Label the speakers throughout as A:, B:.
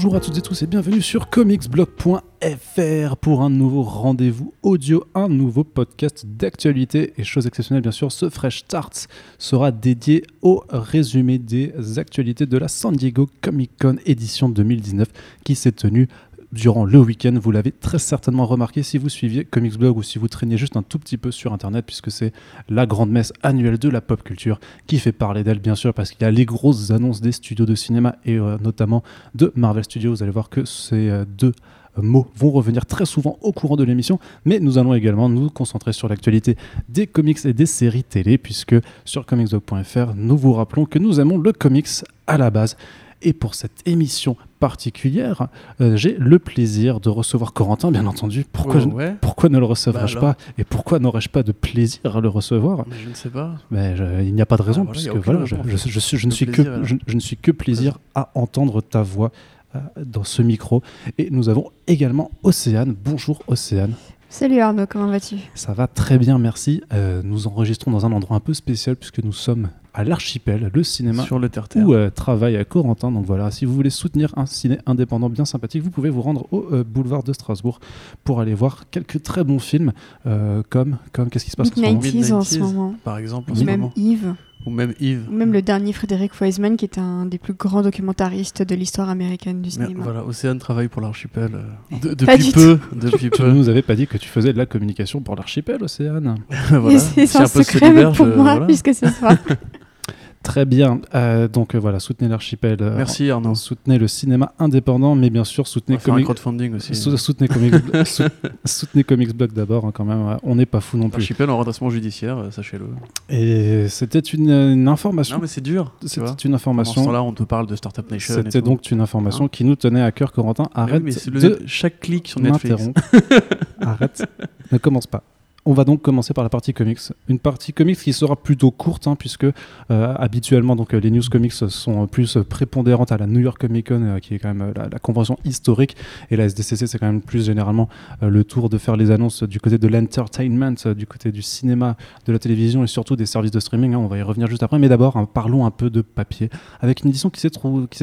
A: Bonjour à toutes et tous et bienvenue sur comicsblog.fr pour un nouveau rendez-vous audio, un nouveau podcast d'actualité et chose exceptionnelle bien sûr, ce Fresh Start sera dédié au résumé des actualités de la San Diego Comic Con édition 2019 qui s'est tenue durant le week-end. Vous l'avez très certainement remarqué si vous suiviez Comics Blog ou si vous traîniez juste un tout petit peu sur Internet, puisque c'est la grande messe annuelle de la pop culture qui fait parler d'elle, bien sûr, parce qu'il y a les grosses annonces des studios de cinéma et euh, notamment de Marvel Studios. Vous allez voir que ces euh, deux mots vont revenir très souvent au courant de l'émission, mais nous allons également nous concentrer sur l'actualité des comics et des séries télé, puisque sur comicsblog.fr, nous vous rappelons que nous aimons le comics à la base. Et pour cette émission particulière, euh, j'ai le plaisir de recevoir Corentin, bien entendu. Pourquoi,
B: Oh, ouais.
A: pourquoi ne le recevrais-je
B: Bah
A: pas Et pourquoi n'aurais-je pas de plaisir à le recevoir?
B: Mais je ne sais pas.
A: Mais je- Il n'y a pas de raison,
B: voilà, il y a
A: puisque voilà, je,
B: raison, en
A: je-
B: fait.
A: je suis- je ne suis
B: plaisir
A: que, je ne suis que plaisir à entendre ta voix euh, dans ce micro. Et nous avons également Océane. Bonjour Océane.
C: Salut Arnaud, comment vas-tu?
A: Ça va très bien, merci. Euh, nous enregistrons dans un endroit un peu spécial puisque nous sommes à l'Archipel, le cinéma
B: Sur le terre-terre.
A: où euh, travaille à Corentin. Donc voilà, si vous voulez soutenir un ciné indépendant bien sympathique, vous pouvez vous rendre au euh, boulevard de Strasbourg pour aller voir quelques très bons films euh, comme, comme qu'est-ce qui se passe en ce moment?
C: En ce
B: Mid-90s.
C: moment.
B: Par exemple, en
C: Ou
B: ce
C: même
B: moment.
C: Yves,
B: Ou même Yves.
C: ou même le dernier Frédéric Weisman qui est un des plus grands documentaristes de l'histoire américaine du
B: Mais
C: cinéma.
B: voilà, Océane travaille pour l'archipel euh, de-
C: Pas
B: depuis
C: du
B: peu. Depuis
A: Tu
B: peu.
A: nous avais pas dit que tu faisais de la communication pour l'archipel, Océane.
B: voilà.
C: C'est un
B: peu
C: secret même pour
B: je-
C: moi,
B: voilà.
C: puisque ce soir.
A: Très bien. Euh, donc euh, voilà, soutenez l'archipel. euh,
B: Merci Arnaud.
A: Soutenez le cinéma indépendant, mais bien sûr soutenez
B: va faire un
A: Comic-
B: crowdfunding aussi.
A: sou- soutenez Comics, sou- soutenez Comics Blog d'abord hein, quand même. ouais. On n'est pas fou non plus.
B: L'archipel en redressement judiciaire, sachez-le.
A: Et c'était une, une information.
B: Non mais c'est dur.
A: C'était une
B: Pendant ce
A: information.
B: temps-là, on te parle de Startup Nation.
A: C'était donc une information
B: Hein
A: qui nous tenait à cœur, Corentin.
B: Mais oui,
A: Arrête
B: mais le
A: de
B: net- chaque clic sur Netflix.
A: Arrête. Ne commence pas. On va donc commencer par la partie comics. Une partie comics qui sera plutôt courte, hein, puisque euh, habituellement donc, euh, les news comics sont plus prépondérantes à la New York Comic Con, euh, qui est quand même la, convention historique. Et la SDCC, c'est quand même plus généralement le tour de faire les annonces du côté de l'entertainment, du côté du cinéma, de la télévision et surtout des services de streaming. hein. on va y revenir juste après. Mais d'abord, hein, parlons un peu de papier, avec une édition qui s'est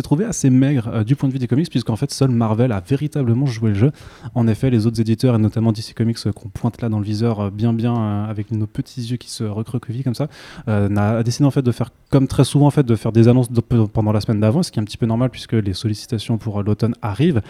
A: trouvée assez maigre du point de vue des comics, puisqu'en fait, seul Marvel a véritablement joué le jeu. En effet, les autres éditeurs, et notamment DC Comics, qu'on pointe là dans le viseur bien bien euh, avec nos petits yeux qui se recroquevillent comme ça, euh, a décidé en fait de faire comme très souvent en fait de faire des annonces pendant la semaine d'avant, ce qui est un petit peu normal puisque les sollicitations pour euh, l'automne arrivent.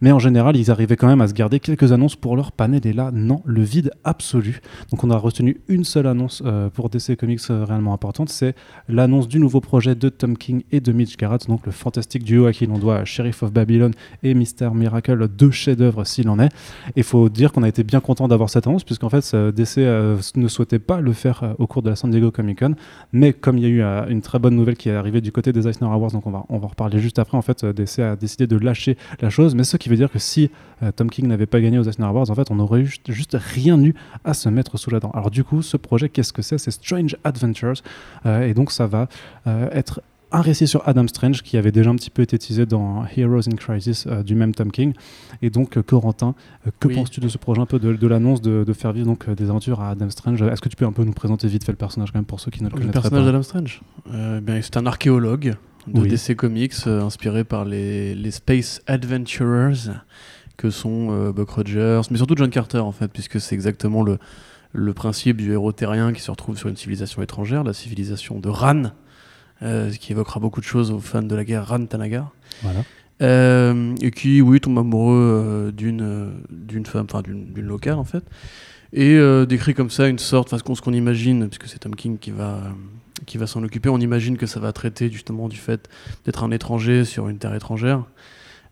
A: Mais en général, ils arrivaient quand même à se garder quelques annonces pour leur panel. Et là, non, le vide absolu. Donc on a retenu une seule annonce pour DC Comics réellement importante, c'est l'annonce du nouveau projet de Tom King et de Mitch Garrett, donc le fantastique duo à qui l'on doit Sheriff of Babylon et Mister Miracle, deux chefs-d'œuvre s'il en est. Il faut dire qu'on a été bien content d'avoir cette annonce, puisqu'en fait, DC euh, ne souhaitait pas le faire euh, au cours de la San Diego Comic Con. Mais comme il y a eu euh, une très bonne nouvelle qui est arrivée du côté des Eisner Awards, donc on va, on va en reparler juste après, en fait, DC a décidé de lâcher la chose. Mais ce qui veut dire que si Tom King n'avait pas gagné aux Eisner Awards, en fait, on aurait juste, juste rien eu à se mettre sous la dent. Alors, du coup, ce projet, qu'est-ce que c'est? C'est Strange Adventures. Et donc, ça va être un récit sur Adam Strange qui avait déjà un petit peu été teasé dans Heroes in Crisis euh, du même Tom King. Et donc, euh, Corentin, euh, que
B: Oui.
A: penses-tu de ce projet un peu de, de l'annonce de, de faire vivre donc, des aventures à Adam Strange? Est-ce que tu peux un peu nous présenter vite fait le personnage quand même pour ceux qui ne le
B: Le
A: connaîtraient
B: personnage
A: pas?
B: d'Adam Strange bien, C'est un archéologue de
A: Oui.
B: DC Comics inspiré par les, les Space Adventurers que sont euh, Buck Rogers, mais surtout John Carter en fait, puisque c'est exactement le, le principe du héros terrien qui se retrouve sur une civilisation étrangère, la civilisation de Ran, ce qui évoquera beaucoup de choses aux fans de la guerre Ran-Tanagar.
A: Voilà.
B: Euh, et qui, oui, tombe amoureux euh, d'une euh, d'une femme, enfin d'une d'une locale en fait, et euh, décrit comme ça une sorte, enfin ce qu'on ce qu'on imagine, puisque c'est Tom King qui va euh, qui va s'en occuper, on imagine que ça va traiter justement du fait d'être un étranger sur une terre étrangère.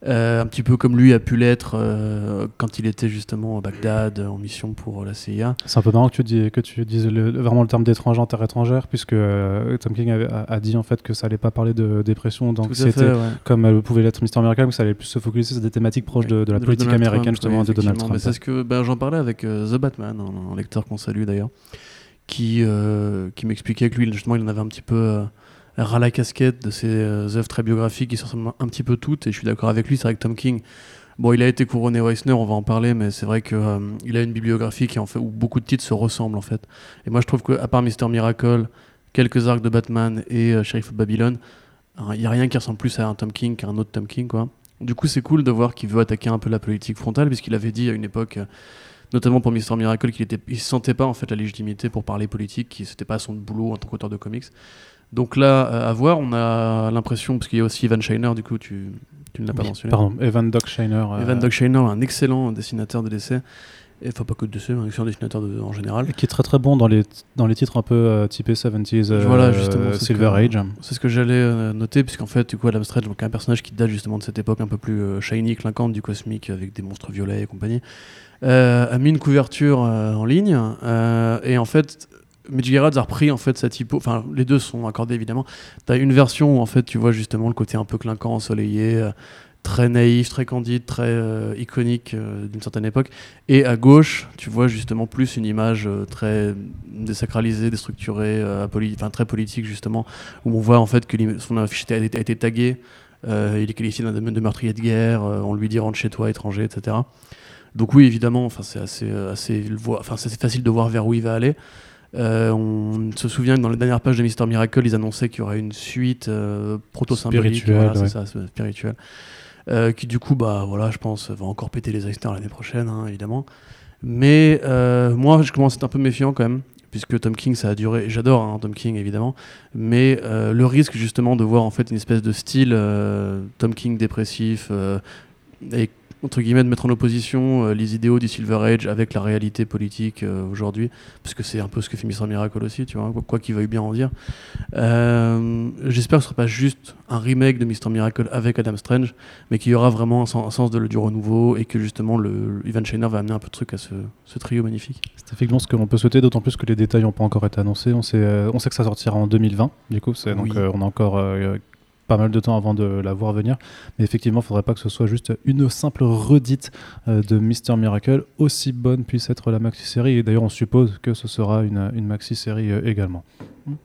B: Euh, un petit peu comme lui a pu l'être euh, quand il était justement à Bagdad en mission pour la CIA.
A: C'est un peu marrant que tu, dis, que tu dises le- vraiment le terme d'étranger en terre étrangère, puisque euh, Tom King avait- a, a dit en fait que ça allait pas parler de dépression, d'anxiété,
B: ouais.
A: comme euh, pouvait l'être Mister Miracle, que ça allait plus se focaliser sur des thématiques proches de, de la
B: De
A: politique
B: Donald
A: américaine,
B: Trump,
A: justement,
B: oui,
A: de Donald. Trump.
B: Mais c'est ce que ben, j'en parlais avec The Batman, un, un lecteur qu'on salue d'ailleurs, qui, euh, qui m'expliquait que lui, justement, il en avait un petit peu euh, ras la casquette de ses euh, œuvres très biographiques qui se ressemblent un petit peu toutes, et je suis d'accord avec lui, c'est vrai que Tom King, bon, il a été couronné au Eisner, on va en parler, mais c'est vrai qu'il a une bibliographie qui en fait, où beaucoup de titres se ressemblent en fait. Et moi, je trouve qu'à part Mister Miracle, quelques arcs de Batman et euh, Sheriff of Babylon, il n'y a rien qui ressemble plus à un Tom King qu'à un autre Tom King, quoi. Du coup, c'est cool de voir qu'il veut attaquer un peu la politique frontale, puisqu'il avait dit à une époque, euh, notamment pour Mister Miracle, qu'il était, il sentait pas en fait la légitimité pour parler politique, qui c'était pas son boulot en tant qu'auteur de comics. Donc là, euh, à voir, on a l'impression, parce qu'il y a aussi Evan Shiner, du coup, tu, tu ne l'as pas
A: Oui,
B: mentionné.
A: Pardon, Evan Doc Shiner. euh,
B: Evan Doug Shiner, un excellent dessinateur de. Et enfin, pas que de DC, mais un excellent dessinateur de- en général.
A: Qui est très très bon dans les, dans les titres un peu euh, typés 70s, euh,
B: Voilà, justement,
A: Silver
B: que-
A: Age.
B: C'est ce que j'allais noter, puisqu'en fait, du coup, Adam Strange, donc un personnage qui date justement de cette époque un peu plus shiny, clinquante du cosmique, avec des monstres violets et compagnie, a mis une couverture en ligne. et en fait, Mitch Gerrard a repris en fait sa typo. Enfin, les deux sont accordés évidemment. T'as une version où en fait, tu vois justement le côté un peu clinquant, ensoleillé. euh, Très naïf, très candide, très euh, iconique euh, d'une certaine époque. Et à gauche, tu vois justement plus une image très désacralisée, déstructurée, très politique justement, où on voit en fait que son affiche a été, a taguée, il est qualifié d'un de meurtrier de guerre, on lui dit rentre chez toi étranger, etc. Donc oui, évidemment, c'est assez facile de voir vers où il va aller. Euh, on se souvient que dans les dernières pages de Mister Miracle, ils annonçaient qu'il y aurait une suite euh, proto-symbolique,
A: Spirituelle,
B: voilà, c'est
A: ouais.
B: ça, spirituelle, euh, qui du coup, bah voilà, je pense, va encore péter les Eisner l'année prochaine, hein, évidemment. Mais moi, je commence à être un peu méfiant quand même, puisque Tom King, ça a duré. J'adore hein, Tom King, évidemment, mais le risque justement de voir en fait une espèce de style Tom King dépressif et entre guillemets de mettre en opposition euh, les idéaux du Silver Age avec la réalité politique euh, aujourd'hui, parce que c'est un peu ce que fait Mr. Miracle aussi, tu vois, quoi- qu'il veuille bien en dire. Euh, J'espère que ce sera pas juste un remake de Mr. Miracle avec Adam Strange, mais qu'il y aura vraiment un, sen- un sens de, du renouveau et que justement le, Ivan Shiner va amener un peu de truc à ce, ce trio magnifique.
A: C'est effectivement ce que l'on peut souhaiter, d'autant plus que les détails n'ont pas encore été annoncés. On sait, on sait que ça sortira en 2020, du coup, donc
B: Oui.
A: on a encore pas mal de temps avant de la voir venir. Mais effectivement, il ne faudrait pas que ce soit juste une simple redite euh, de Mister Miracle, aussi bonne puisse être la maxi-série. Et d'ailleurs, on suppose que ce sera une, une maxi-série euh, également. Hmm.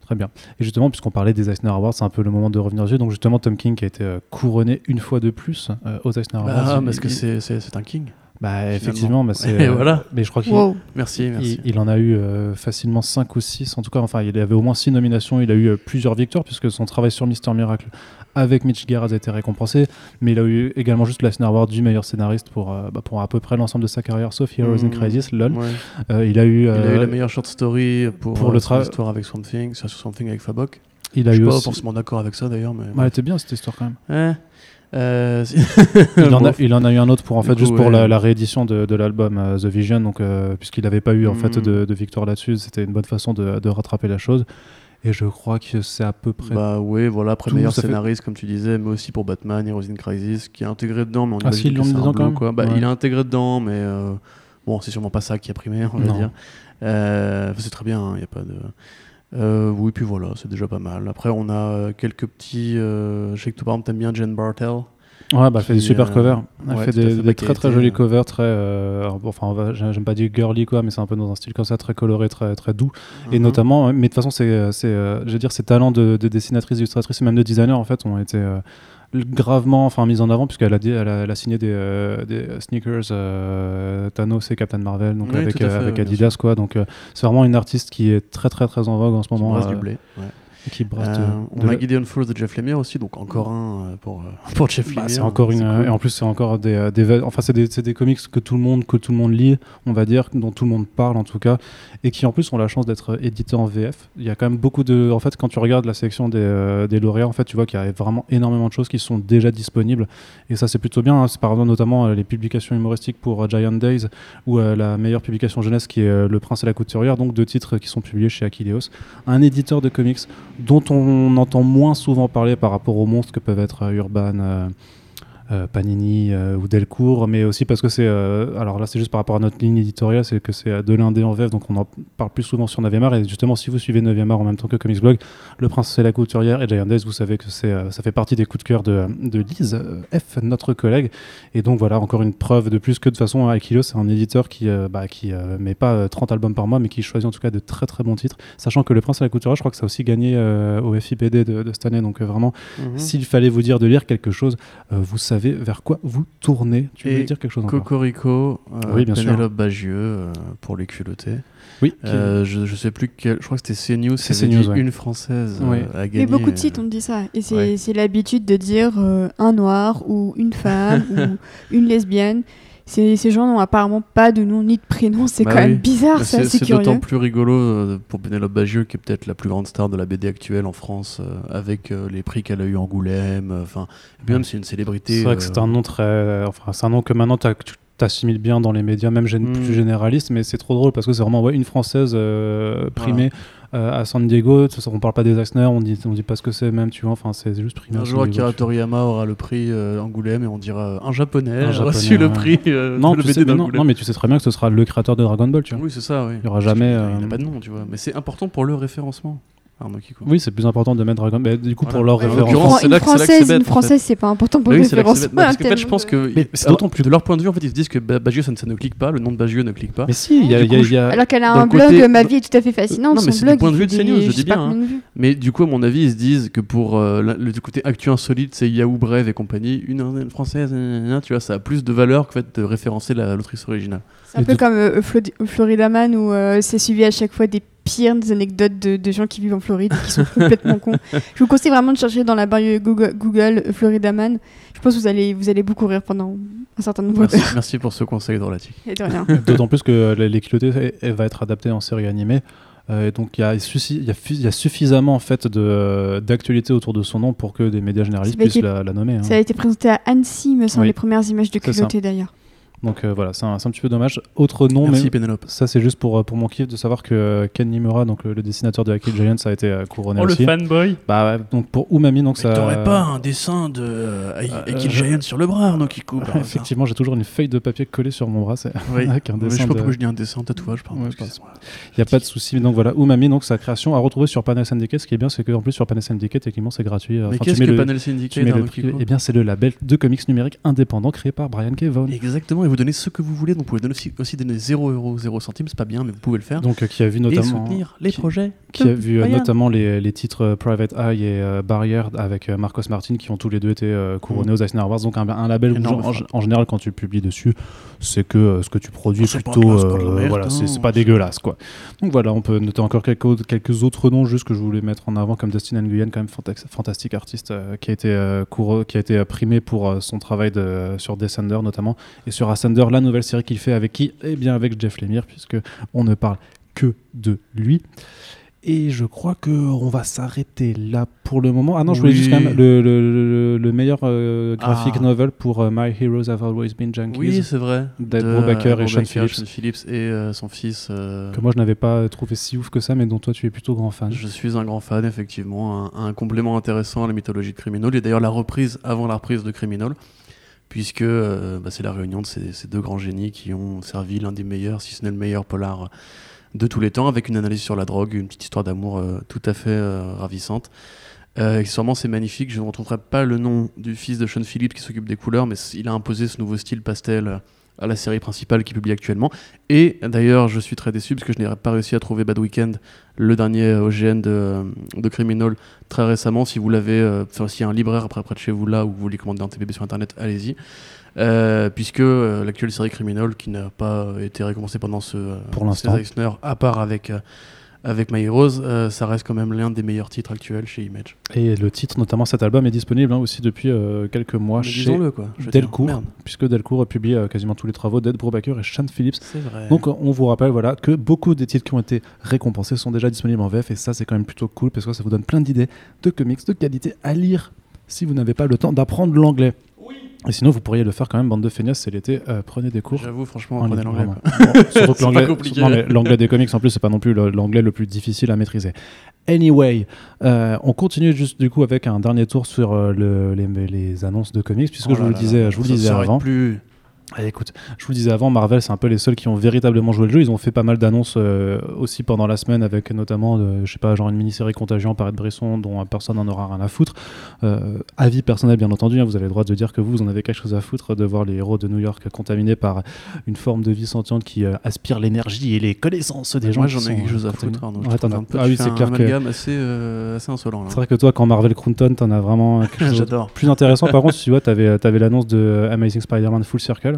A: Très bien. Et justement, puisqu'on parlait des Eisner Awards, c'est un peu le moment de revenir dessus. Donc justement, Tom King qui a été euh, couronné une fois de plus aux Eisner Awards.
B: Ah, parce que c'est un king.
A: Bah, effectivement, bah, c'est,
B: Et
A: euh,
B: voilà.
A: Mais je crois qu'il
C: Wow.
B: Merci, merci.
A: il, il en a eu euh, facilement 5 ou 6. En tout cas, enfin, il avait au moins 6 nominations. Il a eu euh, plusieurs victoires puisque son travail sur Mister Miracle avec Mitch Gerrard a été récompensé. Mais il a eu également juste l'Eisner Award du meilleur scénariste pour, euh, bah, pour à peu près l'ensemble de sa carrière, sauf Heroes in
B: Mm.
A: Crisis, lol.
B: Ouais.
A: Euh, il a eu,
B: Il a eu la meilleure short story pour,
A: pour
B: euh,
A: le
B: son
A: tra-
B: histoire avec Swamp Thing, sur Swamp Thing avec Fabok.
A: il
B: Je
A: a
B: suis
A: eu
B: pas
A: aussi.
B: forcément d'accord avec ça d'ailleurs, mais.
A: Ouais, elle était bien cette histoire quand même.
B: Ouais. Euh,
A: Il en, a,
B: Bon.
A: il en a eu un autre pour en
B: Du
A: fait
B: coup,
A: juste pour
B: ouais.
A: la, la réédition de, de l'album euh, The Vision donc euh, puisqu'il n'avait pas eu en fait
B: Mhm.
A: de, de victoire là-dessus c'était une bonne façon de, de rattraper la chose et je crois que c'est à peu près
B: Bah oui, voilà, après
A: Tout,
B: meilleur
A: fait-
B: scénariste, comme tu disais, mais aussi pour Batman, Heroes in Crisis, qui est intégré dedans, mais on
A: Ah, si,
B: que c'est un
A: même
B: quoi. Bah,
A: Ouais.
B: Il est intégré dedans, mais euh, bon, c'est sûrement pas ça qui a primé, on va
A: Non.
B: dire. Euh, c'est très bien, il n'y a pas de... Euh, oui, puis voilà, c'est déjà pas mal. Après, on a euh, quelques petits... euh, je sais que toi, par exemple, t'aimes bien Jen Bartel.
A: Ouais, bah, elle fait des super
B: euh,
A: covers. Elle
B: ouais,
A: fait des,
B: fait,
A: très très
B: euh,
A: covers, très. euh, bon, enfin, j'aime pas dire girly quoi, mais c'est un peu dans un style comme ça, très coloré, très très doux. Et
B: Mhm.
A: notamment, mais de toute façon, c'est, c'est, je veux dire, ses talents de, de dessinatrice, illustratrice et même de designer en fait ont été gravement, enfin, mis en avant puisqu'elle a, elle a, elle a signé des, euh, des sneakers euh, Thanos et Captain Marvel, donc
B: Oui,
A: avec, euh,
B: fait,
A: avec Adidas quoi. Donc euh, c'est vraiment une artiste qui est très très très en vogue en ce moment.
B: brasse du blé. ouais.
A: Brasse de-
B: Euh,
A: de
B: on a
A: la-
B: Gideon Falls de Jeff Lemire aussi, donc encore un euh, pour, euh, pour Jeff
A: Bah,
B: Lemire.
A: c'est encore une
B: cool.
A: et en plus c'est encore des, enfin c'est des, comics que tout le monde que tout le monde lit on va dire dont tout le monde parle en tout cas et qui en plus ont la chance d'être édités en VF il y a quand même beaucoup de en fait quand tu regardes la section des, des lauréats en fait tu vois qu'il y a vraiment énormément de choses qui sont déjà disponibles et ça c'est plutôt bien hein. c'est par exemple notamment les publications humoristiques pour Giant Days ou euh, la meilleure publication jeunesse qui est euh, Le Prince et la Couturière donc deux titres qui sont publiés chez Aquileos un éditeur de comics dont on entend moins souvent parler par rapport aux monstres que peuvent être euh, Urban euh, Panini euh, ou Delcourt, mais aussi parce que c'est. euh, alors là, c'est juste par rapport à notre ligne éditoriale, c'est que c'est euh, de l'indé en VF, donc on en parle plus souvent sur 9 art. Et justement, si vous suivez 9 art en même temps que Comics Blog, Le Prince c'est la couturière et Giant Days, vous savez que c'est, euh, ça fait partie des coups de cœur de, de Lise euh, F, notre collègue. Et donc voilà, encore une preuve de plus que de toute façon, Akilo, c'est un éditeur qui, euh, bah, qui euh, met pas euh, 30 albums par mois, mais qui choisit en tout cas de très très bons titres. Sachant que Le Prince et la couturière, je crois que ça a aussi gagné euh, au FIPD de, de cette année, donc euh, vraiment.
B: Mhm.
A: S'il fallait vous dire de lire quelque chose, euh, vous savez savez vers quoi vous tournez. Tu voulais
B: Et
A: dire quelque chose encore
B: Cocorico, euh,
A: Oui, bien sûr.
B: Pénélope Bagieux euh, pour les culottés.
A: Oui.
B: Euh, je, je sais plus quel, je crois que c'était CNews,
A: C'est CNews, ouais.
B: une française
A: Oui.
B: euh, a
C: Mais
B: gagné.
C: beaucoup de sites ont dit ça. Et c'est
B: ouais.
C: l'habitude de dire euh, un noir ou une femme ou une lesbienne. Ces, ces gens n'ont apparemment pas de nom ni de prénom. C'est
B: Bah
C: quand même bizarre,
B: Bah,
C: c'est
B: d'autant plus rigolo euh, pour Pénélope Bagieux, qui est peut-être la plus grande star de la BD actuelle en France, euh, avec euh, les prix qu'elle a eu Angoulême. Enfin, même c'est une célébrité.
A: C'est vrai que c'est un nom très. Enfin, c'est un nom que maintenant t'as- tu t'assimiles bien dans les médias, même gén-
B: Mm.
A: plus généralistes, mais c'est trop drôle parce que c'est vraiment ouais, une française euh, primée euh, à San Diego. On parle pas des Eisner, on dit, on dit pas ce que c'est même, tu vois. Enfin, c'est juste primé.
B: Un jour, Akira. Toriyama aura le prix euh, Angoulême et on dira un japonais a reçu le prix
A: Non,
B: de le
A: tu sais, mais non,
B: d'Angoulême.
A: non, mais tu sais très bien que ce sera le créateur de Dragon Ball, tu vois.
B: Oui, c'est ça, oui.
A: Il y aura jamais,
B: Il
A: euh,
B: n'a pas de nom, tu vois. Mais c'est important pour le référencement, Arnaud.
A: Oui, c'est plus important de mettre Dragon Ball. Du coup, pour leur
B: Ouais,
A: référence.
B: c'est
C: une
B: là
C: française, une française, c'est pas important pour
B: oui, bête. Parce qu'en fait, je pense que.
A: C'est d'autant plus-
B: De leur point de vue, en fait, ils se disent que Ba- Bagieux, ça ne, ça ne clique pas, le nom de Bagieux ne clique pas.
A: Mais si, il y a.
C: Alors qu'elle a un blog,
B: côté-
C: ma vie est tout à fait fascinante.
B: Non, mais
C: son
B: c'est du
C: blog,
B: point de vue de CNews, je dis bien,
C: vues.
B: Mais du coup, à mon avis, ils se disent que pour euh, le côté actu insolite, c'est Yahoo Brève et compagnie, une, une française, tu vois, ça a plus de valeur que fait de référencer la- l'autrice originale.
C: C'est un peu comme euh, Flo- Florida Man où euh, c'est suivi à chaque fois des pires des anecdotes de, de gens qui vivent en Floride et qui sont complètement cons. Je vous conseille vraiment de chercher dans la barre Google, Google euh, Florida Man. Je pense que vous allez, vous allez beaucoup rire pendant un certain nombre
B: Merci,
C: d'heures.
B: merci pour ce conseil
C: de rien.
A: D'autant plus que les, les culottés, elle- elle va être adaptée en série animée. Euh, et donc il y, a y y suffisamment en fait de- d'actualité autour de son nom pour que des médias généralistes
C: été-
A: puissent la, la nommer. hein.
C: Ça a été présenté à Annecy, me semble,
A: Oui.
C: les premières images de culotté d'ailleurs.
A: Donc euh, voilà, c'est un, c'est un petit peu dommage. Autre nom,
B: merci
A: mais
B: Pénélope.
A: ça c'est juste pour, euh, pour mon kiff de savoir que euh, Ken Nimura, donc le, le dessinateur de Hacky Giants, a été euh, couronné aussi.
B: fanboy
A: Bah ouais, donc pour Umami, donc ça.
B: T'aurais pas un dessin de euh, Akil
A: je-
B: Giant sur le bras, Arnaud Kiko par hasard
A: Effectivement, j'ai toujours une feuille de papier collée sur mon bras. c'est-
B: Oui.
A: avec un
B: Mais je
A: dessin
B: sais pas
A: de-
B: pourquoi je dis un dessin, tatouage, pardon.
A: Ouais. Il n'y a pas de souci. Donc voilà, Umami, donc sa création à retrouver sur Panel Syndicate. Ce qui est bien, c'est qu'en plus sur Panel Syndicate, techniquement, c'est gratuit.
B: Mais qu'est-ce que
A: le-
B: Panel Syndicate,
A: le.
B: Kiko
A: Eh bien, c'est le label de comics numériques indépendant créé par Brian K. Vaughan.
B: Exactement, et vous donnez ce que vous voulez, donc vous pouvez donner aussi, aussi donner 0 euros, 0 centimes, c'est pas bien, mais vous pouvez le faire.
A: Donc, euh, qui a vu
B: et
A: notamment.
B: soutenir les
A: qui-
B: projets.
A: qui a vu euh, notamment les, les titres euh, Private Eye et euh, Barrier avec Marcos Martin qui ont tous les deux été couronnés aux Eisner Awards. Donc un, un label où, en, en général quand tu publies dessus, c'est que euh, ce que tu produis est plutôt
B: c'est pas
A: euh, voilà,
B: hein.
A: c'est c'est pas dégueulasse quoi. Donc voilà, on peut noter encore quelques autres, quelques autres noms juste que je voulais mettre en avant comme Dustin Nguyen quand même fantastique artiste euh, qui a été couro- qui a été primé pour son travail de, sur Descender notamment et sur Ascender la nouvelle série qu'il fait avec qui? Eh bien avec Jeff Lemire puisque on ne parle que de lui. Et je crois que on va s'arrêter là pour le moment. Ah non, je voulais
B: Oui.
A: juste quand même le, le, le- le meilleur euh, graphic
B: Ah.
A: novel pour euh, My Heroes Have Always Been Junkies.
B: Oui, c'est vrai.
A: D'Ed
B: De,
A: Brubaker et Sean Phillips.
B: Phillips et euh, son fils. euh,
A: que moi je n'avais pas trouvé si ouf que ça, mais dont toi tu es plutôt grand fan.
B: Je suis un grand fan, effectivement. Un, un complément intéressant à la mythologie de Criminal. Et d'ailleurs, la reprise avant la reprise de Criminal, puisque bah, c'est la réunion de ces, ces deux grands génies qui ont servi l'un des meilleurs, si ce n'est le meilleur polar de tous les temps, avec une analyse sur la drogue, une petite histoire d'amour euh, tout à fait euh, ravissante. Euh, sûrement c'est magnifique, je ne retrouverai pas le nom du fils de Sean Phillips qui s'occupe des couleurs, mais il a imposé ce nouveau style pastel euh, à la série principale qu'il publie actuellement. Et d'ailleurs, je suis très déçu parce que je n'ai pas réussi à trouver Bad Weekend, le dernier OGN de, Criminal, très récemment. Si vous l'avez, euh, enfin, s'il y a un libraire après près de chez vous là ou vous voulez commander un TPB sur internet, allez-y. Euh, puisque euh, l'actuelle série Criminal, qui n'a pas été récompensée pendant ce euh,
A: Pour l'instant.
B: Eisner, à part avec, euh, avec My Heroes, euh, ça reste quand même l'un des meilleurs titres actuels chez Image.
A: Et le titre, notamment cet album, est disponible hein, aussi depuis euh, quelques mois
B: Mais
A: chez
B: quoi.
A: Delcourt, puisque Delcourt a publié euh, quasiment tous les travaux d'Ed Brubaker et Sean Phillips.
B: Vrai.
A: Donc on vous rappelle voilà, que beaucoup des titres qui ont été récompensés sont déjà disponibles en VF et ça c'est quand même plutôt cool parce que ça vous donne plein d'idées de comics de qualité à lire si vous n'avez pas le temps d'apprendre l'anglais. Et sinon vous pourriez le faire quand même, bande de feignasses, c'est l'été, euh, prenez des cours.
B: J'avoue, franchement,
A: en
B: prenez l'anglais.
A: l'anglais- l'anglais des comics en plus c'est pas non plus l'anglais le plus difficile à maîtriser. Anyway, euh, on continue juste du coup avec un dernier tour sur euh, le- les, les annonces de comics puisque
B: Oh
A: je vous le disais, je vous le disais avant.
B: plus.
A: Ah, écoute, je vous le disais avant, Marvel, c'est un peu les seuls qui ont véritablement joué le jeu. Ils ont fait pas mal d'annonces euh, aussi pendant la semaine, avec notamment, euh, je sais pas, genre une mini-série Contagion par Ed Bresson, dont personne n'en aura rien à foutre. Euh, avis personnel, bien entendu, hein, vous avez le droit de dire que vous, vous en avez quelque chose à foutre de voir les héros de New York contaminés par une forme de vie sentiente qui aspire l'énergie et les connaissances des gens.
B: Moi, j'en ai quelque chose à foutre.
A: Ouais,
B: peu-
A: ah oui, c'est clair que.
B: assez, assez insolent.
A: C'est vrai que toi, quand Marvel Crunton, t'en as vraiment quelque chose
B: J'adore.
A: plus intéressant. Par contre, tu vois, t'avais avais, l'annonce de Amazing Spider-Man Full Circle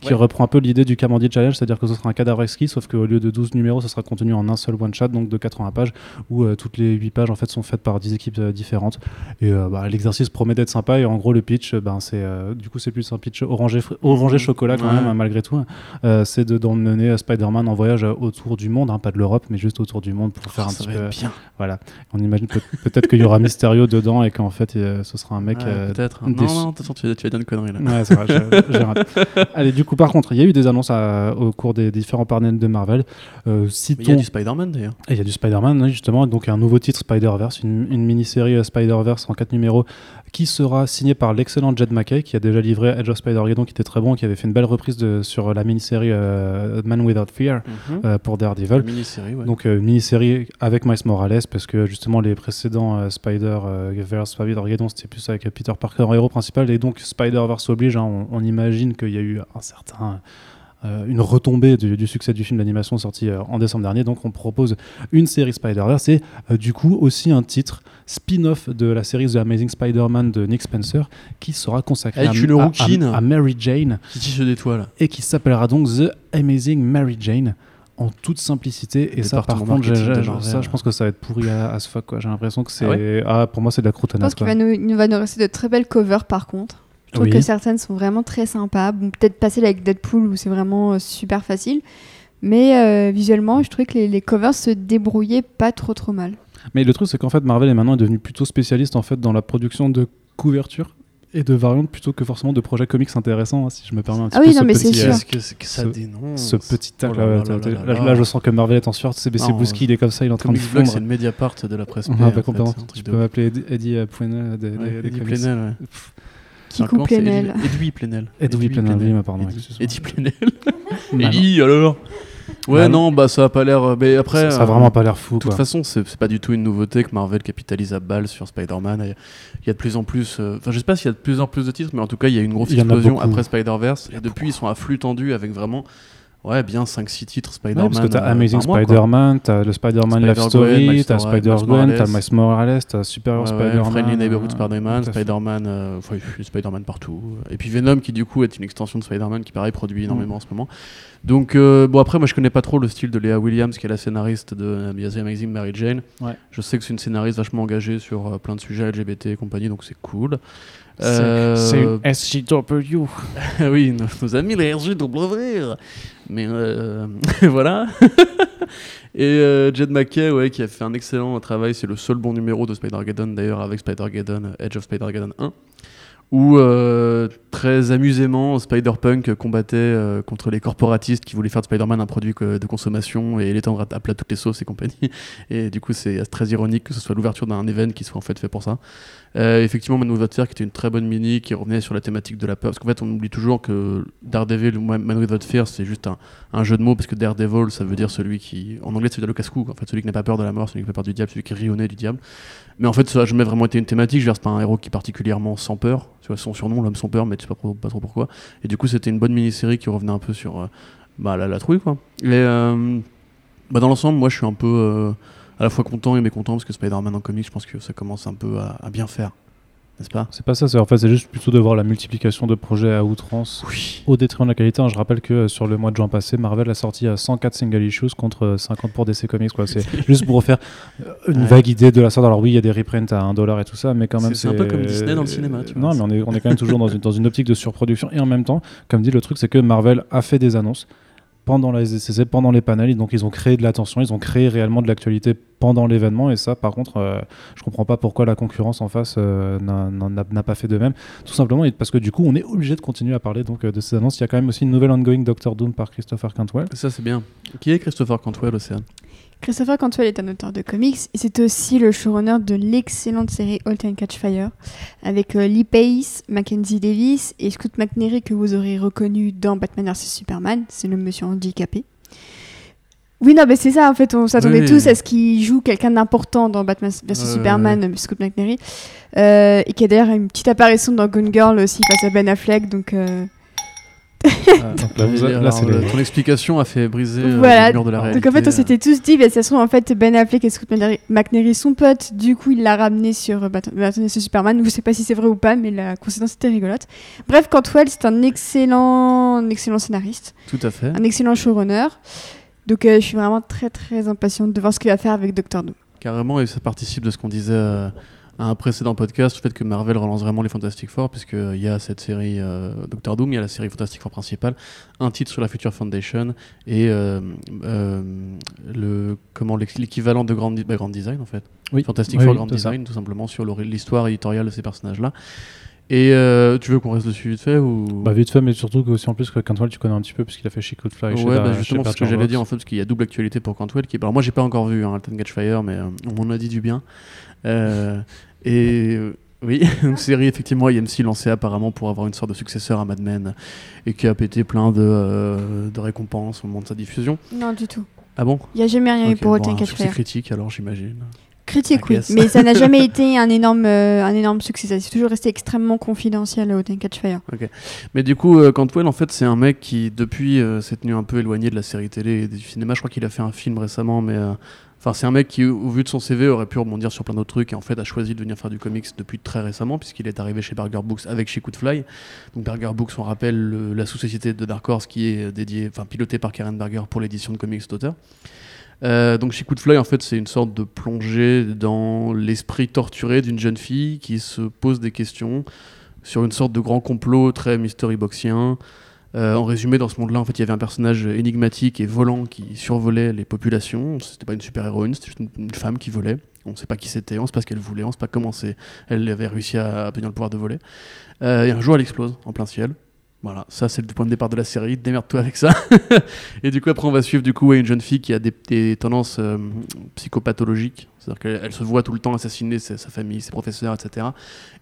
A: qui
B: Ouais.
A: reprend un peu l'idée du Kamandi Challenge, c'est-à-dire que ce sera un cadavre exquis, sauf qu'au lieu de 12 numéros, ce sera contenu en un seul one-shot, donc de 80 pages, où euh, toutes les 8 pages en fait sont faites par 10 équipes euh, différentes. Et euh, bah, l'exercice promet d'être sympa, et en gros, le pitch, ben, c'est du coup, c'est plus un pitch orangé, orangé chocolat quand
B: Ouais.
A: même, hein, malgré tout. Euh, c'est de d'emmener Spider-Man en voyage autour du monde, hein, pas de l'Europe, mais juste autour du monde pour faire un
B: Oh,
A: petit peu.
B: bien.
A: Voilà. On imagine peut- peut-être qu'il y aura Mysterio dedans et qu'en fait, ce sera un mec.
B: Ouais, Peut-être. Non, non, tu vas dire une connerie là.
A: Ouais, c'est vrai, j'ai- j'ai raté. Allez, du coup, par contre, il y a eu des annonces à- au cours des différents panels de Marvel. Euh, citons-
B: Il y a du Spider-Man d'ailleurs.
A: il y a du Spider-Man, justement, donc un nouveau titre Spider-Verse, une, une mini-série euh, Spider-Verse en 4 numéros qui sera signée par l'excellent Jed McKay qui a déjà livré Edge of Spider-Geddon qui était très bon, qui avait fait une belle reprise de, sur la mini-série euh, Man Without Fear euh, pour Daredevil.
B: Mini-série, ouais.
A: Donc euh, mini-série avec Miles Morales parce que justement les précédents euh, Spider-Verse, Spider-Geddon c'était plus avec euh, Peter Parker en héros principal et donc Spider-Verse oblige, hein, on, on imagine qu'il y a eu un certain... euh, une retombée du, du succès du film d'animation sorti euh, en décembre dernier. Donc on propose une série Spider-Verse et euh, du coup aussi un titre spin-off de la série The Amazing Spider-Man de Nick Spencer qui sera consacré à,
B: une
A: à- à-
B: rouquine.
A: à Mary Jane
B: Qui
A: et qui s'appellera donc The Amazing Mary Jane en toute simplicité et ça par contre ça je pense que ça va être pourri à, à ce fuck quoi j'ai l'impression que c'est
B: Ah
A: ah, pour moi c'est de la
C: Je pense qu'il va nous, il va nous rester de très belles covers par contre. Je trouve
A: Oui.
C: que certaines sont vraiment très sympas. Bon, peut-être passer avec Deadpool où c'est vraiment euh, super facile. Mais euh, visuellement, je trouvais que les, les covers se débrouillaient pas trop trop mal.
A: mais le truc c'est qu'en fait Marvel est maintenant devenu plutôt spécialiste en fait dans la production de couvertures et de variantes plutôt que forcément de projets comics intéressants hein, si je me permets un petit
C: Ah oui,
A: peu
C: non,
A: ce
C: mais c'est
A: petit,
C: sûr.
A: euh,
B: que, que ça
A: ce-
B: dénonce
A: ce petit tacle
B: Oh là
A: là, je sens que Marvel est en sueur c'est
B: Non,
A: Bouski il est comme ça il est en train de fondre
B: c'est le Mediapart de la presse.
A: Bah, complètement.
B: un
A: tu peux m'appeler Eddie. Plenel,
B: ouais.
C: Qui
B: c'est
C: Plenel.
B: Edoui Plenel.
A: Edoui Plenel, oui, mais pardon.
B: Eddie Plenel.
A: Bah,
B: Eddie, alors Ouais,
A: Bah,
B: non, bah ça a pas l'air. euh, Mais après.
A: ça, ça a
B: euh,
A: vraiment pas l'air fou
B: De toute façon, c'est pas du tout une nouveauté que Marvel capitalise à balle sur Spider-Man. Il y a- de plus en plus. euh, Enfin, je sais pas s'il y a de plus en plus de titres, mais en tout cas, il y a une grosse explosion après Spider-Verse. Et depuis, ils sont à flux tendu avec vraiment. Ouais, bien 5-6 titres
A: Ouais,
B: Spider-Man.
A: parce que t'as
B: euh,
A: Amazing. Spider-Man, t'as le Spider-Man Love
B: Spider-Gwen,
A: Story, t'as Spider-Gwen, t'as Miles Morales, t'as Superior Spider-Man.
B: Friendly Neighborhood Spider-Man. Spider-Man, euh, Spider-Man partout. Et puis Venom, qui du coup est une extension de Spider-Man, qui pareil produit énormément en ce moment. Donc, euh, bon, après, moi je connais pas trop le style de Léa Williams, qui est la scénariste de The Amazing Mary Jane.
A: Ouais.
B: Je sais que c'est une scénariste vachement engagée sur euh, plein de sujets LGBT et compagnie, donc c'est cool.
A: C'est
B: Euh,
A: c'est une SJW.
B: oui, nos, nos amis les RGW. Mais euh, voilà. Et euh, Jed McKay, ouais, qui a fait un excellent travail, c'est le seul bon numéro de Spider-Geddon d'ailleurs, avec Spider-Geddon, Edge of Spider-Geddon 1, où très amusément Spider-Punk combattait euh, contre les corporatistes qui voulaient faire de Spider-Man un produit de consommation et en à plat toutes les sauces et compagnie. Et du coup, c'est très ironique que ce soit l'ouverture d'un event qui soit en fait fait pour ça. Euh, effectivement, Man Without Fear, qui était une très bonne mini, qui revenait sur la thématique de la peur. Parce qu'en fait, on oublie toujours que Daredevil ou Man Without Fear, c'est juste un, jeu de mots, parce que Daredevil, ça veut dire celui qui. En anglais, ça veut dire le casse-cou. En fait, celui qui n'a pas peur de la mort, celui qui n'a pas peur du diable, celui qui rit au nez du diable. Mais en fait, ça n'a jamais vraiment été une thématique. Je veux dire, c'est pas un héros qui est particulièrement sans peur. Tu vois, son surnom, l'homme sans peur, tu sais pas, trop- pourquoi. Et du coup, c'était une bonne mini-série qui revenait un peu sur euh, bah, la, la trouille, quoi. Euh, bah, dans l'ensemble, moi, je suis un peu euh, à la fois content et mécontent, parce que Spider-Man en comics, je pense que ça commence un peu à bien faire. N'est-ce pas
A: C'est pas ça, c'est en fait c'est juste plutôt de voir la multiplication de projets à outrance
B: Oui.
A: au détriment de la qualité. hein. Je rappelle que euh, sur le mois de juin passé, Marvel a sorti euh, 104 single issues contre euh, 50 pour DC Comics. C'est juste pour faire euh, une
B: Ouais.
A: vague idée de la sorte. Alors oui, il y a des reprints à 1$ dollar et tout ça, mais quand même
B: C'est- un peu comme Disney dans le cinéma, tu vois.
A: Non, mais on est, on est quand même toujours dans une, dans une optique de surproduction. Et en même temps, comme dit, le truc c'est que Marvel a fait des annonces pendant la pendant les panels, donc ils ont créé de l'attention, ils ont créé réellement de l'actualité pendant l'événement, et ça, par contre, euh, je comprends pas pourquoi la concurrence en face euh, n'a- pas fait de même. Tout simplement parce que du coup, on est obligé de continuer à parler donc euh, de ces annonces. Il y a quand même aussi une nouvelle ongoing Doctor Doom par Christopher Cantwell.
B: Ça, c'est bien. Qui est Christopher Cantwell, Océane?
C: Christopher Cantwell est un auteur de comics et c'est aussi le showrunner de l'excellente série Halt and Catch Fire avec euh, Lee Pace, Mackenzie Davis et Scott McNairy que vous aurez reconnu dans Batman vs Superman, c'est le monsieur handicapé. Oui, non, mais c'est ça, en fait, on s'attendait
B: Oui.
C: tous à ce qu'il joue quelqu'un d'important dans Batman vs Superman, euh, Scott McNairy, euh, et qui a d'ailleurs une petite apparition dans Gone Girl aussi face à Ben Affleck, donc... euh,
B: Ah,
A: Donc là, vous-
B: alors,
A: les-
B: ton explication a fait briser euh,
C: Voilà.
B: le mur de la réalité.
C: Donc en fait, on s'était tous dit, bah, ça se trouve, en fait, Ben Affleck et Scott McNairy sont potes. Du coup, il l'a ramené sur euh, Bat- Batman vs Superman. Je sais pas si c'est vrai ou pas, mais la coïncidence était rigolote. Bref, Cantwell, c'est un excellent, un excellent scénariste,
B: Tout à fait.
C: un excellent showrunner. Donc euh, je suis vraiment très très impatiente de voir ce qu'il va faire avec Doctor Doom.
B: Carrément, et ça participe de ce qu'on disait euh, à un précédent podcast, le fait que Marvel relance vraiment les Fantastic Four, puisqu'il y a cette série euh, Doctor Doom, il y a la série Fantastic Four principale, un titre sur la Future Foundation, et euh, euh, le comment l'ex- l'équivalent de Grand, bah, Grand Design, en fait.
A: Oui.
B: Fantastic
A: Oui,
B: Four
A: oui,
B: Grand
A: ça.
B: Design, tout simplement, sur l'histoire éditoriale de ces personnages-là. Et euh, tu veux qu'on reste dessus vite fait ou...
A: Bah, vite fait, mais surtout que, aussi en plus que Cantwell, tu connais un petit peu, puisqu'il a fait Chic Fly chez
B: Ouais,
A: la-
B: bah
A: chez
B: justement, c'est ce que j'allais dire en fait, parce qu'il y a double actualité pour Cantwell. Qui... Alors, moi, j'ai pas encore vu hein, Alton Catch Fire, mais euh, on m'en a dit du bien. Euh, et euh, oui, une série effectivement IMC lancée apparemment pour avoir une sorte de successeur à Mad Men et qui a pété plein de, euh, de récompenses au moment de sa diffusion.
C: Non, du tout.
B: Ah bon?
C: Il n'y a jamais rien eu
B: Ok,
C: pour
B: bon,
C: Catch
B: succès
C: Fire.
B: critique alors j'imagine.
C: Critique, oui, mais ça n'a jamais été un énorme, euh, un énorme succès. Ça s'est toujours resté extrêmement confidentiel, and Catch Fire.
B: Mais du coup, euh, Cantwell, en fait, c'est un mec qui, depuis, euh, s'est tenu un peu éloigné de la série télé et du cinéma. Je crois qu'il a fait un film récemment, mais. Enfin, c'est un mec qui, au vu de son CV, aurait pu rebondir sur plein d'autres trucs et en fait a choisi de venir faire du comics depuis très récemment, puisqu'il est arrivé chez Burger Books avec chez Fly. Donc, Burger Books, on rappelle le- la sous-société de Dark Horse qui est dédiée, enfin, pilotée par Karen Berger pour l'édition de comics d'auteur. Euh, donc chez Fly, en fait, c'est une sorte de plongée dans l'esprit torturé d'une jeune fille qui se pose des questions sur une sorte de grand complot très mystery boxien. Euh, en résumé, dans ce monde-là, en fait, il y avait un personnage énigmatique et volant qui survolait les populations. C'était pas une super-héroïne, c'était juste une, femme qui volait. On sait pas qui c'était, on sait pas ce qu'elle voulait, on sait pas comment. Elle avait réussi à obtenir le pouvoir de voler. Euh, et un jour, elle explose en plein ciel. Voilà, ça c'est le point de départ de la série. Démerde-toi avec ça. et du coup, après, on va suivre du coup une jeune fille qui a des, tendances euh, psychopathologiques. C'est-à-dire qu'elle elle se voit tout le temps assassiner sa, famille, ses professeurs, etc.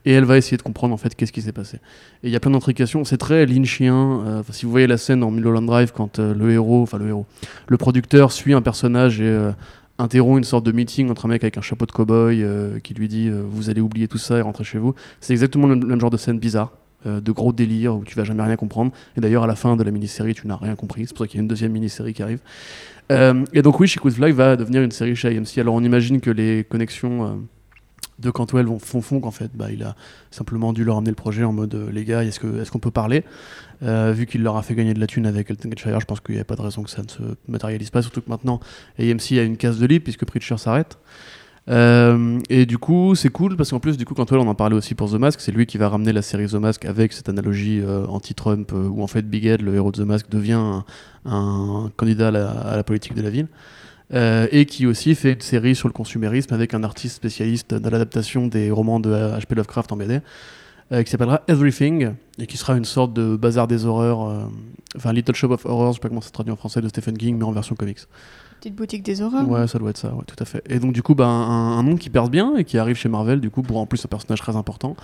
B: Et elle va essayer de comprendre en fait qu'est-ce qui s'est passé. Et il y a plein d'intrications. C'est très lynchien. Euh, si vous voyez la scène dans Mulholland Drive, quand euh, le héros, enfin le héros, le producteur suit un personnage et interrompt une sorte de meeting entre un mec avec un chapeau de cow-boy qui lui dit Vous allez oublier tout ça et rentrer chez vous. C'est exactement le même genre de scène bizarre. Euh, de gros délires où tu vas jamais rien comprendre. Et d'ailleurs, à la fin de la mini-série, tu n'as rien compris. C'est pour ça qu'il y a une deuxième mini-série qui arrive. Euh, et donc, oui, Could Fly va devenir une série chez AMC. Alors, on imagine que les connexions euh, de Cantwell vont, font, font qu'en fait, bah, il a simplement dû leur amener le projet en mode les gars, est-ce qu'on est qu'on peut parler? Vu qu'il leur a fait gagner de la thune avec Elton Fire, je pense qu'il n'y a pas de raison que ça ne se matérialise pas, surtout que maintenant, AMC a une case de libre puisque Preacher s'arrête. Euh, et du coup, c'est cool parce qu'en plus, du coup, Cantwell, on en parlait aussi pour The Mask, c'est lui qui va ramener la série The Mask avec cette analogie euh, anti-Trump euh, où en fait Big Ed, le héros de The Mask, devient un, candidat à la, politique de la ville. Euh, et qui aussi fait une série sur le consumérisme avec un artiste spécialiste de l'adaptation des romans de H.P. Lovecraft en BD, qui s'appellera Everything, et qui sera une sorte de bazar des horreurs, enfin Little Shop of Horrors, je sais pas comment ça se traduit en français, de Stephen King, mais en version comics.
C: Petite boutique des horreurs.
B: Ouais, ça doit être ça, ouais, tout à fait. Et donc, du coup, bah, un, un nom qui perce bien et qui arrive chez Marvel, du coup, pour en plus un personnage très important.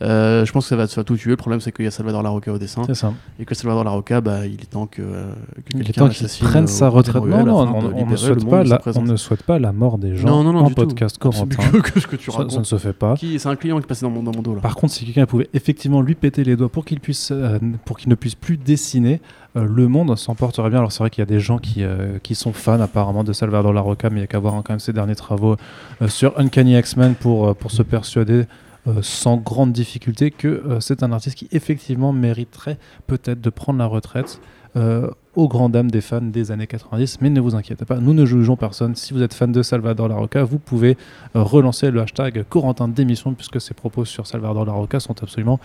B: Euh, je pense que ça va, ça va tout tuer. Le problème, c'est qu'il y a Salvador Larocca au dessin.
A: C'est ça.
B: Et que Salvador Larocca, bah, il est temps que, euh, que quelqu'un
A: prenne
B: euh,
A: sa retraite. Non, non, on, ne souhaite pas la, on ne souhaite pas la mort des gens
B: Non, non, non,
A: en podcast
B: mieux que ce que tu
A: Ça, ça ne se fait pas.
B: Qui- C'est un client qui passait dans mon, dans mon dos, là.
A: Par contre, si quelqu'un pouvait effectivement lui péter les doigts pour qu'il puisse, euh, pour qu'il ne puisse plus dessiner, le monde s'en porterait bien. Alors c'est vrai qu'il y a des gens qui, euh, sont fans apparemment de Salvador Larocca, mais il y a qu'à voir hein, quand même ses derniers travaux euh, sur Uncanny X-Men pour, euh, se persuader euh, sans grande difficulté que euh, c'est un artiste qui effectivement mériterait peut-être de prendre la retraite. euh, aux grandes dames des fans des années 90, mais ne vous inquiétez pas, nous ne jugeons personne. Si vous êtes fan de Salvador Larocca, vous pouvez euh, relancer le hashtag Corentin d'émission puisque ses propos sur Salvador Larocca sont absolument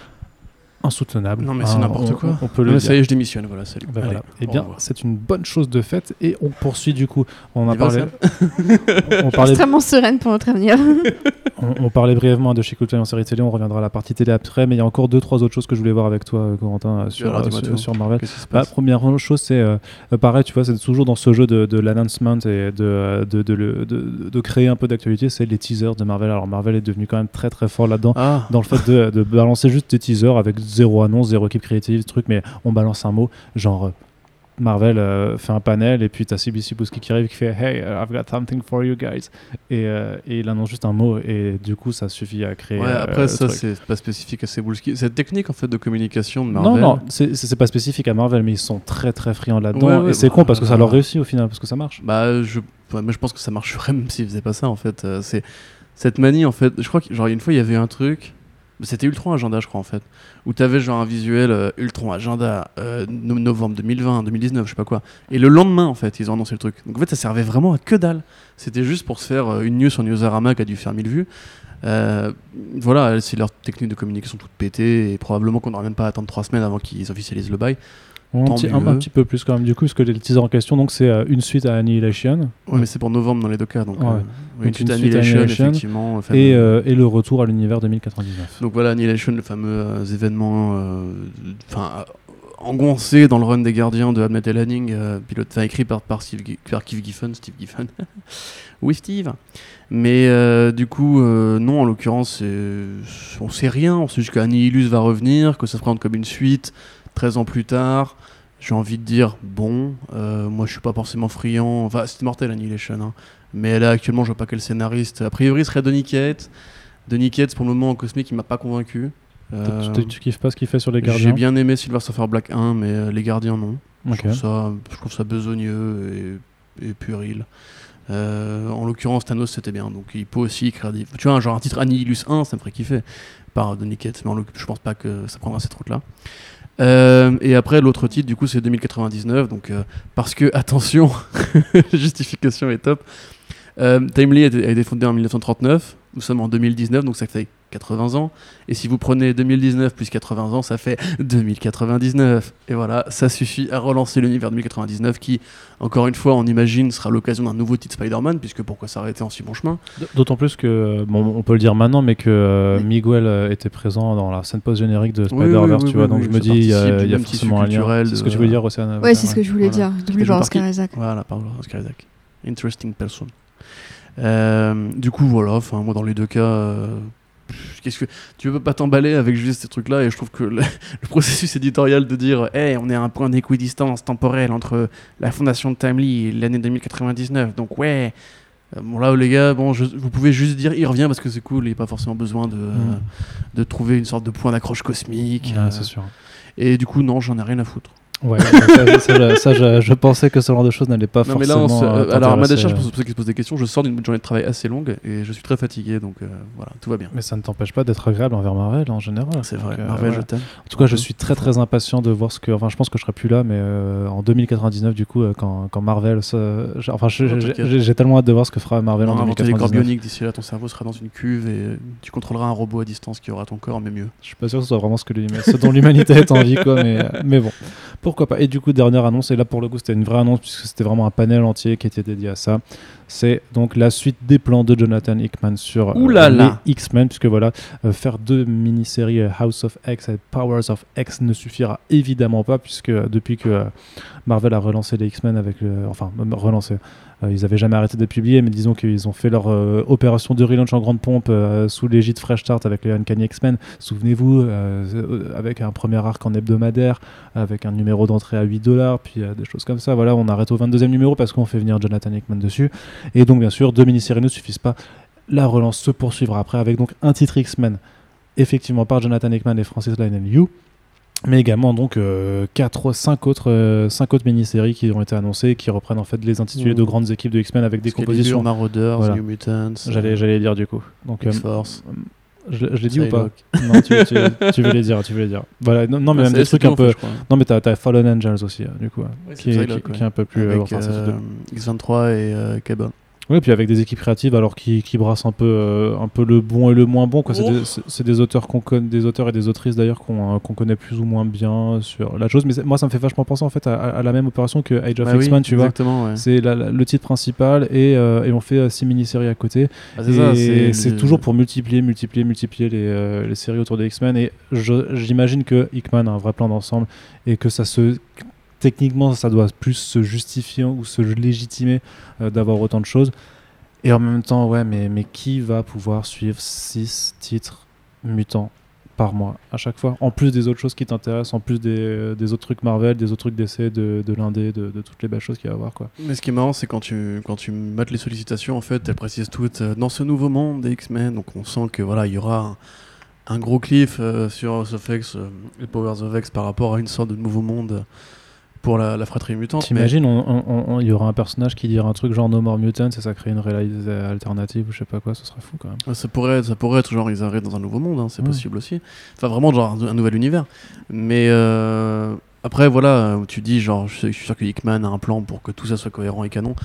A: insoutenables.
B: Non, mais c'est
A: Hein,
B: n'importe quoi.
A: On, peut le dire.
B: ça y est, je démissionne, voilà, salut.
A: Ben voilà. Eh bien, c'est une bonne chose de faite et on poursuit du coup. On, a parlé, on, parlait,
C: Extrêmement sereine pour notre avenir.
A: on, on parlait brièvement de chez Coldplay en série télé, on reviendra à la partie télé après, mais il y a encore deux, trois autres choses que je voulais voir avec toi, euh, Corentin, euh, sur,
B: Alors,
A: euh, sur, Marvel. Bah, première chose, c'est euh, pareil, tu vois, c'est toujours dans ce jeu de, de l'announcement et de, de, de, le- de- de créer un peu d'actualité, c'est les teasers de Marvel. Alors Marvel est devenu quand même très très fort là-dedans.
B: Ah,
A: Dans le fait de, de balancer juste des teasers avec zéro annonce, zéro équipe créative, truc, mais on balance un mot, genre euh, Marvel euh, fait un panel et puis t'as CBC Bouski qui arrive qui fait Hey, I've got something for you guys. Et, euh, et il annonce juste un mot et du coup ça suffit à créer.
B: ouais, après ça c'est pas spécifique à Cebulski. Cette technique en fait de communication de
A: Non,
B: Marvel.
A: non, c'est c'est- pas spécifique à Marvel, mais ils sont très très friands là-dedans.
B: Ouais, ouais,
A: et c'est
B: bah,
A: con parce que ça leur réussit au final, parce que ça marche.
B: Bah, je, je pense que ça marcherait même s'ils faisaient pas ça en fait. C'est cette manie en fait. Je crois que genre une fois il y avait un truc. C'était Ultron Agenda, je crois en fait, où t'avais genre un visuel euh, Ultron Agenda euh, no- novembre 2020, 2019, je sais pas quoi. Et le lendemain en fait, ils ont annoncé le truc. Donc en fait, ça servait vraiment à que dalle. C'était juste pour se faire euh, une news sur Newsarama qui a dû faire 1000 vues. Voilà, c'est leur technique de communication toute pétée et probablement qu'on n'aura même pas à attendre 3 semaines avant qu'ils officialisent le bail.
A: Un, petit, un- un petit peu plus quand même, du coup, parce que les teasers en question, donc c'est euh, une suite à Annihilation
B: Ouais, mais c'est pour novembre dans les deux cas. Donc,
A: Ouais.
B: euh, oui,
A: Donc
B: une suite
A: suite
B: Annihilation,
A: Annihilation
B: effectivement.
A: et, euh, et le retour à l'univers 2099.
B: Donc voilà, Annihilation, le fameux événement enfin, engoncé dans le run des gardiens de et Lanning, euh, pilote, enfin, écrit par, par, Steve, par Keith Giffen, Steve Giffen. oui, Steve. Mais euh, du coup, euh, non, en l'occurrence, on sait rien. On sait juste qu'Annihilus va revenir, que ça se présente comme une suite 13 ans plus tard. J'ai envie de dire, bon, euh, moi je suis pas forcément friand. Enfin, c'est mortel Annihilation. Hein. Mais là, actuellement, je vois pas quel scénariste. A priori, ce serait Donny Cates. Donny Cates, pour le moment, en cosmique, il m'a pas convaincu. Euh,
A: Tu, tu kiffes pas ce qu'il fait sur les
B: J'ai
A: gardiens
B: bien aimé Silver Surfer Black 1, mais euh, les gardiens, non. Je, trouve ça, je trouve ça besogneux et, et puéril. Euh, en l'occurrence, Thanos, c'était bien. Donc, il peut aussi écrire des. Tu vois, genre un titre Annihilus 1, ça me ferait kiffer. Par Donny Cates, mais en je pense pas que ça prendra cette route-là. Euh, et après, l'autre titre, du coup, c'est 2099. Donc, euh, parce que, attention, justification est top. Euh, Timely a été, a été fondé en 1939. Nous sommes en 2019, donc ça fait 80 ans. Et si vous prenez 2019 plus 80 ans, ça fait 2099. Et voilà, ça suffit à relancer l'univers 2099 qui, encore une fois, on imagine, sera l'occasion d'un nouveau titre Spider-Man, puisque pourquoi s'arrêter en si bon chemin?
A: D'autant plus que, euh, bon, on peut le dire maintenant, mais que euh, Miguel euh, était présent dans la scène post-générique de
B: Oui,
A: Spider-Verse,
B: oui,
A: tu vois,
B: oui,
A: donc
B: oui,
A: je me dis, il y a, y a forcément un lien. C'est ce que tu veux dire, Océane
C: Ouais, c'est ce que je voulais
B: Voilà.
C: dire. Doublé par Oscar Isaac.
B: Voilà, par Oscar Isaac. Interesting person. Euh, du coup, voilà, enfin, moi, dans les deux cas, euh, qu'est-ce que tu peux pas t'emballer avec juste ces trucs-là et je trouve que le, le processus éditorial de dire, hey, on est à un point d'équidistance temporelle entre la fondation de Timely et l'année 2099, donc ouais. Euh, Bon là les gars, bon, je- vous pouvez juste dire il revient parce que c'est cool, il n'y a pas forcément besoin de,
A: Mm.
B: de trouver une sorte de point d'accroche cosmique.
A: Ouais,
B: euh,
A: c'est sûr.
B: et du coup non, j'en ai rien à foutre.
A: Ouais, ça, ça, je- ça, je, je pensais que ce genre de choses n'allait pas
B: Non mais là,
A: forcément.
B: on se-
A: euh,
B: euh, alors à ma décharge, pour ceux qui se posent des questions, je sors d'une journée de travail assez longue et je suis très fatigué, donc euh, voilà, tout va bien.
A: Mais ça ne t'empêche pas d'être agréable envers Marvel en général.
B: C'est vrai,
A: euh,
B: Marvel,
A: ouais.
B: je t'aime.
A: En tout cas, je
B: Mhm.
A: suis très très impatient de voir ce que. Enfin, je pense que je serai plus là, mais euh, en 2099, du coup, euh, quand, quand Marvel. Se... Enfin,
B: Oh,
A: j'ai- tellement hâte de voir ce que fera Marvel
B: On
A: en
B: va inventer les corps
A: 2099.
B: bioniques d'ici là, ton cerveau sera dans une cuve et tu contrôleras un robot à distance qui aura ton corps, mais mieux.
A: Je suis pas sûr que ce soit vraiment ce, que l'huma- ce dont l'humanité est en vie, quoi, mais, mais bon, pourquoi pas. Et du coup, dernière annonce, et là pour le coup, c'était une vraie annonce, puisque c'était vraiment un panel entier qui était dédié à ça. C'est donc la suite des plans de Jonathan Hickman sur euh,
B: là
A: les. X-Men, puisque voilà, euh, faire deux mini-séries euh, House of X et Powers of X ne suffira évidemment pas, puisque depuis que Marvel a relancé les X-Men avec. Enfin, relancé. Euh, ils avaient jamais arrêté de publier, mais disons qu'ils ont fait leur euh, opération de relaunch en grande pompe euh, sous l'égide Fresh Start avec les Uncanny X-Men. Souvenez-vous, avec un premier arc en hebdomadaire, avec un numéro d'entrée à 8 dollars, puis des choses comme ça. Voilà, on arrête au 22e numéro parce qu'on fait venir Jonathan Hickman dessus. Et donc, bien sûr, deux mini-séries ne suffisent pas. La relance se poursuivra après avec donc un titre X-Men, effectivement par Jonathan Hickman et Francis Lionel Yu. Mais également donc 4, 5 autres, euh, cinq autres mini-séries qui ont été annoncées, qui reprennent en fait les intitulés de grandes équipes de X-Men avec des compositions.
B: Marauders,
A: Voilà.
B: New Mutants,
A: J'allais, j'allais dire du coup. Donc, euh, je, je l'ai dit ou pas. Non, tu, tu, tu veux les dire, tu veux les dire. Voilà, non, non, mais
B: Ah,
A: même des trucs un peu. Non, mais t'as, t'as Fallen Angels aussi, du coup,
B: Ouais,
A: qui, est, qui-
B: ouais.
A: qui est un peu plus. euh,
B: Avec
A: enfin, c'est
B: euh,
A: surtout-
B: X23 et euh, Cable.
A: Oui, puis avec des équipes créatives, alors qui, qui brassent un peu, euh, un peu le bon et le moins bon. quoi. C'est des, c'est- c'est des auteurs qu'on connaît, des auteurs et des autrices d'ailleurs qu'on euh, qu'on connaît plus ou moins bien sur la chose. Mais moi, ça me fait vachement penser en fait à, à la même opération que Age of
B: Bah oui,
A: X-Men, tu vois.
B: exactement, ouais.
A: C'est la- la- le titre principal et, euh, et on fait six mini-séries à côté.
B: Ah, c'est ça,
A: toujours pour multiplier, multiplier, multiplier les, euh, les séries autour des X-Men. Et je- j'imagine que Hickman a un vrai plan d'ensemble et que ça se. Techniquement, ça doit plus se justifier ou se légitimer euh, d'avoir autant de choses. Et en même temps, ouais, mais, mais qui va pouvoir suivre 6 titres mutants par mois à chaque fois En plus des autres choses qui t'intéressent, en plus des, euh, des autres trucs Marvel, des autres trucs d'essai, de, de l'indé, de, toutes les belles choses qu'il va y avoir. Quoi.
B: Mais ce qui est marrant, c'est quand tu, quand tu mates les sollicitations, en fait, elles précisent toutes euh, dans ce nouveau monde des X-Men. Donc on sent que voilà, il y aura un, gros cliff sur House of X, Powers of X par rapport à une sorte de nouveau monde pour la, la fratrie mutante.
A: T'imagines, il y aura un personnage qui dira un truc genre No More Mutants et ça crée une réalité alternative ou je sais pas quoi, ce serait fou quand même.
B: Ouais, Ça pourrait, ça pourrait être genre ils arrivent dans un nouveau monde, hein, c'est
A: Ouais.
B: possible aussi. Enfin vraiment genre un, un nouvel univers. Mais euh, après voilà, où tu dis genre je, suis- je suis sûr que Hickman a un plan pour que tout ça soit cohérent et canon.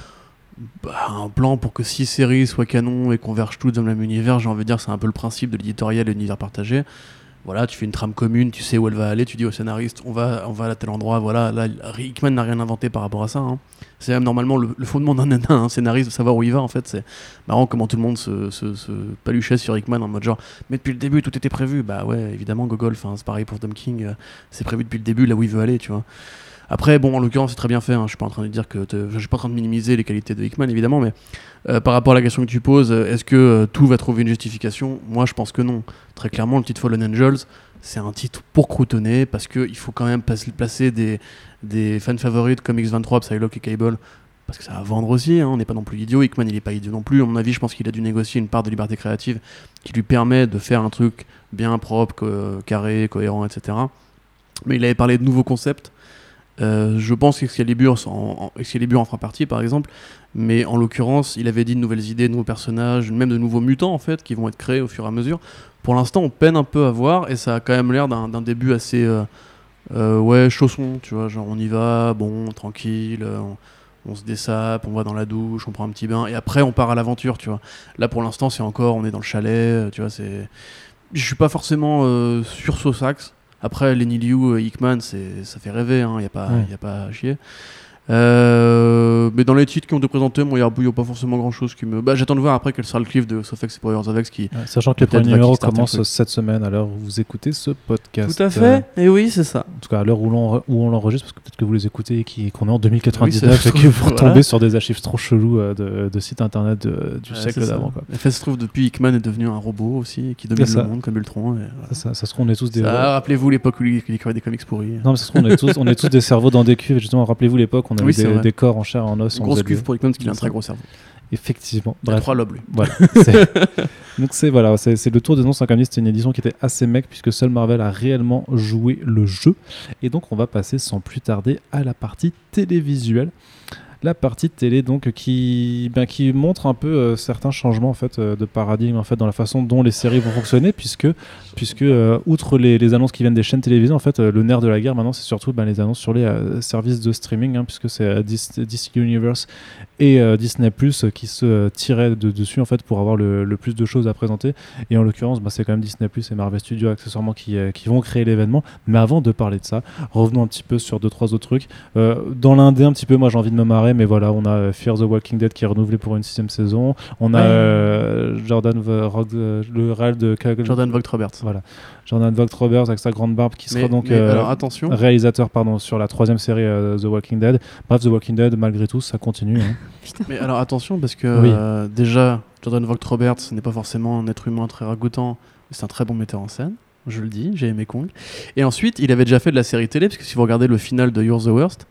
B: Bah, un plan pour que six séries soient canon et convergent toutes dans le même univers, j'ai envie de dire c'est un peu le principe de l'éditorial et l'univers partagé. Voilà, tu fais une trame commune, tu sais où elle va aller, tu dis au scénariste on va, on va à tel endroit, voilà, là Hickman n'a rien inventé par rapport à ça. hein. C'est même normalement le, fondement d'un d'un scénariste de savoir où il va en fait. C'est marrant comment tout le monde se, paluchait sur Hickman en mode genre mais depuis le début tout était prévu. Bah ouais, évidemment Gogol, c'est pareil pour Tom King, euh, c'est prévu depuis le début là où il veut aller, tu vois. Après, bon, en l'occurrence, c'est très bien fait. hein. Je suis pas en train de dire que. Je suis pas en train de minimiser les qualités de Hickman, évidemment, mais euh, par rapport à la question que tu poses, euh, est-ce que euh, tout va trouver une justification? Moi, je pense que non. Très clairement, le titre Fallen Angels, c'est un titre pour croutonner parce qu'il faut quand même placer des, des fans favoris de Comics 23, Psylocke et Cable. Parce que ça va vendre aussi, hein. on n'est pas non plus idiot. Hickman, il est pas idiot non plus. À mon avis, je pense qu'il a dû négocier une part de liberté créative qui lui permet de faire un truc bien propre, carré, cohérent, etc. Mais il avait parlé de nouveaux concepts. Euh, je pense qu'Excalibur en, en- Excalibur en fera partie, par exemple. Mais en l'occurrence, il avait dit de nouvelles idées, de nouveaux personnages, même de nouveaux mutants, en fait, qui vont être créés au fur et à mesure. Pour l'instant, on peine un peu à voir, et ça a quand même l'air d'un début assez. euh, euh, ouais, chausson, tu vois. Genre, on y va, bon, tranquille, on, se dessape, on va dans la douche, on prend un petit bain, et après, on part à l'aventure, tu vois. Là, pour l'instant, c'est encore, on est dans le chalet, tu vois, c'est. Je suis pas forcément sur Sax. Après, Lenny Liu, euh, Hickman, c'est- ça fait rêver, il n'y a, pas-
A: Ouais.
B: y a pas à chier. Euh, mais dans les titres qui ont été présentés, moi, il n'y a, pas forcément grand chose qui me. Bah, J'attends de voir après quel sera le cliff de Sofex et Powers of X qui.
A: Ouais, sachant que les premiers numéros commencent cette semaine à l'heure où vous écoutez ce podcast.
B: Tout à
A: Euh,
B: fait, et oui, c'est ça.
A: en tout cas, à l'heure où, l'on- où on l'enregistre, parce que peut-être que vous les écoutez et qui- qu'on est en 2099
B: Oui,
A: et que vous retombez
B: voilà.
A: sur des archives trop chelous euh, de, de sites internet de- du
B: Ouais,
A: siècle d'avant.
B: En fait, ça se trouve, depuis Hickman est devenu un robot aussi, qui domine le monde comme Ultron. et voilà.
A: Ça, ça, ça se trouve, on est tous des.
B: Rappelez-vous l'époque où il écrivait des comics pourris.
A: Non, mais ça se trouve, on est, tous, on est tous des cerveaux dans des cuves. Et justement, rappelez-vous l'époque, on avait
B: Oui, c'est
A: des, des corps en chair en os.
B: Une grosse cuve
A: des-
B: pour Hickman parce qu'il a un très gros cerveau.
A: Effectivement. Bref.
B: trois lobes, lui.
A: Voilà. c'est- Donc c'est voilà, c'est le tour des 50 C'était une édition qui était assez mec puisque seul Marvel a réellement joué le jeu. Et donc on va passer sans plus tarder à la partie télévisuelle. La partie télé donc qui, ben, qui montre un peu euh, certains changements en euh, de paradigme en fait dans la façon dont les séries vont fonctionner puisque puisque euh, outre les, annonces qui viennent des chaînes télévisées en fait le nerf de la guerre maintenant c'est surtout ben, les annonces sur les services de streaming hein, puisque c'est DC Universe et euh, Disney Plus qui se tiraient de dessus en fait pour avoir le, le plus de choses à présenter. Et en l'occurrence bah, c'est quand même Disney Plus et Marvel Studios accessoirement qui, euh, qui vont créer l'événement. Mais avant de parler de ça revenons un petit peu sur deux trois autres trucs. Euh, dans l'indé un petit peu moi j'ai envie de me marrer mais voilà on a euh, Fear the Walking Dead qui est renouvelé pour une sixième saison. On a
B: Ouais.
A: Jordan V- le réal de
B: Jordan Vogt Roberts.
A: voilà Jordan Vogt Roberts avec sa grande barbe qui sera
B: Mais,
A: donc
B: mais
A: euh,
B: alors attention,
A: réalisateur pardon sur la troisième série euh, The Walking Dead bref The Walking Dead malgré tout ça continue hein.
B: mais alors attention parce que
A: Oui.
B: euh, déjà Jordan Vogt Roberts n'est pas forcément un être humain très ragoûtant, mais c'est un très bon metteur en scène. Je le dis, j'ai aimé Kong. Et ensuite, il avait déjà fait de la série télé, parce que si vous regardez le final de You're the Worst,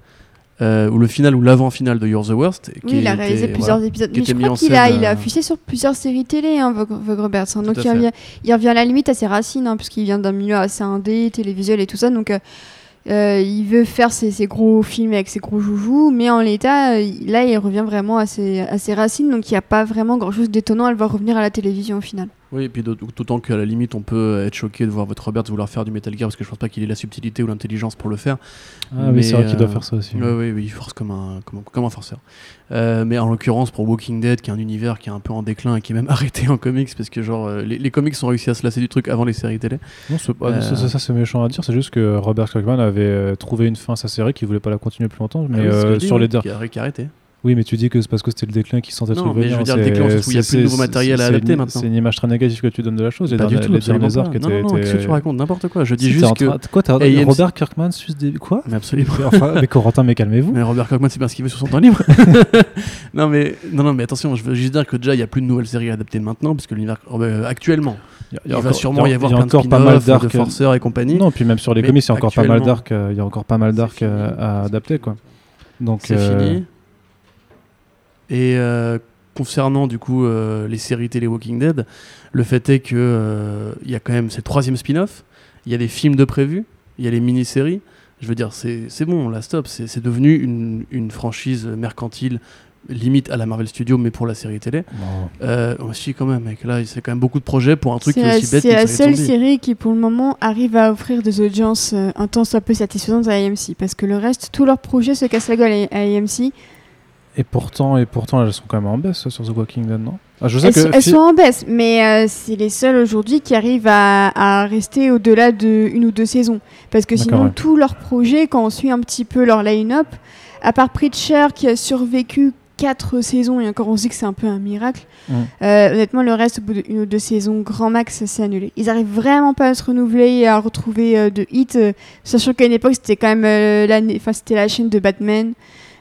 B: euh, ou le final ou l'avant-finale de You're the Worst, qui
C: Oui, il a
B: était-
C: réalisé
B: voilà.
C: plusieurs épisodes.
B: qui
C: Mais je
B: était
C: crois qu'il a, il a
B: euh,
C: affiché sur plusieurs séries télé, hein, Vogue, Vogue Roberts. hein. donc il revient, il revient à la limite à ses racines, hein, puisqu'il vient d'un milieu assez indé, télévisuel et tout ça. Donc euh, il veut faire ses, ses gros films avec ses gros joujoux, mais en l'état, là, il revient vraiment à ses, à ses racines. Donc il n'y a pas vraiment grand-chose d'étonnant à le voir revenir à la télévision au final.
B: Oui, et puis d'aut- d'autant qu'à la limite, on peut être choqué de voir votre Robert vouloir faire du Metal Gear parce que je pense pas qu'il ait la subtilité ou l'intelligence pour le faire.
A: Ah
B: Mais,
A: c'est vrai qu'il doit
B: euh,
A: faire ça aussi.
B: Oui, oui, oui, il force comme un, comme, un- comme un forceur. Euh, mais en l'occurrence, pour Walking Dead, qui est un univers qui est un peu en déclin et qui est même arrêté en comics, parce que genre, euh, les, les comics ont réussi à se lasser du truc avant les séries télé.
A: Non, pas-
B: Euh,
A: ça, c'est méchant à dire. C'est juste que Robert Kirkman avait trouvé une fin à sa série qui voulait pas la continuer plus longtemps. Mais
B: Ah oui,
A: sur
B: oui,
A: les
B: qui a, qui a arrêté.
A: Oui, mais tu dis que c'est parce que c'était le déclin qui sentait le
B: Non,
A: truc
B: mais je
A: venir,
B: veux dire, le déclin, où il y a plus de nouveaux
A: c'est-
B: matériels à adapter maintenant.
A: C'est une image très négative que tu donnes de la chose.
B: Pas du tout,
A: les
B: absolument pas. Non, non, non, qu'est-ce que tu racontes N'importe quoi. Je dis juste que.
A: Quoi, Robert Kirkman suce des. Quoi
B: Mais absolument.
A: Mais Corentin, mais calmez-vous.
B: Mais Robert Kirkman, c'est bien ce qu'il veut sur son temps libre. non, mais, non, non, mais attention, je veux juste dire que déjà, il n'y a plus de nouvelles séries adaptées maintenant, parce que l'univers. euh, actuellement, il, va sûrement y avoir plein de
A: encore pas mal
B: spin-offs, de
A: d'arcs.
B: forceurs et compagnie.
A: Non, puis même sur les comics, il y a encore pas mal d'arcs. euh, euh, à adapter, quoi. Donc,
B: C'est
A: euh,
B: fini. Et euh, concernant du coup euh, les séries télé Walking Dead, le fait est que euh, il y a quand même c'est le troisième spin-off, il y a des films de prévus, il y a les mini-séries. Je veux dire, c'est c'est bon, là, stop. C'est c'est devenu une, une franchise mercantile limite à la Marvel Studios, mais pour la série télé. Euh, aussi quand même, mec, là, c'est quand même beaucoup de projets pour un truc qui
C: C'est
B: est
C: la,
B: aussi bête
C: c'est la seule série qui, pour le moment, arrive à offrir des audiences euh, un tant soit peu satisfaisantes à AMC. Parce que le reste, tous leurs projets se cassent la gueule à, à AMC.
A: Et pourtant, et pourtant, elles sont quand même en baisse sur The Walking Dead, non? Ah, Je sais
C: Elles,
A: que
C: sont- elles sont en baisse, mais euh, c'est les seules aujourd'hui qui arrivent à, à rester au-delà de une ou deux saisons. Parce que sinon,
A: ouais.
C: tous leurs projets, quand on suit un petit peu leur line-up, à part Preacher qui a survécu quatre saisons, et encore on se dit que c'est un peu un miracle,
A: Mm.
C: euh, honnêtement, le reste, au bout d'une ou deux saisons, grand max, c'est annulé. Ils arrivent vraiment pas à se renouveler et à retrouver euh, de hits, sachant qu'à une époque, c'était quand même c'était la chaîne de Batman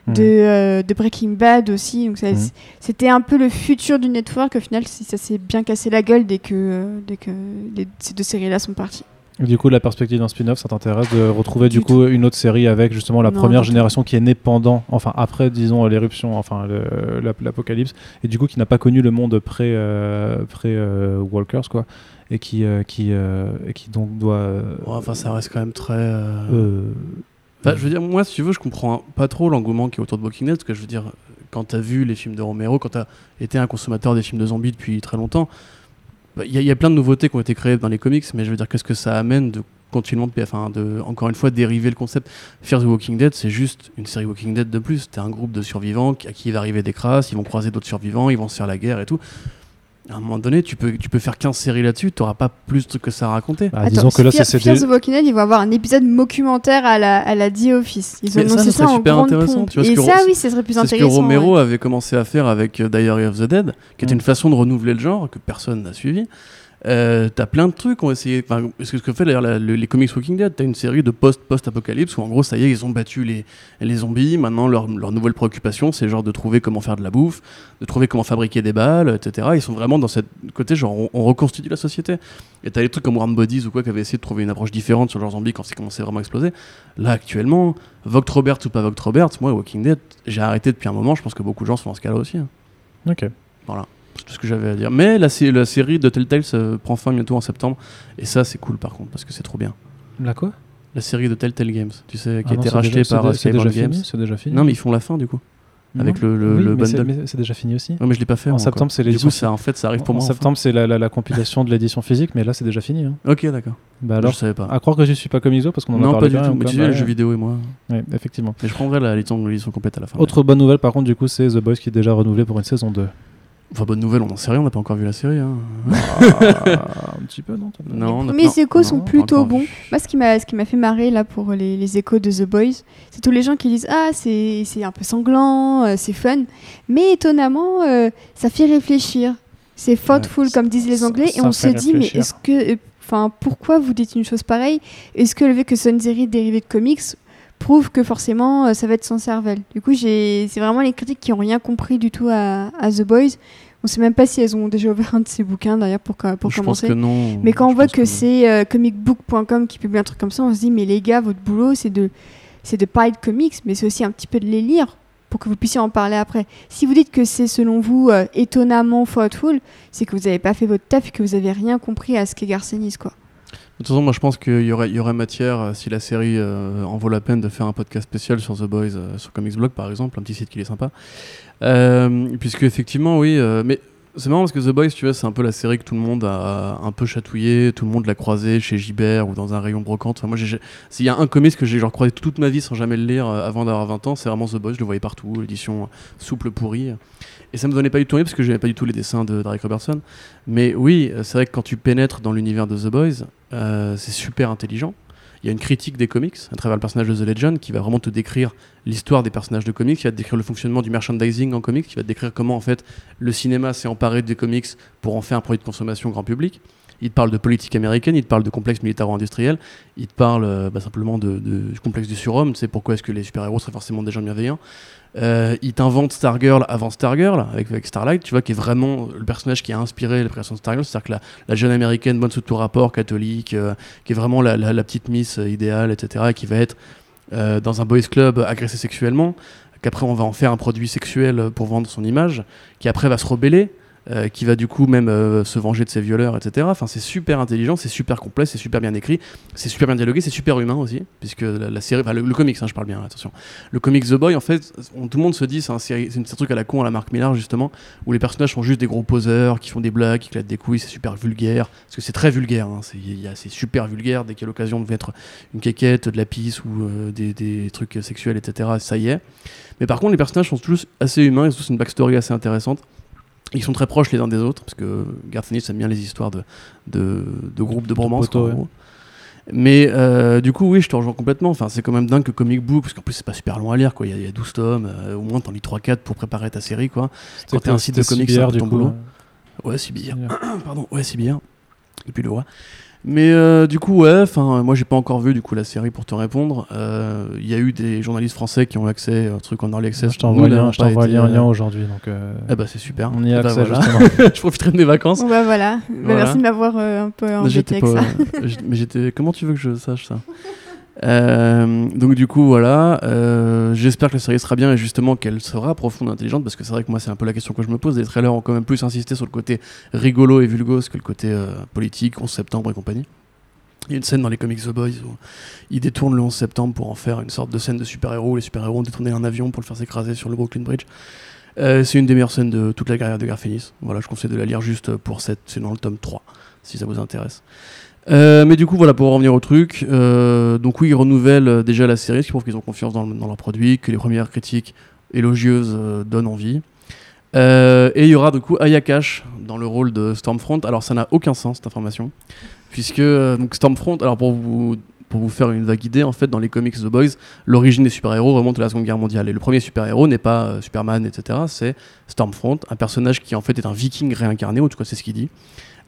A: Mm.
C: de, euh, de Breaking Bad aussi. Donc ça-
A: Mhm.
C: c'était un peu le futur du network. Au final, ça s'est bien cassé la gueule dès que, euh, dès que les- ces deux séries-là sont parties.
A: Du coup, la perspective d'un spin-off, ça t'intéresse de retrouver du,
C: Du
A: coup une autre série avec justement la
C: Non,
A: première génération qui est née pendant, enfin après, disons l'éruption, enfin l'apocalypse, et du coup qui n'a pas connu le monde pré, euh, pré euh, Walkers quoi, et qui euh, qui euh, et qui donc doit. euh,
B: Ouais, enfin, ça reste quand même très. Je veux dire, moi, si tu veux, je comprends pas trop l'engouement qui est autour de Walking Dead, parce que je veux dire, quand t'as vu les films de Romero, quand t'as été un consommateur des films de zombies depuis très longtemps, bah, il y, a- plein de nouveautés qui ont été créées dans les comics, mais je veux dire, qu'est-ce que ça amène de continuellement, enfin, de, encore une fois, dériver le concept? Fear the Walking Dead, c'est juste une série Walking Dead de plus. T'as un groupe de survivants à qui il va arriver des crasses, ils vont croiser d'autres survivants, ils vont se faire la guerre et tout. À un moment donné, tu peux, tu peux faire 15 séries là-dessus, t'auras pas plus de trucs que ça à raconter.
A: ah, disons que là, c'est
C: Fear the Walking Dead, ils vont avoir un épisode documentaire à la, à la The Office. Ils ont
B: Mais ça, ça
C: ça,
B: serait
C: en
B: super
C: grande
B: intéressant,
C: pompe.
B: tu vois,
C: Et ça, oui, ça serait plus
B: C'est ce que
C: intéressant.
B: Romero
C: ouais.
B: avait commencé à faire avec euh, Diary of the Dead, qui était
A: Mm.
B: une façon de renouveler le genre que personne n'a suivi. Euh, t'as plein de trucs ont essayé. Enfin, ce que fait d'ailleurs les comics Walking Dead, t'as une série de post post apocalypse où en gros ça y est ils ont battu les, les zombies. Maintenant leur, leur nouvelle préoccupation c'est genre de trouver comment faire de la bouffe, de trouver comment fabriquer des balles, etc. Ils sont vraiment dans cette côté genre on, on reconstitue la société. Et t'as des trucs comme Warm Bodies ou quoi qui avaient essayé de trouver une approche différente sur leurs zombies quand c'est commencé vraiment à exploser. Là actuellement, Vogt Roberts ou pas Vogt Roberts, moi Walking Dead j'ai arrêté depuis un moment. Je pense que beaucoup de gens sont dans ce cas-là aussi. hein.
A: Ok.
B: C'est tout ce que j'avais à dire. Mais la, sé- la série de Telltale euh, prend fin bientôt en septembre. Et ça, c'est cool par contre, parce que c'est trop bien.
A: La quoi?
B: La série de Telltale Games, tu sais, qui
A: Ah
B: a
A: non,
B: été
A: c'est
B: rachetée
A: déjà- c'est
B: par euh,
A: C'est
B: Skybound
A: déjà
B: Games.
A: fini. C'est déjà fini.
B: Non, mais ils font la fin du coup. avec le- le-
A: Oui,
B: le
A: c'est-
B: bundle.
A: C'est déjà fini aussi.
B: Ouais, mais je l'ai pas fait.
A: En septembre, c'est
B: Du
A: l'édition
B: coup, ça, en fait, ça arrive pour
A: en
B: moi. enfin.
A: septembre, c'est la, la- la compilation de l'édition physique, mais là, c'est déjà fini. hein.
B: Ok, d'accord.
A: Bah
B: Alors, je savais pas.
A: à croire que je suis pas comme Iso parce qu'on en a
B: non,
A: parlé
B: pas du tout.
A: ou
B: Mais tu sais, les jeux vidéo et moi.
A: ouais, effectivement.
B: Mais je prendrai l'édition complète à la fin.
A: Autre bonne nouvelle, par contre, du coup, c'est The Boys qui est déjà renouvelé pour une saison 2.
B: Enfin, bonne nouvelle, on n'en sait rien, on n'a pas encore vu la série. hein.
A: un petit peu, non
B: Non, on
C: Les premiers échos
B: non,
C: sont plutôt bons.
B: vu.
C: Moi, ce qui m'a, ce qui m'a fait marrer là pour les, les échos de The Boys, c'est tous les gens qui disent ah c'est, c'est un peu sanglant, euh, c'est fun, mais étonnamment euh, ça fait réfléchir. C'est thoughtful
A: Ouais,
C: comme disent les
A: ça-
C: Anglais et
A: ça
C: on se dit mais est-ce que, euh, enfin pourquoi vous dites une chose pareille? Est-ce que le fait que ce soit une série dérivée de comics prouve que forcément euh, ça va être sans cervelle Du coup c'est vraiment les critiques qui ont rien compris du tout à, à The Boys. On sait même pas si elles ont déjà ouvert un de ces bouquins d'ailleurs pour, pour
B: Je pense
C: commencer.
B: que non.
C: Mais quand on voit
B: pense
C: que, c'est euh, comicbook.com qui publie un truc comme ça, on se dit mais les gars, votre boulot c'est de c'est de parler de comics, mais c'est aussi un petit peu de les lire pour que vous puissiez en parler après. Si vous dites que c'est selon vous euh, étonnamment thoughtful, c'est que vous n'avez pas fait votre taf et que vous avez rien compris à ce qu'est Garcenis quoi.
B: De toute façon, moi je pense qu'il y aurait, matière, euh, si la série euh, en vaut la peine, de faire un podcast spécial sur The Boys, euh, sur Comics Blog par exemple, un petit site qui est sympa. Puisque effectivement, oui, mais C'est marrant parce que The Boys, tu vois, c'est un peu la série que tout le monde a un peu chatouillé, tout le monde l'a croisé chez Gibert ou dans un rayon brocante. Enfin, moi, s'il y a un comics que j'ai croisé toute ma vie sans jamais le lire avant d'avoir 20 ans, c'est vraiment The Boys. Je le voyais partout, l'édition souple pourrie. Et ça me donnait pas du tout envie parce que j'aimais pas du tout les dessins de Derek Robertson. Mais oui, c'est vrai que quand tu pénètres dans l'univers de The Boys, c'est super intelligent. Il y a une critique des comics à travers le personnage de The Legend qui va vraiment te décrire l'histoire des personnages de comics, qui va te décrire le fonctionnement du merchandising en comics, qui va te décrire comment en fait le cinéma s'est emparé des comics pour en faire un produit de consommation grand public. Il te parle de politique américaine, il te parle de complexe militaro-industriel, il te parle euh, bah, simplement de, du complexe du surhomme, sais pourquoi est-ce que les super-héros seraient forcément des gens bienveillants. Euh, il t'invente Stargirl avant Stargirl, avec, avec Starlight, tu vois, qui est vraiment le personnage qui a inspiré la création de Stargirl, c'est-à-dire que la, jeune américaine bonne sous tout rapport, catholique, euh, qui est vraiment la, petite miss idéale, etc., et qui va être euh, dans un boys club agressée sexuellement, qu'après on va en faire un produit sexuel pour vendre son image, qui après va se rebeller, euh, qui va du coup même euh, se venger de ses violeurs, etc. Enfin, c'est super intelligent, c'est super complet, c'est super bien écrit, c'est super bien dialogué, c'est super humain aussi, puisque la, série, enfin le, le comics, hein, je parle bien, attention. Le comics The Boy, en fait, tout le monde se dit c'est un, un truc à la con à la Marc Millar justement, où les personnages sont juste des gros poseurs, qui font des blagues, qui claquent des couilles, c'est super vulgaire, parce que c'est très vulgaire, hein, c'est c'est super vulgaire dès qu'il y a l'occasion de mettre une quéquette, de la pisse ou euh, des, des trucs sexuels, etc. Ça y est. Mais par contre, les personnages sont tous assez humains, ils ont tous une backstory assez intéressante. Ils sont très proches les uns des autres, parce que Garth Ennis aime bien les histoires de, de, de groupes de bromance.
A: ouais.
B: Mais euh, du coup, oui, je te rejoins complètement. Enfin, c'est quand même dingue que comic book, parce qu'en plus, c'est pas super long à lire. Quoi. Il, y a, il y a 12 tomes, euh, au moins t'en lis 3-4 pour préparer ta série. Quoi. Quand t'es un site de comics, c'est ton
A: coup,
B: boulot. Ouais, c'est bien. Pardon, ouais, c'est bien. Et puis le roi. Mais euh, du coup, ouais, enfin, moi j'ai pas encore vu du coup la série pour te répondre. Euh, Il y a eu des journalistes français qui ont accès au truc en early access.
A: Je t'envoie lien, je t'envoie lien,
B: euh,
A: lien aujourd'hui. Donc, euh,
B: Eh bah c'est super.
A: on y a
B: bah,
A: accès
B: voilà.
A: justement.
B: je profiterai de mes vacances.
C: Bon, bah voilà. Bah,
B: Voilà.
C: Merci de m'avoir euh, un peu
B: Mais
C: embêté avec
B: pas.
C: ça.
B: Mais j'étais. Comment tu veux que je sache ça? Euh, donc du coup voilà, euh, j'espère que la série sera bien et justement qu'elle sera profonde et intelligente parce que c'est vrai que moi c'est un peu la question que je me pose. Les trailers ont quand même plus insisté sur le côté rigolo et vulgose que le côté euh, politique, 11 septembre et compagnie. Il y a une scène dans les comics The Boys où ils détournent le 11 septembre pour en faire une sorte de scène de super-héros. Les super-héros ont détourné un avion pour le faire s'écraser sur le Brooklyn Bridge. Euh, c'est une des meilleures scènes de toute la carrière de Garth Ennis. Voilà, je conseille de la lire juste pour cette. C'est dans le tome 3, si ça vous intéresse. Euh, mais du coup, voilà, pour en revenir au truc, euh, donc oui, ils renouvellent euh, déjà la série, ce qui prouve qu'ils ont confiance dans, le- dans leur produit, que les premières critiques élogieuses donnent envie. Et il y aura du coup Aya Cash dans le rôle de Stormfront. Alors ça n'a aucun sens cette information, puisque Stormfront, alors pour vous, pour vous faire une vague idée, en fait dans les comics The Boys, l'origine des super-héros remonte à la Seconde Guerre mondiale. Et le premier super-héros n'est pas Superman, etc. C'est Stormfront, un personnage qui en fait est un viking réincarné, ou en tout cas c'est ce qu'il dit,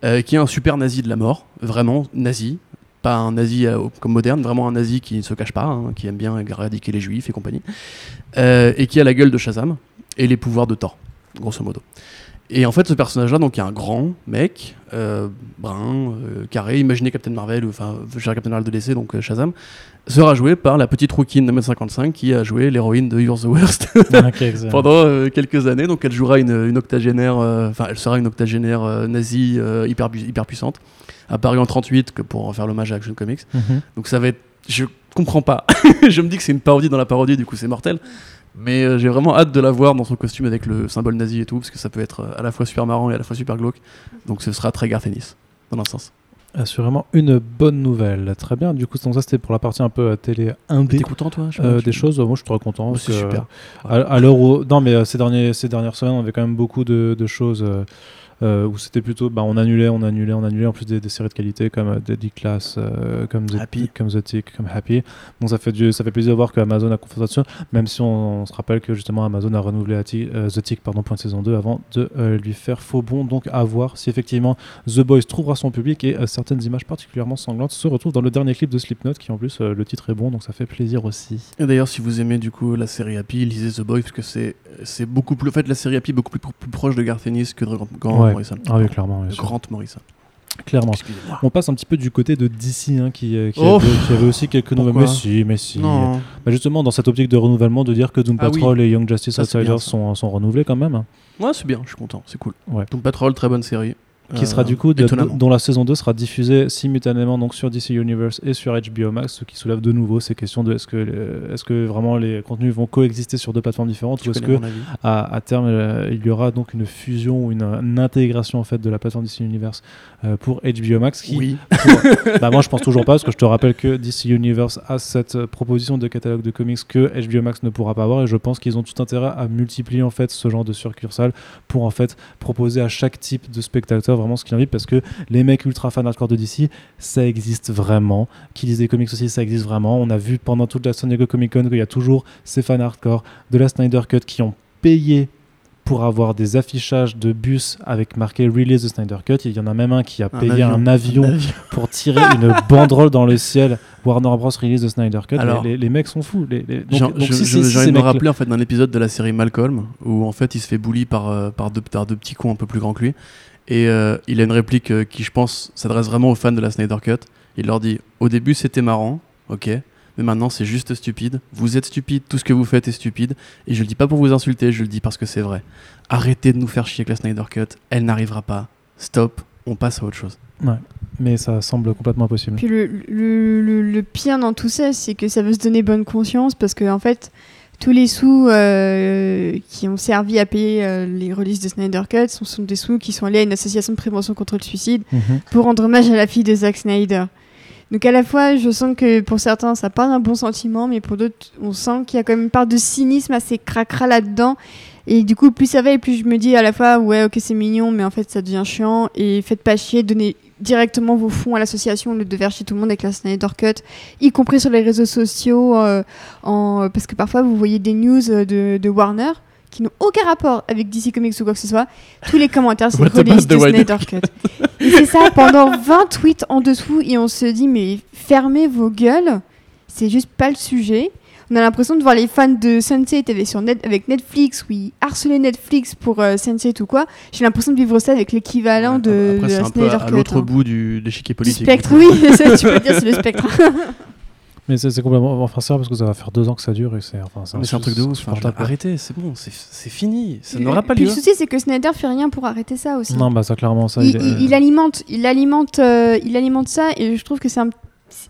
B: euh, qui est un super nazi de la mort, vraiment nazi. Pas un nazi euh, comme moderne, vraiment un nazi qui ne se cache pas, hein, qui aime bien éradiquer les juifs et compagnie, euh, et qui a la gueule de Shazam et les pouvoirs de Thor, grosso modo. Et en fait, ce personnage-là, donc, est un grand mec, euh, brun, euh, carré, imaginez Captain Marvel, enfin, Captain Marvel de DC, donc euh, Shazam, sera joué par la petite rouquine de 1m55 qui a joué l'héroïne de You're the Worst
A: excellent.
B: pendant quelques années. Donc, elle jouera une, une octogénaire, enfin, elle sera une octogénaire nazie hyper, hyper puissante, apparue en 38 que pour faire l'hommage à Action Comics.
A: Mhm.
B: Donc ça va être. Je comprends pas. je me dis que c'est une parodie dans la parodie, du coup c'est mortel. Mais euh, j'ai vraiment hâte de la voir dans son costume avec le symbole nazi et tout, parce que ça peut être euh, à la fois super marrant et à la fois super glauque. Donc ce sera très Garth Ennis, dans un sens.
A: Assurément une bonne nouvelle. Très bien. Du coup, ça c'était pour la partie un peu euh, télé indé.
B: T'es content toi je
A: Euh, des
B: je-
A: choses, moi je suis très content.
B: C'est super.
A: À, à l'heure où. Non, mais ces, derniers, ces dernières semaines, on avait quand même beaucoup de, de choses euh, euh, où c'était plutôt. Bah, on annulait, on annulait, on annulait. En plus des, des séries de qualité comme euh, Deadly Class, euh, comme, The,
B: Happy.
A: comme The Tick, comme Happy. Donc ça fait, du, ça fait plaisir de voir que Amazon a confiance là-dessus, même si on, on se rappelle que justement Amazon a renouvelé euh, The Tick pardon, pour une saison 2 avant de lui faire faux bon. Donc à voir si effectivement The Boys trouvera son public et certaines images particulièrement sanglantes se retrouvent dans le dernier clip de Slipknot qui en plus le titre est bon donc ça fait plaisir aussi.
B: Et d'ailleurs, si vous aimez du coup la série Happy, lisez The Boy, parce que c'est beaucoup plus. En fait, la série Happy est beaucoup plus, plus proche de Garth Ennis que de
A: Ouais.
B: Morrison.
A: Ah oui, clairement.
B: Grant Morrison.
A: Clairement. On passe un petit peu du côté de DC hein, qui, euh, qui,
B: Oh.
A: avait, qui avait aussi quelques nouvelles. Mais si, mais si.
B: Non.
A: Bah, justement, dans cette optique de renouvellement, de dire que Doom
B: Ah oui.
A: Patrol et Young Justice Outsiders sont, sont renouvelés quand même.
B: Ouais, c'est bien, je suis content, c'est cool.
A: Ouais.
B: Doom Patrol, très bonne série.
A: Qui sera du coup de- dont la saison 2 sera diffusée simultanément donc sur DC Universe et sur HBO Max ce qui soulève de nouveau ces questions de est-ce que est-ce que vraiment les contenus vont coexister sur deux plateformes différentes
B: Tu
A: ou est-ce que à, à terme euh, il y aura donc une fusion ou une, une intégration en fait de la plateforme DC Universe euh, pour HBO Max qui
B: Oui.
A: bah moi je pense toujours pas parce que je te rappelle que DC Universe a cette euh, proposition de catalogue de comics que HBO Max ne pourra pas avoir et je pense qu'ils ont tout intérêt à multiplier en fait ce genre de succursale pour en fait proposer à chaque type de spectateur vraiment ce qu'il envie parce que les mecs ultra fans hardcore de DC ça existe vraiment qui lisent des comics aussi ça existe vraiment on a vu pendant toute la San Diego Comic Con qu'il y a toujours ces fans hardcore de la Snyder Cut qui ont payé pour avoir des affichages de bus avec marqué Release the Snyder Cut. Il y en a même un qui a
B: Un
A: payé
B: avion.
A: un avion
B: Un avion.
A: pour tirer une banderole dans le ciel. Warner Bros. Release the Snyder Cut.
B: Alors-
A: les, mecs sont fous. Les, les- donc- si-
B: j'ai-
A: si-
B: me rappeler en fait d'un épisode de la série Malcolm où en fait il se fait bully par, euh, par, deux, par deux petits cons un peu plus grands que lui et euh, il a une réplique euh, qui je pense s'adresse vraiment aux fans de la Snyder Cut. Il leur dit au début c'était marrant, ok, mais maintenant c'est juste stupide. Vous êtes stupide, tout ce que vous faites est stupide et je le dis pas pour vous insulter, je le dis parce que c'est vrai. Arrêtez de nous faire chier avec la Snyder Cut, elle n'arrivera pas. Stop, on passe à autre chose.
A: Mais ça semble complètement impossible.
C: Puis le, le, le- le pire dans tout ça, c'est que ça veut se donner bonne conscience parce que en fait, tous les sous euh, qui ont servi à payer euh, les releases de Snyder Cut sont, sont des sous qui sont allés à une association de prévention contre le suicide
A: Mhm.
C: pour rendre hommage à la fille de Zack Snyder. Donc à la fois, je sens que pour certains, ça part d'un bon sentiment, mais pour d'autres, on sent qu'il y a quand même une part de cynisme assez cracra là-dedans. Et du coup, plus ça va, et plus je me dis à la fois, ouais, ok, c'est mignon, mais en fait, ça devient chiant. Et faites pas chier, donnez directement vos fonds à l'association au lieu de chier tout le monde avec la Snyder Cut, y compris sur les réseaux sociaux, euh, en... parce que parfois, vous voyez des news euh, de, de Warner qui n'ont aucun rapport avec DC Comics ou quoi que ce soit. Tous les commentaires, c'est release de Snyder Cut. Et c'est ça pendant 20 tweets en dessous et on se dit mais fermez vos gueules, c'est juste pas le sujet. On a l'impression de voir les fans de Sense8 avec, sur net, avec Netflix, où ils harcelaient Netflix pour euh, Sense8 ou quoi. J'ai l'impression de vivre ça avec l'équivalent
B: Ouais,
C: de,
B: Après
C: de la
B: un peu à, l'autre
C: hein.
B: bout du, l'échiquier
C: Du
B: politique.
C: spectre, oui, ça, tu peux dire c'est le spectre.
A: Mais c'est complètement. Enfin, c'est vrai parce que ça va faire deux ans que ça dure et c'est. Enfin,
B: c'est un truc de ouf. Enfin, arrêtez, c'est bon, c'est fini. Ça n'aura pas
C: Puis
B: lieu.
C: le souci, c'est que Snyder fait rien pour arrêter ça aussi.
A: Non, bah ça, clairement, ça.
C: il,
A: est-
C: il- il alimente, il alimente, euh, il alimente ça et je trouve que c'est un.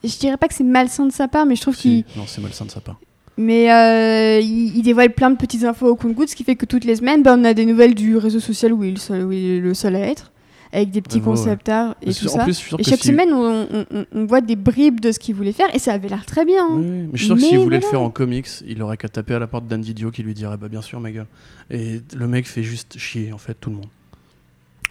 C: Je dirais pas que c'est malsain de sa part, mais je trouve qu'il.
B: Non, c'est malsain de sa part.
C: Mais euh, il, il dévoile plein de petites infos au compte-gouttes, ce qui fait que toutes les semaines, bah, on a des nouvelles du réseau social où il est le seul, où il est le seul à être, avec des petits
B: Ouais,
C: art et tout ça.
B: plus,
C: Et
B: que
C: chaque
B: si-
C: semaine, on, on- on- on voit des bribes de ce qu'il voulait faire et ça avait l'air très bien. hein.
B: Oui, oui, mais je suis sûr que s'il voulait le faire en comics, il aurait qu'à taper à la porte d'Andy Dio qui lui dirait Bah, bien sûr, ma gueule. Et le mec fait juste chier, en fait, tout le monde.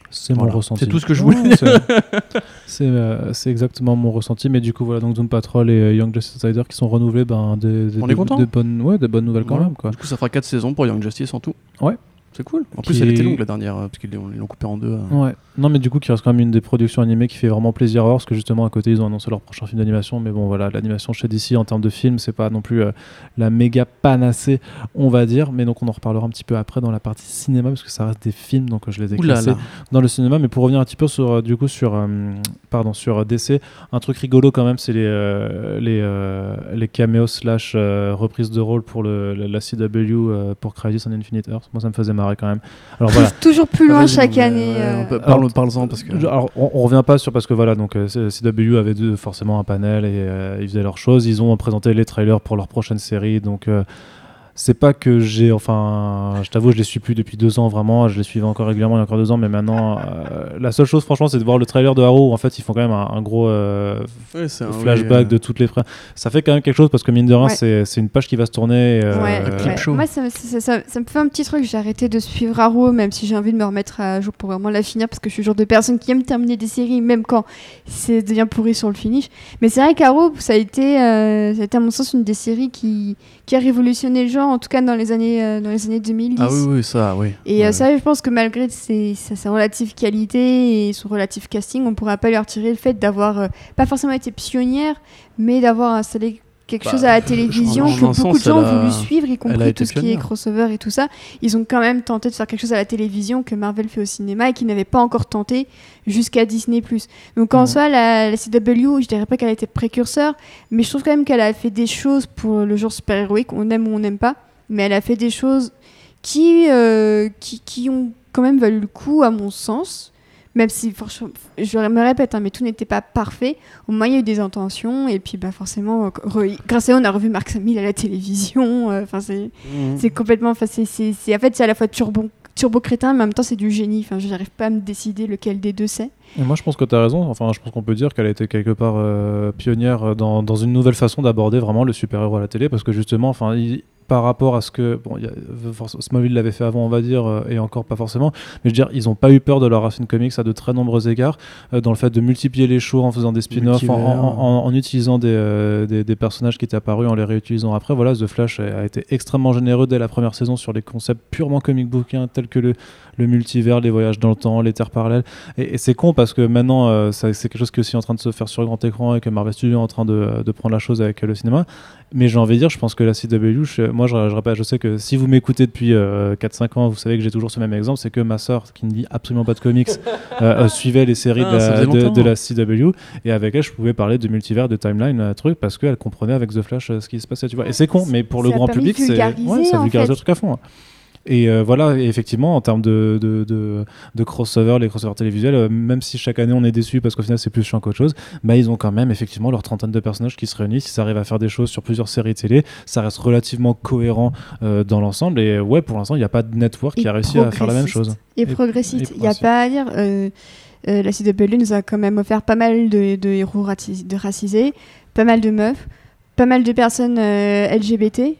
A: C'est mon ressenti.
B: C'est tout ce que je
A: Ouais,
B: voulais.
A: c'est- euh, c'est exactement mon ressenti. Mais du coup, voilà, donc Doom Patrol et euh, Young Justice Outsider qui sont renouvelés, ben, des, des,
B: On est
A: des-
B: content.
A: des bonnes, ouais, des bonnes nouvelles quand
B: Voilà.
A: même. Quoi.
B: Du coup, ça fera 4 saisons pour Young Justice en tout.
A: Ouais.
B: C'est cool. En plus, elle était longue la dernière, euh, parce qu'ils l'ont coupée en deux. euh.
A: Ouais. Non, mais du coup, qui reste quand même une des productions animées qui fait vraiment plaisir à voir, parce que justement, à côté, ils ont annoncé leur prochain film d'animation. Mais bon, voilà, l'animation chez DC en termes de film, c'est pas non plus euh, la méga panacée, on va dire. Mais donc, on en reparlera un petit peu après dans la partie cinéma, parce que ça reste des films, donc euh, je les ai classés dans le cinéma. Mais pour revenir un petit peu sur, euh, du coup, sur, pardon, sur DC, un truc rigolo quand même, c'est les, les, les caméos slash reprises de rôle pour le, la, la CW pour Crisis on Infinite Earth. Moi, ça me faisait marrer quand même. Alors voilà.
C: Toujours plus loin chaque année. euh.
A: Alors,
B: parle- Parle-en parce que.
A: Alors, on, on revient pas sur parce que voilà, donc euh, CW avait deux- forcément un panel et euh, ils faisaient leurs choses. Ils ont présenté les trailers pour leur prochaine série, donc euh, c'est pas que j'ai, enfin, je t'avoue, je les suis plus depuis deux ans vraiment. Je les suivais encore régulièrement il y a encore deux ans, mais maintenant, euh, la seule chose, franchement, c'est de voir le trailer de Arrow où en fait ils font quand même un, un gros euh,
B: Ouais, c'est un-
A: flashback
B: oui, euh,
A: de toutes les frères. Ça fait quand même quelque chose parce que mine de rien,
C: Ouais.
A: c'est c'est une page qui va se tourner. euh,
C: Ouais. Moi, ça, me- ça, ça- ça me fait un petit truc. J'ai arrêté de suivre Arrow, même si j'ai envie de me remettre à jour pour vraiment la finir, parce que je suis le genre de personne qui aime terminer des séries, même quand c'est devient pourri sur le finish. Mais c'est vrai qu'Arrow, ça a été, euh, ça a été à mon sens une des séries qui, qui a révolutionné le genre, en tout cas dans les années, euh, dans les années 2010.
B: Ah oui, oui, ça, oui.
C: Et euh,
B: Ouais.
C: ça, je pense que malgré ses, sa, sa relative qualité et son relatif casting, on pourra pas lui retirer le fait d'avoir euh, pas forcément été pionnière, mais d'avoir installé quelque
B: Bah,
C: chose à la télévision que beaucoup de gens ont voulu suivre, y compris tout ce qui est crossover et tout ça. Ils ont quand même tenté de faire quelque chose à la télévision que Marvel fait au cinéma et qu'ils n'avaient pas encore tenté jusqu'à Disney+. Donc en
A: Mhm.
C: soi, la, la CW, je dirais pas qu'elle a été précurseur, mais je trouve quand même qu'elle a fait des choses pour le genre super-héroïque, on aime ou on n'aime pas, mais elle a fait des choses qui, euh, qui, qui ont quand même valu le coup, à mon sens. Même si, franchement, je me répète, hein, mais tout n'était pas parfait. Au moins, il y a eu des intentions, et puis, bah, forcément, re- grâce à eux, on a revu Marc Hamill à la télévision. euh, Enfin, c'est complètement. Enfin, c'est, c'est, c'est- en fait, c'est à la fois turbo, turbo crétin, mais en même temps, c'est du génie. Enfin, je n'arrive pas à me décider lequel des deux c'est.
A: Et moi, je pense que tu as raison. Enfin, je pense qu'on peut dire qu'elle a été quelque part euh, pionnière dans, dans une nouvelle façon d'aborder vraiment le super-héros à la télé, parce que justement, enfin, il- par rapport à ce que bon, y a- Smallville l'avait fait avant, on va dire, euh, et encore pas forcément. Mais je veux dire, ils n'ont pas eu peur de leur racine comics à de très nombreux égards, euh, dans le fait de multiplier les shows en faisant des spin-offs, en,
B: Multivers.
A: en- en- en utilisant des, euh, des, des personnages qui étaient apparus, en les réutilisant après. Voilà, The Flash a, a été extrêmement généreux dès la première saison sur les concepts purement comic bookiens tels que le, le multivers, les voyages dans le temps, les terres parallèles. Et, et c'est con parce que maintenant, euh, c'est quelque chose qui est aussi en train de se faire sur grand écran et que Marvel Studios est en train de, de prendre la chose avec le cinéma. Mais j'ai envie de dire, je pense que la CW, je- moi je, je, rappelle- je sais que si vous m'écoutez depuis euh, 4-5 ans, vous savez que j'ai toujours ce même exemple, c'est que ma soeur, qui ne lit absolument pas de comics, euh, euh, suivait les séries
B: Ah,
A: de, la,
B: faisait
A: de-
B: longtemps.
A: de la CW et avec elle, je pouvais parler de multivers, de timeline, truc, parce qu'elle comprenait avec The Flash ce qui se passait, tu vois. Et c'est con, mais pour le grand public, c'est ouais, ça vulgarise le truc à fond. hein. Et euh, voilà, et effectivement, en termes de, de, de, de crossover, les crossovers télévisuels, euh, même si chaque année on est déçu parce qu'au final c'est plus chiant qu'autre chose, bah, ils ont quand même effectivement leur trentaine de personnages qui se réunissent. Ils arrivent à faire des choses sur plusieurs séries télé. Ça reste relativement cohérent euh, dans l'ensemble. Et ouais, pour l'instant, il n'y a pas de network qui a réussi à faire la même chose.
C: Et,
A: Et-
C: progressiste. Il n'y a pas à dire. euh, euh, la CW nous a quand même offert pas mal de, de héros racisés, pas mal de meufs, pas mal de personnes euh, LGBT.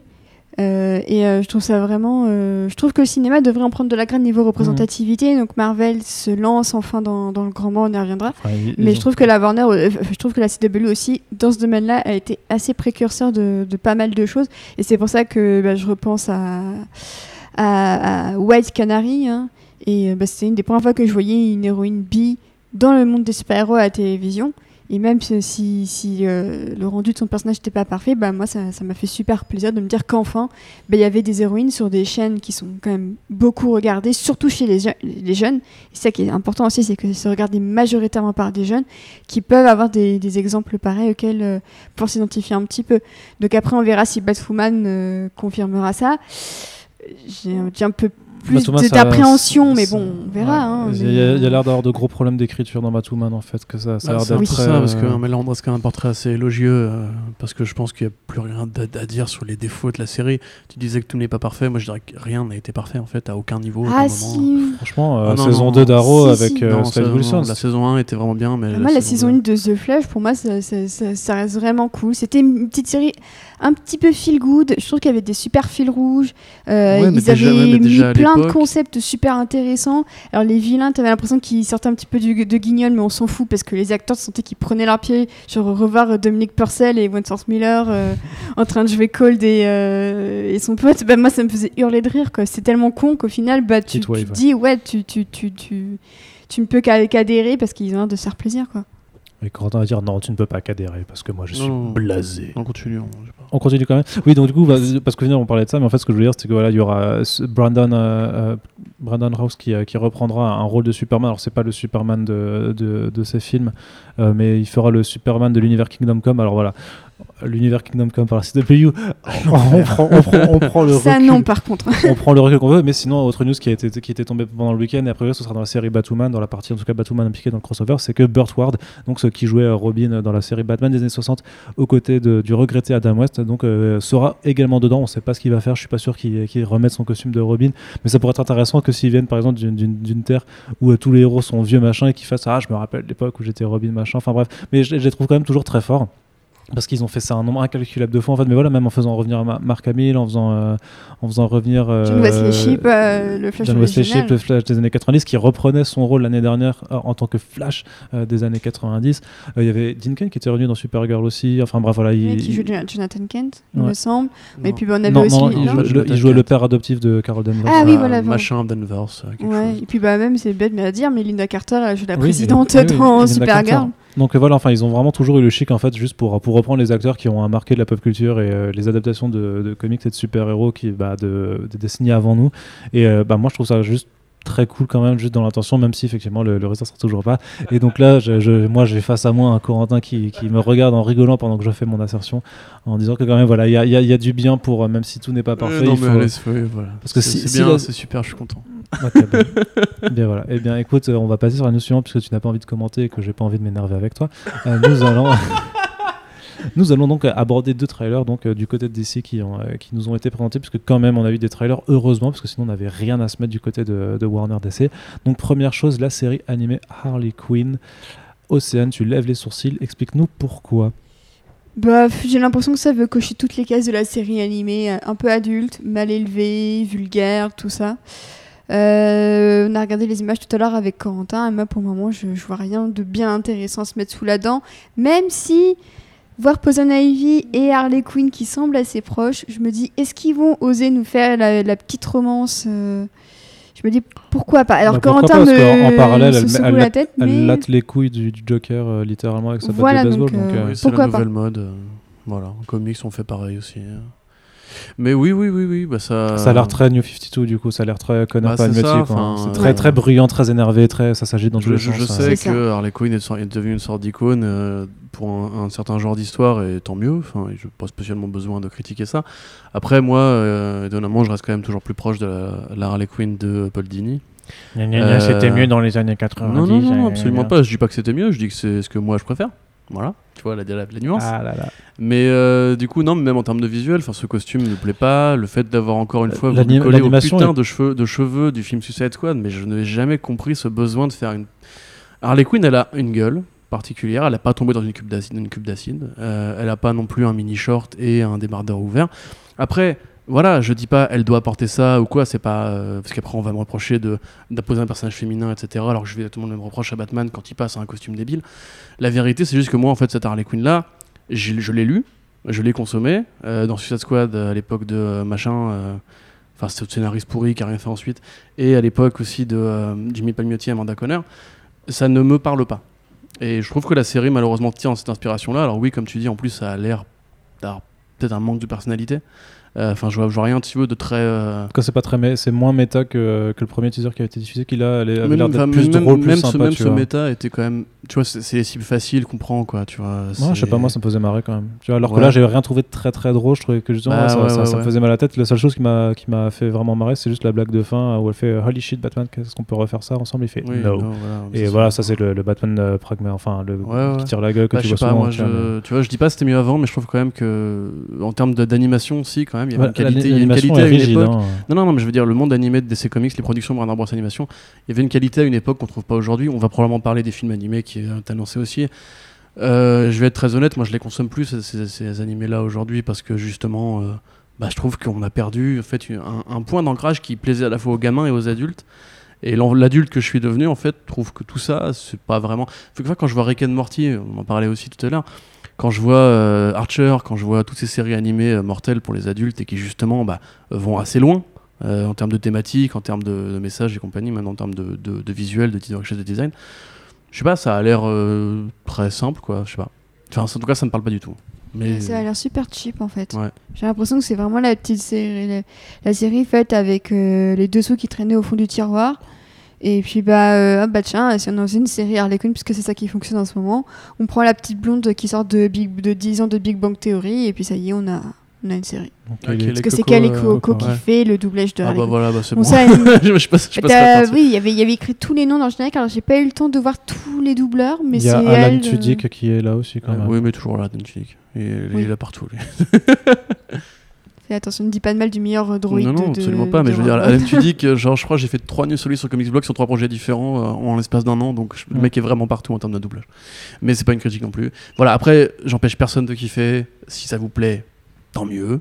C: Euh, et euh, je trouve ça vraiment. euh, je trouve que le cinéma devrait en prendre de la graine niveau représentativité.
A: Mhm.
C: Donc Marvel se lance enfin dans, dans le grand bain, on y reviendra.
A: Enfin, ils-
C: Mais
A: ils
C: je
A: ont-
C: trouve que la Warner, je trouve que la CW aussi, dans ce domaine-là, a été assez précurseur de, de pas mal de choses. Et c'est pour ça que bah, je repense à, à, à White Canary. hein. et bah, c'était une des premières fois que je voyais une héroïne bi dans le monde des super-héros à la télévision. Et même si, si, euh, le rendu de son personnage n'était pas parfait, bah, moi ça m'a fait super plaisir de me dire qu'enfin, bah, il y avait des héroïnes sur des chaînes qui sont quand même beaucoup regardées, surtout chez les, je- les jeunes. Et ça qui est important aussi, c'est que c'est regardé majoritairement par des jeunes qui peuvent avoir des, exemples pareils auxquels euh, pour s'identifier un petit peu. Donc après, on verra si Batwoman euh, confirmera ça. J'ai un peu plus
A: ça-
C: d'appréhension, mais bon, on verra.
A: ouais.
C: hein,
A: Il y a,
C: mais,
A: y a
C: euh,
A: l'air d'avoir de gros problèmes d'écriture dans Batwoman en fait, que ça, ça a
B: Bah,
A: l'air
B: c'est un
A: d'être
B: peu
A: très,
B: ça, parce que
A: euh,
B: Mel reste quand même un portrait assez élogieux, euh, parce que je pense qu'il n'y a plus rien à, à dire sur les défauts de la série. Tu disais que tout n'est pas parfait, moi je dirais que rien n'a été parfait en fait, à aucun niveau. à
C: Ah
B: aucun moment.
C: si
A: Franchement, euh,
B: Ah non,
A: saison
B: non,
A: 2 d'Arrow
C: si,
A: avec
C: si.
A: euh,
B: Non,
A: Wilson.
B: la saison 1 était vraiment bien, mais
C: Moi, la saison 1
B: deux-
C: de The Flash, pour moi, ça, ça- ça- ça reste vraiment cool. C'était une petite série un petit peu feel good. Je trouve qu'il y avait des super fils rouges. Euh,
B: Ouais,
C: ils
B: déjà-
C: avaient
B: ouais,
C: mis plein de concepts super intéressants. Alors, les vilains, t'avais l'impression qu'ils sortaient un petit peu du, de guignol, mais on s'en fout parce que les acteurs sentaient qu'ils prenaient leur pied. Genre, revoir euh, Dominique Purcell et Wentworth Miller euh, en train de jouer Cold et, euh, et son pote. Bah, moi, ça me faisait hurler de rire. C'est tellement con qu'au final, bah, tu, tu te
A: ouais.
C: dis, ouais, tu, tu, tu, tu, tu ne peux qu'adhérer parce qu'ils ont l'air de se faire plaisir. quoi.
A: Et Corentin va dire non, tu ne peux pas cadérer parce que moi je suis
B: Non.
A: blasé.
B: On continue. on-.
A: On continue quand même. Oui, donc du coup, bah, parce que on parlait de ça, mais en fait ce que je voulais dire, c'est que voilà, il y aura euh, Brandon, euh, euh, Brandon House qui, qui reprendra un rôle de Superman. Alors c'est pas le Superman de, de, ses films, mais il fera le Superman de l'univers Kingdom Come. Alors voilà, l'univers Kingdom Come par la CW, on, prend, on, prend, on prend le
C: Ça,
A: recul.
C: non, par contre.
A: on prend le recul qu'on veut, mais sinon, autre news qui, a été, qui était tombée pendant le week-end, et après, ce sera dans la série Batwoman, dans la partie, en tout cas, Batwoman impliquée dans le crossover, c'est que Burt Ward, donc ce qui jouait euh, Robin dans la série Batman des années 60, aux côtés de- du regretté Adam West, donc euh, sera également dedans. On sait pas ce qu'il va faire, je suis pas sûr qu'il remette son costume de Robin, mais ça pourrait être intéressant que s'ils viennent, par exemple, d'une- d'une d'une terre où euh, tous les héros sont vieux machin et qu'ils fassent Ah, je me rappelle l'époque où j'étais Robin machin, enfin bref, mais je, je les trouve quand même toujours très forts. Parce qu'ils ont fait ça un nombre incalculable de fois en fait, mais voilà, même en faisant revenir Ma- Mark Hamill, en faisant, euh, en faisant revenir euh,
C: John Wesley Shipp, euh, le Flash
A: John Wesley
C: original.
A: Shipp, le Flash des années 90, qui reprenait son rôle l'année dernière euh, en tant que Flash euh, des années 90. Euh, Il y avait Dean qui était revenu dans Supergirl aussi. Enfin bref, voilà.
C: Oui,
A: Il,
C: qui joue Jonathan Kent, il
A: Ouais.
C: me semble. Mais puis bon, on avait
A: non,
C: aussi.
A: non,
C: non
A: il, le, jouait le père adoptif de Carol Danvers.
C: Ah oui,
B: Euh,
C: voilà.
B: Machin Danvers,
C: Ouais, et puis bah même c'est bête mais à dire mais Linda Carter elle joue la
A: Oui,
C: présidente
A: oui, oui,
C: dans
A: Linda
C: Supergirl.
A: Donc euh, voilà, enfin, ils ont vraiment toujours eu le chic en fait, juste pour, pour reprendre les acteurs qui ont euh, marqué de la pop culture et euh, les adaptations de, de comics et de super-héros qui bah, de, de décennies avant nous. Et euh, bah, moi, je trouve ça juste très cool quand même, juste dans l'intention, même si effectivement le, le résultat sort toujours pas. Et donc là, je, je- moi j'ai face à moi un Corentin qui, qui me regarde en rigolant pendant que je fais mon assertion, en disant que quand même voilà, il y y a- il y a du bien pour, même si tout n'est pas parfait.
B: Euh, non,
A: il faut-
B: allez, voilà.
A: Parce que
B: C'est-
A: si-
B: c'est
A: si
B: bien,
A: la-
B: c'est super, je suis content.
A: Ok, bon. bien voilà. Eh bien, écoute, euh, on va passer sur la news suivante puisque tu n'as pas envie de commenter et que j'ai pas envie de m'énerver avec toi. Euh, nous allons. Nous allons donc aborder deux trailers donc euh, du côté de DC qui, ont, euh, qui nous ont été présentés puisque quand même on a eu des trailers heureusement parce que sinon on n'avait rien à se mettre du côté de, de Warner DC. Donc première chose, la série animée Harley Quinn. Océane, tu lèves les sourcils, explique-nous pourquoi.
C: Bah, j'ai l'impression que ça veut cocher toutes les cases de la série animée, un peu adulte, mal élevé, vulgaire, tout ça. Euh, on a regardé les images tout à l'heure avec Corentin, et moi pour le moment je, je vois rien de bien intéressant à se mettre sous la dent, même si voir Poison Ivy et Harley Quinn qui semblent assez proches, je me dis est-ce qu'ils vont oser nous faire la, la petite romance euh, Je me dis pourquoi pas? Alors
A: Bah, pourquoi
C: Corentin
A: pas,
C: me
A: qu'en parallèle,
C: se
A: elle- elle-
C: la tête,
A: Elle
C: mais
A: latte les couilles du, du Joker euh, littéralement avec sa batte
C: Voilà,
A: de baseball.
C: donc,
A: donc,
B: Oui, c'est la
C: pourquoi pas
B: nouvelle mode. voilà, en comics on fait pareil aussi. Euh. Mais oui, oui, oui, oui, bah ça.
A: Ça a l'air très New 52 du coup, ça a l'air très Connor
B: Bah, c'est ouais.
A: très très bruyant, très énervé, très ça s'agit dans tous
B: Je,
A: les
B: je-
A: sens.
B: je
A: euh.
B: sais
C: ça.
B: que Harley Quinn est, est devenue une sorte d'icône euh, pour un, un certain genre d'histoire et tant mieux. Enfin, je n'ai pas spécialement besoin de critiquer ça. Après, moi, euh, étonnamment, je reste quand même toujours plus proche de la, la Harley Quinn de Paul Dini. Euh,
A: C'était mieux dans les années 90.
B: non, non, non,
A: gna,
B: absolument pas. Je dis pas que c'était mieux, je dis que c'est ce que moi je préfère. Voilà, tu vois la, la, la nuance.
A: Ah là là.
B: Mais euh, du coup, non, mais même en termes de visuel, ce costume ne me plaît pas. Le fait d'avoir encore une fois voulu coller au putain
A: est-
B: de cheveux, de cheveux du film Suicide Squad, mais je n'ai jamais compris ce besoin de faire une. Harley Quinn, elle a une gueule particulière. Elle n'a pas tombé dans une cube d'acide. Une cube d'acide. Euh, elle n'a pas non plus un mini short et un débardeur ouvert. Après. Voilà, je dis pas elle doit porter ça ou quoi, c'est pas euh, parce qu'après on va me reprocher d'apposer un personnage féminin, etc. Alors que je vais tout le monde me reproche à Batman quand il passe un costume débile. La vérité, c'est juste que moi, en fait, cette Harley Quinn là, je l'ai lu, je l'ai consommé euh, dans Suicide Squad à l'époque de euh, machin. Enfin, c'est le scénariste pourri qui a rien fait ensuite. Et à l'époque aussi de Jimmy Palmiotti et Amanda Conner. Ça ne me parle pas. Et je trouve que la série, malheureusement, tient cette inspiration-là. Alors, oui, comme tu dis, en plus, ça a l'air d'avoir peut-être un manque de personnalité. Euh, Enfin, je, vois, je vois rien, tu veux, de très. euh,
A: cas, c'est pas très, c'est moins méta que, que le premier teaser qui a été diffusé, qui là, elle avait
B: même
A: l'air d'être plus
B: même-
A: drôle, plus
B: même
A: sympa.
B: ce, même
A: tu
B: ce
A: vois.
B: méta était quand même. Tu vois, c'est les cibles faciles qu'on prend, quoi. Tu vois,
A: Ouais, je sais pas, moi ça me faisait marrer quand même. Tu vois, alors que là, j'ai rien trouvé de très très drôle. Je trouvais que justement,
B: Bah,
A: ça,
B: ouais,
A: ça- me faisait mal à la tête. La seule chose qui m'a qui m'a fait vraiment marrer, c'est juste la blague de fin euh, où elle fait Holy shit, Batman, qu'est-ce qu'on peut refaire ça ensemble? Il fait
B: Oui,
A: No.
B: voilà,
A: Et voilà, ça c'est le, le Batman euh, pragma, enfin le qui tire la gueule que
B: Bah,
A: tu vois souvent.
B: moi,
A: tu vois,
B: je, dis pas c'était mieux avant, mais je trouve quand même que en termes d'animation aussi, quand même, il y avait une qualité, il y a une qualité à une
A: rigide,
B: époque.
A: hein.
B: Non, non, non, mais je veux dire, le monde animé de DC Comics, les productions Warner Bros Animation, il y avait une qualité à une époque qu'on trouve pas aujourd'hui. On va probablement parler des films animés qui est annoncé aussi. Euh, je vais être très honnête, moi je les consomme plus ces, ces- ces animés-là aujourd'hui parce que justement, euh, bah, je trouve qu'on a perdu en fait un, un point d'ancrage qui plaisait à la fois aux gamins et aux adultes. Et l'adulte que je suis devenu, en fait, trouve que tout ça, c'est pas vraiment. Fait que, quand je vois Rick and Morty, on en parlait aussi tout à l'heure, quand je vois euh, Archer, quand je vois toutes ces séries animées euh, mortelles pour les adultes et qui justement bah, vont assez loin euh, en termes de thématiques, en termes de, de messages et compagnie, même en termes de, de, de visuel, de design, je sais pas, ça a l'air euh, très simple, quoi. Je sais pas. Enfin, en tout cas, ça me parle pas du tout. Mais
C: Ça a l'air super cheap en fait.
B: Ouais.
C: J'ai l'impression que c'est vraiment la petite série, la, la série faite avec euh, les dessous qui traînaient au fond du tiroir. Et puis bah, euh, ah bah tiens, si on en faisait une série Harley Quinn, puisque c'est ça qui fonctionne en ce moment, on prend la petite blonde qui sort de, Big, de 10 ans de Big Bang Theory, et puis ça y est, on a, on a une série.
A: Donc, il est-
B: les
C: Parce que c'est
B: euh,
C: Coco
A: Coco,
C: qui
B: ouais.
C: fait le doublage de
B: ah
C: Harley
B: bah
C: Quinn.
B: voilà, bah, c'est
C: Bon,
B: bon.
C: ça, il-
B: je je passe, je passe la partie.
C: oui, il y avait- il y avait écrit tous les noms dans le générique, alors j'ai pas eu le temps de voir tous les doubleurs, mais
A: Il
C: c'est
A: y a Alan
C: elle, euh,
A: Tudyk qui est là aussi quand
B: Euh,
A: même.
B: oui, mais toujours là, Dan Tudyk. Il est-
C: Oui.
B: il est là partout. lui.
C: Fais attention, ne dis pas de mal du meilleur euh, droïde
B: non, non,
C: de-
B: absolument pas. Mais je veux dire. Alan Tudyk, euh, genre, je crois que j'ai fait trois news sur Comics Blog sur trois projets différents euh, en l'espace d'un an. Donc je- le mec est vraiment partout en termes de doublage. Mais c'est pas une critique non plus. Voilà, après, j'empêche personne de kiffer. Si ça vous plaît, tant mieux.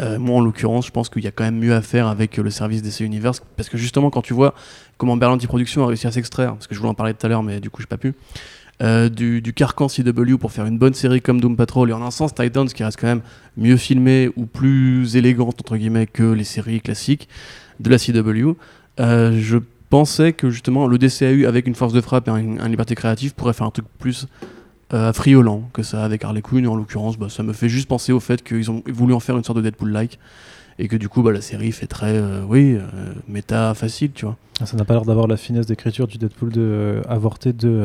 B: Euh, moi, en l'occurrence, je pense qu'il y a quand même mieux à faire avec euh, le service DC Universe. Parce que justement, quand tu vois comment Berlanti Productions a réussi à s'extraire, parce que je voulais en parler tout à l'heure, mais du coup, j'ai pas pu, euh, du, du carcan CW pour faire une bonne série comme Doom Patrol, et en un sens, Titans qui reste quand même mieux filmée ou plus élégante, entre guillemets, que les séries classiques de la CW. Euh, je pensais que justement le DCAU avec une force de frappe et un, un liberté créative pourrait faire un truc plus euh, friolant que ça avec Harley Quinn. En l'occurrence, bah, ça me fait juste penser au fait qu'ils ont voulu en faire une sorte de Deadpool-like. Et que du coup, bah, la série fait très, euh, oui, euh, méta facile, tu vois.
A: Ah, Ça n'a pas l'air d'avoir la finesse d'écriture du Deadpool de euh, avorté de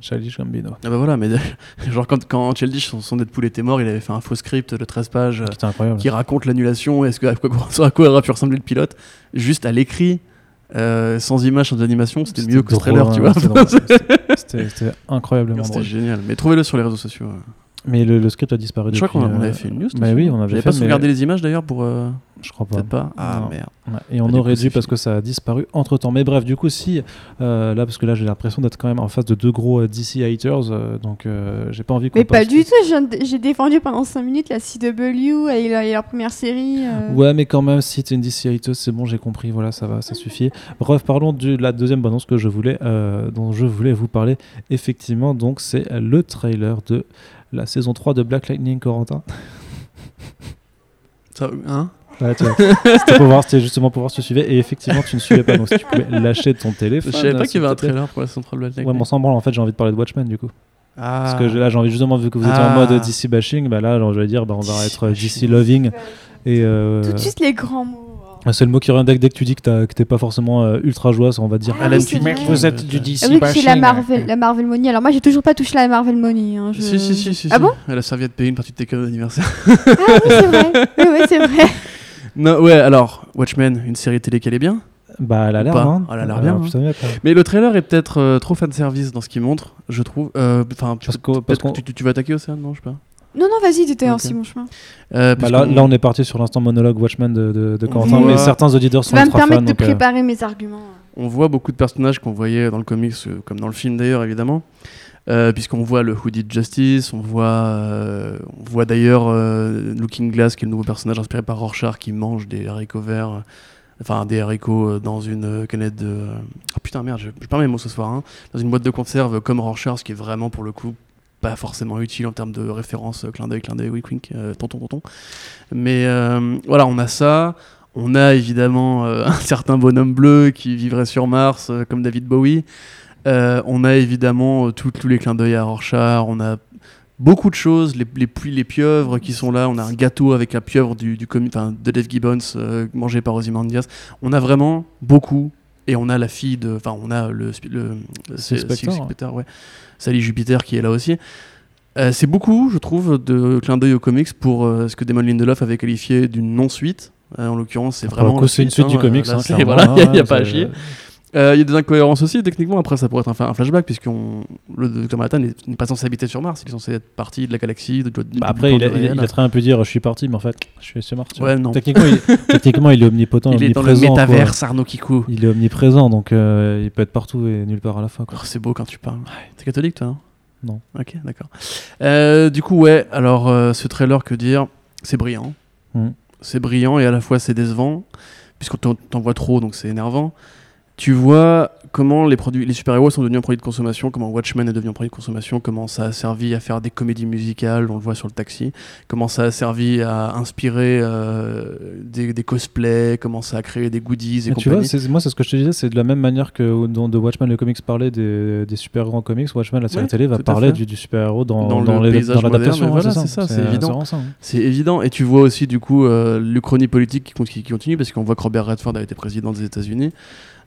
A: Childish Gambino.
B: Ah bah voilà, mais genre quand, quand Childish, son, son Deadpool était mort, il avait fait un faux script de 13 pages
A: incroyable.
B: qui raconte l'annulation, est-ce que, à quoi, à quoi aurait pu ressembler le pilote, juste à l'écrit, euh, sans images, sans animation, c'était mieux que ce trailer, tu
A: hein,
B: vois.
A: c'était drôle. C'était- incroyablement
B: C'était génial. Mais trouvez-le sur les réseaux sociaux. ouais.
A: Mais le, le script a disparu
B: Je crois
A: depuis,
B: qu'on on
A: euh,
B: avait fait une news.
A: bah oui, on avait
B: J'avais
A: fait,
B: pas
A: mais-
B: sauvegardé les images d'ailleurs pour. euh,
A: Je crois pas.
B: Peut-être pas. Ah
A: Non.
B: merde.
A: Ouais, Et on
B: Bah, du
A: aurait
B: coup,
A: dû parce
B: fini.
A: que ça a disparu entre temps. Mais bref, du coup, si euh, là, parce que là, j'ai l'impression d'être quand même en face de deux gros euh, DC haters, euh, donc euh, j'ai pas envie qu'on
C: Mais pas du tout, je j'ai défendu pendant 5 minutes la CW et leur, et leur première série. euh.
A: Ouais, mais quand même, si t'es une DC hateuse, c'est bon, j'ai compris, voilà, ça va, ça suffit. Bref, parlons de la deuxième bande-annonce que je voulais, euh, dont je voulais vous parler. Effectivement, donc, c'est le trailer de la saison 3 de Black Lightning, Corentin.
B: Ça, hein?
A: Ouais, C'était pour voir, c'était justement pour voir si tu suivais, et effectivement, tu ne suivais pas, donc si tu pouvais lâcher ton
B: Je
A: téléphone.
B: savais pas
A: euh,
B: qu'il y avait un trailer pour la Central Black
A: Ouais, mais on s'en branle, en fait, j'ai envie de parler de Watchmen, du coup.
B: Ah.
A: Parce que là, j'ai envie justement, vu que vous étiez
B: Ah.
A: en mode DC bashing, bah là, genre, je vais dire, bah, on va
B: DC
A: être DC
B: bashing.
A: loving. Et euh,
C: Tout de suite les grands mots.
A: C'est le mot qui revient dès, que- tu dis que t'as- que t'es pas forcément euh, ultra joyeuse, on va dire.
C: Ah oui, c'est vrai.
D: Vous êtes du DC
C: Ah oui, que c'est la. Marvel, la Marvel Money. Alors moi, j'ai toujours pas touché la Marvel Money. hein, je-
B: Si, si, si, si.
C: Ah
B: si.
C: bon
B: Elle a servi à te payer une partie de tes cadeaux d'anniversaire.
C: Ah oui, c'est vrai. Oui, oui, c'est vrai.
B: non, ouais, alors, Watchmen, une série télé qui allait bien.
A: Bah, elle a l'air,
B: pas
A: hein.
B: Elle a l'air bien,
A: putain, mec, ouais.
B: Mais le trailer est peut-être euh, trop fanservice dans ce qu'il montre, je trouve. Euh, Enfin,
A: Parce qu'au- parce
B: peut-être que tu, tu- tu vas attaquer Océane, non, je sais pas.
C: Non, non, vas-y, t'étais en
B: Ok.
C: si bon chemin.
B: Euh,
A: Bah, là, là, on est parti sur l'instant monologue Watchmen de, de, de
B: voit-
A: mais certains auditeurs
C: Ça
A: sont
C: va me
A: fans.
C: permettre de
A: euh,
C: préparer mes arguments.
B: on voit beaucoup de personnages qu'on voyait dans le comics, euh, comme dans le film d'ailleurs, évidemment. Euh, Puisqu'on voit le Hooded Justice, on voit, euh, on voit d'ailleurs euh, Looking Glass, qui est le nouveau personnage inspiré par Rorschach, qui mange des haricots verts, euh, enfin des haricots euh, dans une euh, canette de. Ah putain, merde, je, je perds mes mots ce soir. hein. Dans une boîte de conserve comme Rorschach, ce qui est vraiment pour le coup pas forcément utile en termes de référence, euh, clin d'œil, clin d'œil, wink wink, euh, tonton tonton. Mais euh, voilà, on a ça. On a évidemment euh, un certain bonhomme bleu qui vivrait sur Mars, comme David Bowie. On a évidemment tout- tous les clins d'œil à Rorschach. On a beaucoup de choses, les, les les pieuvres qui sont là. On a un gâteau avec la pieuvre du, du de Dave Gibbons mangé par Ozymandias. On a vraiment beaucoup. Et on a la fille de. Enfin, on a le. c'est-
A: Spector, ouais.
B: Sally Jupiter qui est là aussi. Euh, c'est beaucoup, je trouve, de clins d'œil aux comics pour euh, ce que Damon Lindelof avait qualifié d'une non-suite. Euh, en l'occurrence, c'est
A: le
B: vraiment.
A: c'est une suite du
B: hein,
A: comics. hein,
B: voilà, il n'y a,
A: ouais,
B: pas à
A: c'est-
B: Euh, Il y a des incohérences aussi, techniquement. Après, ça pourrait être un, flashback, puisque le Dr. Manhattan n'est pas censé habiter sur Mars. Il est censé être partie de la galaxie. De, de-
A: Bah, après, il a,
B: du
A: il,
B: réel.
A: il a très bien pu dire je suis parti, mais en fait, je suis sur Mars.
B: Ouais, non.
A: Techniquement, il, techniquement, il est omnipotent,
B: Il est dans le
A: omniprésent. quoi.
B: métaverse, Arnaud Kikou.
A: Il est omniprésent, donc euh, il peut être partout et nulle part à la fois.
B: Oh, c'est beau quand tu parles. T'es catholique, toi, non?
A: Non.
B: Ok, d'accord. Euh, du coup, ouais, alors ce trailer, que dire? C'est brillant.
A: Mm.
B: C'est brillant et à la fois c'est décevant, puisqu'on t'en- vois trop, donc c'est énervant. Tu vois comment les, produits, les super-héros sont devenus un produit de consommation, comment Watchmen est devenu un produit de consommation, comment ça a servi à faire des comédies musicales, on le voit sur le taxi, comment ça a servi à inspirer euh, des, des cosplays, comment ça a créé des goodies et
A: tu vois, c'est- moi, c'est ce que je te disais, c'est de la même manière que dans de Watchmen, le comics parlait des, des super-héros en comics, Watchmen, la série
B: Ouais,
A: télé, va parler du, du super-héros dans,
B: Dans
A: dans, l'adaptation.
B: voilà, c'est ça, c'est évident.
A: hein.
B: C'est évident. Et tu vois aussi, du coup, euh, l'Uchronie politique qui, qui continue, parce qu'on voit que Robert Redford a été président des États-Unis.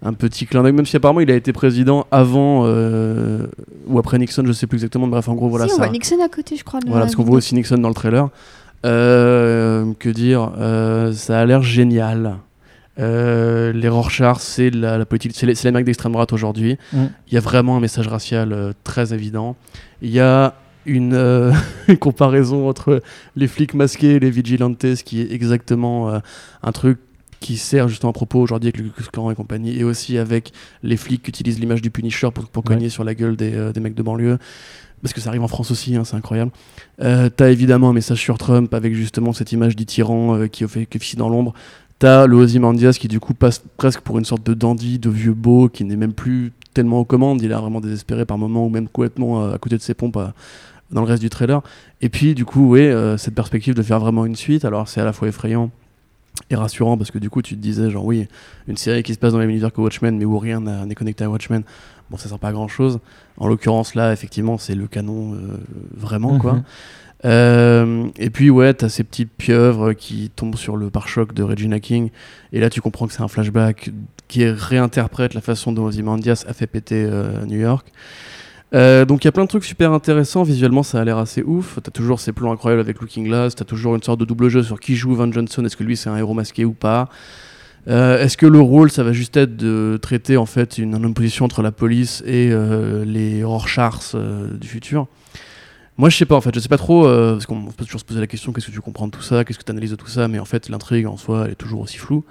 B: Un petit clin d'œil, même si apparemment il a été président avant euh, ou après Nixon, je sais plus exactement. mais Bref, en gros, voilà
C: si, on
B: ça.
C: voit Nixon à côté, je crois.
B: Voilà, parce qu'on voit aussi Nixon dans le trailer. Euh, que dire euh, Ça a l'air génial. Euh, les Rorschach, c'est la, la politique, c'est les- c'est l'Amérique d'extrême droite aujourd'hui.
A: Mm.
B: Il y a vraiment un message racial euh, très évident. Il y a une, euh, une comparaison entre les flics masqués et les vigilantes, ce qui est exactement euh, un truc qui sert justement à propos aujourd'hui avec Klux Klan et compagnie, et aussi avec les flics qui utilisent l'image du Punisher pour, pour
A: Ouais.
B: cogner sur la gueule des, euh, des mecs de banlieue. Parce que ça arrive en France aussi, hein, c'est incroyable. Euh, T'as évidemment un message sur Trump avec justement cette image du tyran euh, qui, officie dans l'ombre. T'as le Ozymandias qui du coup passe presque pour une sorte de dandy, de vieux beau, qui n'est même plus tellement aux commandes. Il est vraiment désespéré par moments ou même complètement euh, à côté de ses pompes dans le reste du trailer. Et puis du coup, euh, cette perspective de faire vraiment une suite, alors c'est à la fois effrayant et rassurant parce que du coup tu te disais genre oui, une série qui se passe dans le même univers que Watchmen mais où rien n'est connecté à Watchmen, bon ça sert pas à grand chose. En l'occurrence là, effectivement, c'est le canon euh, vraiment quoi.
A: Mhm.
B: Euh, et puis ouais, t'as ces petites pieuvres qui tombent sur le pare-choc de Regina King, et là tu comprends que c'est un flashback qui réinterprète la façon dont Ozymandias a fait péter euh, New York. Euh, donc il y a plein de trucs super intéressants, visuellement ça a l'air assez ouf, t'as toujours ces plans incroyables avec Looking Glass, t'as toujours une sorte de double jeu sur qui joue Van Johnson, est-ce que lui c'est un héros masqué ou pas? Euh, est-ce que le rôle, ça va juste être de traiter en fait une, opposition entre la police et euh, les Rorschachs euh, du futur? Moi, je sais pas en fait, je sais pas trop parce qu'on peut toujours se poser la question qu'est-ce que tu comprends de tout ça, qu'est-ce que tu analyses de tout ça, mais en fait, l'intrigue en soi, elle est toujours aussi floue.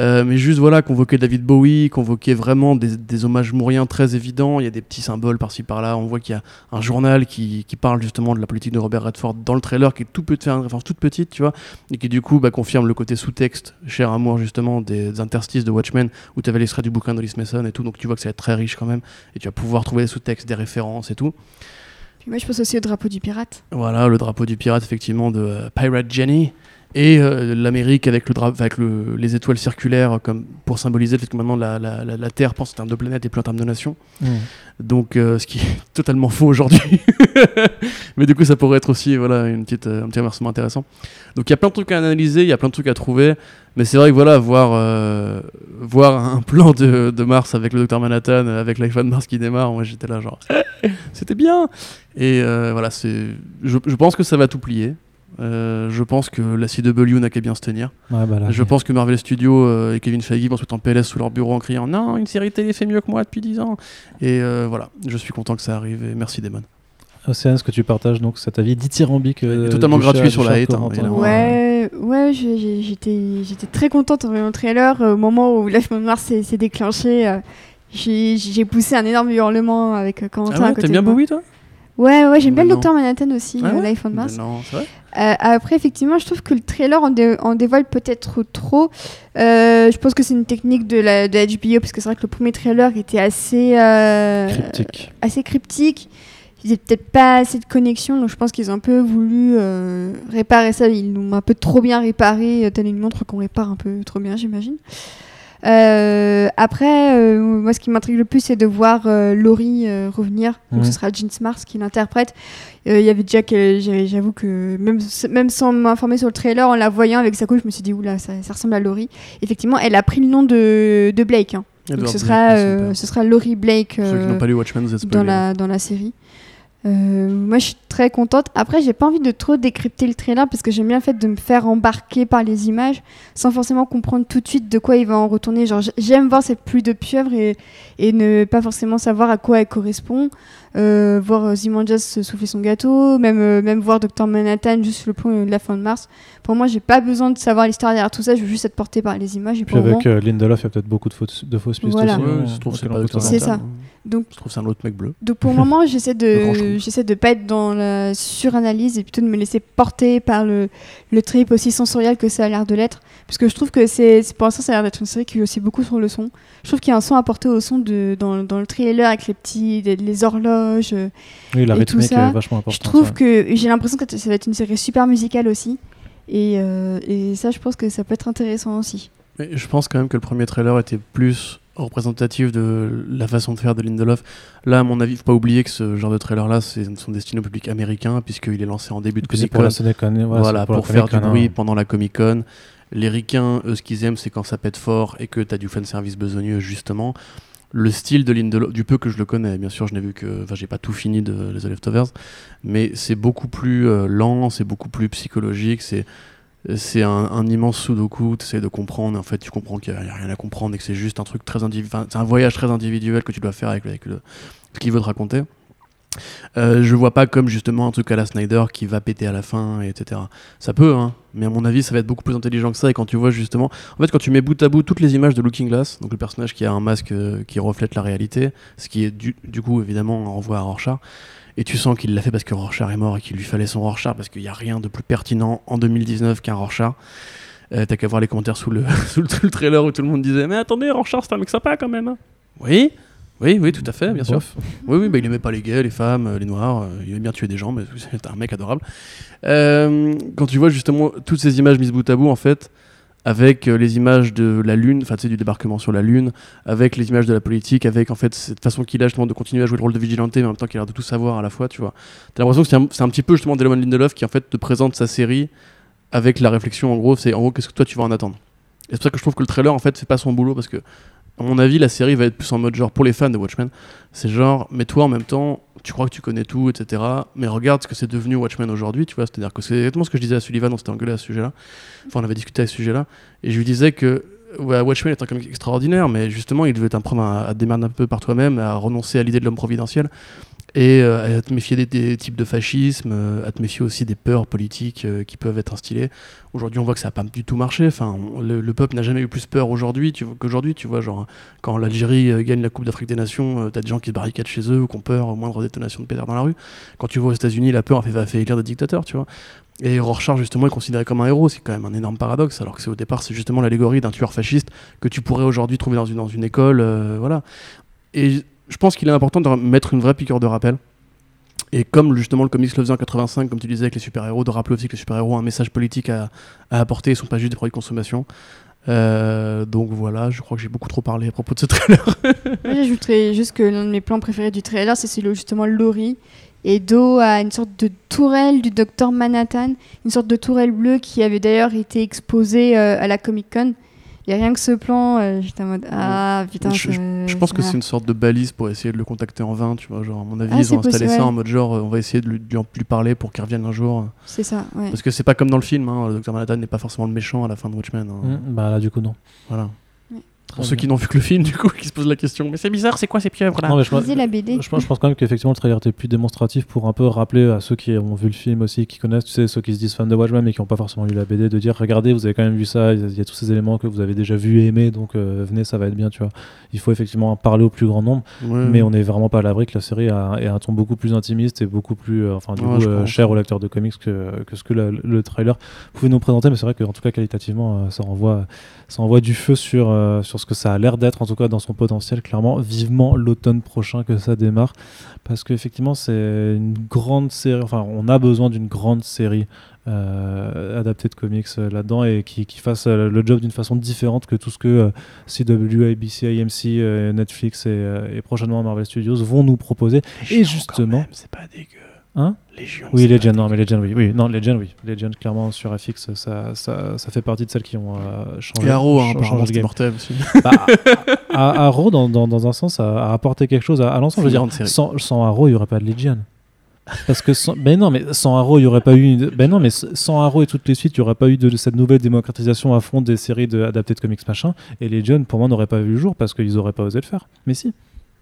B: Euh, mais juste voilà, convoquer David Bowie, convoquer vraiment des, hommages mouriens très évidents. Il y a des petits symboles par-ci par-là. On voit qu'il y a un journal qui, parle justement de la politique de Robert Redford dans le trailer, qui est tout peut faire une référence toute petite, tu vois, et qui du coup bah, confirme le côté sous-texte, cher amour justement, des, interstices de Watchmen, où tu avais l'extrait du bouquin d'Olice Mason et tout. Donc tu vois que ça va être très riche quand même, et tu vas pouvoir trouver des sous-textes, des références et tout.
C: moi je pense aussi au drapeau du pirate.
B: Voilà, le drapeau du pirate effectivement de euh, Pirate Jenny et euh, l'Amérique avec, le, avec le, les étoiles circulaires comme pour symboliser le fait que maintenant la, la, la, Terre pense en termes de planète et plus en termes de nation. Mmh. Donc euh, ce qui est totalement faux aujourd'hui. Mais du coup ça pourrait être aussi voilà, une petite, euh, un petit inversement intéressant. Donc il y a plein de trucs à analyser, il y a plein de trucs à trouver. Mais c'est vrai que voilà, voir, voir un plan de, de, Mars avec le docteur Manhattan, avec l'iPhone Mars qui démarre, moi j'étais là genre c'était bien. Et voilà, c'est, je, je pense que ça va tout plier. Euh, je pense que la CW n'a qu'à bien se tenir.
A: Bah
B: je pense que Marvel Studios euh, et Kevin Feige vont se mettre en PLS sous leur bureau en criant Non, une série télé fait mieux que moi depuis 10 ans. Et euh, voilà, je suis content que ça arrive et merci Damon.
A: Océane, est-ce que tu partages donc cet avis dithyrambique
B: Totalement gratuit sur la hate. Hein,
C: ouais, ouais j'étais très contente en voyant le trailer. Au moment où l'âge Mars s'est déclenché, j'ai poussé un énorme hurlement avec Quentin.
B: Ah ouais, t'aimes bien Bowie toi?
C: Ouais, ouais, j'aime bien le Docteur Manhattan aussi, ah l'iPhone Mars.
B: Non, c'est vrai?
C: Euh, après, effectivement, je trouve que le trailer en, dévoile peut-être trop. Euh, je pense que c'est une technique de la de HBO, parce que c'est vrai que le premier trailer était assez euh,
A: cryptique.
C: Assez cryptique. Il n'y avait peut-être pas assez de connexion, donc je pense qu'ils ont un peu voulu réparer ça. Ils l'ont un peu trop bien réparé, tel une montre qu'on répare un peu trop bien, j'imagine. Euh, après, euh, moi, ce qui m'intrigue le plus, c'est de voir euh, Laurie revenir. Donc, ce sera Jean Smart qui l'interprète. Il y avait déjà que j'avoue que même, même sans m'informer sur le trailer, en la voyant avec sa couche, je me suis dit, oula, ça, ça ressemble à Laurie. Effectivement, elle a pris le nom de, de Blake. Hein. Donc, ce sera, ce sera Laurie Blake dans, la, dans la série. Euh, moi, je suis très contente. Après, j'ai pas envie de trop décrypter le trailer parce que j'aime bien le fait de me faire embarquer par les images sans forcément comprendre tout de suite de quoi il va en retourner. Genre, j'aime voir cette pluie de pieuvre et, et, ne pas forcément savoir à quoi elle correspond. Euh, voir Zimandias souffler son gâteau, même, euh, même voir Dr Manhattan juste le pont de la fin de mars. Pour moi, j'ai pas besoin de savoir l'histoire derrière tout ça, je veux juste être porté par les images. Et
A: Puis avec Lindelof, il y a peut-être beaucoup de, fausses, de fausses pistes
C: voilà.
A: aussi.
B: je trouve
C: c'est ça.
B: Donc, je trouve c'est un autre mec bleu.
C: Donc pour le moment, j'essaie de, j'essaie de pas être dans la suranalyse et plutôt de me laisser porter par le, le trip aussi sensoriel que ça a l'air de l'être. Parce que je trouve que c'est, pour l'instant, ça a l'air d'être une série qui joue aussi beaucoup sur le son. Je trouve qu'il y a un son apporté au son de, dans, dans le trailer avec les petits, les, horloges.
A: Oui, la
C: et tout
A: ça. est vachement importante.
C: Je trouve que j'ai l'impression que ça va être une série super musicale aussi. Et, euh, et ça, je pense que ça peut être intéressant aussi.
B: Mais je pense quand même que le premier trailer était plus représentatif de la façon de faire de Lindelof. Là, à mon avis, il faut pas oublier que ce genre de trailer-là, c'est sont destinés au public américain, puisqu'il est lancé en début de Comic Con. Voilà, pour, faire du bruit pendant la Comic Con. Les ricains, eux, ce qu'ils aiment, c'est quand ça pète fort et que tu as du fan service besogneux, justement. Le style de Lindelof, du peu que je le connais, bien sûr, je n'ai vu que. Enfin, j'ai pas tout fini de The Leftovers, mais c'est beaucoup plus euh, lent, c'est beaucoup plus psychologique, c'est c'est un, immense sudoku, tu essaies de comprendre, en fait tu comprends qu'il n'y a, rien à comprendre et que c'est juste un truc très individuel, c'est un voyage très individuel que tu dois faire avec, avec ce qu'il veut te raconter. Euh, je vois pas comme justement un truc à la Snyder qui va péter à la fin, etc. Ça peut, hein, mais à mon avis, ça va être beaucoup plus intelligent que ça. Et quand tu vois justement, en fait, quand tu mets bout à bout toutes les images de Looking Glass, donc le personnage qui a un masque euh, qui reflète la réalité, ce qui est du, coup évidemment un renvoi à Rorschach, et tu sens qu'il l'a fait parce que Rorschach est mort et qu'il lui fallait son Rorschach parce qu'il n'y a rien de plus pertinent en 2019 qu'un Rorschach. Euh, T'as qu'à voir les commentaires sous le, sous le, trailer où tout le monde disait Mais attendez, Rorschach, c'est un mec sympa quand même. Hein. Oui, oui, oui, tout à fait, bien sûr. Oui, oui, bah, il aimait pas les gays, les femmes, euh, les noirs. Euh, il aimait bien tuer des gens, mais c'était un mec adorable. Euh, quand tu vois justement toutes ces images mises bout à bout, en fait, avec euh, les images de la Lune, enfin tu sais, du débarquement sur la Lune, avec les images de la politique, avec en fait cette façon qu'il a justement de continuer à jouer le rôle de vigilante, mais en même temps qu'il a l'air de tout savoir à la fois, tu vois. T'as l'impression que c'est un, c'est un petit peu justement Delon Lindelof qui en fait te présente sa série avec la réflexion en gros, c'est en gros qu'est-ce que toi tu vas en attendre. Et c'est pour ça que je trouve que le trailer en fait fait pas son boulot parce que à mon avis la série va être plus en mode genre pour les fans de Watchmen, c'est genre mais toi en même temps tu crois que tu connais tout etc. Mais regarde ce que c'est devenu Watchmen aujourd'hui, tu vois, c'est-à-dire que c'est exactement ce que je disais à Sullivan, on s'était engueulé à ce sujet-là. Enfin on avait discuté à ce sujet-là et je lui disais que Watchmen est un comic extraordinaire, mais justement, il devait t'apprendre à, à te démerder un peu par toi-même, à renoncer à l'idée de l'homme providentiel et euh, à te méfier des, types de fascisme, euh, à te méfier aussi des peurs politiques euh, qui peuvent être instillées. Aujourd'hui, on voit que ça n'a pas du tout marché. Enfin, le, le peuple n'a jamais eu plus peur aujourd'hui qu'aujourd'hui. Tu vois, genre, quand l'Algérie gagne la Coupe d'Afrique des Nations, t'as des gens qui se barricadent chez eux ou qui ont peur au moindre détonation de pétard dans la rue. Quand tu vois aux États-Unis, la peur a fait, va faire élire des dictateurs, tu vois. Et Rorschach, justement, est considéré comme un héros. C'est quand même un énorme paradoxe, alors que c'est au départ, c'est justement l'allégorie d'un tueur fasciste que tu pourrais aujourd'hui trouver dans une, dans une école. voilà. Et je pense qu'il est important de mettre une vraie piqûre de rappel. Et comme justement le comics le faisait en 85, comme tu disais avec les super-héros, de rappeler aussi que les super-héros ont un message politique à, à apporter, ils sont pas juste des produits de consommation. Euh, donc voilà, je crois que j'ai beaucoup trop parlé à propos de ce trailer.
C: Moi, j'ajouterais juste que l'un de mes plans préférés du trailer, c'est celui justement Laurie et dos à une sorte de tourelle du docteur Manhattan, une sorte de tourelle bleue qui avait d'ailleurs été exposée euh, à la Comic Con. Et rien que ce plan, euh, j'étais en mode Ah putain,
B: Je- pense que c'est une sorte de balise pour essayer de le contacter en vain, tu vois. Genre, à mon avis,
C: Ah,
B: ils ont installé
C: possible,
B: ça
C: ouais.
B: en mode genre, euh, on va essayer de lui, de lui- parler pour qu'il revienne un jour.
C: C'est ça, ouais.
B: Parce que c'est pas comme dans le film, hein, le Dr. Manhattan n'est pas forcément le méchant à la fin de Watchmen. hein.
A: Mm, bah là, du coup, non.
B: Voilà. Pour ceux qui n'ont vu que le film, du coup, qui se posent la question, mais c'est bizarre, c'est quoi ces pieuvres là?
A: Non, mais je, pense-
C: la BD.
A: je pense, je pense quand même qu'effectivement le trailer était plus démonstratif pour un peu rappeler à ceux qui ont vu le film aussi, qui connaissent, tu sais, ceux qui se disent fans de Watchmen mais qui n'ont pas forcément lu la BD, de dire regardez, vous avez quand même vu ça, il y a- a tous ces éléments que vous avez déjà vus et aimés, donc euh, venez, ça va être bien, tu vois. Il faut effectivement en parler au plus grand nombre,
B: Ouais.
A: mais on n'est vraiment pas à l'abri que la série a, ait un ton beaucoup plus intimiste et beaucoup plus, euh, enfin, du
B: Ouais,
A: coup, euh, cher aux lecteurs de comics que, que ce que la- le trailer pouvait nous présenter, mais c'est vrai qu'en tout cas, qualitativement, euh, ça renvoie ça envoie du feu sur, euh, sur ce que ça a l'air d'être, en tout cas dans son potentiel, clairement. Vivement l'automne prochain que ça démarre, parce qu'effectivement, c'est une grande série, enfin, on a besoin d'une grande série euh, adaptée de comics euh, là-dedans et qui, qui fasse euh, le job d'une façon différente que tout ce que CW, ABC, AMC, Netflix et, et prochainement Marvel Studios vont nous proposer. Et justement,
B: c'est pas dégueu.
A: Hein
B: Légion.
A: oui, Legend, non, mais Legend, oui. oui. Non, Legend, oui. Legend, clairement, sur FX, ça, ça, ça fait partie de celles qui ont euh, changé,
B: Et Arrow, hein, c'était
A: game.
B: mortel aussi.
A: Bah, à- Arrow, dans, dans, dans un sens, a, apporté quelque chose à, à l'ensemble. Je veux dire, sans, sans Arrow, il n'y aurait pas de Legion. Parce que sans, ben non, mais sans Arrow, il aurait pas eu. Ben non, mais sans Arrow et toutes les suites, il n'y aurait pas eu de, cette nouvelle démocratisation à fond des séries de, adaptées de comics machin. Et Legion, pour moi, n'aurait pas vu le jour parce qu'ils n'auraient pas osé le faire. Mais si.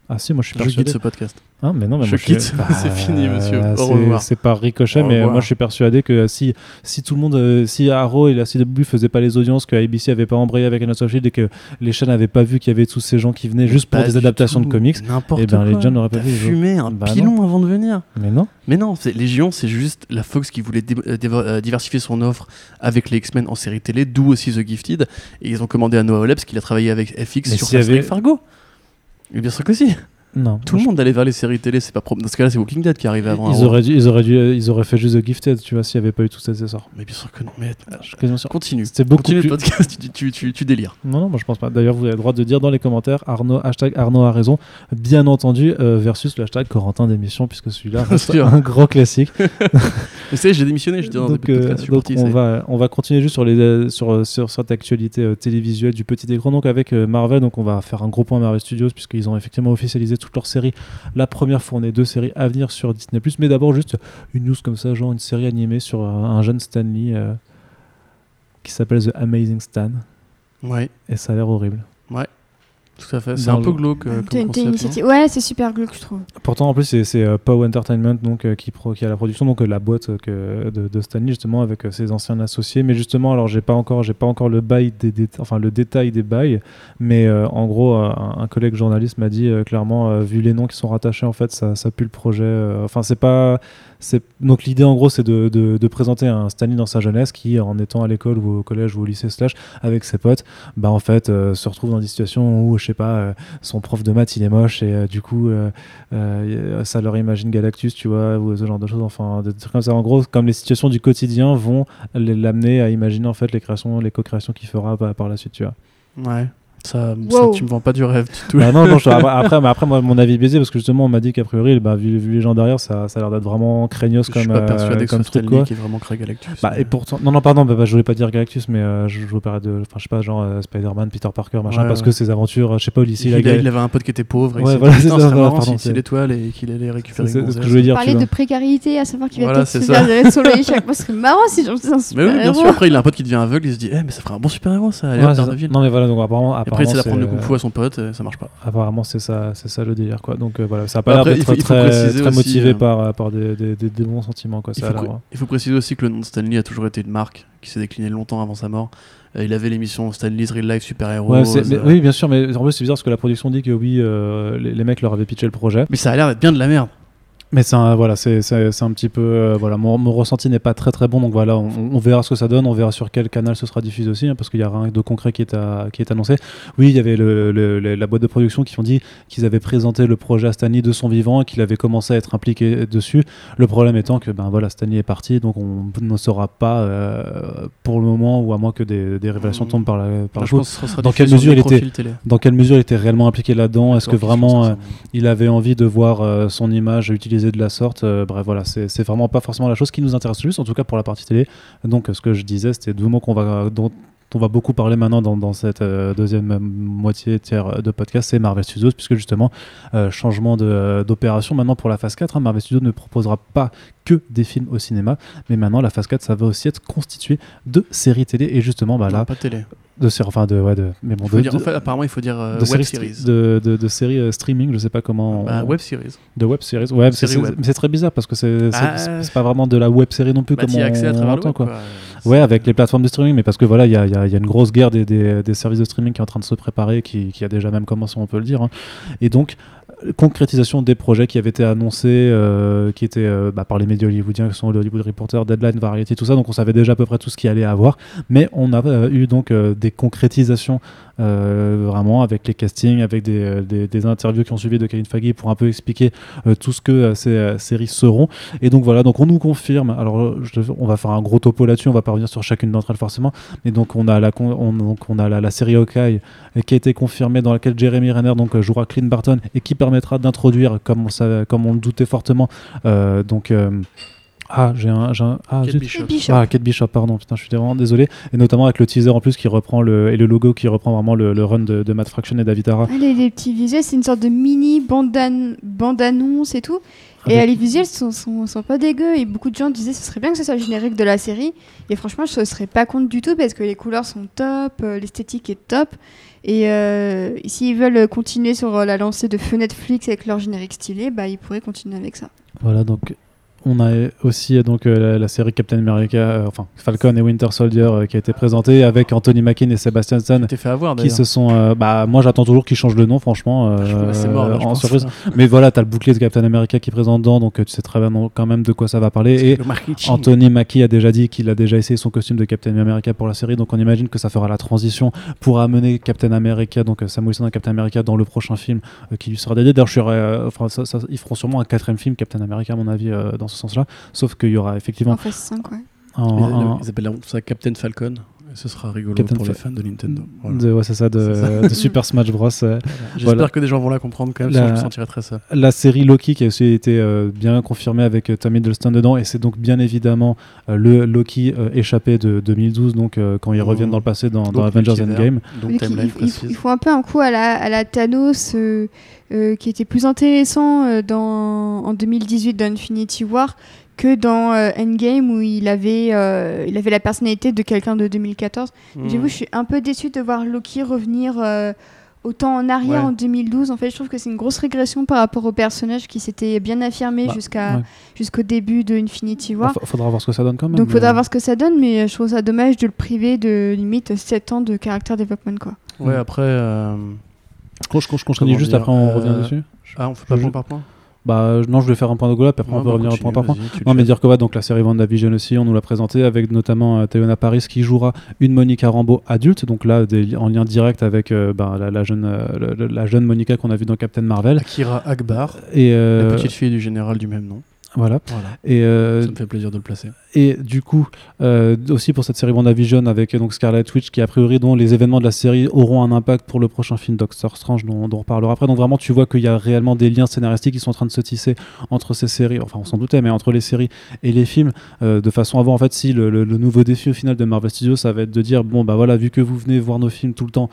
A: Ah si, moi je suis
B: Je quitte
A: persuadé.
B: ce podcast.
A: Hein, mais non, mais
B: Je
A: moi,
B: quitte.
A: suis-
B: C'est fini, monsieur. Au revoir.
A: C'est par ricochet,
B: Au
A: mais
B: revoir.
A: moi je suis persuadé que si, si tout le monde, euh, si Arrow et la CW faisaient pas les audiences, que ABC avait pas embrayé avec Agents of Shield et que les chaînes n'avaient pas vu qu'il y avait tous ces gens qui venaient juste pour des adaptations
B: tout.
A: de comics,
B: N'importe
A: eh ben,
B: quoi.
A: Legion n'aurait pas vu
B: fumé un
A: Bah
B: pilon avant de venir.
A: mais non.
B: Mais non, c'est- Légion, c'est juste la Fox qui voulait euh, euh, diversifier son offre avec les X-Men en série télé, d'où aussi The Gifted. Et ils ont commandé à Noah Oleb, qu'il a travaillé avec FX
A: Mais
B: sur
A: avait-
B: Fargo. Et bien sûr que si.
A: Non.
B: Tout le monde allait vers les séries télé, c'est pas pro- Dans ce cas-là, c'est Walking Dead qui arrivait avant.
A: Ils auraient, dû, ils, auraient dû, ils auraient fait juste The Gifted, tu vois, s'il n'y avait pas eu tous ces essors.
B: Mais bien sûr que non. Mais
A: Je sûr.
B: continue.
A: C'était beaucoup
B: Continue
A: plus...
B: le podcast, tu, tu, tu, tu délires.
A: Non, non, moi je pense pas. D'ailleurs, vous avez le droit de dire dans les commentaires Arnaud, hashtag Arnaud a raison, bien entendu, euh, versus le hashtag Corentin d'émission, puisque celui-là reste un grand classique.
B: Mais c'est, j'ai démissionné, je dis dans
A: donc, euh, donc
B: parti,
A: on, va, on va continuer juste sur, les, sur, sur cette actualité euh, télévisuelle du petit écran. Donc avec euh, Marvel, donc on va faire un gros point Marvel Studios puisqu'ils ont effectivement officialisé toutes leurs séries. La première fournée deux séries à venir sur Disney+. Mais d'abord juste une news comme ça, genre une série animée sur euh, un jeune Stanley euh, qui s'appelle The Amazing Stan.
B: Ouais,
A: Et ça a l'air horrible.
B: Tout à fait. C'est un peu glauque euh,
C: T'as
B: comme concept.
C: Ouais, c'est super glauque, je trouve.
A: Pourtant, en plus, c'est- c'est euh, Pow Entertainment donc, euh, qui, pro- qui a la production, donc euh, la boîte euh, que, de, de Stanley, justement, avec euh, ses anciens associés. Mais justement, alors, j'ai pas encore, j'ai pas encore le bail des, dé- enfin, le détail des bails, mais euh, en gros, euh, un, un collègue journaliste m'a dit euh, clairement, euh, vu les noms qui sont rattachés, en fait, ça, ça pue le projet. euh, Enfin, c'est pas. Donc, l'idée, en gros, c'est de, de- présenter un Stanley dans sa jeunesse qui, en étant à l'école ou au collège ou au lycée, slash, avec ses potes, bah, en fait, euh, se retrouve dans des situations où je sais pas, son prof de maths il est moche et du coup ça leur imagine Galactus, tu vois, ou ce genre de choses. Enfin, des trucs comme ça. En gros, comme les situations du quotidien vont l'amener à imaginer en fait les créations, les co-créations qu'il fera par la suite, tu vois.
B: Ouais. Ça, ça, tu me vends pas du rêve du tout.
A: Bah non, non, après, mais après moi, mon avis est biaisé parce que justement, on m'a dit qu'a priori, bah, vu, vu, les gens derrière, ça, ça a l'air d'être vraiment craignos comme,
B: je suis pas persuadé
A: euh, comme
B: truc. Quoi. qui est vraiment Craig Galactus.
A: Bah, et pourtant, non, non, pardon, bah, bah, je voulais pas dire Galactus, mais euh, je, je voulais parler de, enfin, je sais pas, genre euh, Spider-Man, Peter Parker, machin,
B: ouais,
A: parce
B: ouais.
A: que ses aventures, je sais pas, ici,
B: il, il, il avait un pote qui était pauvre.
A: Ouais, voilà, c'est ça.
B: C'est l'étoile et qu'il allait récupérer.
A: C'est ce que je voulais dire.
C: Parler de précarité, à savoir qu'il va peut-être se faire soleil chaque mois, ce serait marrant si j'en faisais un
B: Mais
C: super
B: oui, bien sûr. Après, il a un pote qui devient aveugle, il se dit, eh, mais ça ferait un bon super héros, ça.
A: Non, mais voilà, donc apparemment,
B: Et Après, il essaie d'apprendre le
A: c'est-
B: kung fu à son pote, et ça marche pas.
A: Apparemment, c'est ça, c'est ça le délire, quoi. Donc euh, voilà, ça a
B: Bah,
A: pas l'air
B: il faut-
A: d'être très, motivé
B: euh,
A: par, par des, des, des- des bons sentiments, quoi.
B: Il faut,
A: ouais.
B: il faut préciser aussi que le nom de Stanley a toujours été une marque qui s'est déclinée longtemps avant sa mort. Euh, il avait l'émission Stanley's Real Life Super Heroes.
A: Ouais, mais-
B: euh,
A: oui, bien sûr, mais en plus, c'est bizarre parce que la production dit que oui, euh, les, les mecs leur avaient pitché le projet.
B: mais ça a l'air d'être bien de la merde.
A: Mais c'est un, voilà, c'est, un petit peu. euh, voilà, mon, mon ressenti n'est pas très très bon, donc voilà, on, on verra ce que ça donne, on verra sur quel canal ce sera diffusé aussi, hein, parce qu'il y a rien de concret qui est, à- qui est annoncé. Oui, il y avait le, le- le- la boîte de production qui ont dit qu'ils avaient présenté le projet à Stanley de son vivant et qu'il avait commencé à être impliqué dessus. Le problème étant que ben, voilà, Stanley est parti, donc on ne saura pas euh, pour le moment, ou à moins que des, des révélations
B: Mm.
A: tombent par la, par
B: sera
A: Dans quelle
B: sur
A: mesure il était-
B: télé.
A: dans quelle mesure il était réellement impliqué là-dedans? Est-ce que vraiment. euh, il avait envie de voir son image utilisée de la sorte. Euh, bref, voilà, c'est vraiment pas forcément la chose qui nous intéresse le plus, en tout cas pour la partie télé. Donc, ce que je disais, c'était deux mots qu'on va, dont on va beaucoup parler maintenant dans, dans cette euh, deuxième euh, moitié tiers de podcast, c'est Marvel Studios, puisque justement, euh, changement de, euh, d'opération maintenant pour la phase 4. hein, Marvel Studios ne proposera pas que des films au cinéma, mais maintenant la phase 4, ça va aussi être constitué de séries télé, et justement, bah
B: Non,
A: là,
B: pas de télé.
A: De séries, enfin, de, ouais, de, mais bon, de,
B: dire-
A: de-
B: en fait, apparemment, il faut dire euh,
A: de
B: web
A: séries,
B: series.
A: de, de, de séries euh, streaming, je sais pas comment.
B: Bah,
A: on-
B: web series.
A: de web series, ouais, c'est,
B: Série
A: très bizarre parce que c'est, c'est pas vraiment de la web série non plus
B: Bah,
A: comme on,
B: accès à le
A: entend, quoi.
B: quoi.
A: Ouais, avec les plateformes de streaming, mais parce que voilà, il y a, y a- y a une grosse guerre des, des- des services de streaming qui est en train de se préparer, qui, qui a déjà même commencé, on peut le dire. hein. Et donc, concrétisation des projets qui avaient été annoncés, euh, qui étaient euh, bah, par les médias hollywoodiens, qui sont le Hollywood Reporter, Deadline, Variety, tout ça. Donc, on savait déjà à peu près tout ce qu'il allait avoir. Mais on a euh, eu donc des concrétisations vraiment avec les castings, avec des, euh, des- des interviews qui ont suivi de Kevin Feige pour un peu expliquer euh, tout ce que euh, ces euh, séries seront. Et donc voilà, donc on nous confirme. Alors euh, on va faire un gros topo là-dessus, on va pas revenir sur chacune d'entre elles forcément. Mais donc on a la, donc on a la, série Hawkeye euh, qui a été confirmée dans laquelle Jeremy Renner donc euh, jouera Clint Barton et qui permettra d'introduire, comme on comme on le doutait fortement, euh, donc euh, ah j'ai un, j'ai un- ah,
B: Kate. Bishop.
C: Bishop.
A: Ah, Kate Bishop, pardon, putain, je suis vraiment désolé. Et notamment avec le teaser en plus qui reprend le, et le logo qui reprend vraiment le, le run de, de Matt Fraction et David Ara.
C: Ah, les, les petits visuels, c'est une sorte de mini bande-an- bande-annonce et tout. Et
A: Avec-
C: euh, les visuels sont, sont, sont pas dégueux. Et beaucoup de gens disaient que ce serait bien que ce soit le générique de la série. Et franchement, je ne serais pas contre du tout parce que les couleurs sont top, euh, l'esthétique est top. Et euh, s'ils veulent continuer sur euh, la lancée de feu Netflix avec leur générique stylé, bah, ils pourraient continuer avec ça.
A: Voilà, donc on a aussi euh, donc euh, la, la série Captain America, euh, enfin Falcon et Winter Soldier qui a été présentée avec Anthony Mackie et Sebastian Stan.
B: Fait avoir
A: Qui se sont. bah, moi j'attends toujours qu'ils changent le nom, franchement.
B: c'est mort là, je
A: en
B: pense.
A: surprise. Mais voilà, t'as le bouclier de Captain America qui est présent dedans, donc tu sais très bien quand même de quoi ça va parler. Et. Anthony Mackie a déjà dit qu'il a déjà essayé son costume de Captain America pour la série, donc on imagine que ça fera la transition pour amener Captain America, donc Sam Wilson et Captain America dans le prochain film euh, qui lui sera dédié. D'ailleurs, je serais, euh, enfin, ça- ça- ils feront sûrement un quatrième film Captain America, à mon avis, euh, dans ce sens-là. Sauf qu'il y aura effectivement
C: En phase 5, ouais.
A: un,
B: Ils,
A: un-
B: ils appellent ça Captain Falcon. Et ce sera rigolo
A: Captain
B: pour les
A: Fa-
B: fans de Nintendo. Voilà.
A: de, ouais, c'est ça, de, Super Smash Bros. euh.
B: J'espère
A: Voilà.
B: que des gens vont la comprendre quand même,
A: La-
B: sinon je me sentirais très seul.
A: La série Loki qui a aussi été euh, bien confirmée avec euh, Tom Hiddleston dedans, et c'est donc bien évidemment euh, le Loki euh, échappé de 2012, donc euh, quand ils
B: Mmh.
A: reviennent dans le passé dans, Avengers Endgame.
B: Donc
C: Donc, ils font un peu un coup à la, à la Thanos euh, qui était plus intéressant euh, dans, en 2018 dans Infinity War que dans euh, Endgame où il avait, euh, il avait la personnalité de quelqu'un de 2014.
B: Mmh.
C: J'avoue, je suis un peu déçue de voir Loki revenir euh, autant en arrière
B: Ouais.
C: en 2012. En fait, je trouve que c'est une grosse régression par rapport au personnage qui s'était bien affirmé
A: Bah,
C: jusqu'à
A: ouais.
C: jusqu'au début de Infinity
A: Bah,
C: War.
A: fa- faudra voir ce que ça donne quand même.
C: Donc, faudra
A: mais-
C: voir ce que ça donne, mais je trouve ça dommage de le priver de limite 7 ans de character development, quoi.
B: Ouais, après. euh,
A: Je, je, continue juste après, on
B: euh,
A: revient dessus.
B: Ah, on fait pas point par point
A: Bah non, je voulais faire un point de puis après
B: Ouais,
A: on peut
B: bah,
A: revenir
B: continue,
A: point par point. Non, mais dire que ouais, donc la série WandaVision aussi, on nous l'a présenté avec notamment euh, Théona Paris qui jouera une Monica Rambeau adulte, donc là des- en lien direct avec euh, ben, la, la jeune, euh, la jeune Monica qu'on a vue dans Captain Marvel.
B: Akira Akbar,
A: Et euh,
B: la petite fille du général du même nom.
A: Voilà.
B: Voilà.
A: Et euh,
B: Ça me fait plaisir de le placer.
A: Et du coup, euh, aussi pour cette série WandaVision avec euh, donc Scarlet Witch, qui a priori, dont les événements de la série auront un impact pour le prochain film Doctor Strange, dont, dont on reparlera après. Donc vraiment, tu vois qu'il y a réellement des liens scénaristiques qui sont en train de se tisser entre ces séries, enfin on s'en doutait, mais entre les séries et les films, euh, de façon à voir en fait si le, le- le nouveau défi au final de Marvel Studios, ça va être de dire, bon bah voilà, vu que vous venez voir nos films tout le temps,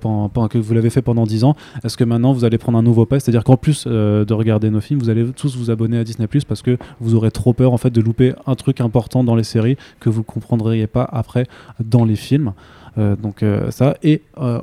A: pendant, pendant que vous l'avez fait pendant 10 ans, est-ce que maintenant vous allez prendre un nouveau pas? C'est-à-dire qu'en plus de regarder nos films, vous allez tous vous abonner à Disney Plus parce que vous aurez trop peur en fait de louper un truc important dans les séries que vous comprendriez pas après dans les films. Euh, donc euh, ça et euh,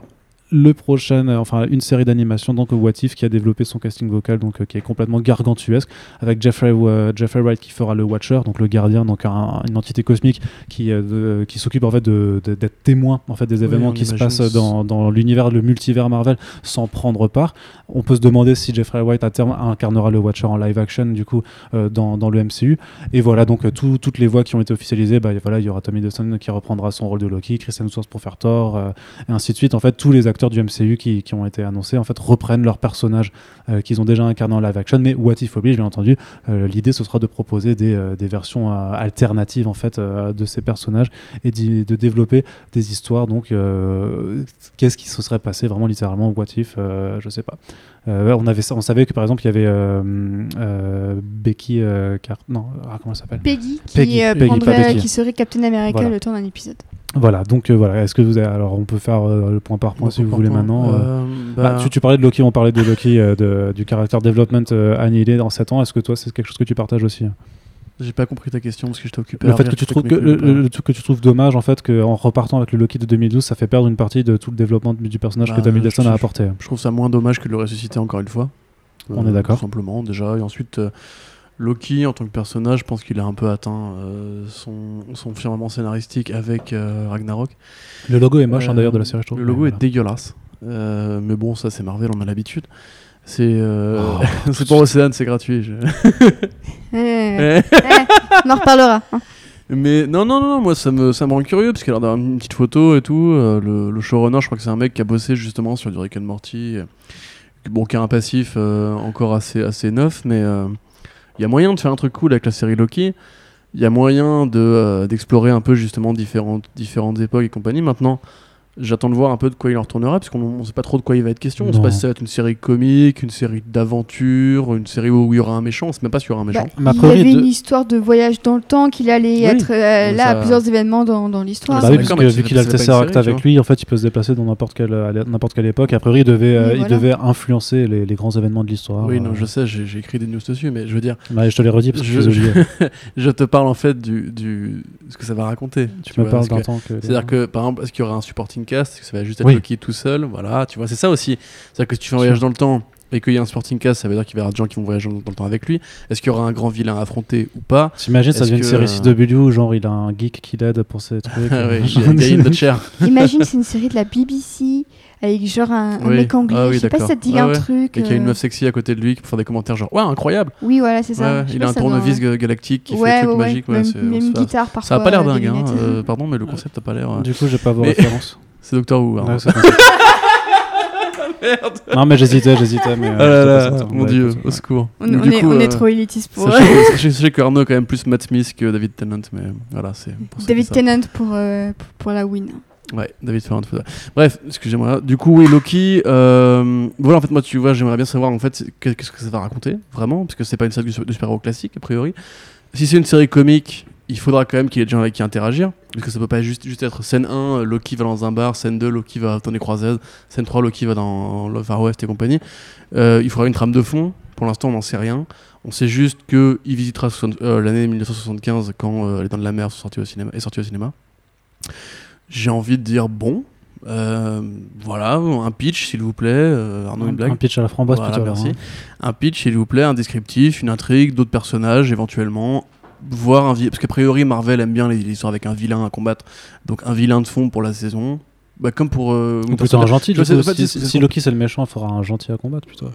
A: le prochain, euh, enfin une série d'animation donc What If qui a développé son casting vocal donc euh, qui est complètement gargantuesque avec Jeffrey euh, Jeffrey Wright qui fera le Watcher donc le gardien donc un- une entité cosmique qui de- qui s'occupe en fait d'être témoin en fait des événements qui se passent dans, dans l'univers le multivers Marvel sans prendre part. On peut se demander si Jeffrey Wright à terme incarnera le Watcher en live action du coup euh, dans, dans le MCU et voilà donc tout- toutes les voix qui ont été officialisées bah, voilà il y aura Tommy Hiddleston qui reprendra son rôle de Loki, Christian Hemsworth pour faire Thor euh, et ainsi de suite. En fait tous les acteurs du MCU qui, qui ont été annoncés en fait reprennent leurs personnages euh, qu'ils ont déjà incarnés en live action. Mais What If oblige bien entendu euh, l'idée ce sera de proposer des, euh, des versions alternatives en fait de ces personnages et de développer des histoires. Donc qu'est-ce qui se serait passé vraiment littéralement What If je sais pas. On avait on savait que par exemple il y avait Becky Car- non ah, comment elle s'appelle?
C: Peggy qui,
A: Peggy, Peggy,
C: serait Captain America
A: Voilà.
C: le temps d'un épisode.
A: Voilà donc euh, voilà est-ce que vous avez alors on peut faire euh, le point par point si vous voulez maintenant euh. Bah,
B: bah,
A: tu, tu parlais de Loki, on parlait de Loki, de- du caractère development annihilé dans 7 ans. Est-ce que toi, c'est quelque chose que tu partages aussi
B: J'ai pas compris ta question parce que j'étais occupé.
A: Le fait que tu trouves que le, le- que tu trouves dommage en fait qu'en repartant avec le Loki de 2012, ça fait perdre une partie de tout le développement du personnage
B: Bah,
A: que Tommy Hiddleston
B: je-
A: a apporté.
B: Je trouve ça moins dommage que de le ressusciter encore une fois.
A: On est d'accord.
B: Simplement, déjà. Et ensuite, Loki, en tant que personnage, je pense qu'il a un peu atteint euh, son, son firmament scénaristique avec euh, Ragnarok.
A: Le logo est moche hein,
B: Euh,
A: d'ailleurs de la série, je trouve.
B: Le logo est dégueulasse. Euh, mais bon, ça, c'est Marvel, on a l'habitude. C'est euh,
A: Oh,
B: c'est pour Océane, c'est gratuit. je-
C: Eh, eh, on en reparlera. hein.
B: Mais non, non, non, moi ça me, ça me rend curieux parce qu'il a l'air d'avoir une petite photo et tout. euh, le, le showrunner, je crois que c'est un mec qui a bossé justement sur du Rick and Morty. bon, qui a un passif euh, encore assez, assez neuf, mais euh, il y a moyen de faire un truc cool avec la série Loki. Il y a moyen euh, d'explorer un peu justement différentes, différentes époques et compagnie. Maintenant, j'attends de voir un peu de quoi il en retournera parce qu'on ne sait pas trop de quoi il va être question. On ne sait pas si ça va être une série comique, une série d'aventure, une série où il y aura un méchant. On ne sait même pas s'il y aura un méchant.
C: Bah, il y avait
A: de-
C: une histoire de voyage dans le temps qu'il allait
B: Oui.
C: être euh, là
B: ça-
C: à plusieurs événements dans, dans l'histoire.
A: Bah oui, parce que
B: ça
A: vu qu'il a le Tesseract avec lui, en fait, il peut se déplacer dans n'importe quelle, à n'importe quelle époque. A priori, il devait, euh, il devait influencer les, les grands événements de l'histoire.
B: Oui,
A: euh.
B: non, je sais, j'ai j'ai écrit des news dessus, mais je veux dire,
A: Bah, je te l'ai redit parce que
B: Je-
A: les
B: te parle en fait du, du ce que ça va raconter.
A: Tu me parles d'un temps que.
B: C'est-à-dire que, par exemple, est-ce qu'il y aura un supporting cast que ça va juste être
A: Oui.
B: Loki tout seul Voilà, tu vois, c'est ça aussi. C'est-à-dire que si tu fais un voyage dans le temps et qu'il y a un supporting cast, ça veut dire qu'il va y avoir des gens qui vont voyager dans le temps avec lui. Est-ce qu'il y aura un grand vilain à affronter ou pas?
A: T'imagines, ça devient une série
B: euh,
A: CW où genre il a un geek qui l'aide pour ses trucs.
B: Ah
A: euh.
C: Imagine, c'est une série de la BBC avec genre un, mec anglais.
B: Ah oui,
C: je sais pas si ça te dit un
B: ouais.
C: truc.
B: Et qu'il y a une
C: euh,
B: meuf sexy à côté de lui qui peut faire des commentaires genre, ouais, incroyable
C: Oui, voilà, c'est ça.
B: ouais, Il a un tournevis ga- galactique qui
C: ouais,
B: fait des trucs
C: ouais.
B: magiques. ouais,
C: Même,
B: c'est-
C: même guitare parfois.
B: Ça a pas l'air
C: euh,
B: dingue, hein, euh, pardon, mais le concept a pas l'air. euh,
A: Du coup, j'ai pas vos
B: Mais-
A: références.
B: C'est Doctor Who. hein.
A: Ouais, ça. non, mais j'hésitais, j'hésitais. Mais, euh,
B: Ah là
A: j'étais
B: là,
A: certain.
B: mon
A: Ouais,
B: dieu, au secours.
C: On, est,
B: coup,
C: on est
B: euh,
C: trop élitiste pour.
B: Que, je sais que Arnaud est quand même plus Matt Smith que David Tennant, mais voilà, c'est. pour ça que
C: David
B: ça-
C: Tennant pour, euh, pour, pour la win.
B: Ouais, David Tennant. Bref, excusez-moi. Du coup, oui, Loki. euh, voilà, en fait, moi, tu vois, j'aimerais bien savoir en fait qu'est-ce que ça va raconter, vraiment, parce que c'est pas une série de de super-héros classique, a priori. Si c'est une série comique, il faudra quand même qu'il y ait des gens avec qui interagir, parce que ça peut pas juste, juste être scène 1, euh, Loki va dans un bar, scène 2, Loki va dans les croisades, scène 3, Loki va dans le Far West et compagnie. Euh, il faudra une trame de fond. Pour l'instant, on n'en sait rien. On sait juste qu'il visitera 60 euh, l'année 1975 quand euh, Les Dents de la Mer sont sorties au cinéma, est sortie au cinéma. J'ai envie de dire bon. voilà, un pitch s'il vous plaît. Arnaud, une
A: Un,
B: blague.
A: un pitch à la framboise
B: Voilà,
A: plutôt.
B: merci.
A: hein.
B: Un pitch, s'il vous plaît, un descriptif, une intrigue, d'autres personnages éventuellement. Voir un parce qu'a priori Marvel aime bien les les histoires avec un vilain à combattre, donc un vilain de fond pour la saison. Bah, comme pour euh,
A: Ou plutôt un gentil.
B: Sais
A: coup, si,
B: si-
A: si Loki c'est le méchant, il faudra un gentil à combattre plutôt.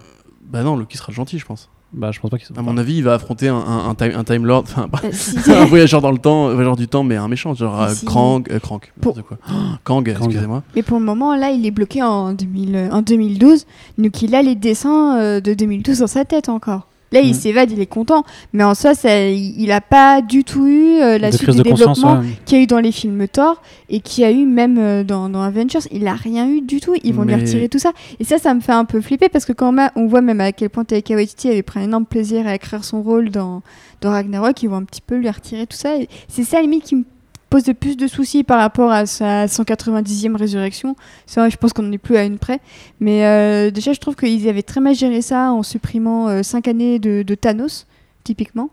B: Bah non, Loki sera gentil, je pense.
A: Bah, je pense pas qu'ils sont.
B: À mon avis, il va affronter un, un, un time, un Time Lord, enfin, pas-
C: Euh, si-
B: un voyageur dans le temps, voyageur du temps, mais un méchant, genre euh,
C: Si.
B: Krang, euh,
C: Pour-
B: n'importe quoi. Kang, excusez-moi.
C: Mais pour le moment, là, il est bloqué en, 2000, euh, en 2012. Donc, il a les dessins euh, de 2012 dans sa tête encore. Là, il
A: Mm.
C: s'évade, il est content. Mais en soi, ça, il n'a pas du tout eu euh, la
A: de
C: suite
A: de
C: développement
A: ouais.
C: qu'il y a eu dans les films Thor et qu'il y a eu même euh, dans, dans Avengers. Il n'a rien eu du tout. Ils vont
B: Mais-
C: lui retirer tout ça. Et ça, ça me fait un peu flipper parce que quand on, a- on voit même à quel point Taika Waititi avait pris un énorme plaisir à écrire son rôle dans, dans Ragnarok, ils vont un petit peu lui retirer tout ça. Et C'est ça, à la limite, qui me pose le plus de soucis par rapport à sa 190e résurrection. C'est vrai, je pense qu'on n'en est plus à une près. Mais euh, déjà, je trouve qu'ils avaient très mal géré ça en supprimant 5 années de, de Thanos, typiquement.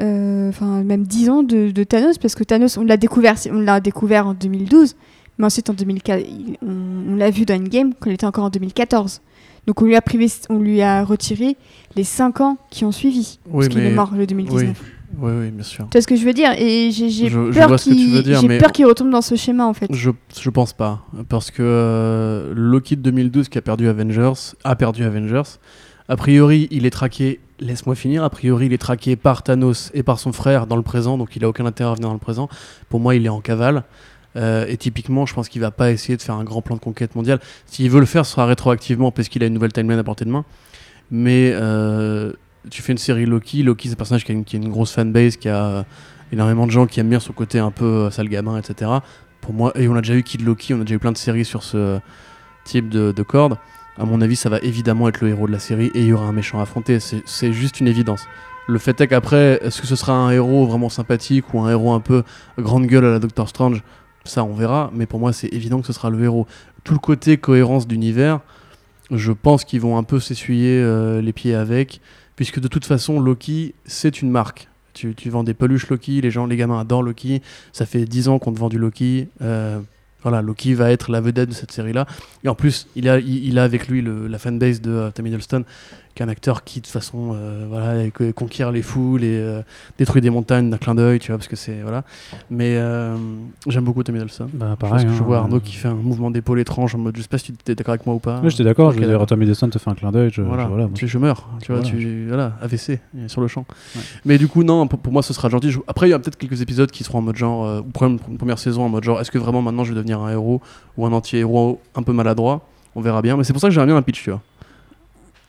C: Euh, Enfin, même 10 ans de, de Thanos, parce que Thanos, on l'a découvert, on l'a découvert en 2012, mais ensuite en 2004, il- on, on l'a vu dans Endgame quand il était encore en 2014. Donc on lui a privé, on lui a retiré les 5 ans qui ont suivi,
B: Oui,
C: parce qu'il est mort le 2019.
B: Oui, oui, bien sûr.
C: Tu vois ce que je veux dire Et j'ai peur qu'il qu'il retombe dans ce schéma en fait.
B: Je, je pense pas. Parce que euh, Loki de 2012 qui a perdu Avengers, a perdu Avengers. A priori, il est traqué. Laisse-moi finir. A priori, il est traqué par Thanos et par son frère dans le présent, donc il a aucun intérêt à venir dans le présent. Pour moi, il est en cavale. Euh, et typiquement, je pense qu'il va pas essayer de faire un grand plan de conquête mondiale. S'il veut le faire, ce sera rétroactivement parce qu'il a une nouvelle timeline à portée de main. Mais euh, tu fais une série Loki. Loki, c'est un personnage qui a une, grosse fanbase, qui a énormément de gens qui aiment bien son côté un peu euh, sale gamin, etc. Pour moi, et on a déjà eu Kid Loki, on a déjà eu plein de séries sur ce type de, de corde. À mon avis, ça va évidemment être le héros de la série et il y aura un méchant à affronter. C'est c'est juste une évidence. Le fait est qu'après, est-ce que ce sera un héros vraiment sympathique ou un héros un peu grande gueule à la Doctor Strange? Ça, on verra. Mais pour moi, c'est évident que ce sera le héros. Tout le côté cohérence d'univers, je pense qu'ils vont un peu s'essuyer euh, les pieds avec, puisque de toute façon, Loki, c'est une marque. Tu, tu vends des peluches Loki, les gens, les gamins adorent Loki. Ça fait 10 ans qu'on te vend du Loki. Euh, voilà, Loki va être la vedette de cette série-là. Et en plus, il a, il, a avec lui la fanbase de euh, Tom qui est un acteur qui, de toute façon, euh, voilà, co- conquiert les foules et euh, détruit des montagnes d'un clin d'œil, tu vois, parce que c'est. Voilà. Mais euh, j'aime beaucoup Tom Hiddleston.
A: Bah,
B: Parce
A: pareil.
B: que je
A: hein.
B: vois Arnaud qui fait un mouvement d'épaule étrange en mode je sais pas si tu es d'accord avec moi ou pas.
A: Oui, j'étais d'accord. Je veux dire,
B: d'accord.
A: Tom Hiddleston te fait un clin d'œil. Je,
B: Voilà,
A: je- voilà,
B: tu, je meurs, tu vois,
A: Voilà.
B: tu, voilà, AVC sur le champ.
A: Ouais.
B: Mais du coup, non, pour, pour moi, ce sera gentil. Je- Après, il y a peut-être quelques épisodes qui seront en mode genre, ou première, première saison en mode genre, est-ce que vraiment maintenant je vais devenir un héros ou un anti-héros un peu maladroit? On verra bien. Mais c'est pour ça que j'aimerais bien un pitch, tu vois.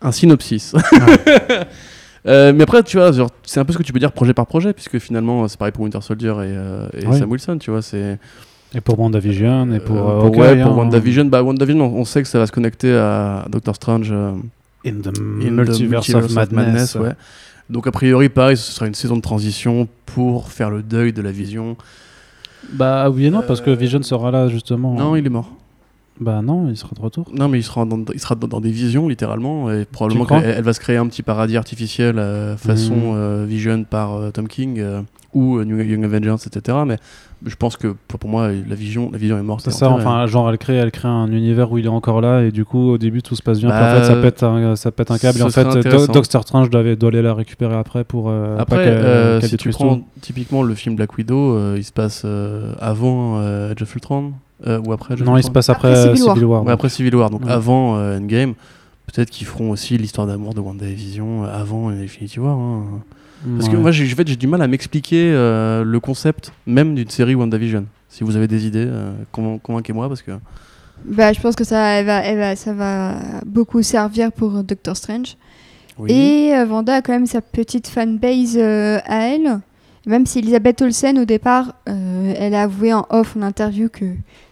B: Un synopsis. Euh, mais après, tu vois, c'est un peu ce que tu peux dire projet par projet, puisque finalement, c'est pareil pour Winter Soldier et, euh, et. Sam Wilson, tu vois. C'est
A: Et pour WandaVision et pour,
B: euh,
A: euh,
B: pour, ouais, pour
A: hein.
B: WandaVision. Bah, WandaVision, on, on sait que ça va se connecter à Doctor Strange. euh,
A: In the
B: In the
A: Multiverse, of Madness.
B: ouais. Donc a priori, pareil, ce sera une saison de transition pour faire le deuil de la vision.
A: Bah oui et non, parce que
B: Euh,
A: Vision sera là justement.
B: Non, il est mort.
A: Bah non, il sera de retour.
B: Non, mais il sera dans, il sera dans, dans des visions, littéralement, et probablement qu'elle elle va se créer un petit paradis artificiel euh, façon
A: Mhm.
B: euh, Vision par euh, Tom King ou New Young Avengers, etc. Mais je pense que pour, moi, la vision, la vision est morte.
A: C'est ça, enfin, genre elle crée, elle crée un univers où il est encore là et du coup au début tout se passe bien,
B: Bah,
A: en fait ça pète un, ça pète un câble et en fait Do-. Doctor Strange doit, doit aller la récupérer après pour
B: Après, si tu prends
A: tout.
B: typiquement le film Black Widow, il se passe avant Age of Ultron euh, ou après
A: Non, il se passe après,
C: Après Civil War.
A: Civil War.
B: Ouais, après Civil War, donc
A: Ouais.
B: avant euh, Endgame. Peut-être qu'ils feront aussi l'histoire d'amour de WandaVision euh, avant Infinity War. hein. Parce que moi, j'ai en fait, j'ai du mal à m'expliquer euh, le concept même d'une série WandaVision. Si vous avez des idées, euh, convain- convainquez-moi parce que.
C: Bah, je pense que ça, elle va, elle va- ça va beaucoup servir pour euh, Doctor Strange.
B: Oui.
C: Et euh, Vanda a quand même sa petite fanbase euh, à elle. Même si Elisabeth Olsen, au départ, euh, elle a avoué en off, en interview, que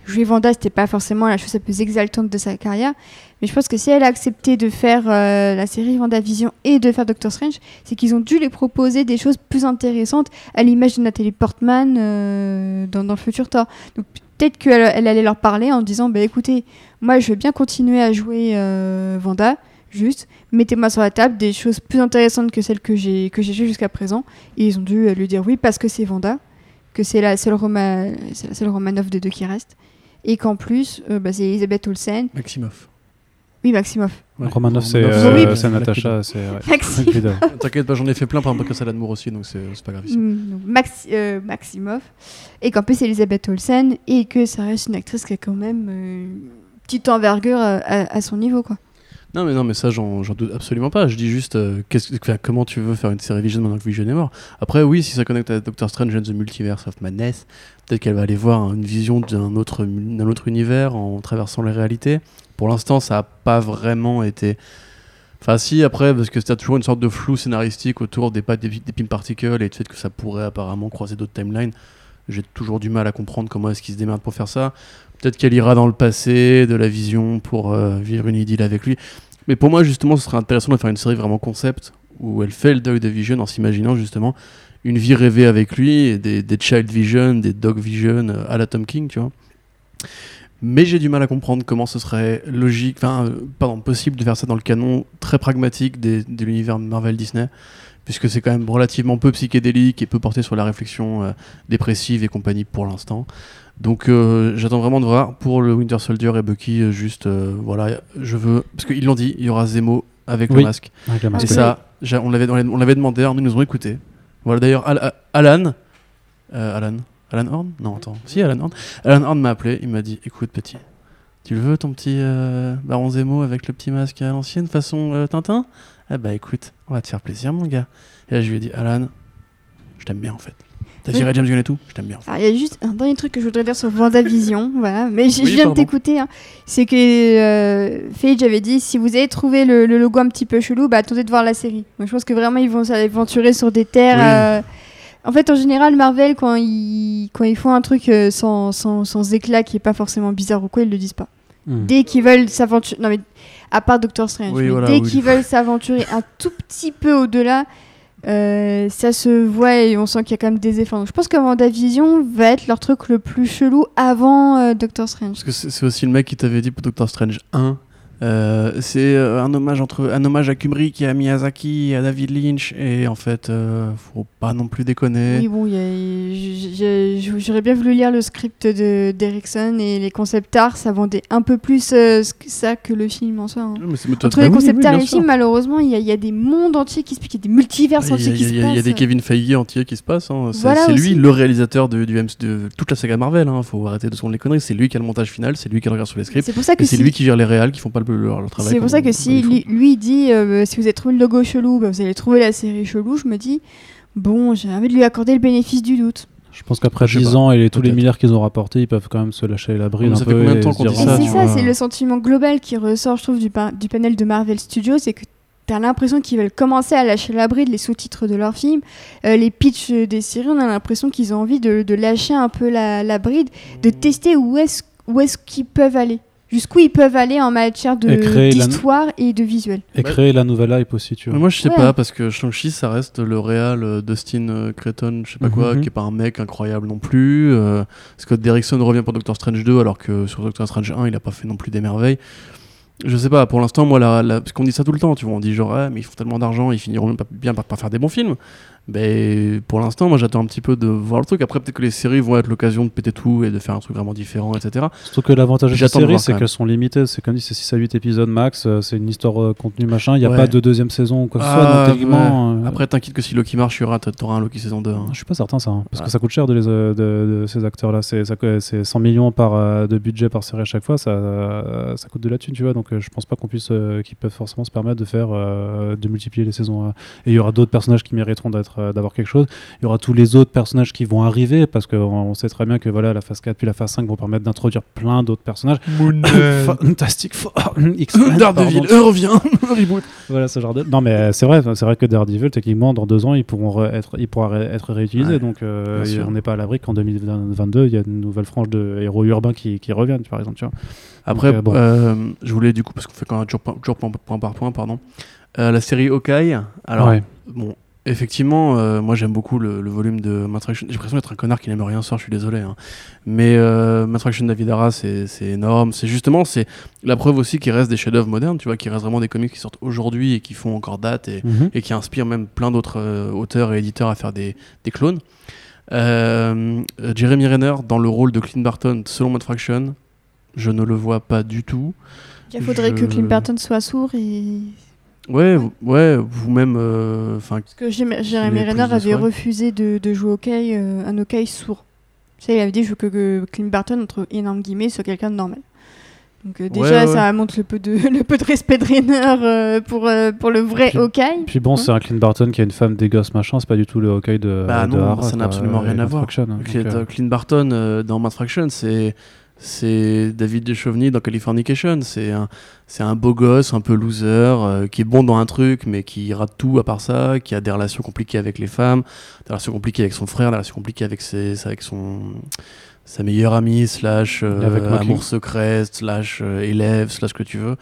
C: jouer Vanda, c'était pas forcément la chose la plus exaltante de sa carrière. Mais je pense que si elle a accepté de faire euh, la série WandaVision et de faire Doctor Strange, c'est qu'ils ont dû lui proposer des choses plus intéressantes à l'image de Nathalie Portman euh, dans, le futur Thor. Donc peut-être qu'elle elle allait leur parler en disant bah, écoutez, moi je veux bien continuer à jouer Vanda, juste mettez-moi sur la table des choses plus intéressantes que celles que j'ai que j'ai jouées jusqu'à présent. Et ils ont dû euh, lui dire oui parce que c'est Vanda, que c'est la seule Roma, c'est la seule Romanov des deux qui reste, et qu'en plus euh, bah, c'est Elisabeth Olsen,
B: Maximoff.
C: oui Maximoff,
B: Ouais.
A: Romanoff, c'est euh,
C: Oui.
A: c'est Natacha, c'est. ouais.
C: Maxi-
A: Black Widow.
B: T'inquiète pas, j'en ai fait plein par un podcast à l'amour aussi, donc c'est c'est pas grave.
C: Mm, Maxi- euh, Maximoff, et qu'en plus c'est Elisabeth Olsen, et que ça reste une actrice qui a quand même euh, une petite envergure à, à son niveau quoi.
B: Non, mais non, mais ça, j'en doute absolument pas. Je dis juste, euh, comment tu veux faire une série Vision maintenant que Vision est mort? Après, oui, si ça connecte à Doctor Strange and the Multiverse of Madness, peut-être qu'elle va aller voir une vision d'un autre, d'un autre univers en traversant les réalités. Pour l'instant, ça a pas vraiment été. Enfin, si, après, parce que c'était toujours une sorte de flou scénaristique autour des, pa- des, particles et du fait que ça pourrait apparemment croiser d'autres timelines. J'ai toujours du mal à comprendre comment est-ce qu'ils se démerdent pour faire ça. Peut-être qu'elle ira dans le passé de la vision pour euh, vivre une idylle avec lui. Mais pour moi, justement, ce serait intéressant de faire une série vraiment concept où elle fait le deuil de Vision en s'imaginant justement une vie rêvée avec lui, des, Child Vision, des Dog Vision euh, à la Tom King, tu vois. Mais j'ai du mal à comprendre comment ce serait logique, enfin, euh, pardon, possible de faire ça dans le canon très pragmatique de l'univers Marvel Disney, puisque c'est quand même relativement peu psychédélique et peu porté sur la réflexion dépressive et compagnie pour l'instant. Donc euh, j'attends vraiment de voir pour le Winter Soldier et Bucky, euh, juste, euh, voilà, je veux, parce qu'ils l'ont dit, il y aura Zemo avec
A: Oui.
B: le masque.
A: Avec la
B: Et
A: masque.
B: ça, on l'avait, on l'avait- demandé, alors nous nous ont écouté. Voilà d'ailleurs, Al- Al- Alan, euh, Alan, Alan Horn? Non, attends, si Alan Horn. Alan Horn m'a appelé, il m'a dit, écoute petit, tu le veux ton petit Baron Zemo avec le petit masque à l'ancienne façon Tintin? Ah bah écoute, on va te faire plaisir mon gars. Et là je lui ai dit, Alan, je t'aime bien en fait. T'as
C: Oui.
B: viré James Gunn et tout Je t'aime bien.
C: Alors, il y a juste un dernier truc que je voudrais dire sur WandaVision, voilà. Mais je
B: Oui,
C: je viens de t'écouter. hein. C'est que euh, Feige avait dit si vous avez trouvé le, le logo un petit peu chelou, bah attendez de voir la série. Donc je pense que vraiment ils vont s'aventurer sur des terres.
B: Oui.
C: euh, En fait, en général, Marvel, quand ils, quand ils font un truc euh, sans, sans, sans éclat qui est pas forcément bizarre ou quoi, ils le disent pas.
A: Hmm.
C: Dès qu'ils veulent s'aventurer. Non, mais à part Doctor Strange.
B: Oui,
C: mais
B: voilà,
C: dès
B: oui.
C: qu'ils veulent s'aventurer un tout petit peu au-delà, euh, ça se voit et on sent qu'il y a quand même des efforts. Donc je pense que WandaVision va être leur truc le plus chelou avant euh, Doctor Strange.
B: Parce que c'est aussi le mec qui t'avait dit pour Doctor Strange 1. Euh, c'est euh, un hommage entre un hommage à Kubrick et à Miyazaki et à David Lynch et en fait euh, faut pas non plus déconner
C: Oui, bon, a- j'aurais bien voulu lire le script de d'Erickson et les concept art, ça vendait un peu plus euh, ça que le film en soi. hein.
B: Mais
C: Entre les
B: bah oui,
C: concept
B: oui,
C: art
B: bien
C: et films, malheureusement, il y, a- y a des mondes entiers qui se piquent, il y a des multivers
B: a-
C: entiers qui
B: y, a-
C: se
B: a- il y a
C: passent.
B: des Kevin Feige entiers qui se passent. hein. C'est
C: Voilà
B: lui le réalisateur de, du MC de toute la saga Marvel. Hein. Faut arrêter de se les conneries. C'est lui qui a le montage final, c'est lui qui regarde sur les scripts.
C: C'est pour ça que
B: c'est
C: si-
B: lui qui gère les réals qui font pas le, leur, leur travail.
C: C'est pour ça que si lui, lui dit euh, si vous avez trouvé le logo chelou, bah, vous allez trouver la série chelou, je me dis bon, j'ai envie de lui accorder le bénéfice du doute.
A: Je pense qu'après
B: Je sais
A: 10
B: pas,
A: ans et les- tous les milliards qu'ils ont rapportés, ils peuvent quand même se lâcher la bride
B: ça
A: peu.
B: fait combien de temps qu'on dit
C: Et
B: ça,
C: c'est ça, c'est le sentiment global qui ressort, je trouve, du, du panel de Marvel Studios, c'est que t'as l'impression qu'ils veulent commencer à lâcher la bride, les sous-titres de leurs films, euh, les pitchs des séries, on a l'impression qu'ils ont envie de, de lâcher un peu la, la bride, de tester où est-ce où est-ce qu'ils peuvent aller, jusqu'où ils peuvent aller en matière de-
A: Et
C: d'histoire et de visuel.
A: Et créer la nouvelle hype aussi, tu
B: Mais
A: vois.
B: moi je sais
C: Ouais.
B: pas parce que Shang-Chi ça reste le réal euh, Dustin euh, Creighton, je sais pas quoi,
A: Mhm.
B: qui est pas un mec incroyable non plus. euh, Scott Derrickson revient pour Doctor Strange 2 alors que sur Doctor Strange 1 il a pas fait non plus des merveilles. Je sais pas, pour l'instant, moi, la, la- parce qu'on dit ça tout le temps, tu vois, on dit genre, ah, mais ils font tellement d'argent, ils finiront même pas, bien par, par faire des bons films. Mais pour l'instant, moi, j'attends un petit peu de voir le truc. Après, peut-être que les séries vont être l'occasion de péter tout et de faire un truc vraiment différent, etc.
A: Surtout que l'avantage de ces séries, c'est qu'elles sont limitées. C'est comme dit, c'est 6 à 8 épisodes max. euh, C'est une histoire euh, contenu machin. Il n'y a
B: Ouais.
A: pas de deuxième saison ou quoi que ce soit.
B: Ah,
A: Donc, techniquement, euh,
B: Après, t'inquiète que si Loki marche, il y aura, t'auras un Loki saison 2. hein.
A: Je suis pas certain ça, hein, parce
B: Ouais.
A: que ça coûte cher de, les, euh, de, de ces acteurs-là. C'est ça co- c'est 100 millions par, euh, de budget par série à chaque fois, ça, ça coûte de la thune, tu vois. Donc je pense pas qu'on puisse, qu'ils peuvent forcément se permettre de faire, de multiplier les saisons. euh. Et il y aura d'autres personnages qui mériteront d'être, euh, d'avoir quelque chose. Il y aura tous les autres personnages qui vont arriver, parce qu'on on sait très bien que voilà, la phase 4 puis la phase 5 vont permettre d'introduire plein d'autres personnages. Fantastic Four, X-Men,
B: Daredevil, euh, revient, reboot.
A: Voilà ce genre de. Non mais c'est vrai, c'est vrai que Daredevil techniquement dans deux ans ils pourront re- être, il pourra être réutilisé
B: Ouais,
A: donc euh, on n'est pas à l'abri qu'en 2022 il y a une nouvelle frange de héros urbains qui, qui reviennent par exemple tu vois.
B: Après,
A: Donc, bon.
B: je voulais du coup, parce qu'on fait quand même toujours, point- toujours point, point par point, pardon. Euh, la série Hawkeye, alors,
A: Ouais.
B: bon, effectivement, euh, moi j'aime beaucoup le, le volume de Matt Fraction. J'ai l'impression d'être un connard qui n'aime rien sort, je suis désolé. hein. Mais euh, Matt Fraction David Ara, c'est c'est énorme. C'est justement, c'est la preuve aussi qu'il reste des chefs-d'œuvre modernes, tu vois, qui restent vraiment des comics qui sortent aujourd'hui et qui font encore date et,
A: Mhm.
B: et qui inspirent même plein d'autres euh, auteurs et éditeurs à faire des, des clones. Euh, Jeremy Renner dans le rôle de Clint Barton, selon Matt Fraction, je ne le vois pas du tout.
C: Il faudrait
B: Je-
C: que Clint Barton soit sourd et.
B: Ouais, ouais, vous-même, euh, enfin,
C: Parce que Jérém- Jérémy
B: de
C: avait refusé de, de jouer au hockey, euh, un hockey sourd. Sais, il avait dit je veux que, que Clint Barton, entre énormes guillemets, soit quelqu'un de normal. Donc euh, déjà,
B: ouais, ouais.
C: ça montre le peu de, le peu de respect de Rainer euh, pour, euh, pour le vrai
A: Puis-
C: Hawkeye.
A: Puis bon,
C: Hein
A: c'est un Clint Barton qui a une femme des gosses machin, c'est pas du tout le Hawkeye de.
B: Bah
A: de
B: non,
A: Hara,
B: ça n'a absolument rien à voir.
A: Construction, donc,
B: Clint,
A: euh,
B: Clint Barton euh, dans Mass Fraction, c'est c'est David Duchovny dans Californication. C'est un c'est un beau gosse, un peu loser, euh, qui est bon dans un truc, mais qui rate tout à part ça, qui a des relations compliquées avec les femmes, des relations compliquées avec son frère, des relations compliquées avec ses avec son sa meilleure amie slash euh,
A: Avec
B: amour secret slash euh, élève slash ce que tu veux.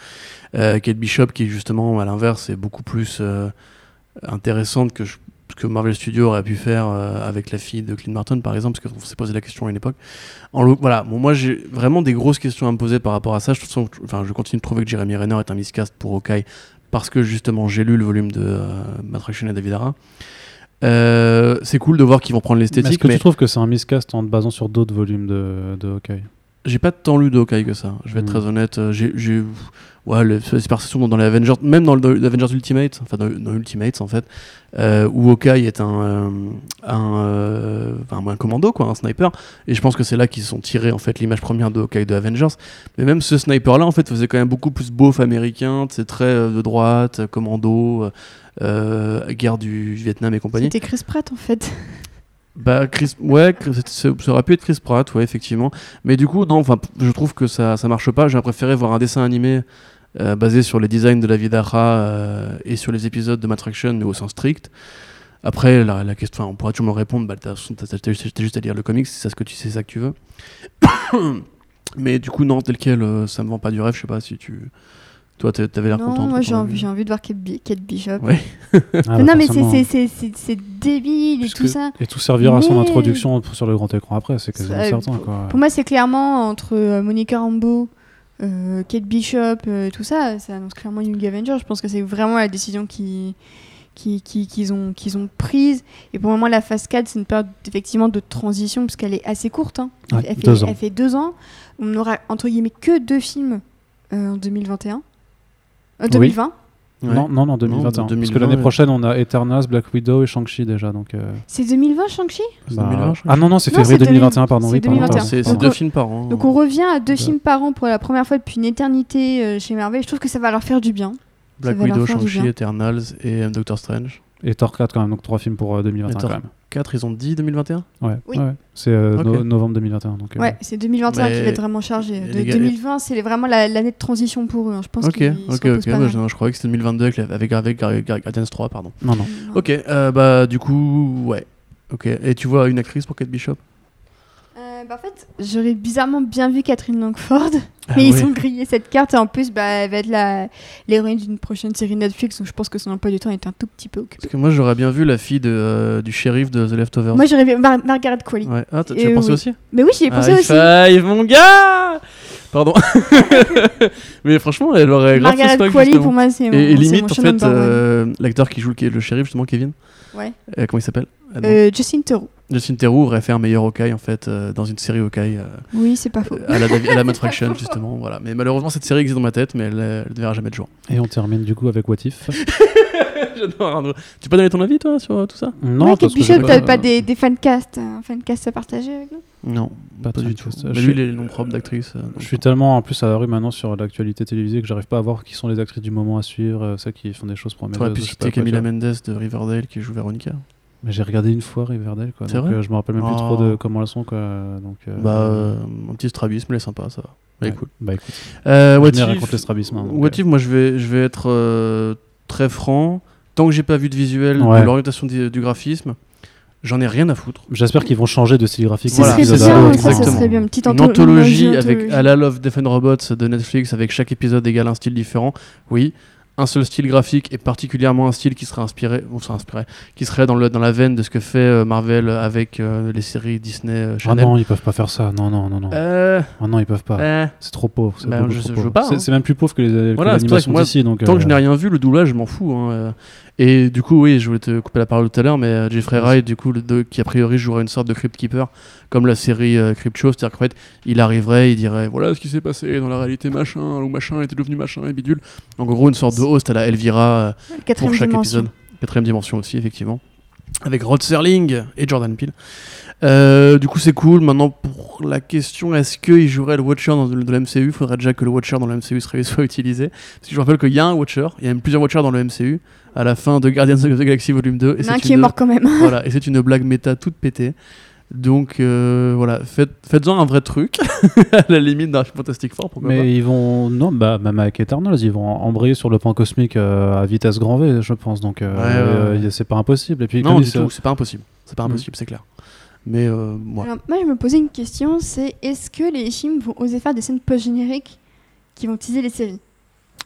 B: Kate Bishop qui justement à l'inverse est beaucoup plus intéressante que je- ce que Marvel Studios aurait pu faire euh, avec la fille de Clint Barton par exemple parce qu'on s'est posé la question à une époque. En voilà. Bon, moi j'ai vraiment des grosses questions à me poser par rapport à ça. Je, trouve- enfin, je continue de trouver que Jeremy Renner est un miscast pour Hawkeye parce que justement j'ai lu le volume de euh, Matt Fraction et David Hara Euh, c'est cool de voir qu'ils vont prendre
A: mais Est-ce
B: l'esthétique
A: que
B: mais
A: tu trouves que c'est un miscast en te basant sur d'autres volumes de, de Hawkeye?
B: J'ai pas tant lu de Hawkeye que ça je vais être
A: Mm.
B: très honnête Euh, j'ai j'ai- ouais les séparation dans, dans les Avengers même dans le- l'Avengers Ultimate enfin dans, dans Ultimates en fait euh, où Hawkeye est un euh, un, euh, enfin, un commando quoi un sniper et je pense que c'est là qu'ils sont tirés en fait l'image première de Hawkeye de Avengers mais même ce sniper là en fait faisait quand même beaucoup plus beauf américain c'est très euh, de droite commando guerre du Vietnam et compagnie
C: C'était Chris Pratt en fait.
B: Bah, Chris, ouais, ça aurait pu être Chris Pratt, ouais, effectivement. Mais du coup, non, enfin, je trouve que ça, ça marche pas. J'aurais préféré voir un dessin animé euh, basé sur les designs de la vie d'Ara euh, et sur les épisodes de Matraction, mais au sens strict. Après, la, la question, on pourra toujours me répondre, bah, t'as juste à lire le comics, c'est ça, ce que tu, c'est ça que tu veux. mais du coup, non, tel quel, euh, ça me vend pas du rêve, je sais pas si tu. Toi, t'avais l'air
C: Non,
B: content.
C: moi j'ai envie, j'ai envie de voir Kate, Bi- Kate Bishop.
B: Ouais.
A: Ah,
C: Mais
A: bah,
C: non, mais c'est-
A: forcément.
C: c'est- c'est c'est- c'est débile et
A: Parce
C: tout ça.
A: Et tout servira à son introduction sur le grand écran après, c'est quasiment
C: Ça-
A: certain. Quoi.
C: Pour moi, c'est clairement entre euh, Monica Rambeau, euh, Kate Bishop, euh, tout ça, ça annonce clairement Young Avenger. Je pense que c'est vraiment la décision qui qui- qui- qu'ils ont, qu'ils ont prise. Et pour le moment, la phase 4, c'est une période effectivement de transition, parce qu'elle est assez courte. hein. Elle,
A: Ouais,
C: elle fait,
A: deux ans.
C: elle fait deux ans. On aura, entre guillemets, que deux films euh, en 2021. Euh, 2020.
B: Ouais.
A: Non, non, non, 2021. Parce
B: 2020,
A: que l'année
B: ouais.
A: prochaine, on a Eternals, Black Widow et Shang-Chi déjà. Donc, euh,
C: C'est 2020, Shang-Chi
B: C'est
A: bah,
B: 2020, je
A: Ah non, non, c'est
C: Non,
A: février
C: c'est
A: 2021, pardon.
C: c'est
A: Oui, pardon,
C: 2021.
A: pardon,
B: C'est c'est
A: pardon.
B: deux films par an.
C: Donc on revient à deux
A: Ouais.
C: films par an pour la première fois depuis une éternité euh, chez Marvel. Je trouve que ça va leur faire du bien.
B: Black Widow, Shang-Chi. Eternals et euh, Doctor Strange.
A: Et Thor 4 quand même, donc trois films pour euh, 2021
B: Et Thor-
A: quand même.
B: 4, ils ont dit 2021
A: Ouais,
C: Oui.
A: ouais. c'est euh, no- novembre 2021. Donc, euh,
C: Ouais, c'est 2021 qui va être vraiment chargé.
B: et
C: De-
B: les gars-
C: 2020, c'est vraiment la- l'année de transition pour eux. hein. Je pense
B: Ok, ok, ok.
C: pas
B: je, non, je croyais que c'était 2022 avec, avec, avec Guardians 3, pardon.
A: Non, non.
B: Ok, euh, bah du coup, ouais. Ok, et tu vois une actrice pour Kate Bishop?
C: Bah, en fait, j'aurais bizarrement bien vu Catherine Langford,
B: Ah
C: mais ils ont grillé cette carte et en plus, bah, elle va être l'héroïne d'une prochaine série Netflix, donc je pense que son emploi du temps est un tout petit peu occupé.
B: Parce que moi j'aurais bien vu la fille de, euh, du shérif de The Leftovers.
C: Moi, j'aurais vu Mar- Margaret Qualley.
B: Ouais. Ah, tu as pensé
C: oui.
B: aussi
C: Mais oui, j'y ai pensé
B: High
C: aussi.
B: five, mon gars Pardon. Mais franchement, elle aurait grave
C: Margaret
B: swag,
C: Qualley,
B: justement.
C: pour moi, c'est mon,
B: Et, et limite,
C: mon
B: en fait, euh, l'acteur qui joue le, le shérif, justement, Kevin,
C: Ouais.
B: euh, comment il s'appelle? Ah,
C: Justin Theroux.
B: Justin Theroux aurait fait un meilleur Hawkeye, en fait, euh, dans une série Hawkeye. euh,
C: Oui, c'est pas faux.
B: à la, à la Matt Fraction justement voilà mais malheureusement cette série existe dans ma tête mais elle, elle ne verra jamais de jour
A: Et on termine du coup avec What If.
B: J'adore tu peux donner ton avis toi sur euh, tout ça?
A: Non,
C: ouais,
A: parce
C: Kate
A: que
C: Bishop,
A: j'ai
C: t'avais pas des, des fancasts, un fancast à partager avec nous?
B: Non
A: Pas
B: pas, du tout. Mais
A: Je
B: lui
A: suis-
B: il est le nom propre d'actrice euh, donc
A: Je suis tellement en plus à la rue maintenant sur l'actualité télévisée que j'arrive pas à voir qui sont les actrices du moment à suivre, euh, ceux qui font des choses pour
B: t'aurais pu citer
A: pas
B: Camila. Mendes de Riverdale qui joue Véronica
A: Mais j'ai regardé une fois Riverdale quoi.
B: C'est
A: Donc
B: vrai
A: euh, je me rappelle même plus
B: Oh.
A: trop de comment elles sont quoi. Donc euh,
B: bah euh, un petit strabisme est sympa ça va
A: ouais.
B: Elle est cool
A: Bah écoute,
B: euh,
A: je
B: What If-
A: hein,
B: What
A: euh,
B: If, moi je vais, je vais être euh, très franc tant que j'ai pas vu de visuel
A: Ouais.
B: de l'orientation du, du graphisme j'en ai rien à foutre
A: J'espère qu'ils vont changer de style graphique.
C: Ça
B: Voilà,
C: serait
B: c'est ça,
C: ça, serait bien. Une petite
B: anthologie
C: une
B: avec
C: anthologie.
B: à la Love Death and Robots de Netflix avec chaque épisode égale un style différent. Oui, un seul style graphique et particulièrement un style qui serait inspiré, ou inspiré, qui serait dans, le, dans la veine de ce que fait euh, Marvel avec euh, les séries Disney euh,
A: Ah non, ils peuvent pas faire ça. Non, non, non, non.
B: Euh,
A: Ah non, ils peuvent pas. C'est trop pauvre. c'est
B: Bah,
A: beaucoup
B: je je
A: pauvre.
B: pas, hein.
A: c'est même plus pauvre que les
B: Voilà, que moi,
A: d'ici. Donc
B: tant que je n'ai rien vu, le doublage, je m'en fous. hein. Et du coup, oui, je voulais te couper la parole tout à l'heure, mais euh, Jeffrey Wright, du coup, le, de- qui a priori jouerait une sorte de Crypt Keeper, comme la série euh, Crypt Show, c'est-à-dire qu'en fait, il arriverait, il dirait voilà ce qui s'est passé dans la réalité, machin, ou machin était devenu machin et bidule. Donc en gros, une sorte de host à la Elvira euh, pour chaque
C: dimension.
B: épisode. Quatrième dimension aussi, effectivement. avec Rod Serling et Jordan Peele. Euh, du coup, c'est cool. Maintenant, pour la question, est-ce qu'il jouerait le Watcher dans le, MCU Il faudrait déjà que le Watcher dans le MCU soit utilisé. Parce que je rappelle qu'il y a un Watcher, il y a même plusieurs Watchers dans le MCU à la fin de Guardians of the Galaxy Volume 2.
C: Et un qui est mort quand même.
B: voilà, et c'est une blague méta toute pétée. Donc euh, voilà, faites, faites-en un vrai truc, à la limite d'un Fantastic Four.
A: Mais pas. ils vont, non, bah, même avec Eternals, ils vont embrayer sur le plan cosmique euh, à vitesse grand V, je pense. Donc euh, c'est pas impossible. Et puis,
B: non, du tout, c'est pas impossible. C'est pas mm. impossible, c'est clair. Mais
C: moi. moi, je me posais une question c'est est-ce que les films vont oser faire des scènes post-génériques qui vont teaser les séries?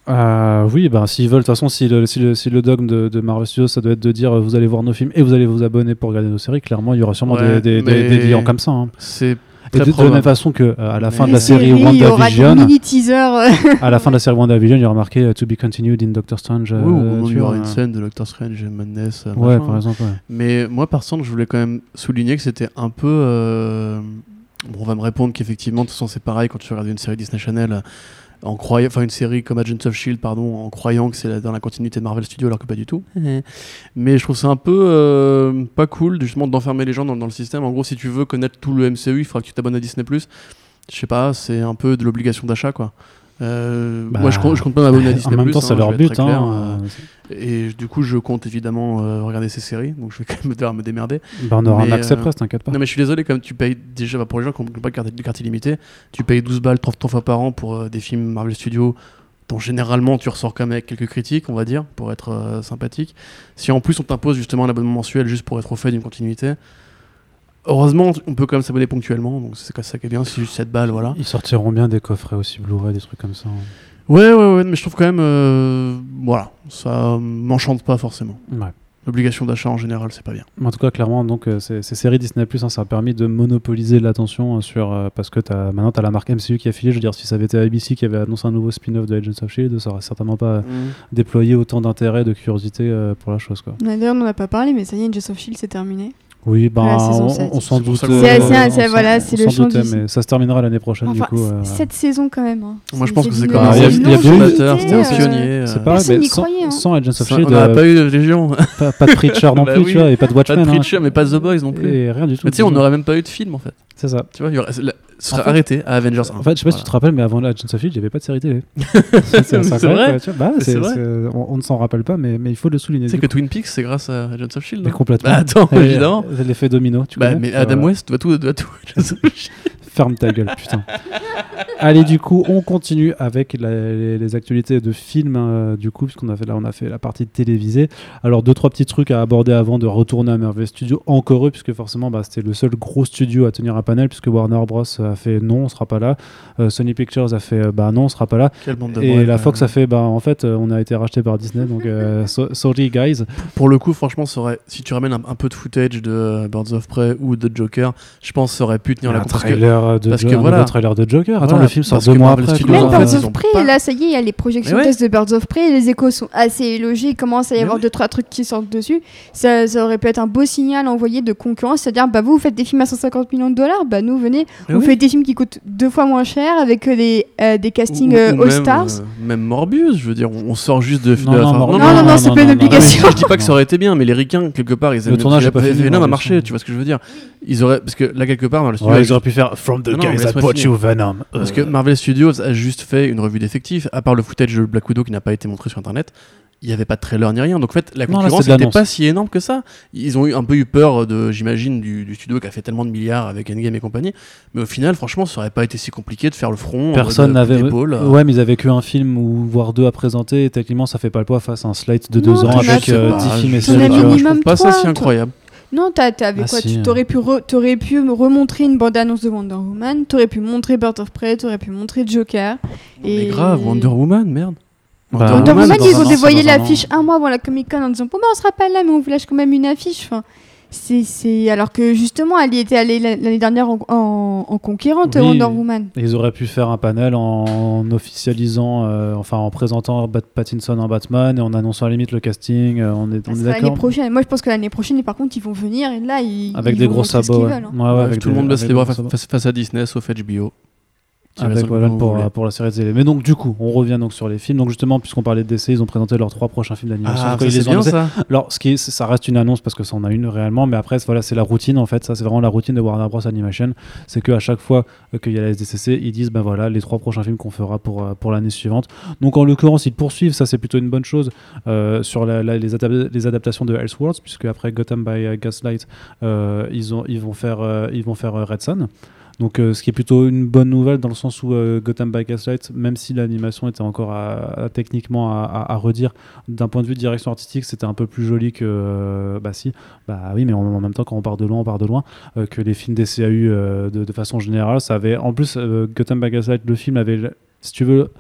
A: Euh, oui, ben, s'ils veulent, de toute façon, si le, si le, si le dogme de, de, Marvel Studios, ça doit être de dire euh, vous allez voir nos films et vous allez vous abonner pour regarder nos séries, clairement, il y aura sûrement des, des, des, liens comme ça. Hein.
B: C'est
A: de, de, la même façon que euh, à la fin de la série WandaVision, à la fin de la série WandaVision, il y aura marqué To be continued in Doctor Strange.
B: Oui, ou il y aura une scène de Doctor Strange et Madness.
A: ouais, par exemple.
B: Mais moi, par contre, je voulais quand même souligner que c'était un peu. Bon, on va me répondre qu'effectivement, de toute façon, c'est pareil quand tu regardes une série Disney Channel en croyant, enfin une série comme Agents of Shield, pardon, en croyant que c'est dans la continuité de Marvel Studios, alors que pas du tout. Mais je trouve ça un peu euh, pas cool, justement, d'enfermer les gens dans, le système. En gros, si tu veux connaître tout le MCU, il faudra que tu t'abonnes à Disney+. Je sais pas, c'est un peu de l'obligation d'achat, quoi. Euh, moi, je compte, je compte pas m'abonner à Disney+.
A: En même temps, c'est
B: hein,
A: leur but. Hein,
B: et du coup, je compte évidemment euh, regarder ces séries, donc je vais quand même devoir me démerder.
A: Bah, on aura un accès presse, t'inquiète pas.
B: Non, mais je suis désolé, comme tu payes déjà, bah, pour les gens qui n'ont pas de carte, illimitée, tu payes 12 balles 3, fois par an pour euh, des films Marvel Studios dont généralement tu ressors quand même avec quelques critiques, on va dire, pour être sympathique. Si en plus on t'impose justement un abonnement mensuel juste pour être au fait d'une continuité, Heureusement, on peut quand même s'abonner ponctuellement, donc c'est ça qui est bien, c'est juste 7 balles, voilà.
A: Ils sortiront bien des coffrets aussi Blu-ray, des trucs comme ça. Hein.
B: Ouais, ouais, ouais, mais je trouve quand même, euh, voilà, ça m'enchante pas forcément. Ouais. L'obligation d'achat en général, c'est pas bien.
A: En tout cas, clairement, donc euh, ces, séries Disney Plus, hein, ça a permis de monopoliser l'attention hein, sur euh, parce que as, maintenant tu as la marque MCU qui a filé. Je veux dire, si ça avait été ABC qui avait annoncé un nouveau spin-off de Agents of Shield, ça aurait certainement pas mm. déployé autant d'intérêt, de curiosité pour la chose. Quoi.
C: D'ailleurs, on n'en a pas parlé, mais ça y est, Agents of Shield, c'est terminé.
A: Oui, ben, on, s'en doute.
C: C'est voilà, c'est le champ
A: mais ça se terminera l'année prochaine du coup.
C: Euh... Cette saison quand même. Hein.
B: Moi je pense que c'est quand même.
A: Il y a bien c'était un pionnier. C'est pareil, mais hein. sans Agents of Shield.
B: On n'a pas eu de Légion.
A: Pas de Preacher non bah plus, tu vois, et pas de Watchmen.
B: Pas de Preacher, mais pas The Boys non plus.
A: Et rien du tout.
B: Mais tu sais, on n'aurait même pas eu de film en fait.
A: C'est ça.
B: Tu vois, il y aurait, serait arrêté à Avengers 1.
A: En fait, je sais pas si tu te rappelles, mais avant la Agents of Shield, il n'y avait pas de série télé.
B: c'est vrai.
A: Bah, on, ne s'en rappelle pas, mais, mais il faut le souligner.
B: C'est que Twin Peaks, c'est grâce à Agents of Shield.
A: Mais complètement.
B: Bah, attends, évidemment.
A: L'effet domino. Tu
B: bah, mais Adam West doit tout, doit tout.
A: Ferme ta gueule, putain. Allez, du coup, on continue avec les, actualités de films, euh, du coup, puisqu'on a fait là, on a fait la partie télévisée. Alors, deux, trois petits trucs à aborder avant de retourner à Marvel Studios. Encore eux, puisque forcément, bah, c'était le seul gros studio à tenir un panel, puisque Warner Bros. a fait non, on sera pas là. Euh, Sony Pictures a fait bah non, on sera pas là. Et la Fox a fait bah en fait, on a été racheté par Disney, donc euh, sorry guys.
B: Pour le coup, franchement, ça aurait, si tu ramènes un, peu de footage de Birds of Prey ou de Joker, je pense que ça aurait pu tenir la
A: trailer de parce que voilà, trailer de Joker. Attends, le film sort deux mois après.
C: Même Birds of Prey, là, ça y est, il y a les projections test de Birds of Prey. Les échos sont assez logiques. Il commence à y avoir deux trois trucs qui sortent dessus. Ça, ça, aurait pu être un beau signal envoyé de concurrence, c'est-à-dire, bah vous, vous faites des films à 150 millions de dollars, bah nous, venez, vous faites des films qui coûtent deux fois moins cher avec des, euh, des castings euh, All Stars. Euh,
B: même Morbius, je veux dire, on sort juste de.
C: Non, non, non, non, c'est pas une obligation.
B: Je dis pas que ça aurait été bien, mais les ricains, quelque part, ils
A: le tournage a pas fait.
B: Venom a marché, tu vois ce que je veux dire. Ils auraient, parce que là, quelque part, dans le
A: studio. Ils auraient pu faire From the guys that brought you Venom.
B: Parce que Marvel Studios a juste fait une revue d'effectifs, à part le footage de Black Widow qui n'a pas été montré sur internet. Il n'y avait pas de trailer ni rien, donc en fait la concurrence n'était pas si énorme que ça. Ils ont eu un peu eu peur de, j'imagine, du, studio qui a fait tellement de milliards avec Endgame et compagnie, mais au final, franchement, ça aurait pas été si compliqué de faire le front.
A: Personne n'avait. Ouais, mais ils avaient qu'un film ou voire deux à présenter. Et techniquement, ça fait pas le poids face à un slate de deux ans avec 10 euh, films et
B: séries. Je trouve pas ça si incroyable.
C: Non, t'avais ah, quoi Tu t'aurais pu, aurais pu remontrer une bande-annonce de Wonder Woman, t'aurais pu montrer Bird of Prey, t'aurais pu montrer Joker.
B: Et... Mais grave, Wonder Woman, merde.
C: Bah, Wonder, Woman, ils ont dévoyé l'affiche un mois avant la Comic Con en disant bon, bah, on sera pas là, mais on vous lâche quand même une affiche. Enfin, c'est alors que justement elle y était allée l'année dernière en, conquérante Wonder Woman.
A: Ils auraient pu faire un panel en officialisant, euh, enfin en présentant Pattinson en Batman et en annonçant à la limite le casting. Euh, on est, on est
C: L'année prochaine. Moi je pense que l'année prochaine, par contre, ils vont venir et là ils
A: avec des gros sabots. Ouais.
B: Hein. tout le monde baisse les bras face, à Disney sauf HBO.
A: Avec Wolverine pour, pour la série de télé. Mais donc du coup, on revient donc sur les films. Donc justement, puisqu'on parlait de DC, ils ont présenté leurs trois prochains films d'animation.
B: Ah, c'est bien ça.
A: Alors, ce qui est, ça reste une annonce parce que ça en a une réellement, mais après, voilà, c'est la routine en fait. Ça, c'est vraiment la routine de Warner Bros. Animation. C'est qu'à chaque fois qu'il y a la SDCC, ils disent ben voilà, les trois prochains films qu'on fera pour, euh, pour l'année suivante. Donc, en l'occurrence, ils poursuivent. Ça, c'est plutôt une bonne chose euh, sur la- la- les, adap- les adaptations de Elseworlds, puisque après Gotham by Gaslight, euh, ils, ont, ils vont faire, euh, ils vont faire Red Sun. Donc, euh, ce qui est plutôt une bonne nouvelle dans le sens où euh, Gotham by Gaslight, même si l'animation était encore à- techniquement à, à- redire, d'un point de vue de direction artistique, c'était un peu plus joli que. euh, bah si, bah oui, mais en, même temps, quand on part de loin, on part de loin. que les films des CAU de, de façon générale, ça avait. En plus, Gotham by Gaslight, le film avait, si tu veux,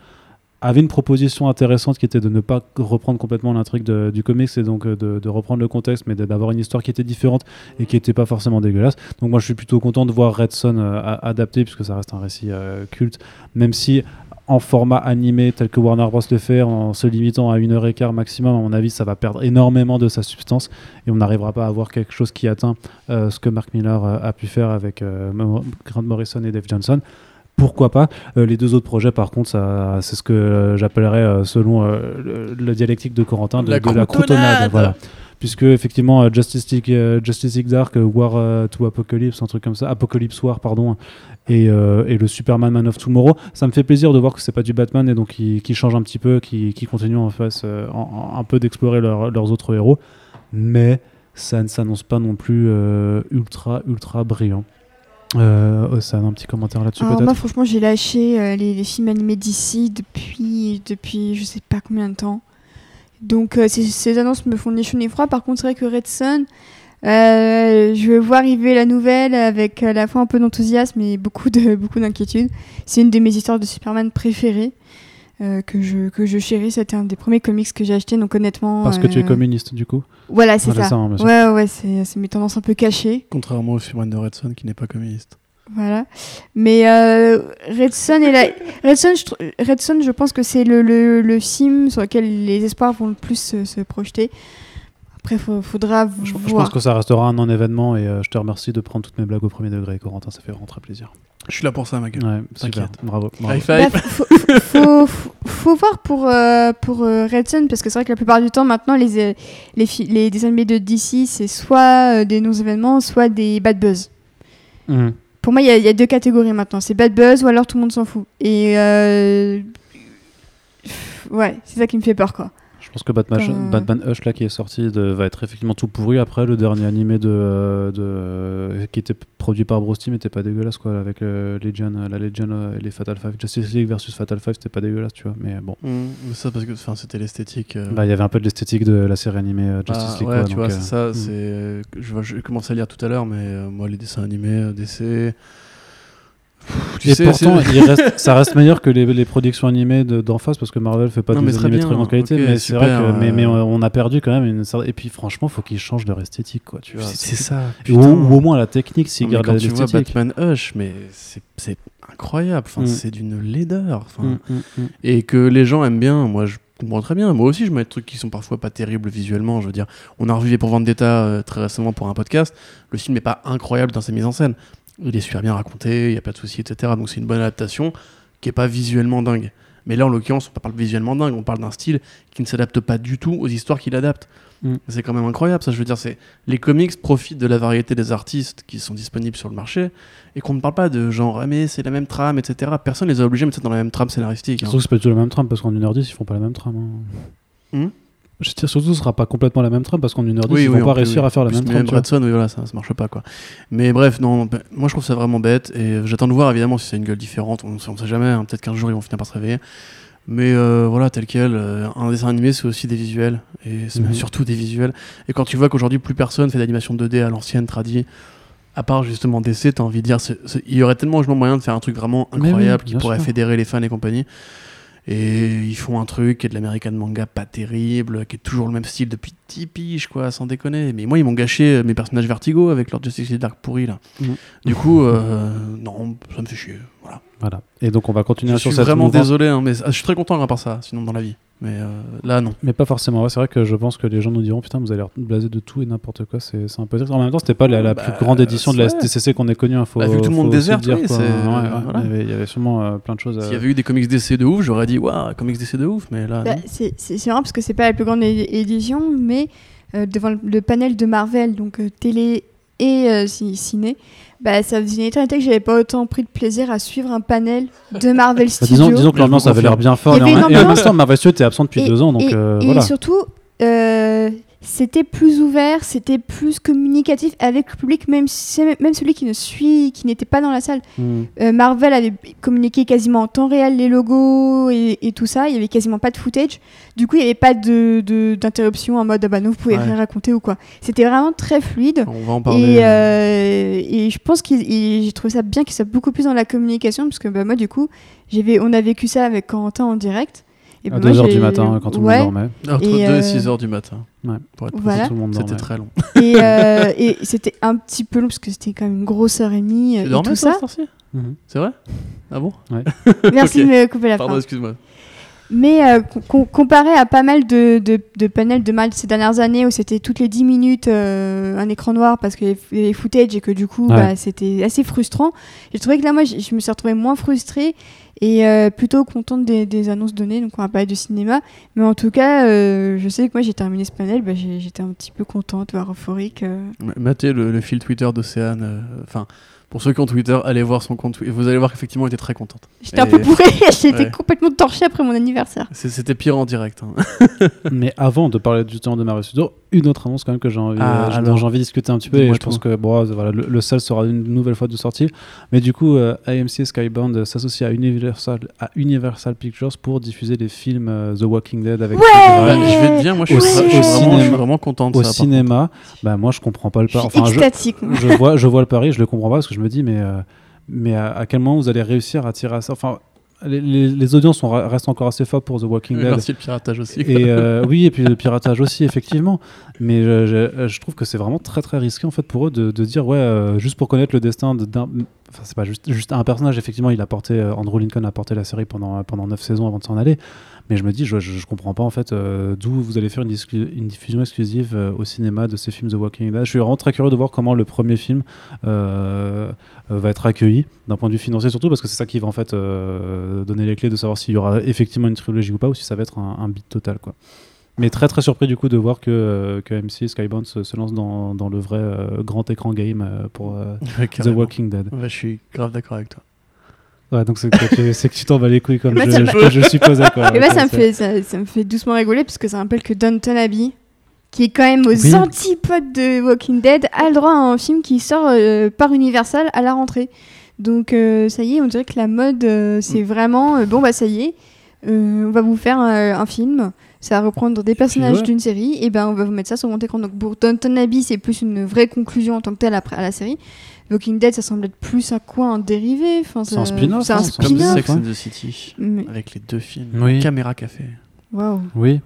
A: avait une proposition intéressante qui était de ne pas reprendre complètement l'intrigue du comics et donc euh, de, reprendre le contexte, mais d'avoir une histoire qui était différente et qui n'était pas forcément dégueulasse. Donc moi, je suis plutôt content de voir Red Son euh, adapté puisque ça reste un récit euh, culte, même si en format animé tel que Warner Bros le fait, en se limitant à une heure et quart maximum, à mon avis, ça va perdre énormément de sa substance et on n'arrivera pas à avoir quelque chose qui atteint ce que Mark Miller a pu faire avec Grant Morrison et Dave Johnson. Pourquoi pas Euh, Les deux autres projets, par contre, ça, c'est ce que euh, j'appellerais, euh, selon euh, le, le dialectique de Corentin, de
B: La
A: de la
B: croutonnade.
A: Voilà. Puisque, effectivement, euh, Justice League, Justice League Dark, War to Apocalypse, un truc comme ça, Apocalypse War, pardon, et, et le Superman Man of Tomorrow, ça me fait plaisir de voir que c'est pas du Batman et donc qui, qui change un petit peu, qui, qui continue en face en- en- un peu d'explorer leur- leurs autres héros. Mais ça ne s'annonce pas non plus ultra, ultra brillant. Euh, ça a un petit commentaire là-dessus peut-être
C: moi franchement j'ai lâché euh, les, les films animés d'ici depuis, depuis je sais pas combien de temps. Donc euh, ces, ces annonces me font ni chaud ni froid. Par contre c'est vrai que Red Sun, euh, je vois arriver la nouvelle avec à la fois un peu d'enthousiasme et beaucoup de beaucoup d'inquiétude. C'est une de mes histoires de Superman préférées. Euh, que je que je chéris, c'était un des premiers comics que j'ai acheté, donc honnêtement.
A: Parce que tu es
C: euh,
A: communiste du coup
C: Voilà, c'est
A: Voilà,
C: ça.
A: hein,
C: ouais, ouais, c'est c'est mes tendances un peu cachées.
B: Contrairement au Superman de Red Son qui n'est pas communiste.
C: Voilà. Mais euh, Red Son et la... Red Son, je, tr- Red Son, je pense que c'est le, le, le film sur lequel les espoirs vont le plus se, se projeter. Après, il faudra
A: Je, je
C: voir.
A: pense que ça restera un non-événement et euh, je te remercie de prendre toutes mes blagues au premier degré, Corentin, ça fait vraiment très plaisir.
B: Je suis là pour ça, ma gueule.
A: Ouais, super,
B: T'inquiète.
A: bravo. bravo.
B: High five.
C: Bah, faut, faut, faut, faut voir pour, euh, pour euh, parce que c'est vrai que la plupart du temps, maintenant, les, euh, les, les dessins animés de DC, c'est soit euh, des non-événements, soit des bad buzz.
A: Mhm.
C: Pour moi, il y, a- il y a deux catégories maintenant. C'est bad buzz ou alors tout le monde s'en fout. Et euh, ouais, c'est ça qui me fait peur, quoi.
A: Je pense que Batman,
C: Euh.
A: Batman Hush là qui est sorti de- va être effectivement tout pourri. Après, le dernier animé de, de qui était produit par Bros Team était pas dégueulasse quoi, avec euh, Legion, euh, la Legion et les Fatal Five. Justice League versus Fatal Five, c'était pas dégueulasse, tu vois. Mais bon,
B: Mmh, mais ça parce que enfin, c'était l'esthétique. euh,
A: bah il y avait un peu de l'esthétique de la série animée euh, Justice
B: ah,
A: League.
B: ouais,
A: quoi,
B: tu
A: donc,
B: vois,
A: euh,
B: c'est ça.
A: hmm.
B: C'est, je, je commençais à lire tout à l'heure, mais euh, moi, les dessins animés DC. Tu
A: et
B: sais,
A: pourtant,
B: c'est-
A: il reste- ça reste meilleur que les, les productions animées de- d'en face parce que Marvel fait pas
B: Non,
A: des
B: mais
A: animés
B: bien,
A: très qualité. mais c'est vrai que mais, mais on a perdu quand même une Et puis franchement, faut qu'ils changent leur esthétique quoi. Tu vois,
B: c'est, ça.
A: ou, au moins la technique s'ils gardent
B: quand tu vois. Batman Hush, mais c'est, incroyable. Enfin,
A: Mm.
B: c'est d'une laideur. Enfin,
A: mm, mm.
B: et que les gens aiment bien. Moi, je comprends très bien. Moi aussi, je mets des trucs qui sont parfois pas terribles visuellement. Je veux dire, on a revu pour Vendetta euh, très récemment pour un podcast. Le film n'est pas incroyable dans sa mise en scène. Il est super bien raconté, il n'y a pas de souci, etc. Donc c'est une bonne adaptation qui est pas visuellement dingue. Mais là, en l'occurrence, on parle visuellement dingue. On parle d'un style qui ne s'adapte pas du tout aux histoires qu'il adapte.
A: Mm.
B: C'est quand même incroyable, ça. Je veux dire, c'est les comics profitent de la variété des artistes qui sont disponibles sur le marché et qu'on ne parle pas de genre, ah, mais c'est la même trame, etc. Personne les a obligés de mettre ça dans la même trame scénaristique. hein.
A: Surtout que c'est pas du tout la même trame parce qu'en 1h10 ils font pas la même trame. hein.
B: Hmm?
A: Je dire, surtout ce sera pas complètement la même trame parce qu'en 1h10
B: Oui,
A: ils
B: oui,
A: vont pas réussir
B: oui.
A: à faire la
B: Plus,
A: même trame.
B: Même. Bradson, oui, voilà, ça, ça marche pas quoi. Mais bref, non, ben, moi je trouve ça vraiment bête et j'attends de voir évidemment si c'est une gueule différente. On, on sait jamais, hein, peut-être qu'un jour ils vont finir par se réveiller. Mais euh, voilà, tel quel, euh, un dessin animé c'est aussi des visuels et c'est
A: Mhm.
B: surtout des visuels. Et quand tu vois qu'aujourd'hui plus personne fait d'animation 2D à l'ancienne, tradie, à part justement DC, t'as envie de dire, il y aurait tellement moyen de faire un truc vraiment incroyable qui pourrait
A: sûr.
B: fédérer les fans et compagnie. Et ils font un truc qui est de l'American manga pas terrible, qui est toujours le même style depuis 10 piges, quoi, sans déconner. Mais moi, ils m'ont gâché euh, mes personnages Vertigo avec leur Justice League Dark pourri, là.
A: Mhm.
B: Du coup, euh, non, ça me fait chier. Voilà.
A: Voilà. Et donc on va continuer
B: Je
A: sur
B: suis
A: cette
B: vraiment
A: mouvance.
B: désolé, hein, mais je suis très content à part ça, sinon dans la vie. Mais euh, là, non.
A: Mais pas forcément. Ouais, c'est vrai que je pense que les gens nous diront putain, vous allez l'air blasé de tout et n'importe quoi. C'est c'est un peu triste. En même temps, c'était pas la, la
B: Bah,
A: plus grande édition de la. STCC qu'on ait connue. hein, faut-
B: Bah, vu que tout le monde déserte, oui,
A: Ouais,
B: voilà.
A: Il, y avait, il y avait sûrement euh, plein de choses. à-
B: S'il y avait eu des comics DC de ouf, j'aurais dit waouh, comics DC de ouf, mais là,
C: Bah, c'est c'est- c'est marrant parce que c'est pas la plus grande édition, mais euh, devant le, le panel de Marvel, donc euh, télé et euh, ci- ciné, bah, ça faisait une éternité que j'avais pas autant pris de plaisir à suivre un panel de Marvel
A: Bah,
C: Studios.
A: disons, disons que l'ambiance avait l'air bien
C: y avait
A: Et en, et en même
C: ambiance-
A: temps, Marvel Studios était absent depuis
C: et,
A: deux ans. Donc
C: et-
A: euh,
C: et
A: voilà.
C: surtout, euh, c'était plus ouvert, c'était plus communicatif avec le public, même, même celui qui ne suit, qui n'était pas dans la salle.
A: Hmm.
C: Euh, Marvel avait communiqué quasiment en temps réel les logos et, et tout ça. Il y avait quasiment pas de footage. Du coup, il n'y avait pas de- de- d'interruption en mode ah bah non, vous pouvez
B: Ouais.
C: rien raconter ou quoi. C'était vraiment très fluide.
B: On va en parler.
C: Et, euh, et je pense que j'ai trouvé ça bien qu'il soit beaucoup plus dans la communication parce que bah, moi, du coup, on a vécu ça avec Corentin en direct. Et
A: À
C: bah, moi,
A: 2h du matin, quand tout le
C: Ouais.
A: monde dormait.
B: Entre
C: et,
B: 2 et
C: euh,
B: 6 heures du matin.
A: Ouais.
B: Pour être
C: Voilà.
A: Tout le monde
B: C'était très long.
C: Et, euh, et c'était un petit peu long parce que c'était quand même une grosse heure et demie. euh,
B: Tu
C: et
B: dormais
C: tout
B: ça,
C: ça.
B: cette heure-ci?
A: Mhm.
B: C'est vrai? Ah bon?
C: Merci
B: Ok.
C: de me couper la
B: Pardon, excuse-moi.
C: Mais euh, com- comparé à pas mal de, de, de panels de mal ces dernières années où c'était toutes les 10 minutes euh, un écran noir parce qu'il y avait les footage et que du coup
A: Ouais.
C: bah, c'était assez frustrant, j'ai trouvé que là moi je me suis retrouvée moins frustrée et euh, plutôt contente des, des annonces données. Donc on va parler de cinéma. Mais en tout cas, euh, je sais que moi j'ai terminé ce panel, bah, j'étais un petit peu contente, voire euphorique. euh.
B: Matez le, le fil Twitter d'Océane. euh, Enfin, pour ceux qui ont Twitter, allez voir son compte. Vous allez voir qu'effectivement, elle était très contente.
C: J'étais un peu bourrée, j'étais
B: Ouais.
C: complètement torchée après mon anniversaire.
B: C'était pire en direct. hein.
A: Mais avant de parler du temps de Marvel Studios, une autre annonce quand même que j'ai envie,
B: Ah,
A: euh, dont j'ai envie de discuter un petit peu et je pense que bon, voilà, le, le seul sera une nouvelle fois de sortie. Mais du coup, euh, AMC Skybound euh, s'associent à Universal, à Universal Pictures pour diffuser les films euh, The Walking Dead avec
C: Ouais
B: Ouais, je vais te dire, moi, je suis,
A: Au-
B: je suis
A: au
B: vraiment, je suis vraiment content de
A: au
B: ça.
A: cinéma. Bah moi, je comprends pas le
C: suis
A: Enfin, je, je vois, je vois le pari, je le comprends pas parce que je me dis, mais, euh, mais à, à quel moment vous allez réussir à tirer à ça? Enfin, les, les- les audiences sont, restent encore assez fortes pour The Walking. Dead.
B: Merci le piratage aussi.
A: Et euh, oui, et puis le piratage aussi, effectivement. Mais je, je- je trouve que c'est vraiment très très risqué en fait pour eux de, de dire ouais, euh, juste pour connaître le destin de- d'un. Enfin, c'est pas juste, juste un personnage. Effectivement, il a porté Andrew Lincoln a porté la série pendant pendant neuf saisons avant de s'en aller. Mais je me dis, je, je, je comprends pas en fait euh, d'où vous allez faire une, diffusion exclusive euh, au cinéma de ces films The Walking Dead. Je suis vraiment très curieux de voir comment le premier film euh, va être accueilli d'un point de vue financier surtout parce que c'est ça qui va en fait donner les clés de savoir s'il y aura effectivement une trilogie ou pas ou si ça va être un, un beat total quoi. Mais très très surpris du coup de voir que, euh, que MC Skybound se, se lance dans, dans le vrai euh, grand écran game euh, pour
B: Ouais,
A: The. Walking Dead.
B: Ouais, je suis grave d'accord avec toi.
A: Ouais, donc c'est que, tu- t'en bats les couilles comme je, je, supposais quoi.
C: Et bah,
A: Ouais,
C: ça me, fait, ça, ça me fait doucement rigoler parce que ça rappelle que Downton Abbey, qui est quand même aux
A: Oui.
C: antipodes de Walking Dead, a le droit à un film qui sort euh, par Universal à la rentrée. Donc euh, ça y est, on dirait que la mode, euh, c'est
A: Mm.
C: vraiment bon bah ça y est, on va vous faire un film, ça va reprendre des personnages d'une série, et ben on va vous mettre ça sur grand écran. Donc pour Downton Abbey, c'est plus une vraie conclusion en tant que telle après à la série. Walking Dead, ça semble être plus un quoi, un dérivé. Enfin,
A: C'est un spin-off,
C: C'est un
A: hein, c'est un
B: Comme. Sex
A: ouais.
B: and the City,
C: Mais-
B: avec les deux films.
A: Oui.
B: Caméra café.
C: Waouh.
A: Oui.
B: Ouais.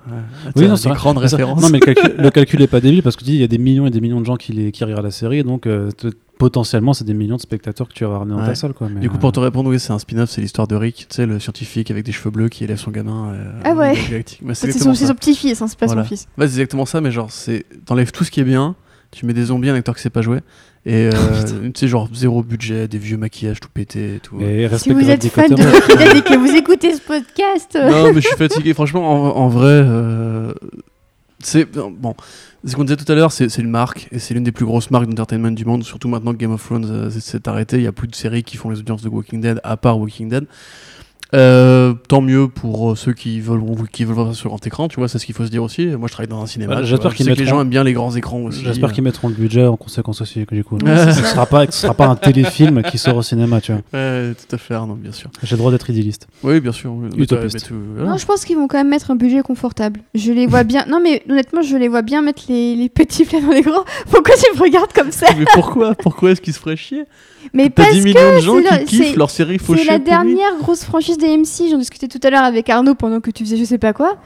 A: Oui, c'est vrai.
B: grande référence.
A: Non, mais le calcul, le calcul est pas débile parce que tu dis il y a des millions et des millions de gens qui, les, qui regardent la série, et donc euh, te- potentiellement c'est des millions de spectateurs que tu vas ramener dans ta
B: Ouais.
A: salle. Quoi, mais,
B: Du coup,
A: euh,
B: pour te répondre, oui, c'est un spin-off, c'est l'histoire de Rick, tu sais, le scientifique avec des cheveux bleus qui élève son gamin. euh,
C: Ah ouais.
B: Bah, c'est
C: son, c'est
B: ça.
C: son petit-fils, hein, c'est pas
B: Voilà.
C: son fils.
B: Ouais, c'est exactement ça, mais genre, c'est t'enlèves tout ce qui est bien, tu mets des zombies, un acteur qui sait pas jouer, et euh, tu sais, genre zéro budget, des vieux maquillages tout pété et tout.
A: Et
C: Si vous êtes fan de Dead et que vous écoutez ce podcast, euh,
B: non, mais je suis fatigué. Franchement, en, en vrai, euh, c'est bon. Ce qu'on disait tout à l'heure, c'est c'est une marque et c'est l'une des plus grosses marques d'entertainment du monde. Surtout maintenant que Game of Thrones euh, s'est- s'est arrêté, il y a plus de séries qui font les audiences de Walking Dead à part Walking Dead. Euh, tant mieux pour euh, ceux qui veulent, qui veulent voir ça sur grand écran, tu vois, c'est ce qu'il faut se dire aussi. Moi, je travaille dans un cinéma.
A: Bah, j'espère qu'ils
B: sais que les
A: mettront-
B: gens aiment bien les grands écrans aussi.
A: J'espère qu'ils mettront le budget en conséquence aussi. Du coup, ce sera pas, ce sera pas un téléfilm qui sort au cinéma, tu vois.
B: Ouais, tout à fait, non, bien sûr.
A: J'ai le droit d'être idéaliste.
B: Oui, bien sûr.
A: Utopiste.
B: tout- voilà.
C: non, je pense qu'ils vont quand même mettre un budget confortable. Je les vois bien. Non, mais honnêtement, je les vois bien mettre les, les petits plats dans les grands. Pourquoi tu me regardes comme ça?
B: Mais pourquoi Pourquoi est-ce qu'ils se feraient chier?
C: Mais
B: T'as
C: parce
B: 10 millions de gens qui kiffent leur série fauchée.
C: c'est la dernière grosse franchise d'AMC. J'en discutais tout à l'heure avec Arnaud pendant que tu faisais je sais pas quoi.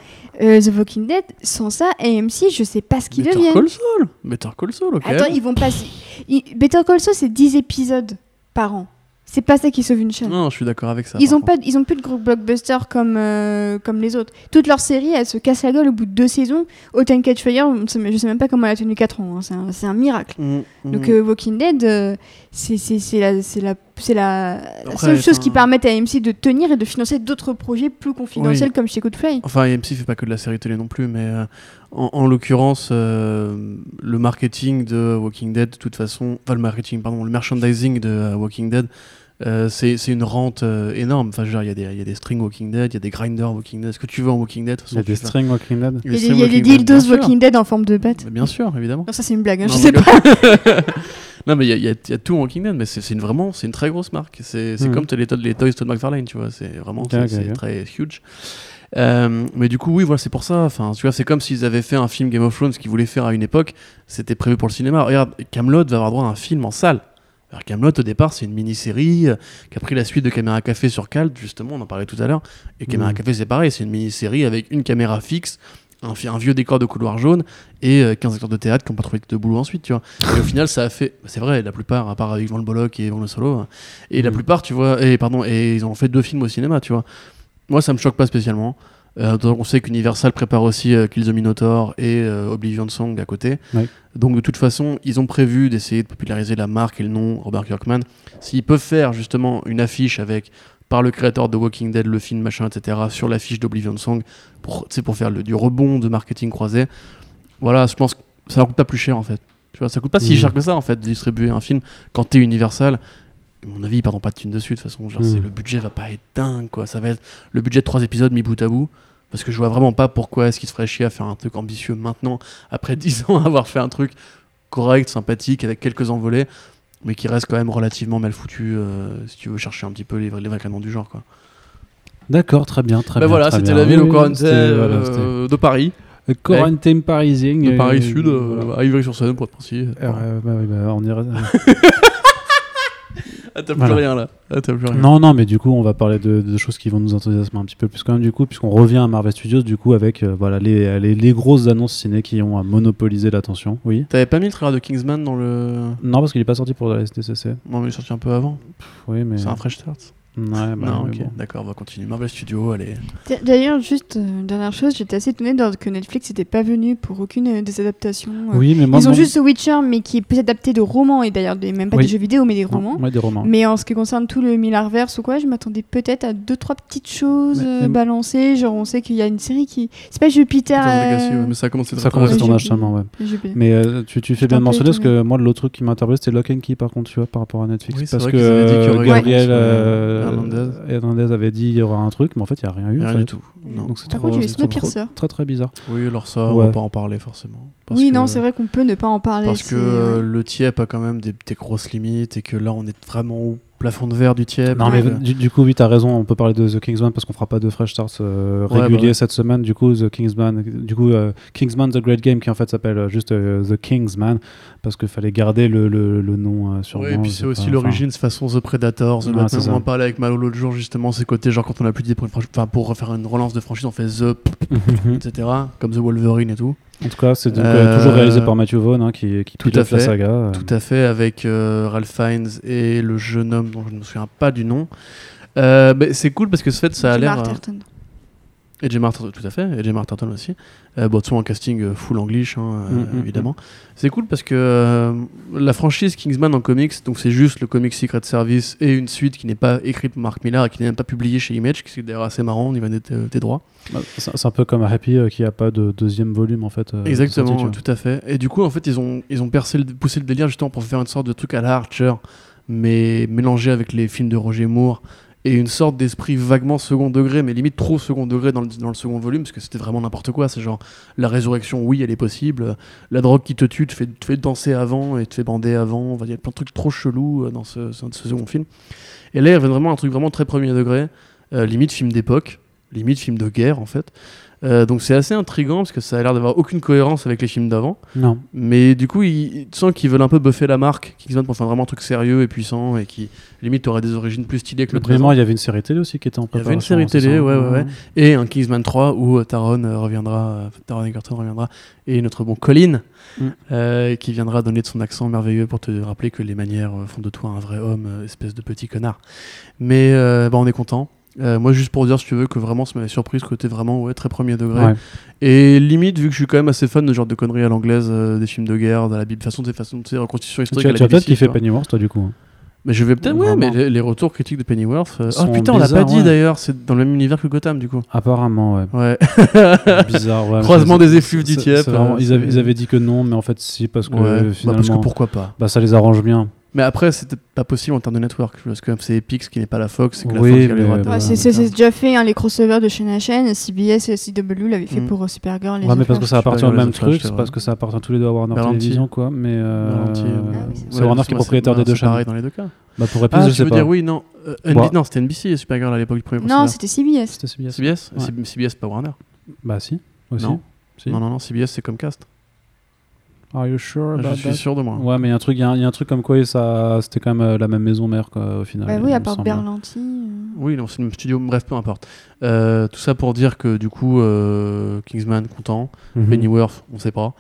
C: Euh, The Walking Dead, sans ça, AMC, je sais pas ce qu'ils
B: Better
C: deviennent.
B: Call Saul Better Call Saul, ok.
C: Attends, ils vont passer. ils- Better Call Saul, c'est 10 épisodes par an. C'est pas ça qui sauve une chaîne.
B: Non, je suis d'accord avec ça.
C: Ils ont,
B: contre.
C: pas, ils ont plus de gros blockbusters comme, euh, comme les autres. Toutes leurs séries, elles se cassent la gueule au bout de deux saisons. Autant Catch Fire, je sais même pas comment elle a tenu 4 ans. hein. C'est un, miracle.
B: Mm, mm.
C: Donc euh, Walking Dead, euh, la, c'est la, c'est la,
B: Après,
C: seule chose qui
B: enfin-
C: permet à AMC de tenir et de financer d'autres projets plus confidentiels comme chez Coldplay.
B: Enfin, AMC fait pas que de la série télé non plus, mais euh, en, en l'occurrence, euh, le marketing de Walking Dead, de toute façon, enfin le marketing, pardon, le merchandising de euh, Walking Dead, euh, c'est c'est une rente euh, énorme. Enfin, je veux dire, il y, a des- il y a des strings Walking Dead, il y a des grinders Walking Dead, ce que tu veux en Walking Dead? de toute
A: Il y a des strings Walking Dead.
C: Il y a des, dildos. Walking Dead en forme de bête.
B: Bien sûr, évidemment.
C: Non, ça c'est une blague, hein, je
B: Non,
C: sais
B: mais-
C: pas.
B: non, mais il y a, y y tout en Walking Dead, mais c'est vraiment c'est une très grosse marque. C'est
A: Mhm.
B: comme les, to- les Toys Todd McFarlane, tu vois. C'est vraiment
A: Ok,
B: c'est-
A: ok,
B: c'est
A: ok.
B: très huge. Euh, mais du coup, oui, voilà, c'est pour ça. Enfin, tu vois, c'est comme s'ils avaient fait un film Game of Thrones qu'ils voulaient faire à une époque. C'était prévu pour le cinéma. Regarde, Camelot va avoir droit à un film en salle. Alors Camelot au départ c'est une mini-série euh, qui a pris la suite de Caméra Café sur Calt justement on en parlait tout à l'heure et Caméra
A: Mhm.
B: Café c'est pareil c'est une mini-série avec une caméra fixe un, vieux décor de couloir jaune et euh, 15 acteurs de théâtre qui n'ont pas trouvé de boulot ensuite tu vois et au final ça a fait c'est vrai la plupart à part avec Jean Le Bolloc et Yvon Le Solo hein, et la
A: Mhm.
B: plupart tu vois et pardon et ils ont fait deux films au cinéma tu vois moi ça me choque pas spécialement euh, donc on sait qu'Universal prépare aussi euh, Kill the Minotaur et euh, Oblivion Song à côté.
A: Ouais.
B: Donc de toute façon, ils ont prévu d'essayer de populariser la marque et le nom Robert Kirkman. S'ils peuvent faire justement une affiche avec par le créateur de Walking Dead, le film, machin, etc., sur l'affiche d'Oblivion Song, pour, pour faire le, du rebond de marketing croisé, voilà, je pense que ça leur coûte pas plus cher en fait. Tu vois, ça coûte pas si
A: Mhm.
B: cher que ça en fait de distribuer un film quand t'es Universal. À mon avis, ils perdront pas de thunes dessus de toute façon. Genre, c'est- le budget va pas être dingue quoi. Ça va être le budget de trois épisodes mis bout à bout. Parce que je vois vraiment pas pourquoi est-ce qu'il se ferait chier à faire un truc ambitieux maintenant, après 10 ans, avoir fait un truc correct, sympathique, avec quelques envolées, mais qui reste quand même relativement mal foutu euh, si tu veux chercher un petit peu les, vrais- les vrais canons du genre. Quoi.
A: D'accord, très bien, très
B: Bah
A: bien.
B: voilà, c'était la ville au quarantaine euh, de Paris,
A: c'était- Quarantine parisien.
B: de
A: euh,
B: Paris Sud, euh, à Ivry-sur-Seine pour être précis.
A: Euh, bah bah, on irait-
B: Ah, t'as plus
A: voilà.
B: rien là. Ah, t'as plus rien.
A: Non, non, mais du coup, on va parler de, de choses qui vont nous enthousiasmer un petit peu plus quand même, du coup, puisqu'on revient à Marvel Studios, du coup, avec euh, voilà, les, les, les grosses annonces ciné qui ont euh, monopolisé l'attention. Oui.
B: T'avais pas mis le trailer de Kingsman dans le.
A: Non, parce qu'il est pas sorti pour la SDCC.
B: Non, mais il est sorti un peu avant.
A: Oui, mais.
B: C'est un fresh start.
A: Ouais, bah,
B: non,
A: mais
B: ok.
A: bon.
B: D'accord, on va continuer. Marvel Studios, allez.
C: D'ailleurs, juste euh, une dernière chose, j'étais assez étonnée de- que Netflix n'était pas venu pour aucune euh, des adaptations. euh.
A: Oui, mais moi.
C: Ils ont juste The Witcher, mais qui est plus adapté de romans, et d'ailleurs même pas
A: Oui.
C: des jeux vidéo, mais des romans.
A: ouais, des romans.
C: Mais en ce qui concerne tout le Millarverse ou quoi, je m'attendais peut-être à deux trois petites choses
A: Mais-
C: euh,
A: mais-
C: balancées. Genre, on sait qu'il y a une série qui. C'est pas Jupiter. Euh,
B: ouais, mais ça a commencé
A: Ça commence tournage seulement, ouais.
C: Jupiter.
A: Mais euh, tu, tu fais bien de mentionner parce que moi, l'autre truc qui m'a interpellé, c'était Lock and Key, par contre, tu vois, par rapport à Netflix.
B: Oui,
A: parce que Gabriel
B: Hernandez.
A: Hernandez avait dit il y aura un truc, mais en fait, il n'y a rien eu. en
B: Rien du tout. Non.
A: Donc c'est
C: Par
A: trop,
C: contre, Snowpiercer.
A: très très bizarre.
B: Oui, alors ça, on va pas en parler forcément. Parce
C: oui,
B: que-
C: non, c'est vrai qu'on peut ne pas en parler.
B: Parce que euh, le TIEP a quand même des, des grosses limites et que là, on est vraiment au plafond de verre du TIEP.
A: Non, mais
B: euh,
A: du, du coup, oui, t'as raison. On peut parler de The Kingsman parce qu'on fera pas de fresh starts euh,
B: Ouais,
A: réguliers
B: bah ouais.
A: cette semaine. Du coup, The Kingsman, du coup, euh, Kingsman The Great Game qui en fait s'appelle euh, juste euh, The Kingsman parce qu'il fallait garder le, le, le nom euh, sur
B: Ouais, et puis c'est aussi l'origine, de façon The Predator, The
A: Ouais,
B: Batman. On en parlait avec Malo l'autre jour, justement, ces côtés, genre quand on a plus d'idées pour, une enfin, pour refaire une relance de franchise, on fait The, etc. Comme The Wolverine et tout.
A: en tout cas, c'est
B: Euh,
A: euh, toujours réalisé par Matthew Vaughn hein, qui, qui
B: tout
A: pilote
B: à
A: la
B: fait,
A: saga. euh.
B: Tout à fait, avec euh, Ralph Fiennes et le jeune homme dont je ne me souviens pas du nom. Euh, c'est cool parce que ce fait, ça a l'air. Et Jim Arterton, tout à fait, et Jim Arterton aussi. Euh, façon, un casting euh, full English, hein, euh,
A: Mm, mm,
B: évidemment. C'est cool parce que euh, la franchise Kingsman en comics, donc c'est juste le comic Secret Service et une suite qui n'est pas écrite par Mark Millar et qui n'est même pas publiée chez Image, qui est d'ailleurs assez marrant au niveau des, des droits.
A: Bah, C'est un peu comme Happy euh, qui a pas de deuxième volume en fait. euh,
B: Exactement, tout à fait. Et du coup, en fait, ils ont, ils ont percé le, poussé le délire justement pour faire une sorte de truc à la Archer, mais mélangé avec les films de Roger Moore et une sorte d'esprit vaguement second degré, mais limite trop second degré dans le, dans le second volume, parce que c'était vraiment n'importe quoi. C'est genre la résurrection, oui, elle est possible. La drogue qui te tue te fait, te fait danser avant et te fait bander avant. Il y a plein de trucs trop chelous euh, dans ce, second film. Et là, il y avait vraiment un truc vraiment très premier degré, euh, limite film d'époque, limite film de guerre en fait. Euh, donc c'est assez intriguant parce que ça a l'air d'avoir aucune cohérence avec les films d'avant.
A: Non.
B: Mais du coup, ils, tu sens qu'ils veulent un peu buffer la marque Kingsman pour faire vraiment un truc sérieux et puissant et qui limite aurait des origines plus stylées que le présent.
A: il y avait une série télé aussi qui était en
B: Il y avait une série
A: préparation,
B: télé, ouais, ouais, ouais. Et un Kingsman 3 où euh, Taron euh, reviendra, euh, Taron Egerton reviendra, et notre bon Colin
A: Mm.
B: euh, qui viendra donner de son accent merveilleux pour te rappeler que les manières font de toi un vrai homme, espèce de petit connard. Mais bah, on est content. Euh, moi, juste pour dire, si tu veux, que vraiment, ça m'avait surpris ce côté vraiment ouais, très premier degré.
A: Ouais.
B: Et limite, vu que je suis quand même assez fan de ce genre de conneries à l'anglaise, euh, des films de guerre, de la Bible, façon, des façons, tu sais, reconstitution
A: Tu,
B: historique.
A: tu as peut-être kiffé
B: vois.
A: Pennyworth, toi, du coup.
B: Mais je vais peut-être, ouais, mais les, les retours critiques de Pennyworth. euh, Oh putain, on l'a pas dit
A: ouais.
B: d'ailleurs, c'est dans le même univers que Gotham, du coup.
A: Apparemment, ouais.
B: Ouais.
A: Bizarre, ouais.
B: Croisement des effluves
A: vraiment-
B: euh,
A: Ils avaient,
B: c'est-
A: ils avaient dit que non, mais en fait, si, parce que
B: Ouais,
A: euh,
B: bah
A: finalement.
B: parce que pourquoi pas.
A: bah, ça les arrange bien.
B: Mais après, c'était pas possible en termes de network, parce que c'est Epix qui n'est pas la Fox, c'est que la
A: Oui,
B: Fox qui a les
A: mais
B: droits de-
A: Ouais,
C: Ouais, c'est c'est déjà fait, hein, les crossovers de chaîne à chaîne. CBS et CW l'avaient fait
B: Mm.
C: pour euh, Supergirl. les
A: Ouais, mais parce que ça appartient au même truc,
B: c'est
A: parce que ça appartient tous les deux à Warner
B: Berlanti.
A: Quoi. Mais euh,
B: euh,
C: Ah oui,
A: c'est
B: ouais,
A: Warner qui est propriétaire des deux
B: c'est
A: chaînes.
B: pareil dans les deux cas.
A: Bah, pour Epix,
B: Ah,
A: je
B: tu
A: sais
B: veux
A: pas.
B: dire, oui, non. euh,
A: Bah.
B: Non, c'était NBC et Supergirl à l'époque du premier
C: Non, c'était CBS.
A: C'était CBS.
B: CBS CBS, pas Warner.
A: Bah, si. Aussi.
B: Non.
A: Si.
B: Non, non, non, CBS, c'est Comcast.
A: Are you sure
B: Je
A: about
B: suis
A: that?
B: sûr de moi.
A: Ouais, mais il y a un truc, il y, a un- il y a un truc comme quoi ça, c'était quand même euh, la même maison mère, quoi, au final.
C: Bah oui, à part
A: semble.
C: Berlanti. euh.
B: Oui, non, c'est le même studio, bref, peu importe. Euh, tout ça pour dire que du coup, euh, Kingsman content,
A: Mhm.
B: Pennyworth, on sait pas.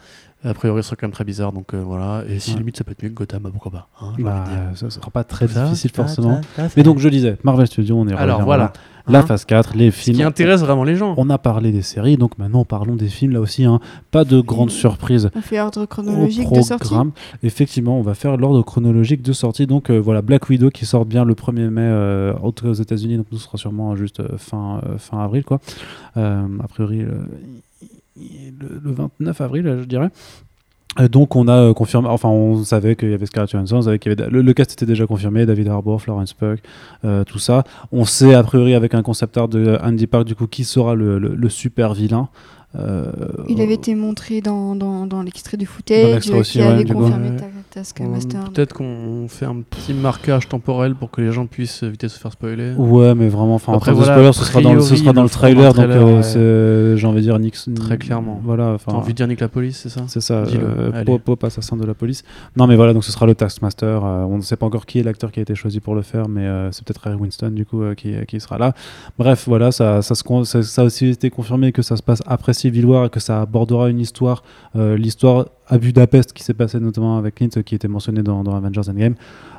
B: A priori, ce serait quand même très bizarre, donc euh, voilà. Et si
A: Ouais.
B: limite ça peut être mieux que Gotham, bah, pourquoi pas hein,
A: Bah, ça sera pas très
B: Ça,
A: difficile
B: ça,
A: forcément.
B: ça, ça,
A: Mais donc je disais, Marvel Studios, on est
B: alors
A: revient,
B: voilà.
A: La
B: Hein
A: phase 4, les
B: Ce
A: films.
B: qui intéresse vraiment les gens.
A: On a parlé des séries, donc maintenant parlons des films là aussi. hein. Pas de grandes surprises
C: On fait ordre
A: au
C: chronologique de sortie.
A: Effectivement, on va faire l'ordre chronologique de sortie. Donc euh, voilà, Black Widow qui sort bien le 1er mai euh, aux États-Unis. Donc nous ce sera sûrement juste euh, fin, euh, fin avril, quoi. Euh, a priori, euh, le, le 29 avril, je dirais. Euh, donc on a euh, confirmé, enfin on savait qu'il y avait Scarlett Johansson, on savait qu'il y avait le, cast était déjà confirmé, David Harbour, Florence Pugh, euh, tout ça. On sait a priori avec un concept art de Andy Park du coup qui sera le- le super vilain. Euh,
C: Il avait été montré dans, dans, dans l'extrait du
A: Dans
C: footage
A: l'extrait
C: euh,
A: aussi,
C: qui
A: ouais,
C: avait confirmé
B: Ouais.
C: ta, ta
B: Euh,
C: Skamaster.
B: Peut-être qu'on fait un petit marquage temporel pour que les gens puissent éviter de se faire spoiler.
A: Ouais, mais vraiment, enfin, en
B: Après,
A: de
B: voilà,
A: spoiler, ce sera dans, le- ce sera dans
B: le dans
A: trailer,
B: le
A: donc euh,
B: ouais.
A: c'est- j'ai envie de dire Nixon.
B: Très clairement.
A: Voilà,
B: T'as envie de dire Nick la police, c'est ça
A: C'est ça, euh. Pop, Pop, assassin de la police. Non, mais voilà, donc ce sera le Taskmaster. euh, on ne sait pas encore qui est l'acteur qui a été choisi pour le faire, mais euh, c'est peut-être Ray Winston, du coup, euh, qui, qui sera là. Bref, voilà, ça, ça, se, ça a aussi été confirmé que ça se passe après Civil War et que ça abordera une histoire, euh, l'histoire à Budapest qui s'est passée notamment avec Clint, qui était mentionné dans, dans Avengers Endgame.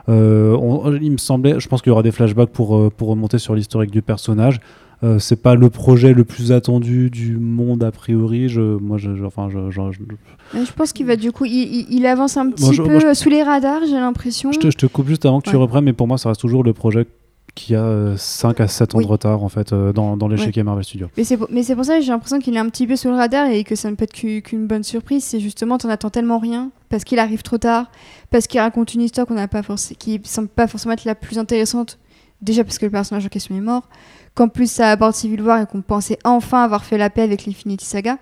A: Euh, on- il me semblait, je pense qu'il y aura des flashbacks pour, euh, pour remonter sur l'historique du personnage. Euh, c'est pas le projet le plus attendu du monde a priori. Je, moi, je, je- enfin, je, je-
C: pense qu'il va du coup, il, avance un petit
A: Moi,
C: peu
A: moi,
C: sous les radars, j'ai l'impression.
A: Je te, je te coupe juste avant que tu reprennes, mais pour moi, ça reste toujours le projet qui a 5 à 7 ans
C: Oui.
A: de retard en fait euh, dans, dans l'échiquier Marvel Studios.
C: Mais c'est pour, ça que j'ai l'impression qu'il est un petit peu sous le radar et que ça ne peut être qu'u- qu'une bonne surprise. C'est justement, t'en attends tellement rien parce qu'il arrive trop tard, parce qu'il raconte une histoire qu'on n'a pas forcément, qui semble pas forcément être la plus intéressante. Déjà parce que le personnage en question est mort, qu'en plus ça aborde Civil War et qu'on pensait enfin avoir fait la paix avec l'Infinity Saga.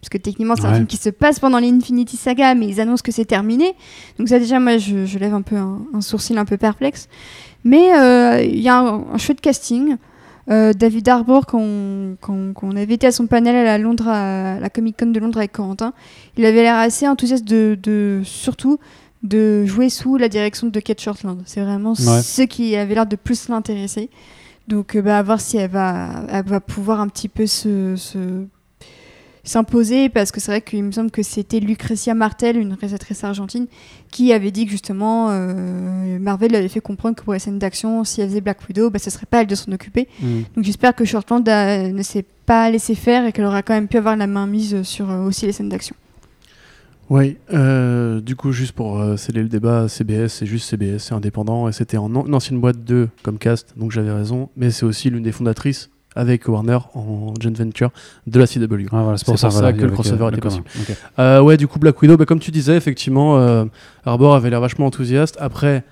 C: Parce que techniquement, c'est un
A: Ouais.
C: film qui se passe pendant l'Infinity Saga, mais ils annoncent que c'est terminé. Donc ça déjà, moi, je, je lève un peu un, un sourcil un peu perplexe. Mais euh, il y a un, un chouette casting. Euh, David Harbour, qu'on qu'on- qu'on avait été à son panel à Londres, à la Comic Con de Londres avec Corentin, il avait l'air assez enthousiaste de, de- surtout de jouer sous la direction de Kate Shortland. C'est vraiment
A: Ouais.
C: ce qui avait l'air de plus l'intéresser. Donc, euh, bah, à voir si elle va, elle va pouvoir un petit peu se, se- s'imposer, parce que c'est vrai qu'il me semble que c'était Lucretia Martel, une réalisatrice argentine, qui avait dit que justement euh, Marvel avait fait comprendre que pour les scènes d'action, si elle faisait Black Widow, bah, ce serait pas elle de s'en occuper. Donc j'espère que Shortland euh, ne s'est pas laissé faire et qu'elle aura quand même pu avoir la main mise sur euh, aussi les scènes d'action.
B: Oui, euh, du coup, juste pour euh, sceller le débat, CBS, c'est juste CBS, c'est indépendant, et c'était en an- une ancienne boîte de Comcast, donc j'avais raison, mais c'est aussi l'une des fondatrices avec Warner en joint venture de la CW.
A: Ah, voilà, c'est pour ça,
B: pour ça
A: voilà,
B: que le
A: avait
B: crossover était possible.
A: ok.
B: Euh, ouais, du coup, Black Widow, bah, comme tu disais, effectivement, euh, Arbor avait l'air vachement enthousiaste. Après,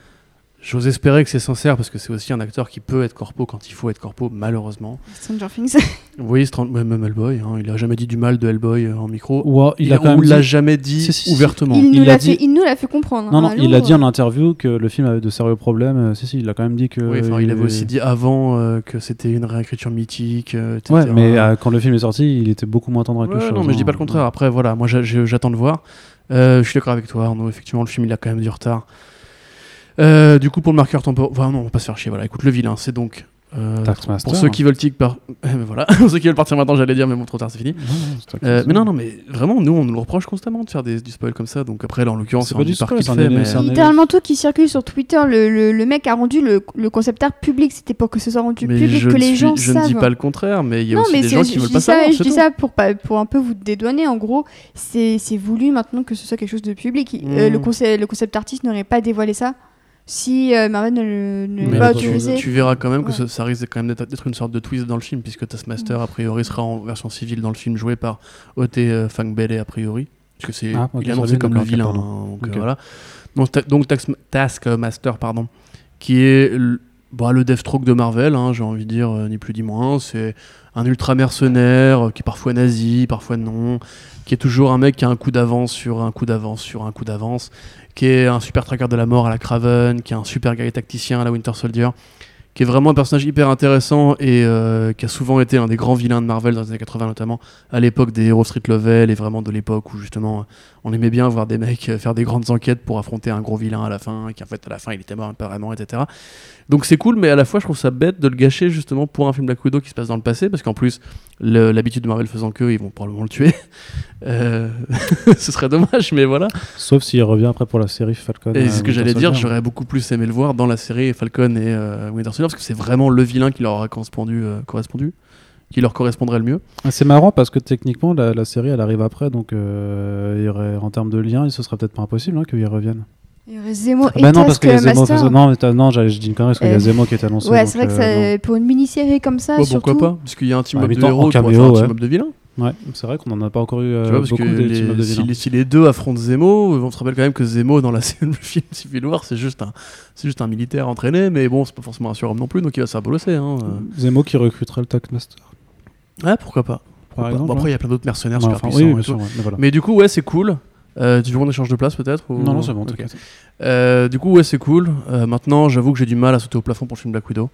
B: J'ose espérer que c'est sincère parce que c'est aussi un acteur qui peut être corpo quand il faut être corpo, malheureusement.
C: Stranger Things.
B: Oui, Stran- ouais, même Hellboy, hein, il a jamais dit du mal de Hellboy euh, en micro.
A: Ou, il a quand
B: on
A: même
B: l'a
A: dit-
B: jamais dit
A: Si, si, si.
B: ouvertement.
C: il, nous
A: Il a
C: l'a
A: dit-
C: fait, il comprendre.
A: Non, non,
C: hein.
A: il a dit en
C: euh,
A: interview que le film avait de sérieux problèmes. Euh, Si, si, il a quand même dit que.
B: Oui, il avait aussi dit avant euh, que c'était une réécriture mythique, euh, etc.
A: Ouais, mais euh, quand le film est sorti, il était beaucoup moins tendre avec
B: Ouais,
A: le chose.
B: non, mais je dis
A: hein.
B: pas le contraire. Après, voilà, moi j'attends de voir. Euh, je suis d'accord avec toi, Arnaud. Effectivement, le film il a quand même du retard. Euh, du coup, pour le marqueur temporel, enfin, non, on va pas se faire chier. Voilà, écoute, le vilain, c'est donc. euh, pour ceux qui veulent tic par... Eh ben voilà, pour ceux qui veulent partir maintenant, j'allais dire, mais bon, trop tard, c'est fini.
A: Non, non.
B: Euh, mais non, non, mais vraiment, nous, on nous le reproche constamment de faire des, du spoil comme ça. Donc après, là, en l'occurrence,
A: C'est pas
B: un
A: du spoil,
B: qui
A: c'est
B: mais-
C: Littéralement tout qui circule sur Twitter, le, le, le mec a rendu le, le concept art public. C'était pour que ce soit rendu
B: mais
C: public,
B: je
C: que les
B: suis-
C: gens
B: je
C: savent.
B: ne dis pas le contraire, mais il y a
C: non,
B: aussi
C: mais
B: des gens
C: je,
B: qui
C: je
B: veulent
C: dis
B: pas
C: ça,
B: savoir.
C: je dis ça pour, pas- pour un peu vous dédouaner. En gros, c'est c'est voulu maintenant que ce soit quelque chose de public. Euh,
B: Mm.
C: le, concept, le concept artiste n'aurait pas dévoilé ça si euh, Marvel ne le- ne pas
A: tu-
C: autorisé.
B: Tu verras quand même que
C: Ouais.
B: ça, ça risque quand même d'être une sorte de twist dans le film, puisque Taskmaster, a priori, sera en version civile dans le film, joué par Ote euh, Fangbele, a priori. Parce que c'est,
A: Ah,
B: il est annoncé comme le vilain.
A: pardon.
B: hein, donc, euh, voilà. Donc, ta- donc Tax- Taskmaster, pardon, qui est le, bah, le Deathstroke de Marvel, hein, j'ai envie de dire, euh, ni plus ni moins. C'est un ultra mercenaire qui est parfois nazi, parfois non, qui est toujours un mec qui a un coup d'avance sur un coup d'avance sur un coup d'avance, qui est un super tracker de la mort à la Craven, qui est un super guerrier tacticien à la Winter Soldier, qui est vraiment un personnage hyper intéressant et euh, qui a souvent été un des grands vilains de Marvel dans les années 80 notamment, à l'époque des héros street level et vraiment de l'époque où justement on aimait bien voir des mecs euh, faire des grandes enquêtes pour affronter un gros vilain à la fin, et qui en fait à la fin il était mort apparemment, etc. Donc c'est cool, mais à la fois je trouve ça bête de le gâcher justement pour un film Black Widow qui se passe dans le passé, parce qu'en plus l'habitude de Marvel faisant que ils vont probablement le tuer. Euh, ce serait dommage, mais voilà.
A: Sauf s'il revient après pour la série Falcon.
B: Et
A: euh,
B: ce que j'allais dire, j'aurais beaucoup plus aimé le voir dans la série Falcon et euh, Winter Soldier, parce que c'est vraiment le vilain qui leur correspondu, euh, correspondu qui leur correspondrait le mieux.
A: Ah, C'est marrant parce que techniquement, la, la série elle arrive après, donc il y aurait, en termes de lien, ce serait peut-être pas impossible hein, qu'ils reviennent.
C: Il y aurait Zemo et
A: bah non, parce qu'il y a Zemo.
C: Taskmaster.
A: Non, mais non, j'allais- je dis une connerie parce qu'il y a
C: Euh,
A: Zemo qui est annoncé.
C: Ouais,
A: donc,
C: c'est vrai que
A: euh,
C: pour une mini-série comme ça,
B: Ouais,
C: surtout.
B: pourquoi pas Parce qu'il y a un team-up
A: En
B: de
A: même temps,
B: héros, un
A: ouais.
B: team-up de vilains.
A: Ouais, c'est vrai qu'on en a pas encore eu euh,
B: tu vois, parce
A: beaucoup
B: que
A: des
B: les-
A: team-up de
B: si,
A: vilains.
B: les, si les deux affrontent Zemo, on se rappelle quand même que Zemo dans la scène du film Civil War, c'est juste un, c'est juste un militaire entraîné, mais bon, c'est pas forcément un surhomme non plus, donc il va se faire bolosser. Hein. euh.
A: Zemo qui recruterait le Taskmaster.
B: Ouais, pourquoi pas.
A: Par
B: Bon,
A: exemple,
B: après, il
A: ouais.
B: y a plein d'autres mercenaires
A: Ouais,
B: super
A: enfin,
B: puissants.
A: oui,
B: et
A: bien
B: tout.
A: sûr, ouais, mais voilà.
B: Mais du coup, ouais, c'est cool. Euh, tu veux qu'on échange de place peut-être ou-
A: Non, non, c'est bon,
B: Ok.
A: t'inquiète.
B: Euh, du coup, ouais, c'est cool. Euh, maintenant, j'avoue que j'ai du mal à sauter au plafond pour le film Black Widow.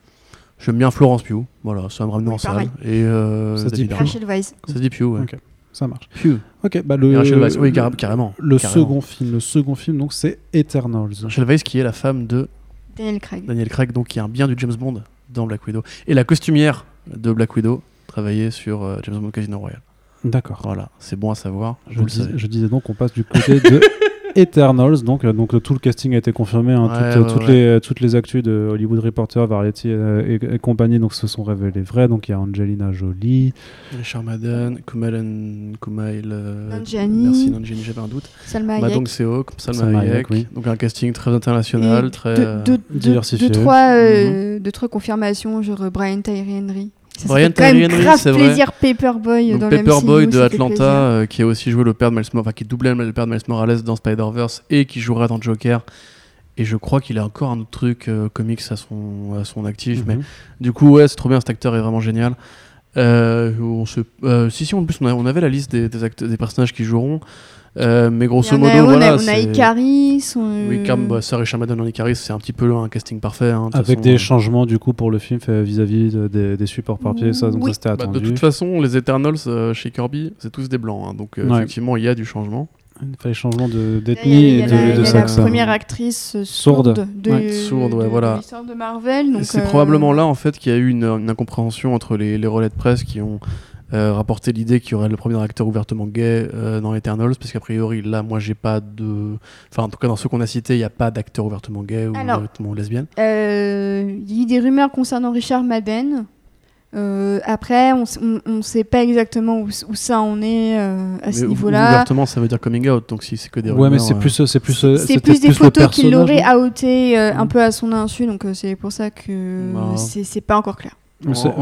B: J'aime bien Florence Pugh. Voilà, ça va me ramener
C: Oui,
B: en salle.
C: pareil.
B: Et euh,
A: Ça se dit Pugh.
C: Rachel Weisz.
B: Ça se dit Pugh, ouais.
A: Ok. Ça marche.
B: Pugh.
A: Ok, bah le,
B: Rachel Weisz, oui, carré- carrément.
A: le
B: carrément.
A: second film, le second film, donc c'est Eternals.
B: Rachel Weisz qui est la femme de
C: Daniel Craig.
B: Daniel Craig, donc qui est un bien du James Bond dans Black Widow. Et la costumière de Black Widow travaillait sur euh, James Bond Casino Royale.
A: D'accord.
B: Voilà, c'est bon à savoir.
A: Je,
B: vous le
A: dis-
B: savez.
A: je disais donc qu'on passe du côté de Eternals, donc, euh, donc euh, tout le casting a été confirmé, hein,
B: Ouais,
A: toutes,
B: ouais,
A: toutes
B: ouais.
A: Les, euh, toutes les actus de Hollywood Reporter, Variety euh, et, et compagnie donc se sont révélées vraies. Donc il y a Angelina Jolie,
B: Richard Madden, Kumail, Kumail euh,
C: Nanjiani.
B: merci Nanjiani, j'avais un doute.
C: Salma Hayek.
B: Madong Seo, Salma
A: Salma
B: Hayek,
A: Hayek, oui.
B: donc un casting très international,
C: Et
B: très euh,
A: diversifié.
C: deux, trois, euh, deux, trois confirmations, genre euh, Brian Tyree Henry. Ça,
B: Brian
C: quand même
B: Henry,
C: grave
B: c'est vrai.
C: plaisir Paperboy
B: Donc
C: dans le
B: Paperboy de Atlanta, euh, qui a aussi joué le père de Miles Morales, enfin qui doublait le père de Miles Morales dans Spider-Verse et qui jouera dans Joker. Et je crois qu'il a encore un autre truc euh, comics à son, à son actif. Mais
A: Mhm.
B: du coup, ouais, c'est trop bien, cet acteur est vraiment génial. Euh, on se, euh, si, si, en plus, on, a- on avait la liste des, des, acteurs- des personnages qui joueront. Euh, mais grosso
C: a-
B: modo,
C: on a-
B: voilà.
C: on a Icaris. on-
B: Oui, Cam, bah, Richard Madden en Icaris, c'est un petit peu un casting parfait. hein,
A: Avec
B: façon,
A: des
B: euh.
A: changements du coup pour le film vis-à-vis de- des, des supports papier, ça, donc
C: Oui.
A: ça c'était
B: Bah,
A: attendu.
B: de toute façon, les Eternals euh, chez Kirby, c'est tous des blancs. hein, donc, euh,
A: Ouais.
B: effectivement, il y a du changement.
A: Il fallait changement d'ethnie et de,
C: la,
A: de
C: a la
A: sexe.
C: première actrice
A: Sourde.
C: sourde de,
A: Ouais.
B: Sourde, ouais,
C: de-
B: voilà.
C: l'histoire de Marvel.
B: C'est
C: euh,
B: probablement là en fait qu'il y a eu une, une incompréhension entre les, les relais de presse qui ont euh, rapporté l'idée qu'il y aurait le premier acteur ouvertement gay euh, dans Eternals, parce qu'a priori là, moi j'ai pas de, enfin en tout cas dans ceux qu'on a cités, il n'y a pas d'acteur ouvertement gay ou
C: Alors.
B: ouvertement lesbienne.
C: Euh, Il y a eu des rumeurs concernant Richard Madden. Euh, après, on ne sait pas exactement où, où ça en est euh, à ce niveau-là.
B: Ouvertement, ça veut dire coming out, donc si c'est que des
A: Ouais,
B: rumeurs.
A: mais c'est plus, c'est plus,
C: C'est plus des photos qu'il aurait outé euh, un peu à son insu, donc euh, c'est pour ça que
B: Bah.
C: c'est pas encore clair.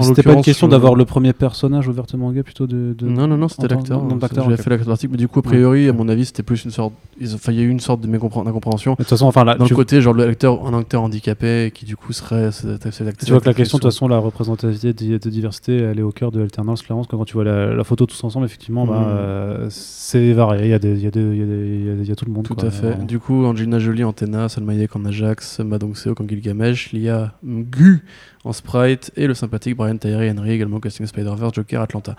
A: C'était pas une question
B: je-
A: d'avoir le premier personnage ouvertement gay plutôt de. de-
B: Non, non, non, c'était l'acteur.
A: d'acteur,
B: J'avais fait l'article, mais du coup, a priori, à mon avis, c'était plus une sorte. ils- Enfin, il y a eu une sorte de d'incompréhension.
A: De toute façon, enfin, là, tu,
B: le côté, genre, l'acteur, un acteur handicapé qui, du coup, serait. l'acteur-
A: tu vois que la question, de toute façon, la représentativité de, diversité, elle est au cœur de Alternance, clairement. parce que Quand tu vois la, la photo tous ensemble, effectivement, bah,
B: Mhm.
A: euh, c'est varié. Il y, a des- il y, a des- il y, a des- il y a tout le monde.
B: Tout
A: quoi.
B: à fait. Du coup, Angelina Jolie en Tena, Salma Hayek en Ajax, Madong Seo en Gilgamesh, Lia Gu en Sprite et le sympathique Brian Tyree Henry également casting Spider-Verse, Joker, Atlanta.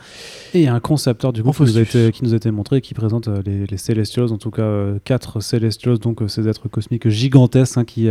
A: Et un concept art du coup
B: En
A: qui nous, a été, qui nous a été montré et qui présente euh, les, les Celestials, en tout cas euh, quatre Celestials, donc euh, ces êtres cosmiques gigantesques hein, qui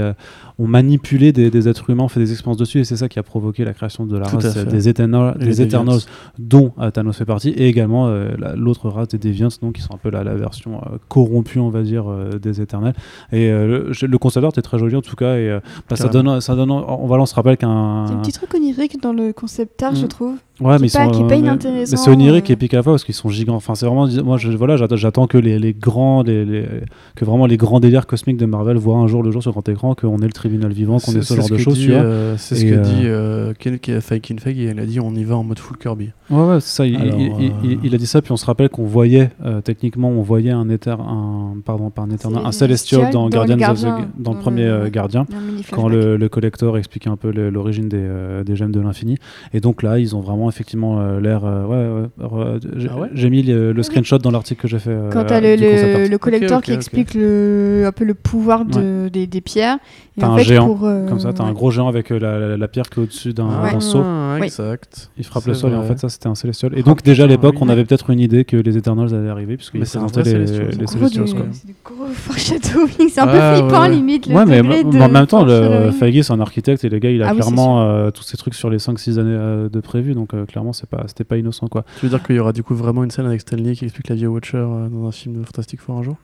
A: ont manipulé des, des êtres humains, fait des expériences dessus, et c'est ça qui a provoqué la création de la
B: Tout
A: race des, Eternals, des Eternals, dont Thanos fait partie, et également la- l'autre race des Deviants, donc qui sont un peu la, la version corrompue, on va dire, des Éternels. Et le, le concept art est très joli en tout cas, et bah, ça donne, ça donne, on va on se rappelle qu'un
C: Il y a un petit truc onirique dans le concept art, je
A: Mm.
C: trouve.
A: Ouais,
C: qui
A: mais
C: pas-
A: sont,
C: qui pas
A: euh, mais-
C: inintéressant,
A: Mais c'est onirique
C: euh.
A: et épique à la fois parce qu'ils sont gigants. Enfin, c'est vraiment. Moi, je, voilà, j'attends, j'attends que les, les grands, les, les- que vraiment les grands délires cosmiques de Marvel voient un jour le jour sur grand écran, qu'on ait le tribunal vivant, qu'on ait ce genre de choses,
B: dit,
A: tu vois.
B: euh, c'est ce que
A: euh,
B: dit euh, Ken qui a fait Kin Feige, il a dit on y va en mode full Kirby.
A: Ouais, ouais, c'est ça. Il,
B: Alors,
A: il- il-
B: euh,
A: il- il a dit ça, puis on se rappelle qu'on voyait, euh, techniquement, on voyait un éther, un, pardon, pas un éternel, un
C: Célestial
A: Celestial dans,
C: dans
A: Guardians of the-
C: Gardiens,
A: dans le
C: dans
A: premier
C: le-
A: euh, Gardien. Quand le, le collector explique un peu le- l'origine des, euh, des gemmes de l'infini. Et donc là, ils ont vraiment effectivement euh, l'air. euh, ouais, ouais, euh, j'ai-
B: Ah ouais
A: J'ai mis le, le screenshot dans l'article que j'ai fait. euh,
C: Quand t'as le,
A: du concept art.
C: le, le collector qui explique le, un peu le pouvoir de, des, des pierres.
A: T'as un
C: fait,
A: géant,
C: pour, euh,
A: Comme ça, t'as un gros géant avec la, la- la pierre qui est au-dessus d'un seau.
B: Ah, exact.
A: Il frappe le sol et en fait, ça c'était un Celestial. Et donc, déjà à l'époque,
B: oui.
A: on avait peut-être une idée que les Eternals allaient arriver, puisqu'ils
B: Mais c'est un
A: présentaient
B: vrai
A: les,
B: Celestials,
A: les
B: c'est
C: Gros du- foreshadowing, c'est un peu flippant limite. Le
A: Ouais, mais, en même temps, le. Feige c'est un architecte et le gars il a
C: Ah
A: clairement tous ces trucs sur les 5-6 années de prévu, donc clairement c'est pas, c'était pas innocent quoi.
B: Tu veux dire qu'il y aura du coup vraiment une scène avec Stanley qui explique la vie Watcher euh, dans un film de Fantastic Four un jour?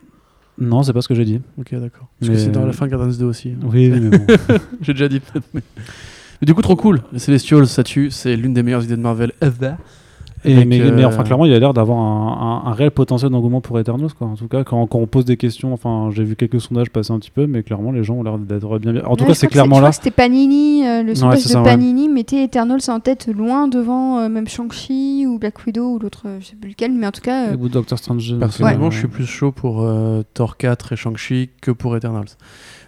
A: Non, c'est pas ce que j'ai dit.
B: Ok, d'accord. Parce
A: Mais-
B: que c'est dans la fin de Guardians 2 aussi. hein.
A: Oui, oui, mais bon.
B: J'ai déjà dit peut-être. Mais... mais du coup, trop cool. Les Celestials, ça tue. C'est l'une des meilleures idées de Marvel ever.
A: Et, mais,
B: euh,
A: mais enfin, clairement, il a l'air d'avoir un, un- un réel potentiel d'engouement pour Eternals, quoi. En tout cas, quand, quand on pose des questions, enfin, j'ai vu quelques sondages passer un petit peu, mais clairement, les gens ont l'air d'être bien. En tout
C: Ouais,
A: cas, c'est clairement là.
C: C'était Panini, euh, le sondage de
A: ça, ouais.
C: Panini mettait Eternals en tête loin devant euh, même Shang-Chi ou Black Widow ou l'autre, euh, je sais plus lequel, mais en tout cas, euh,
A: Ou Doctor Strange.
B: Personnellement, je suis plus chaud pour euh, Thor 4 et Shang-Chi que pour Eternals.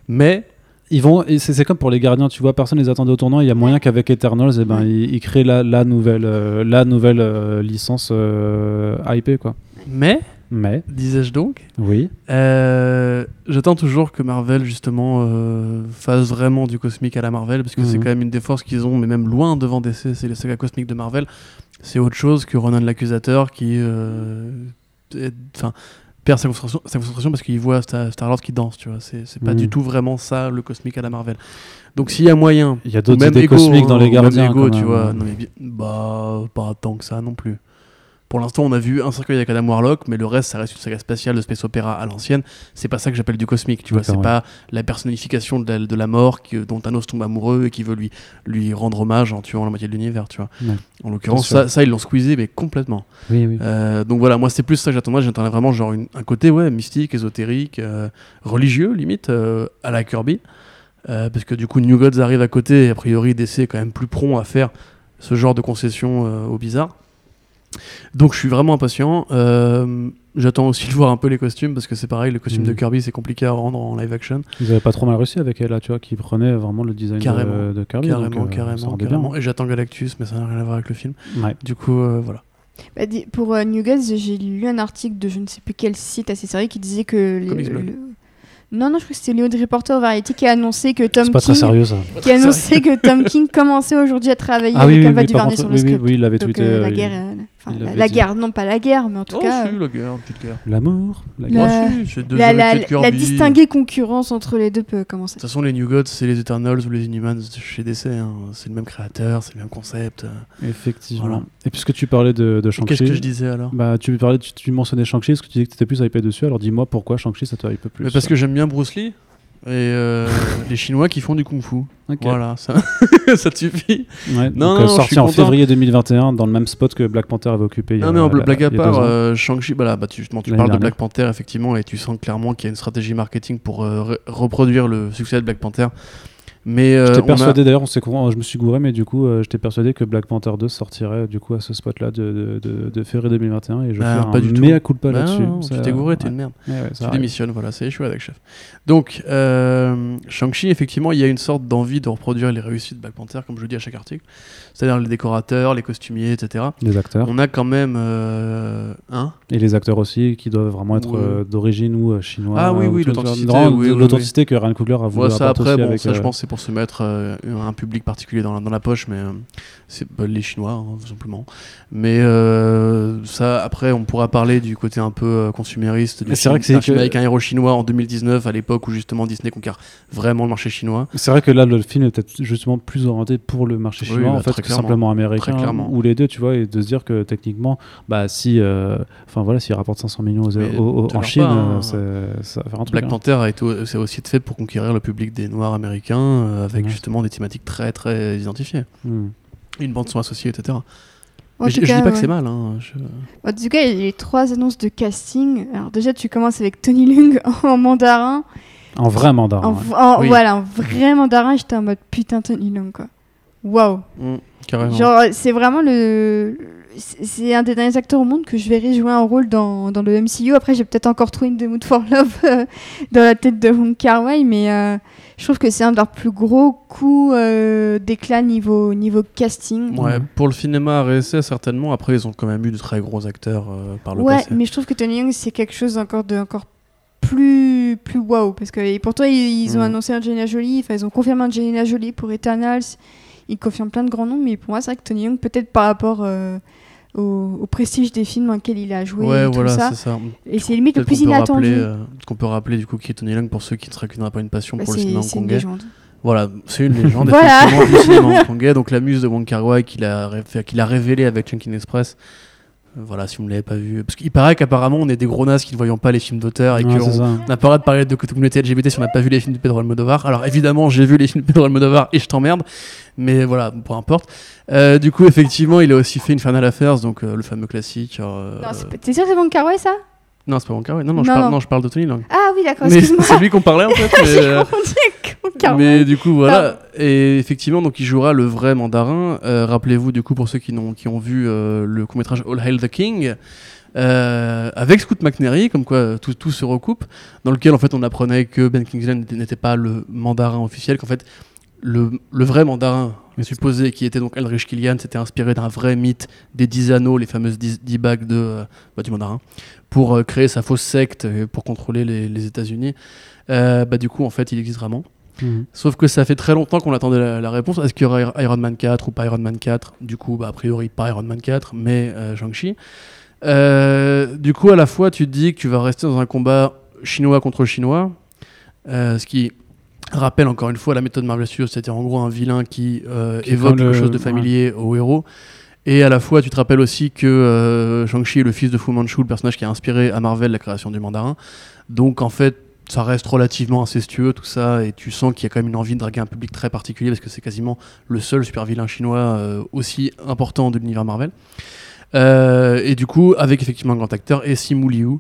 B: Mais
A: Ils vont, et c'est comme pour les gardiens, tu vois, personne les attendait au tournant. Il y a moyen qu'avec Eternals, eh ben,
C: Ouais.
A: ils, ils créent la, la nouvelle, euh, la nouvelle euh, licence euh, IP, quoi.
B: mais
A: Mais,
B: disais-je donc,
A: oui.
B: euh, j'attends toujours que Marvel justement euh, fasse vraiment du cosmique à la Marvel parce que c'est
A: Mhm.
B: quand même une des forces qu'ils ont, mais même loin devant DC, c'est les sagas cosmiques de Marvel. C'est autre chose que Ronan l'accusateur qui, euh, enfin. Perd sa concentration, sa concentration parce qu'il voit Star- Star-Lord qui danse, tu vois. C'est pas
A: Mhm.
B: du tout vraiment ça, le cosmique à la Marvel. Donc s'il y a moyen,
A: Il y a d'autres
B: même
A: idées cosmiques dans les gardiens.
B: Ego, tu vois. Non, mais bah, pas tant que ça non plus. Pour l'instant, on a vu un cercueil avec Adam Warlock, mais le reste, ça reste une saga spatiale de space opéra à l'ancienne. C'est pas ça que j'appelle du cosmique, tu vois. C'est
A: ouais.
B: pas la personnification de la, de la mort qui- dont Thanos tombe amoureux et qui veut lui, lui rendre hommage en tuant la moitié de l'univers, tu vois.
A: Ouais.
B: En l'occurrence, ça, ça, ils l'ont squeezé, mais complètement.
A: Oui, oui.
B: Euh, donc voilà, moi, c'est plus ça que j'attends. Moi, j'attendais vraiment genre une- un côté ouais, mystique, ésotérique, euh, religieux, limite, euh, à la Kirby. Parce que du coup, New Gods arrive à côté, et a priori, DC est quand même plus prompt à faire ce genre de concession au bizarre. Donc je suis vraiment impatient. Euh, J'attends aussi de voir un peu les costumes, parce que c'est pareil, les costumes
A: Mhm.
B: de Kirby, c'est compliqué à rendre en live action.
A: Ils avaient pas trop mal réussi avec elle, là, tu vois, qui prenait vraiment le design
B: Carrément.
A: de, de Kirby.
B: carrément,
A: donc, euh,
B: carrément,
A: rendait
B: carrément.
A: bien.
B: Et j'attends Galactus, mais ça n'a rien à voir avec le film.
A: Ouais.
B: Du coup, euh, voilà.
C: Bah, pour euh, New Gods, j'ai lu un article de je ne sais plus quel site assez sérieux qui disait que. les- le- Non, non, je crois que c'était le Hollywood Reporter Variety qui a annoncé que Tom King.
A: sérieux, ça.
C: Qui a annoncé que Tom King commençait aujourd'hui à travailler
A: Ah oui,
C: avec
A: oui,
C: Alva
A: oui,
C: Duvernay
A: contre,
C: sur le
A: oui, oui,
C: script.
A: oui, il l'avait tweeté.
C: euh, la
A: euh,
C: guerre, euh, enfin, la, la guerre, non pas la guerre, mais en tout
B: Oh,
C: cas,
B: si,
C: euh,
B: la guerre, petite guerre.
A: L'amour. La
C: La-
A: guerre.
B: Oh, si, c'est deux
C: la, la, la distinguée concurrence entre les deux peut commencer.
B: De toute façon, les New Gods, c'est les Eternals ou les Inhumans chez DC. hein. C'est le même créateur, c'est le même concept.
A: Effectivement.
B: Voilà.
A: Et puisque tu parlais de, de Shang-Chi.
B: Qu'est-ce que je disais alors?
A: Bah, tu, parlais, tu, tu mentionnais Shang-Chi, est-ce que tu disais que tu étais plus hypé dessus Alors dis-moi pourquoi Shang-Chi ça te hype plus
B: Mais Parce que j'aime bien Bruce Lee et euh, les Chinois qui font du kung fu. Voilà, ça, ça te suffit.
A: Ouais,
B: Non,
A: donc,
B: non,
A: euh, sorti en février 2021 dans le même spot que Black Panther avait occupé.
B: Non, mais en
A: la-
B: blague à part, euh, Shang-Chi, bah, tu, justement, tu parles de. Black Panther, effectivement, et tu sens clairement qu'il y a une stratégie marketing pour euh, re- reproduire le succès de Black Panther. Mais euh,
A: J'étais
B: a-
A: persuadé d'ailleurs, on s'est je me suis gouré, mais du coup, euh, j'étais persuadé que Black Panther 2 sortirait du coup à ce spot-là de, de, février 2021 et je
B: Bah,
A: fais
B: pas
A: un
B: du tout.
A: mea culpa
B: Bah
A: là-dessus.
B: tu t'es gouré, t'es
A: ouais.
B: une merde.
A: Ouais, ouais, ça
B: Tu démissionnes, voilà, c'est échoué avec chef. Donc, euh, Shang-Chi, effectivement, il y a une sorte d'envie de reproduire les réussites de Black Panther, comme je le dis à chaque article. C'est-à-dire les décorateurs, les costumiers, etc.
A: Les acteurs.
B: On a quand même euh, un.
A: Et les acteurs aussi qui doivent vraiment être euh, d'origine ou chinois.
B: Ah oui,
A: ou
B: oui, l'authenticité,
A: vraiment,
B: oui, oui,
A: L'authenticité que Ryan Coogler a voulu
B: ça
A: apporter
B: après, ça je pense c'est pour se mettre euh, un public particulier dans la, dans la poche, mais euh, c'est bah, les Chinois, hein, tout simplement. Mais euh, ça, après, on pourra parler du côté un peu consumériste du film,
A: vrai que c'est
B: d'un film
A: que-
B: avec un héros chinois en 2019, à l'époque où justement Disney conquiert vraiment le marché chinois.
A: C'est vrai que là, le film est peut-être justement plus orienté pour le marché
B: Oui,
A: chinois,
B: bah,
A: en fait,
B: très
A: que simplement américain, ou les deux, tu vois, et de se dire que techniquement, bah, si, enfin voilà, s'il rapporte 500 millions aux-
B: Mais
A: aux- aux-
B: te
A: en Chine,
B: pas, hein.
A: ça va faire un truc.
B: Black
A: hein.
B: Panther a été, c'est aussi fait pour conquérir le public des Noirs américains euh, avec
A: Ouais.
B: justement des thématiques très très identifiées.
A: Hmm.
B: Une bande son associée, etc. Mais je,
C: cas,
B: dis pas que c'est mal. Hein, je-
C: En tout cas, il y a les trois annonces de casting. Alors déjà, tu commences avec Tony Leung en mandarin.
A: En vrai mandarin.
C: En,
A: ouais.
C: v- en-
B: Oui.
C: Voilà, en vrai mandarin, j'étais en mode putain Tony Leung quoi. Waouh.
B: Mm, carrément.
C: Genre, c'est vraiment le. C'est un des derniers acteurs au monde que je verrai jouer un rôle dans, dans le MCU. Après, j'ai peut-être encore trouvé une The Mood for Love euh, dans la tête de Wong Kar Wai, mais euh, je trouve que c'est un de leurs plus gros coups euh, d'éclat niveau, niveau casting.
B: Ouais,
A: Ouais.
B: pour le cinéma RSC, certainement. Après, ils ont quand même eu de très gros acteurs euh, par le
C: Ouais,
B: passé.
C: mais je trouve que Tony Young, c'est quelque chose encore de encore plus plus wow parce que et pourtant ils, ils ont
B: Mm.
C: annoncé Angelina Jolie, enfin ils ont confirmé Angelina Jolie pour Eternals, ils confirment plein de grands noms, mais pour moi c'est vrai que Tony Young peut-être par rapport euh, au, au prestige des films dans lesquels il a joué
B: Ouais,
C: et tout
B: voilà,
C: ça,
B: c'est ça.
C: et c'est limite le plus inattendu.
B: euh, qu'on peut rappeler du coup qui est Tony Leung pour ceux qui ne n'auraient pas une passion
C: Bah,
B: pour le
C: c'est
B: cinéma
C: c'est une
B: hongkongais.
C: légende.
B: Voilà, c'est une légende
C: Voilà.
B: effectivement du cinéma hongkongais. Donc la muse de Wong Kar Wai qu'il a, qu'il a révélé avec Chungking Express. Voilà, si vous ne l'avez pas vu. Parce qu'il paraît qu'apparemment on est des gros nazes qui ne voyons pas les films d'auteur et
A: Ouais,
B: qu'on n'a pas le droit de parler de communauté LGBT si on n'a pas vu les films de Pedro Almodovar. Alors évidemment, j'ai vu les films de Pedro Almodovar et je t'emmerde, mais voilà, peu importe. Euh, du coup, effectivement, il a aussi fait Infernal Affairs, donc euh, le fameux classique. euh,
C: T'es sûr que c'est Wong Kar ça?
B: Non, c'est pas Wong Kar Wai. Non, non, je parle,
C: non.
B: non, je parle de Tony Leung.
C: Ah oui d'accord,
B: Mais
C: excuse-moi.
B: c'est lui qu'on parlait en fait. mais, euh, mais du coup, voilà. Et effectivement, donc il jouera le vrai mandarin. Euh, Rappelez-vous, du coup, pour ceux qui, n'ont- qui ont vu euh, le court-métrage All Hail the King, euh, avec Scoot McNairy, comme quoi tout, tout se recoupe, dans lequel en fait on apprenait que Ben Kingsley n'était- pas le mandarin officiel, qu'en fait le, le vrai mandarin supposé, qui était donc Elrich Killian, s'était inspiré d'un vrai mythe des dix anneaux, les fameuses dix, dix bagues de, euh, bah, du mandarin, pour euh, créer sa fausse secte et pour contrôler les, les États-Unis. Euh, bah, du coup, en fait, il existe vraiment.
A: Mhm.
B: Sauf que ça fait très longtemps qu'on attendait la, la réponse. Est-ce qu'il y aura Iron Man 4 ou pas Iron Man 4 Du coup, bah, a priori, pas Iron Man 4, mais euh, Shang-Chi. Euh, du coup, à la fois, tu te dis que tu vas rester dans un combat chinois contre chinois, euh, ce qui rappelle encore une fois la méthode Marvel Studios, c'est-à-dire en gros un vilain qui
A: Qui
B: évoque quelque
A: le-
B: chose de familier au héros. Et à la fois, tu te rappelles aussi que euh, Shang-Chi est le fils de Fu Manchu, le personnage qui a inspiré à Marvel la création du mandarin. Donc en fait, ça reste relativement incestueux tout ça, et tu sens qu'il y a quand même une envie de draguer un public très particulier parce que c'est quasiment le seul super vilain chinois euh, aussi important de l'univers Marvel. Euh, et du coup, avec effectivement un grand acteur et Simu Liu.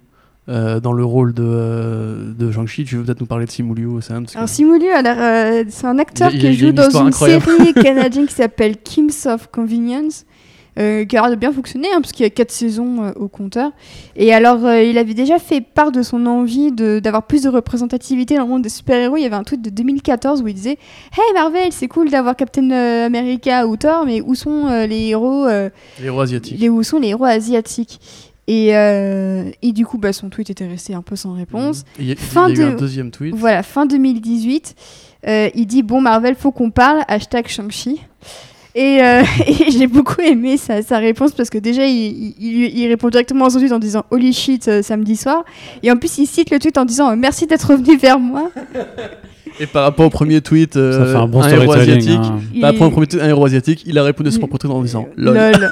B: euh, dans le rôle de, euh, de Shang-Chi, tu veux peut-être nous parler de Simu Liu, Sam,
C: Alors Simu Liu euh, c'est un acteur
B: Il il
C: qui joue
B: une
C: dans une
B: incroyable.
C: série canadienne qui s'appelle Kings of Convenience, euh, qui a l'air de bien fonctionner, hein, parce qu'il y a quatre saisons euh, au compteur. Et alors, euh, il avait déjà fait part de son envie d'avoir plus de représentativité dans le monde des super-héros. Il y avait un tweet de 2014 où il disait Hey Marvel, c'est cool d'avoir Captain America ou Thor, mais où sont les héros
B: les héros asiatiques.
C: les, où sont les héros asiatiques? Et, euh, et du coup, bah, son tweet était resté un peu sans réponse.
B: Il y a, il y a
C: Fin
B: eu
C: de-
B: un deuxième tweet.
C: Voilà, fin 2018, euh, il dit Bon, Marvel, faut qu'on parle, hashtag Shang-Chi. Et, euh, et j'ai beaucoup aimé sa, réponse parce que déjà, il répond directement à son tweet en disant Holy shit, euh, samedi soir. Et en plus, il cite le tweet en disant euh, Merci d'être revenu vers moi.
B: Et par rapport au premier tweet, euh,
A: Ça fait un bon
B: héros
A: storytelling.
B: asiatique,
A: hein.
C: Il-
B: par rapport au premier tweet, un héros asiatique, il a répondu à son propre tweet en disant LOL.
C: Lol.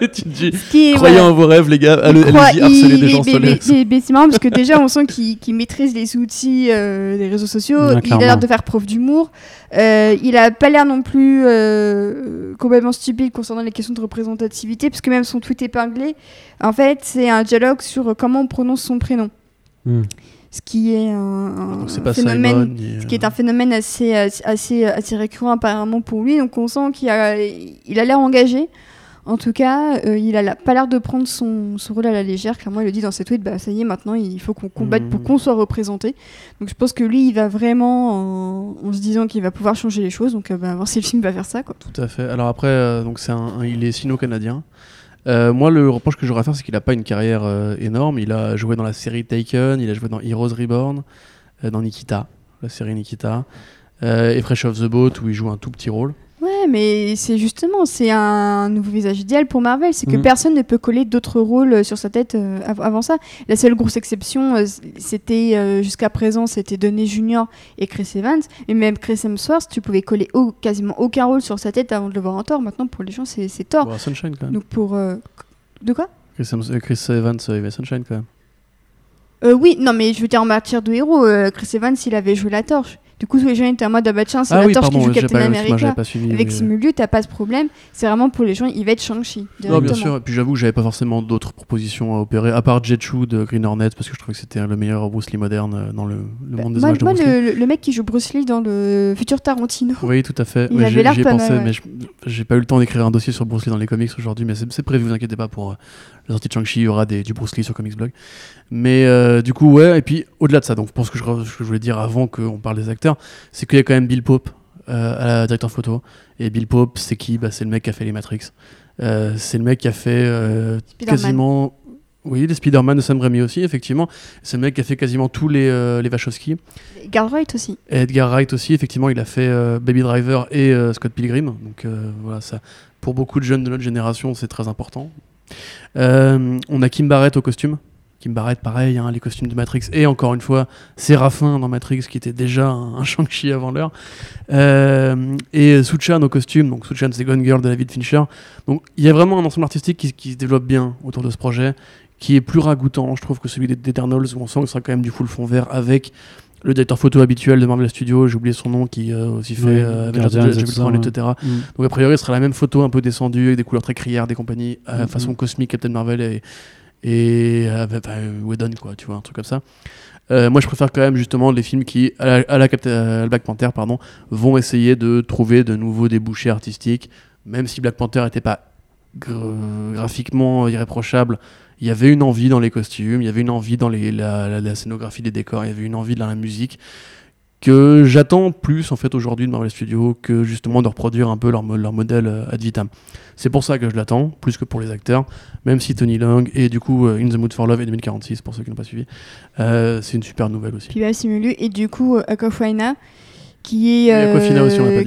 B: tu te dis,
C: Ce qui est,
B: croyez
C: voilà,
B: en vos rêves, les gars, allez, allez-y, harceler des gens
C: c'est marrant parce que déjà on sent qu'il maîtrise les outils euh, des réseaux sociaux.
A: Ouais,
C: il a l'air de faire preuve d'humour. Euh, il a pas l'air non plus euh, complètement stupide concernant les questions de représentativité, parce que même son tweet épinglé, en fait, c'est un dialogue sur comment on prononce son prénom.
A: Hmm.
C: Ce qui est un,
B: pas
C: phénomène ce qui est
B: euh,
C: un phénomène assez, assez, assez, récurrent apparemment pour lui. Donc on sent qu'il a, il a l'air engagé. En tout cas, euh, il a la- pas l'air de prendre son, son rôle à la légère. Clairement, il le dit dans ses tweets, bah, ça y est, maintenant, il faut qu'on combatte pour
B: Mhm.
C: qu'on soit représenté. Donc je pense que lui, il va vraiment en, en se disant qu'il va pouvoir changer les choses. Donc euh, bah, voir si le film va faire ça. Quoi.
B: Tout à fait. Alors après, euh, donc c'est un, un- il est sino-canadien. Euh, moi, le reproche que j'aurais à faire, c'est qu'il n'a pas une carrière euh, énorme. Il a joué dans la série Taken, il a joué dans Heroes Reborn, euh, dans Nikita, la série Nikita, et Fresh Off the Boat, où il joue un tout petit rôle.
C: Ouais, mais c'est justement, c'est un nouveau visage idéal pour Marvel. C'est que
A: Mhm.
C: personne ne peut coller d'autres rôles euh, sur sa tête euh, av- avant ça. La seule grosse exception, euh, c'était euh, jusqu'à présent, c'était Downey Jr. et Chris Evans. Et même Chris Hemsworth, tu pouvais coller au- quasiment aucun rôle sur sa tête avant de le voir en Thor. Maintenant, pour les gens, c'est Thor.
B: Bon, Sunshine quand même.
C: Donc pour de quoi?
B: Chris, Chris Evans, il avait Sunshine quand même.
C: Oui, non, mais je veux dire en matière de héros, Chris Evans, il avait joué la torche. Du coup, tous les gens étaient en mode ah bah tiens, c'est
B: Ah
C: la
B: oui,
C: torche qui
B: pardon,
C: joue
B: j'ai
C: Captain
B: pas,
C: America.
B: pas suivi.
C: Avec
B: mais-
C: Simu Liu, t'as pas ce problème. C'est vraiment pour les gens, il va être Shang-Chi.
B: Non, bien sûr. Et puis j'avoue, que j'avais pas forcément d'autres propositions à opérer, à part Jetchu de Green Hornet, parce que je trouvais que c'était le meilleur Bruce Lee moderne euh, dans le, le
C: Bah,
B: monde des
C: moi,
B: images de
C: moi,
B: Lee.
C: le, mec qui joue Bruce Lee dans le futur Tarantino.
B: Oui, tout à fait.
C: Il
B: Mais
C: avait l'air pas
B: pensé,
C: mal, ouais.
B: mais je- j'ai pas eu le temps d'écrire un dossier sur Bruce Lee dans les comics aujourd'hui, mais c'est prévu, vous inquiétez pas, pour euh, la sortie de Shang-Chi, il y aura des, du Bruce Lee sur Comics Blog. Mais euh, du coup, ouais, et puis au-delà de ça, donc pour ce que je, je voulais dire avant qu'on parle des acteurs, c'est qu'il y a quand même Bill Pope euh, à la directeur photo. Et Bill Pope, c'est qui? Bah, C'est le mec qui a fait les Matrix. Euh, c'est le mec qui a fait euh, quasiment. Oui, les Spider-Man de Sam Raimi aussi, effectivement. C'est le mec qui a fait quasiment tous les, euh, les Wachowski.
C: Garde Wright aussi.
B: Et Edgar Wright aussi, effectivement, il a fait euh, Baby Driver et euh, Scott Pilgrim. Donc voilà, ça, pour beaucoup de jeunes de notre génération, c'est très important. On a Kim Barrett au costume. Kim Barrett, pareil, hein, les costumes de Matrix. Et encore une fois, Séraphin dans Matrix, qui était déjà un, un Shang-Chi avant l'heure. Euh, et Suchan au costume. Donc Suchan, c'est Gone Girl de David Fincher. Donc il y a vraiment un ensemble artistique qui, qui se développe bien autour de ce projet, qui est plus ragoûtant, je trouve, que celui d'Eternals, où on sent que ce sera quand même du full fond vert avec le directeur photo habituel de Marvel Studios, j'ai oublié son nom, qui euh, aussi fait euh,
A: etc., ouais. Mm.
B: Donc a priori, ce sera la même photo un peu descendue, avec des couleurs très criardes et compagnie, euh,
A: Mhm.
B: façon cosmique Captain Marvel et, et euh, enfin, euh, Whedon, quoi, tu vois, un truc comme ça. Euh, moi, je préfère quand même justement les films qui, à la, Black Panther, pardon, vont essayer de trouver de nouveaux débouchés artistiques, même si Black Panther n'était pas gr- graphiquement irréprochable. Il y avait une envie dans les costumes, il y avait une envie dans la scénographie des décors, il y avait une envie dans la musique que j'attends plus en fait aujourd'hui de Marvel Studios que justement de reproduire un peu leur, mo- leur modèle euh, ad vitam. C'est pour ça que je l'attends, plus que pour les acteurs, même si Tony Long et du coup euh, In the Mood for Love et 2046 pour ceux qui n'ont pas suivi, euh, c'est une super nouvelle aussi.
C: Puis bah, Simu Liu. Et du coup, Aquafina, qui est,
B: aussi, dit,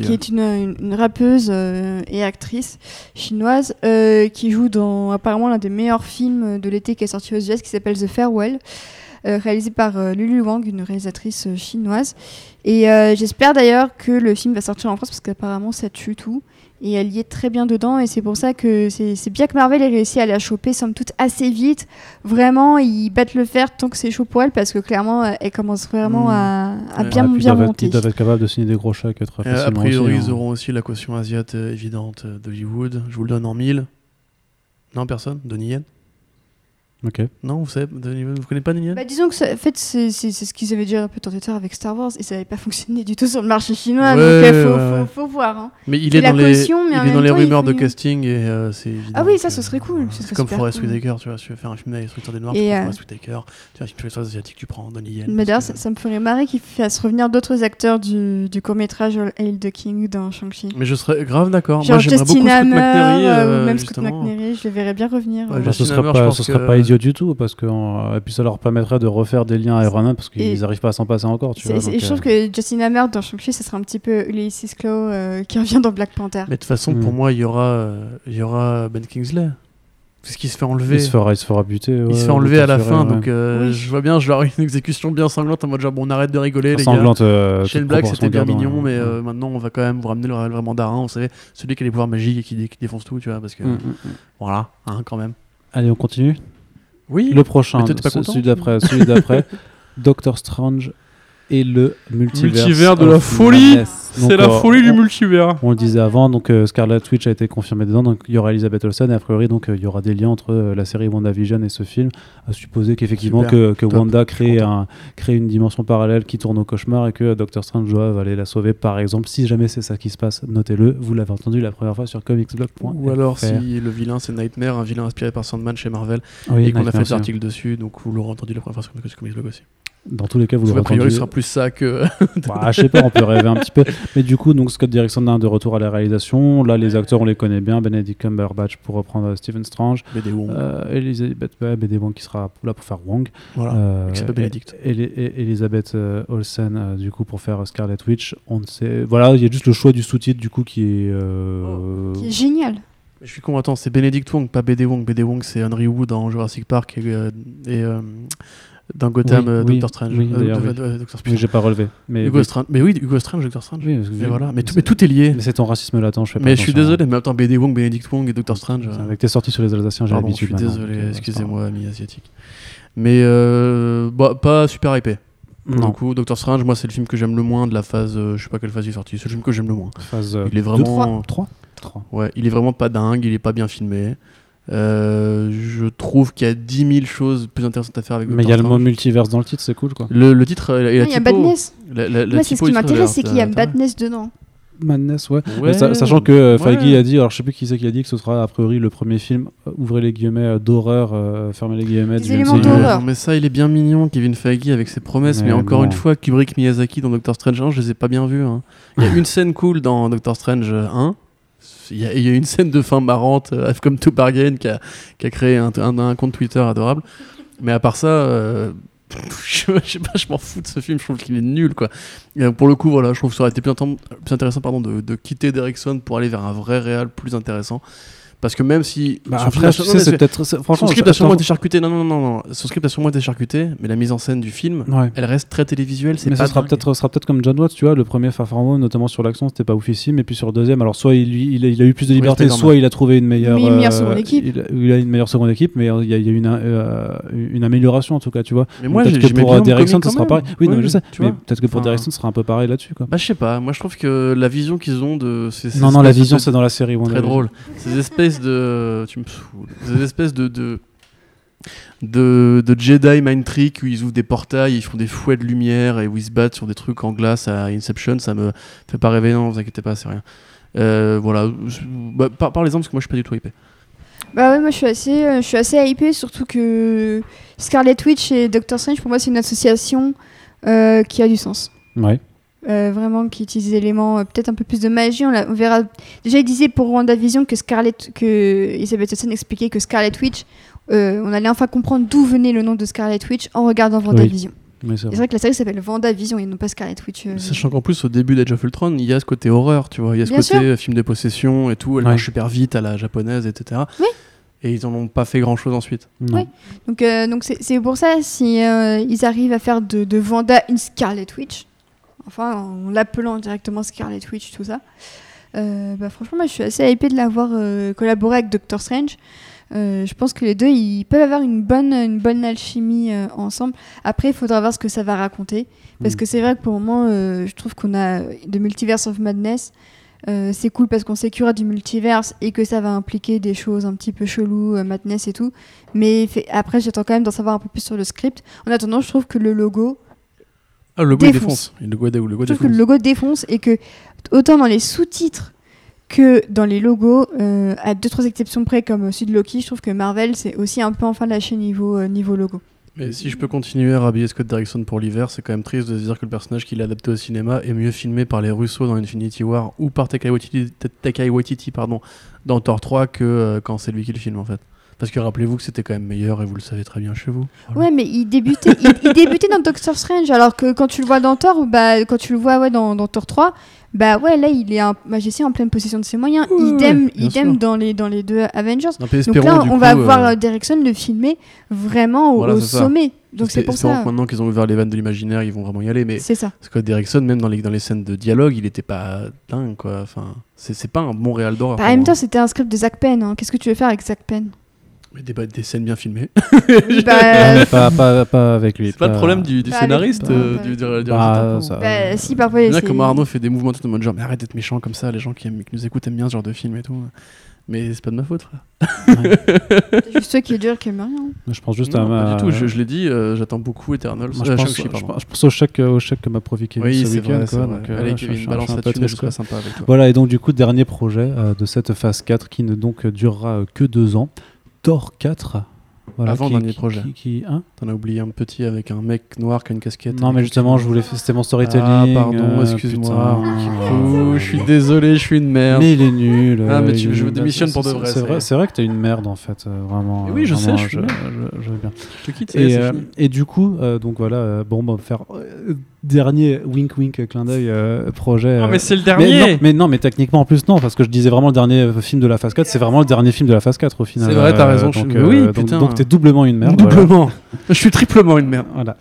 C: qui
B: ouais.
C: est une, une- une rappeuse euh, et actrice chinoise euh, qui joue dans apparemment l'un des meilleurs films de l'été qui est sorti aux US qui s'appelle The Farewell. Euh, réalisé par euh, Lulu Wang, une réalisatrice euh, chinoise. Et euh, j'espère d'ailleurs que le film va sortir en France parce qu'apparemment ça tue tout. Et elle y est très bien dedans et c'est pour ça que c'est bien que Marvel ait réussi à la choper somme toute assez vite. Vraiment, ils battent le fer tant que c'est chaud pour elle parce que clairement, elle commence vraiment
B: Mm.
C: à, à
B: Ouais.
C: bien,
A: Ah,
C: bien
A: doivent être-
C: monter.
A: Ils doivent être capables de signer des gros chèques très
B: Euh, a
A: facilement.
B: priori,
A: aussi,
B: ils
A: hein.
B: auront aussi la caution asiate évidente d'Hollywood. Je vous le donne en mille. Non, personne? Donnie Yen?
A: Ok.
B: Non, vous savez, Donnie Yen, vous connaissez pas Donnie Yen
C: Bah, disons que ça- en fait, c'est ce qu'ils avaient déjà un peu tenté de faire avec Star Wars et ça n'avait pas fonctionné du tout sur le marché chinois.
B: Ouais,
C: donc il faut,
B: ouais, ouais.
C: faut- faut voir. hein.
B: Mais il est dans les,
C: caution, mais en
B: il est dans
C: même
B: les
C: temps, il
B: rumeurs de casting et euh, c'est.
C: Ah oui, ça, ce serait cool,
B: C'est comme Forest
C: cool.
B: Whitaker, tu vois, si tu veux faire un film avec des Noirs,
C: Et,
B: tu prends
C: euh,
B: Forest Whitaker. Tu vois, si tu fais les choses asiatiques, tu prends Donnie Yen.
C: Mais d'ailleurs, ça, me ferait marrer qu'ils fassent revenir d'autres acteurs du, du court-métrage Hail the King dans Shang-Chi.
B: Mais je serais grave d'accord. Moi, j'aimerais beaucoup Scott
C: euh,
B: euh,
C: ou même Scott. McNairy, je les verrais bien revenir. Euh.
A: Bah, ce serait pas,
B: pense
A: idiot du tout parce que euh, et puis ça leur permettrait de refaire des liens à Iron Man parce qu'ils
C: Et-
A: n'arrivent pas à s'en passer encore. Tu vois, donc,
C: je trouve
A: euh,
C: que Justin Hammer dans Shang-Chi, ça serait un petit peu Ulysses Claw euh, qui revient dans Black Panther.
B: Mais de toute façon, pour
A: Hmm.
B: moi, il y aura, euh, il y aura Ben Kingsley. Parce qu'il se fait enlever.
A: il se fera, il se fera buter.
B: Il se fait enlever à la fin,
A: ouais.
B: donc euh,
C: Oui.
B: je vois bien, je vais avoir une exécution bien sanglante en mode genre, bon, on arrête de rigoler, les gars.
A: sanglante. euh,
B: Shane
A: toute
B: Black, c'était bien mignon, mais euh, maintenant, on va quand même vous ramener le vrai mandarin, vous savez, celui qui a les pouvoirs magiques et qui, dé- qui défonce tout, tu vois, parce que
A: Mm, mm, mm.
B: voilà, hein, quand même.
A: Allez, on continue?
B: Oui.
A: Le prochain,
B: pas
A: celui d'après, celui d'après, Doctor Strange et le multivers,
B: Multivers de
A: of
B: la folie.
A: Madness.
B: C'est la
A: euh,
B: folie du multivers.
A: On le disait avant, donc euh, Scarlet Witch a été confirmé dedans, donc il y aura Elizabeth Olsen et a priori donc euh, il y aura des liens entre euh, la série WandaVision et ce film, à supposer qu'effectivement que. Wanda crée,
B: content.
A: un, crée une dimension parallèle qui tourne au cauchemar et que Doctor Strange doit aller la sauver par exemple. Si jamais c'est ça qui se passe, notez-le, vous l'avez entendu la première fois sur comicsblog.fr.
B: Ou alors si le vilain c'est Nightmare, un vilain inspiré par Sandman chez Marvel,
A: Oui,
B: et qu'on a fait des articles dessus, donc vous l'aurez entendu la première fois sur Comics Blog aussi.
A: Dans tous les cas, vous
B: Parce
A: l'aurez
B: qu'a priori,
A: entendu.
B: ce sera plus ça que.
A: Bah, je sais pas, on peut rêver un petit peu. Mais du coup, donc Scott Derrickson est de retour à la réalisation. Là, les acteurs, on les connaît bien. Benedict Cumberbatch pour reprendre Stephen Strange.
B: BD Wong.
A: Euh, Elizabeth Webb et des Wong qui sera là pour faire Wong.
B: voilà.
A: Euh,
B: s'appelle Benedict.
A: et- et- et- Elizabeth euh, Olsen euh, du coup pour faire Scarlet Witch. On ne sait. Voilà, il y a juste le choix du sous-titre du coup qui est. euh,
C: Qui est génial.
B: Je suis con, attends, c'est Benedict Wong, pas BD Wong. BD Wong, c'est Henry Wu dans Jurassic Park et, euh, et, euh, dans Gotham,
A: Oui,
B: euh,
A: oui,
B: Doctor Strange.
A: oui,
B: Euh, de- Doctor Strange.
A: j'ai pas relevé. Mais,
B: Hugo
A: oui.
B: Strange. Mais oui, Hugo Strange, Doctor Strange.
A: Vu-
B: voilà. Mais, tout, mais est lié.
A: mais c'est ton racisme latent, je fais pas
B: Mais je suis désolé, mais attends, BD Wong, Benedict Wong et Doctor Strange. euh,
A: Avec tes sorties sur les Alsaciens, j'ai
B: Pardon, je
A: l'habitude.
B: suis désolé,
A: euh,
B: excusez-moi, ami asiatique. Mais euh, bah, pas super hypé. le coup, Doctor Strange, moi, c'est le film que j'aime le moins de la phase. euh, je sais pas quelle phase il est sorti. C'est le film que j'aime le moins.
A: Phase. euh,
B: Il est
A: deux,
B: vraiment.
A: trois, trois.
B: Ouais, il est vraiment pas dingue, il est pas bien filmé. Euh, je trouve qu'il y a 10 000 choses plus intéressantes à faire avec
A: Mais il y a le mot multiverse dans le titre, c'est cool quoi.
B: Le, le titre euh, et la
C: Non, Il y a. Badness.
B: La, la- la
C: Moi, c'est ce qui m'intéresse, c'est qu'il y a Badness dedans.
A: Madness, ouais.
B: Ouais,
A: Mais sa- sachant que euh,
B: ouais.
A: A dit, alors je sais plus qui c'est qui a dit que ce sera a priori le premier film, euh, ouvrez les guillemets, euh, d'horreur, euh, fermez les guillemets.
C: Des éléments d'horreur.
B: Mais ça, il est bien mignon, Kevin Feige, avec ses promesses. Mais,
A: Mais
B: encore
A: bon.
B: une fois, Kubrick Miyazaki dans Doctor Strange 1, je les ai pas bien vus. hein. Il y a une scène cool dans Doctor Strange 1. Il y, a, une scène de fin marrante, euh, comme To Bargain, qui a, créé un, compte Twitter adorable. Mais à part ça, euh, je, m'en fous de ce film. Je trouve qu'il est nul, quoi. Euh, pour le coup, voilà, je trouve que ça aurait été plus intéressant pardon, de, de quitter Derrickson pour aller vers un vrai réal plus intéressant. Parce que même si.
A: Bah,
B: son
A: après,
B: film-
A: tu
B: non,
A: sais, c'est peut-être. c'est-
B: son
A: Franchement,
B: script a sûrement été charcuté. Non, non, non, non. Son script a sûrement été charcuté, mais la mise en scène du film,
A: Ouais.
B: elle reste très télévisuelle. C'est
A: Mais
B: pas
A: ce sera peut-être sera peut-être comme John Watts, tu vois, le premier Far From Home, notamment sur l'action, c'était pas oufissime, et puis sur le deuxième, alors soit il, a, il a eu plus de liberté, soit il a trouvé une meilleure,
C: Mais une meilleure
A: euh,
C: seconde équipe.
A: Il, a- il a une meilleure seconde équipe, mais il y a, il y a une, euh, une amélioration en tout cas, tu vois.
B: Mais moi,
A: peut-être que pour Derrickson, ce sera pareil. Oui, non, je sais, mais peut-être que pour Derrickson, ce sera un peu pareil là-dessus, quoi.
B: Bah, je sais pas. Moi, je trouve que la vision qu'ils ont de.
A: non, non, la vision, c'est dans la série.
B: Très drôle. Ces espèces de. Tu me saoules. Ces espèces de. de... De, de Jedi mind trick où ils ouvrent des portails, ils font des fouets de lumière et où ils se battent sur des trucs en glace à Inception, ça me fait pas rêver, non, vous inquiétez pas, c'est rien. Euh, voilà, bah, par, parlez-en parce que moi je suis pas du tout hypé.
C: Bah ouais, moi je suis assez, euh, je suis assez hypée, surtout que Scarlet Witch et Doctor Strange, pour moi, c'est une association euh, qui a du sens.
A: Ouais.
C: Euh, vraiment, qui utilise des éléments, euh, peut-être un peu plus de magie. On, la- on verra. Déjà, il disait pour WandaVision que Scarlet, que Elizabeth Olsen expliquait que Scarlet Witch, euh, on allait enfin comprendre d'où venait le nom de Scarlet Witch en regardant WandaVision.
A: Mais c'est
C: vrai que la série s'appelle WandaVision et non pas Scarlet Witch. euh.
B: Sachant qu'en plus, au début d'Age of Ultron, il y a ce côté horreur, tu vois. Il y a ce
C: Bien
B: côté
C: sûr.
B: film de possession et tout. Elle
A: Ouais.
B: marche super vite à la japonaise, etc.
C: Oui.
B: Et ils en ont pas fait grand chose ensuite.
A: Non.
C: Oui. Donc, euh, donc c'est c'est pour ça si euh, ils arrivent à faire de, de Vanda une Scarlet Witch, enfin en l'appelant directement Scarlet Witch, tout ça. euh, bah, franchement, moi, je suis assez hypée de l'avoir euh, collaboré avec Doctor Strange. Euh, je pense que les deux, ils peuvent avoir une bonne, une bonne alchimie ensemble. Après, il faudra voir ce que ça va raconter. Parce
A: Mm.
C: que c'est vrai que pour le moment, je trouve qu'on a de Multiverse of Madness. C'est cool parce qu'on sait qu'il y aura du multiverse et que ça va impliquer des choses un petit peu cheloues, Madness et tout. Mais fait- après, j'attends quand même d'en savoir un peu plus sur le script. En attendant, je trouve que le logo,
B: Ah, le logo
C: Défonce.
B: défonce. Le logo, le logo
C: je trouve que le logo défonce et que autant dans les sous-titres que dans les logos, euh, à deux trois exceptions près comme celui de Loki, je trouve que Marvel c'est aussi un peu en fin de lâcher niveau euh, niveau logo.
B: Mais si je peux continuer à rhabiller Scott Derrickson pour l'hiver, c'est quand même triste de se dire que le personnage qu'il a adapté au cinéma est mieux filmé par les Russo dans Infinity War ou par Waititi, Taika Waititi, pardon, dans Thor 3 que euh, quand c'est lui qui le filme en fait. Parce que rappelez-vous que c'était quand même meilleur et vous le savez très bien chez vous. Voilà.
C: Ouais, mais il débutait, il, il débutait dans Doctor Strange, alors que quand tu le vois dans Thor, bah, quand tu le vois ouais, dans, dans Thor 3, bah ouais, là il est un magicien en pleine possession de ses moyens.
B: Ouais,
C: idem idem
B: sûr.
C: dans les, dans les deux Avengers.
B: Non,
C: Donc là, on
B: coup,
C: va
B: euh,
C: voir euh, Derrickson le filmer vraiment au,
B: Voilà,
C: sommet. Donc c'est pour ça.
B: que maintenant qu'ils ont ouvert les vannes de l'imaginaire, ils vont vraiment y aller. Mais
C: C'est ça.
B: Scott Derrickson, même dans les, dans les scènes de dialogue, il était pas dingue quoi. Enfin, c'est pas un bon réal d'horreur.
C: Bah, en même temps, c'était un script de Zach Penn. hein. Qu'est-ce que tu veux faire avec Zach Penn?
B: Mais des, des scènes bien filmées.
C: Bah,
A: Non, mais pas, pas, pas avec lui.
B: C'est pas le problème du, scénariste, euh, du, du, du
A: Bah, ça-
C: bah, si, parfois,
B: Il y en a
C: c'est-
B: comme Arnaud fait des mouvements tout en mode genre, mais arrête d'être méchant comme ça, les gens qui, aiment, qui nous écoutent aiment bien ce genre de film et tout. Mais c'est pas de ma faute, frère.
C: c'est juste toi qui est dur qui aime rien.
A: Je pense juste
B: Non,
A: à
B: pas du tout, je, je l'ai dit, euh, j'attends beaucoup Eternals.
A: Moi, je,
B: Euh,
A: pense, je, pense- je pense au chèque, au chèque que m'a profité
B: Oui,
A: ce
B: c'est
A: week-end.
B: vrai, c'est
A: quoi,
B: vrai.
A: donc, euh,
B: Allez, Kevin, balance
A: un
B: la
A: peu
B: thune, je sympa avec toi.
A: Voilà, et donc du coup, dernier projet euh, de cette phase 4 qui ne donc durera euh, que deux ans. Thor 4. Voilà,
B: Avant
A: qui,
B: dernier
A: qui-
B: projet.
A: Qui, qui- hein
B: T'en as oublié un petit avec un mec noir qui a une casquette.
A: non, mais justement, je voulais c'était mon storytelling.
B: Ah, pardon,
A: euh,
B: excuse-moi. Ouh, je suis désolé, je suis une merde.
A: Mais il est nul.
B: Ah, mais
A: euh,
B: tu-
A: il-
B: je démissionne pour de vrai,
A: C'est vrai, que t'es une merde en fait, euh, vraiment.
B: Oui,
A: euh,
B: je sais, je
A: je, bien.
B: Je te quitte,
A: Et, euh, et du coup, euh, donc voilà, euh, bon, bah, faire euh, dernier wink wink clin d'œil euh, projet.
B: Non,
A: euh,
B: mais c'est le
A: mais
B: dernier
A: non, mais non, mais techniquement en plus non, parce que je disais vraiment le dernier euh, film de la phase 4, c'est vraiment le dernier film de la phase 4 au final.
B: C'est vrai, t'as
A: euh,
B: raison,
A: Donc,
B: je- oui,
A: donc-
B: putain.
A: donc t'es doublement une merde. voilà.
B: Doublement. Je suis triplement une merde.
A: Voilà.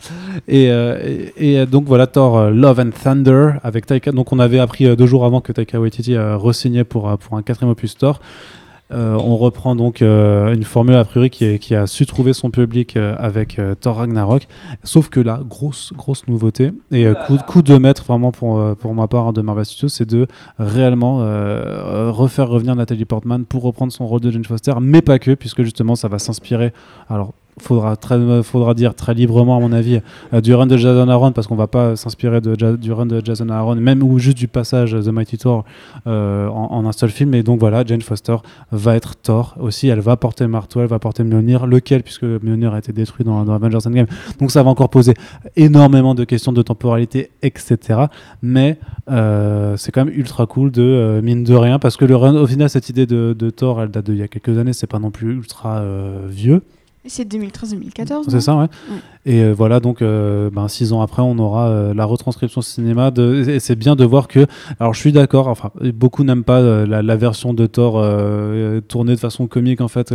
A: Et, euh, et, et, euh, donc voilà Thor euh, Love and Thunder avec Taika. Donc on avait appris euh, deux jours avant que Taika Waititi a re-signé pour, euh, pour un quatrième opus Thor. Euh, on reprend donc euh, une formule a priori qui, a su trouver son public euh, avec Thor Ragnarok. Sauf que là, grosse, grosse nouveauté et coup, de maître vraiment pour, pour ma part hein, de Marvel Studios, c'est de réellement refaire revenir Nathalie Portman pour reprendre son rôle de Jane Foster, mais pas que, puisque justement ça va s'inspirer. Alors faudra très, faudra dire très librement à mon avis euh, du run de Jason Aaron parce qu'on va pas s'inspirer du run de Jason Aaron même ou juste du passage The Mighty Thor euh, en, un seul film. Et donc voilà Jane Foster va être Thor aussi. Elle va porter marteau elle va porter Mjolnir. Lequel? Puisque Mjolnir a été détruit dans, dans Avengers Endgame. Donc ça va encore poser énormément de questions de temporalité etc mais euh, c'est quand même ultra cool de mine de rien parce que le run au final cette idée de, de Thor elle date d'il y a quelques années. C'est pas non plus ultra vieux
C: C'est 2013-2014.
A: c'est ça, ouais.
C: Ouais.
A: Et euh, voilà, donc euh, ben, six ans après, on aura euh, la retranscription cinéma. De, et c'est bien de voir que. Alors, je suis d'accord. Enfin, beaucoup n'aiment pas la, la version de Thor tournée de façon comique, en fait,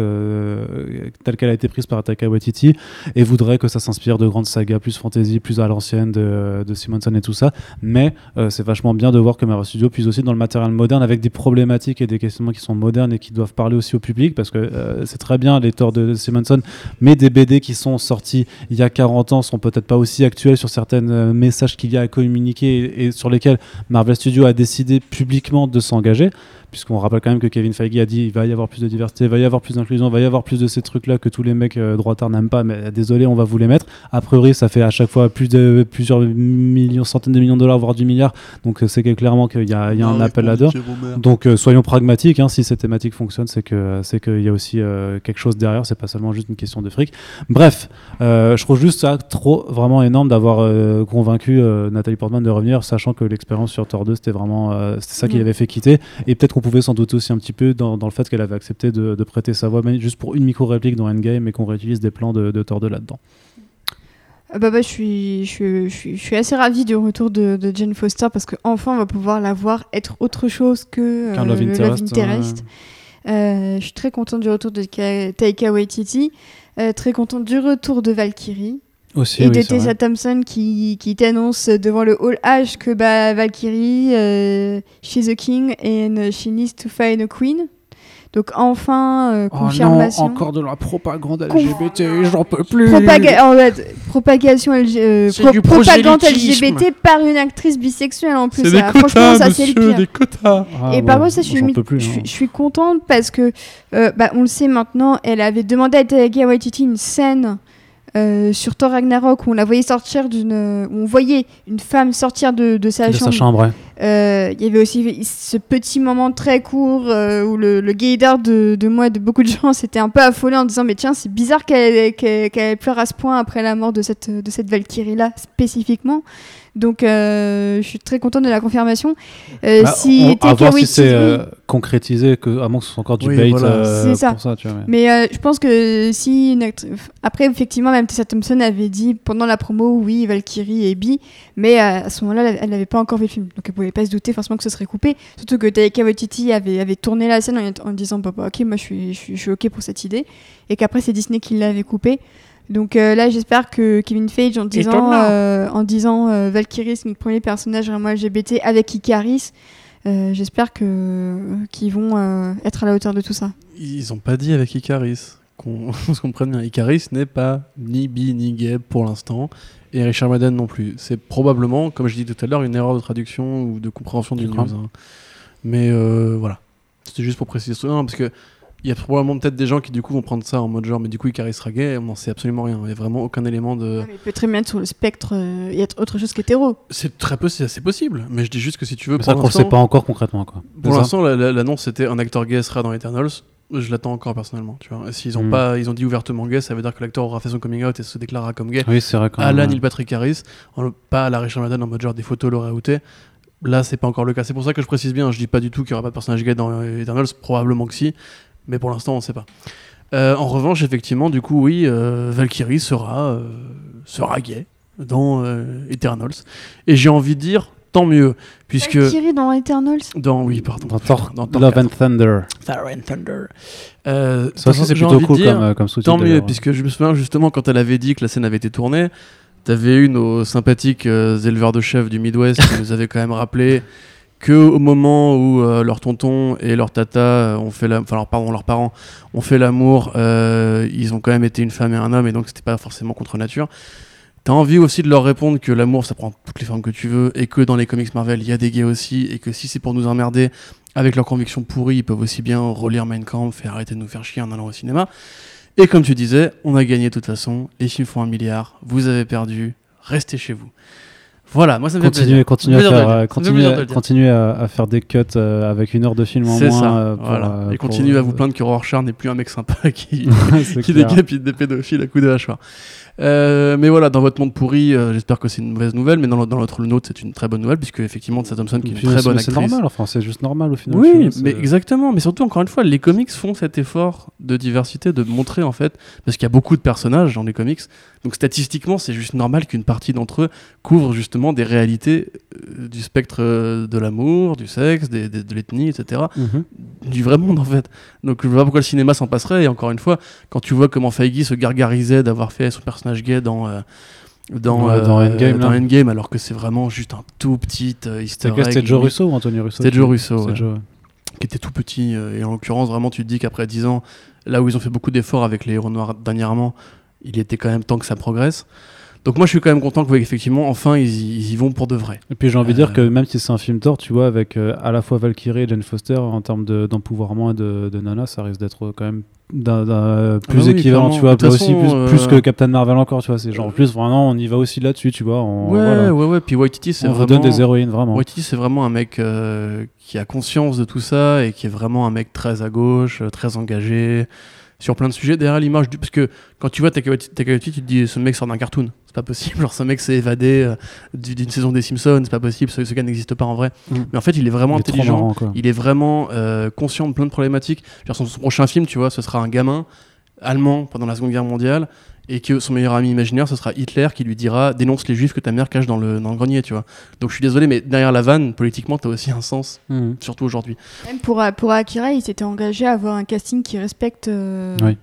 A: telle qu'elle a été prise par Taika Waititi, et voudraient que ça s'inspire de grandes sagas plus fantasy, plus à l'ancienne de, de Simonson et tout ça. Mais c'est vachement bien de voir que Marvel Studios puise aussi dans le matériel moderne avec des problématiques et des questionnements qui sont modernes et qui doivent parler aussi au public, parce que c'est très bien les Thor de Simonson mais des BD qui sont sortis il y a 40 ans sont peut-être pas aussi actuels sur certains euh, messages qu'il y a à communiquer et, et sur lesquels Marvel Studios a décidé publiquement de s'engager puisqu'on rappelle quand même que Kevin Feige a dit il va y avoir plus de diversité, il va y avoir plus d'inclusion, il va y avoir plus de ces trucs-là que tous les mecs euh, droitards n'aiment pas, mais désolé, on va vous les mettre. A priori, ça fait à chaque fois plus de plusieurs millions, centaines de millions de dollars, voire du milliard, donc euh, c'est clairement qu'il y a, il y a un appel là-dedans. Donc euh, soyons pragmatiques, hein, si cette thématique fonctionne, c'est que c'est qu'il y a aussi euh, quelque chose derrière, c'est pas seulement juste une question de fric. Bref, euh, je trouve juste ça trop vraiment énorme d'avoir euh, convaincu euh, Nathalie Portman de revenir, sachant que l'expérience sur Thor 2 c'était vraiment euh, c'était ça qui
C: Mm.
A: l'avait fait quitter, et peut-être qu'on pouvait s'en douter aussi un petit peu dans, dans le fait qu'elle avait accepté de, de prêter sa voix, même juste pour une micro réplique dans Endgame, et qu'on réutilise des plans de, de Thor 2 là-dedans.
C: Ah bah bah, je, suis, je, suis, je, suis, je suis assez ravie du retour de, de Jane Foster parce qu'enfin on va pouvoir la voir être autre chose que euh,
A: Love
C: le
A: Interest,
C: Interest. Euh, je suis très contente du retour de Ka- Taika Waititi, euh, très contente du retour de Valkyrie
A: Aussi,
C: et
A: oui,
C: de. Tessa Thompson qui, qui t'annonce devant le Hall H que bah, Valkyrie, euh, she's a king and she needs to find a queen. Donc enfin, euh,
A: Oh
C: confirmation.
A: non, encore de la propagande
C: Conf-
A: LGBT, j'en peux plus.
C: Propaga- en fait, propagation LG euh,
B: C'est
C: pro-
B: du
C: propagande. LGBT par une actrice bisexuelle en plus.
B: C'est des
C: Ah, franchement,
B: quotas,
C: ça c'est le
B: monsieur,
C: pire.
B: des quotas.
A: Ah,
C: Et
A: bon,
C: par contre, ça, je suis,
A: j'en
C: mi-
A: peux plus,
C: je,
A: hein.
C: suis- je suis contente parce que, euh, bah, on le sait maintenant, elle avait demandé à Taika Waititi une scène euh, sur Thor Ragnarok où on la voyait sortir d'une, on voyait une femme sortir de, de sa
A: de
C: chambre.
A: sa chambre, ouais.
C: Euh, Il y avait aussi ce petit moment très court euh, où le, le gaydar de, de moi et de beaucoup de gens s'était un peu affolé en disant mais tiens c'est bizarre qu'elle pleure à ce point après la mort de cette, de cette Valkyrie là spécifiquement donc euh, je suis très contente de la confirmation Euh,
A: Bah,
C: si
A: on- voir si c'est euh, concrétisé, que, à moins que ce soit encore du
B: Oui,
A: bait
B: voilà.
A: euh,
C: C'est ça.
A: pour ça. Tu vois, mais-
C: mais euh, je pense que si une actri- après effectivement même Tessa Thompson avait dit pendant la promo oui Valkyrie est bi mais euh, à ce moment-là elle n'avait pas encore vu le film donc elle pouvait pas se douter forcément que ce serait coupé surtout que Taika Waititi avait, avait tourné la scène en, en disant bah, bah, ok moi je suis, je suis, je suis ok pour cette idée et qu'après c'est Disney qui l'avait coupé donc euh, là j'espère que Kevin Feige en disant, euh, en disant euh, Valkyrie c'est notre premier personnage vraiment LGBT avec Icaris euh, j'espère que qu'ils vont euh, être à la hauteur de tout ça
B: Ils ont pas dit avec Icaris. qu'on se comprenne bien. Icaris n'est pas ni bi ni gay pour l'instant, et Richard Madden non plus. C'est probablement, comme je dis tout à l'heure, une erreur de traduction ou de compréhension du news. hein. Mais euh, voilà, c'était juste pour préciser ça, Non, parce que il y a probablement peut-être des gens qui du coup vont prendre ça en mode genre, mais du coup Icaris sera gay, on n'en sait absolument rien. Il n'y a vraiment aucun élément de.
C: Ouais, mais il peut très bien être sur le spectre euh, et être autre chose qu'hétéro.
B: C'est très peu, c'est assez possible. Mais je dis juste que si tu veux,
A: C'est
B: pour
A: ça qu'on le sait pas encore concrètement. Quoi.
B: Pour l'instant, la- la- l'annonce c'était un acteur gay sera dans Eternals. Je l'attends encore personnellement. Tu vois, s'ils ont
A: Mm.
B: pas, ils ont dit ouvertement gay, ça veut dire que l'acteur aura fait son coming out et se déclarera comme gay.
A: Oui, c'est vrai. Quand
B: à la
A: même,
B: Neil Patrick Harris, en- pas à la Richard Madden en mode genre des photos l'auraient outé. Là, c'est pas encore le cas. C'est pour ça que je précise bien. Je dis pas du tout qu'il y aura pas de personnage gay dans euh, Eternals. Probablement que si, mais pour l'instant, on sait pas. Euh, en revanche, effectivement, du coup, oui, euh, Valkyrie sera euh, sera gay dans euh, Eternals. Et j'ai envie de dire tant mieux, puisque
C: Valkyrie dans Eternals.
B: dans oui, pardon,
A: Dans Thor,
B: Dans Thor
A: Love
B: 4.
A: and Thunder.
B: Thor and Thunder. Euh,
A: c'est
B: j'ai
A: plutôt
B: envie de
A: cool
B: dire,
A: comme, euh, comme sous-titre.
B: Tant mieux, puisque je me souviens justement quand elle avait dit que la scène avait été tournée, t'avais eu nos sympathiques euh, éleveurs de chefs du Midwest qui nous avaient quand même rappelé que au moment où euh, leur tonton et leur tata euh, ont fait enfin pardon, leurs parents ont fait l'amour, euh, ils ont quand même été une femme et un homme et donc c'était pas forcément contre nature. T'as envie aussi de leur répondre que l'amour ça prend toutes les formes que tu veux et que dans les comics Marvel il y a des gays aussi et que si c'est pour nous emmerder avec leurs convictions pourries ils peuvent aussi bien relire Mein Kampf et arrêter de nous faire chier en allant au cinéma. Et comme tu disais, on a gagné de toute façon, les films font un milliard, vous avez perdu, restez chez vous. Voilà, moi ça me fait
A: Continuez,
B: plaisir.
A: continuez, à faire, euh, continuez, à, continuez à, à faire des cuts euh, avec une heure de film en moins.
B: ça,
A: euh, pour,
B: voilà.
A: euh,
B: et continuez à vous plaindre que Rorschach n'est plus un mec sympa qui, qui décapite des pédophiles à coups de hachoir. Euh, mais voilà, dans votre monde pourri, euh, j'espère que c'est une mauvaise nouvelle, mais dans, dans notre le nôtre, c'est une très bonne nouvelle, puisque effectivement, Tessa Thompson, qui est une très bonne
A: mais C'est
B: actrice.
A: normal, enfin, c'est juste normal au final.
B: Oui,
A: vois,
B: mais exactement. Mais surtout, encore une fois, les comics font cet effort de diversité, de montrer en fait, parce qu'il y a beaucoup de personnages dans les comics. Donc statistiquement, c'est juste normal qu'une partie d'entre eux couvre justement des réalités euh, du spectre de l'amour, du sexe, des- des- de l'ethnie, etc.
A: Mhm.
B: Du vrai monde en fait. Donc je vois pas pourquoi le cinéma s'en passerait. Et encore une fois, quand tu vois comment Feige se gargarisait d'avoir fait son personnage gay dans. euh, dans, euh,
A: Endgame,
B: dans
A: là.
B: Endgame, alors que c'est vraiment juste un tout petit euh, easter egg
A: C'était Joe. Russo ou Anthony Russo
B: C'était Joe Russo, ouais
A: Joe,
B: qui était tout petit. euh, et en l'occurrence, vraiment, tu te dis qu'après 10 ans, là où ils ont fait beaucoup d'efforts avec les héros noirs dernièrement, il était quand même temps que ça progresse. Donc moi, je suis quand même content que, ouais, effectivement, enfin, ils y, ils y vont pour de vrai.
A: Et puis j'ai envie de dire
B: Euh,
A: que même si c'est un film Thor, tu vois, avec euh, à la fois Valkyrie et Jane Foster, en termes de- d'empouvoirment et de, de Nana, ça risque d'être quand même d'un- d'un- plus
B: bah oui,
A: équivalent, tu vois,
B: De
A: aussi
B: façon,
A: plus,
B: euh,
A: plus que Captain Marvel encore, tu vois. C'est genre en plus vraiment on y va aussi là-dessus, tu vois. On,
B: ouais,
A: voilà.
B: ouais, ouais. Puis Waititi, c'est vraiment.
A: donne des héroïnes vraiment.
B: Waititi, c'est vraiment un mec euh, qui a conscience de tout ça et qui est vraiment un mec très à gauche, euh, très engagé sur plein de sujets. Derrière l'image du. Parce que quand tu vois Waititi, tu te dis ce mec sort d'un cartoon. C'est pas possible. Genre, ce mec s'est évadé euh, du- d'une saison des Simpsons. C'est pas possible. Ce, ce gars n'existe pas en vrai.
A: Mm.
B: Mais en fait, il est vraiment
A: Il est trop
B: intelligent.
A: marrant.
B: Il est vraiment euh, conscient de plein de problématiques. Genre, son, son prochain film, tu vois, ce sera un gamin allemand pendant la Seconde Guerre mondiale et que son meilleur ami imaginaire, ce sera Hitler qui lui dira dénonce les juifs que ta mère cache dans le, dans le grenier, tu vois. Donc je suis désolé, mais derrière la vanne, politiquement, t'as aussi un sens,
A: Mhm.
B: surtout aujourd'hui.
C: Même pour, pour Akira, il s'était engagé à avoir un casting qui respecte, euh,
A: Oui.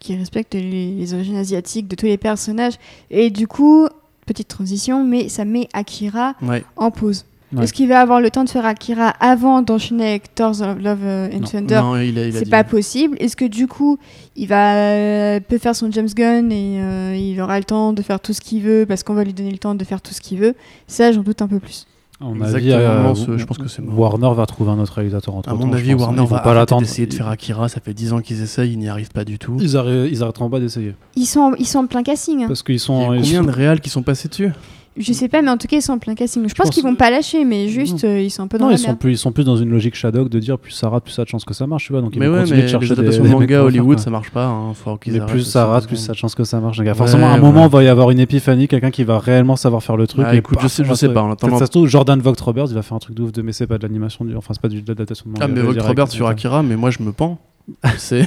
C: qui respecte les, les origines asiatiques de tous les personnages. Et du coup, petite transition, mais ça met Akira
B: Ouais.
C: en pause.
A: Ouais.
C: Est-ce qu'il va avoir le temps de faire Akira avant d'enchaîner avec Thor's Love euh, and
A: Non.
C: Thunder
B: Non, il a, il a
C: C'est pas possible. Est-ce que du coup, il va euh, peut faire son James Gunn et euh, il aura le temps de faire tout ce qu'il veut parce qu'on va lui donner le temps de faire tout ce qu'il veut? Ça, j'en doute un peu plus.
A: À mon avis, euh,
B: ce- je pense que c'est.
A: Warner va trouver un autre réalisateur entre
B: À mon avis, Warner va
A: pas l'attendre.
B: d'essayer de faire Akira. Ça fait 10 ans qu'ils essayent, ils n'y arrivent pas du tout.
A: Ils, arrê- ils arrêteront pas d'essayer
C: Ils sont, ils sont en plein casting. hein.
A: parce qu'ils
B: Il y
A: sont.
B: a combien
A: sont-
B: de réals qui sont passés dessus?
C: Je sais pas, mais en tout cas, ils sont en plein casting. Je pense,
A: pense-
C: qu'ils vont pas lâcher, mais juste, euh, ils sont un peu dans
A: Non,
C: la
A: ils sont plus, ils sont plus dans une logique Shadow de dire plus ça rate, plus ça a de chance que ça marche, tu vois. Donc ils
B: Mais
A: vont
B: ouais,
A: continuer
B: mais
A: de chercher
B: les
A: des,
B: adaptations
A: des
B: manga Hollywood,
A: faire,
B: ça marche pas. Hein. Faut qu'ils
A: Mais plus ça rate, plus ça a de chance que ça marche. Donc,
B: Ouais,
A: forcément, à un
B: ouais.
A: moment, il va y avoir une épiphanie, quelqu'un qui va réellement savoir faire le truc.
B: Ah,
A: et
B: écoute, je sais, je sais pas. En attendant,
A: ça se trouve, Jordan Vogt Roberts, il va faire un truc de ouf de, mais c'est pas de l'animation, du... enfin, c'est pas du- de l'adaptation de manga.
B: Ah, mais Vogt
A: dire,
B: Robert
A: avec-
B: sur Akira, mais moi je me pends. C'est.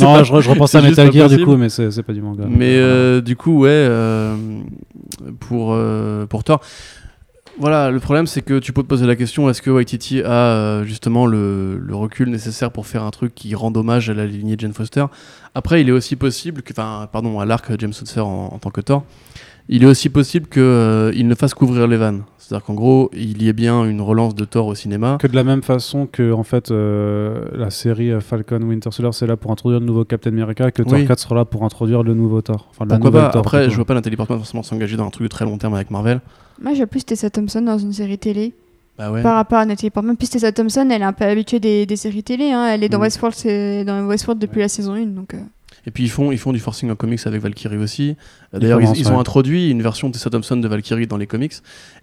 A: Non,
B: pas-
A: je, je repense à Metal Gear du coup, mais c'est pas du manga.
B: Mais euh, du coup, ouais, euh, pour, euh, pour Thor. Voilà, le problème c'est que tu peux te poser la question est-ce que Waititi a justement le, le recul nécessaire pour faire un truc qui rend hommage à la lignée de Jane Foster? Après, il est aussi possible que, enfin, pardon, à l'arc James Foster en, en tant que Thor, il est aussi possible qu'il ne fasse couvrir les vannes. C'est-à-dire qu'en gros, il y ait bien une relance de Thor au cinéma.
A: Que de la même façon que en fait euh, la série euh, Falcon Winter Soldier c'est là pour introduire le nouveau Captain America et que Thor
B: Oui.
A: 4 sera là pour introduire le nouveau Thor. Enfin,
B: Pourquoi pas
A: Thor,
B: Après, je vois pas Nathalie Portman forcément s'engager dans un truc de très long terme avec Marvel.
C: Moi, j'ai plus Tessa Thompson dans une série télé.
B: Bah ouais.
C: Par rapport à Nathalie Portman. Puis Tessa Thompson, elle est un peu habituée des, des séries télé. hein. Elle est dans
B: Mm.
C: Westworld, c'est dans Westworld depuis la saison 1. Donc, euh,
B: Et puis ils font, ils font du forcing en comics avec Valkyrie aussi. D'ailleurs, ils, ont
A: ouais.
B: introduit une version de Tessa Thompson de Valkyrie dans les comics.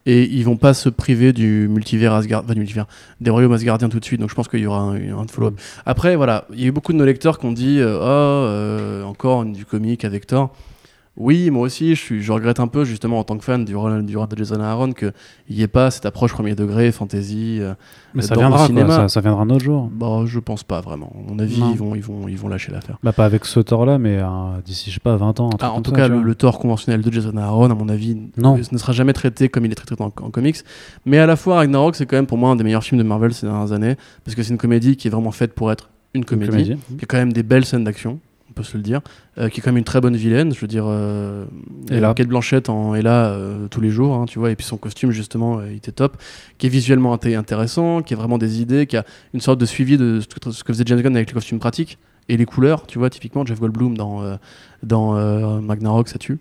B: Et ils vont pas se priver du multivers Asgard, enfin, du multivers, des royaumes asgardiens tout de suite. Donc je pense qu'il y aura un, un follow-up. Après, voilà, il y a eu beaucoup de nos lecteurs qui ont dit euh, Oh, euh, encore du comic avec Thor. Oui, moi aussi, je, suis, je regrette un peu, justement, en tant que fan du rôle du de Jason Aaron, qu'il n'y ait pas cette approche premier degré, fantasy. euh,
A: Mais ça
B: dans le
A: viendra, quoi,
B: cinéma.
A: ça, ça viendra un autre jour.
B: bah, je pense pas vraiment. À mon avis,
A: Non.
B: ils vont, ils, vont, ils vont lâcher l'affaire.
A: Bah pas avec ce Thor là, mais euh, d'ici je sais pas 20 ans.
B: Ah, en tout
A: ça,
B: cas, le, le Thor conventionnel de Jason Aaron, à mon avis,
A: Non.
B: ne sera jamais traité comme il est traité en, en comics. Mais à la fois, Ragnarok, c'est quand même pour moi un des meilleurs films de Marvel ces dernières années, parce que c'est une comédie qui est vraiment faite pour être une
A: Une
B: comédie,
A: comédie.
B: qui a quand même des belles scènes d'action, on peut se le dire, euh, qui est quand même une très bonne vilaine. Je veux dire, euh,
A: Et là.
B: Kate Blanchett en est là euh, tous les jours, hein, tu vois, et puis son costume justement, euh, il était top, qui est visuellement inté- intéressant, qui a vraiment des idées, qui a une sorte de suivi de ce que, faisait James Gunn avec les costumes pratiques et les couleurs, tu vois, typiquement Jeff Goldblum dans, dans Ragnarok, ça tue.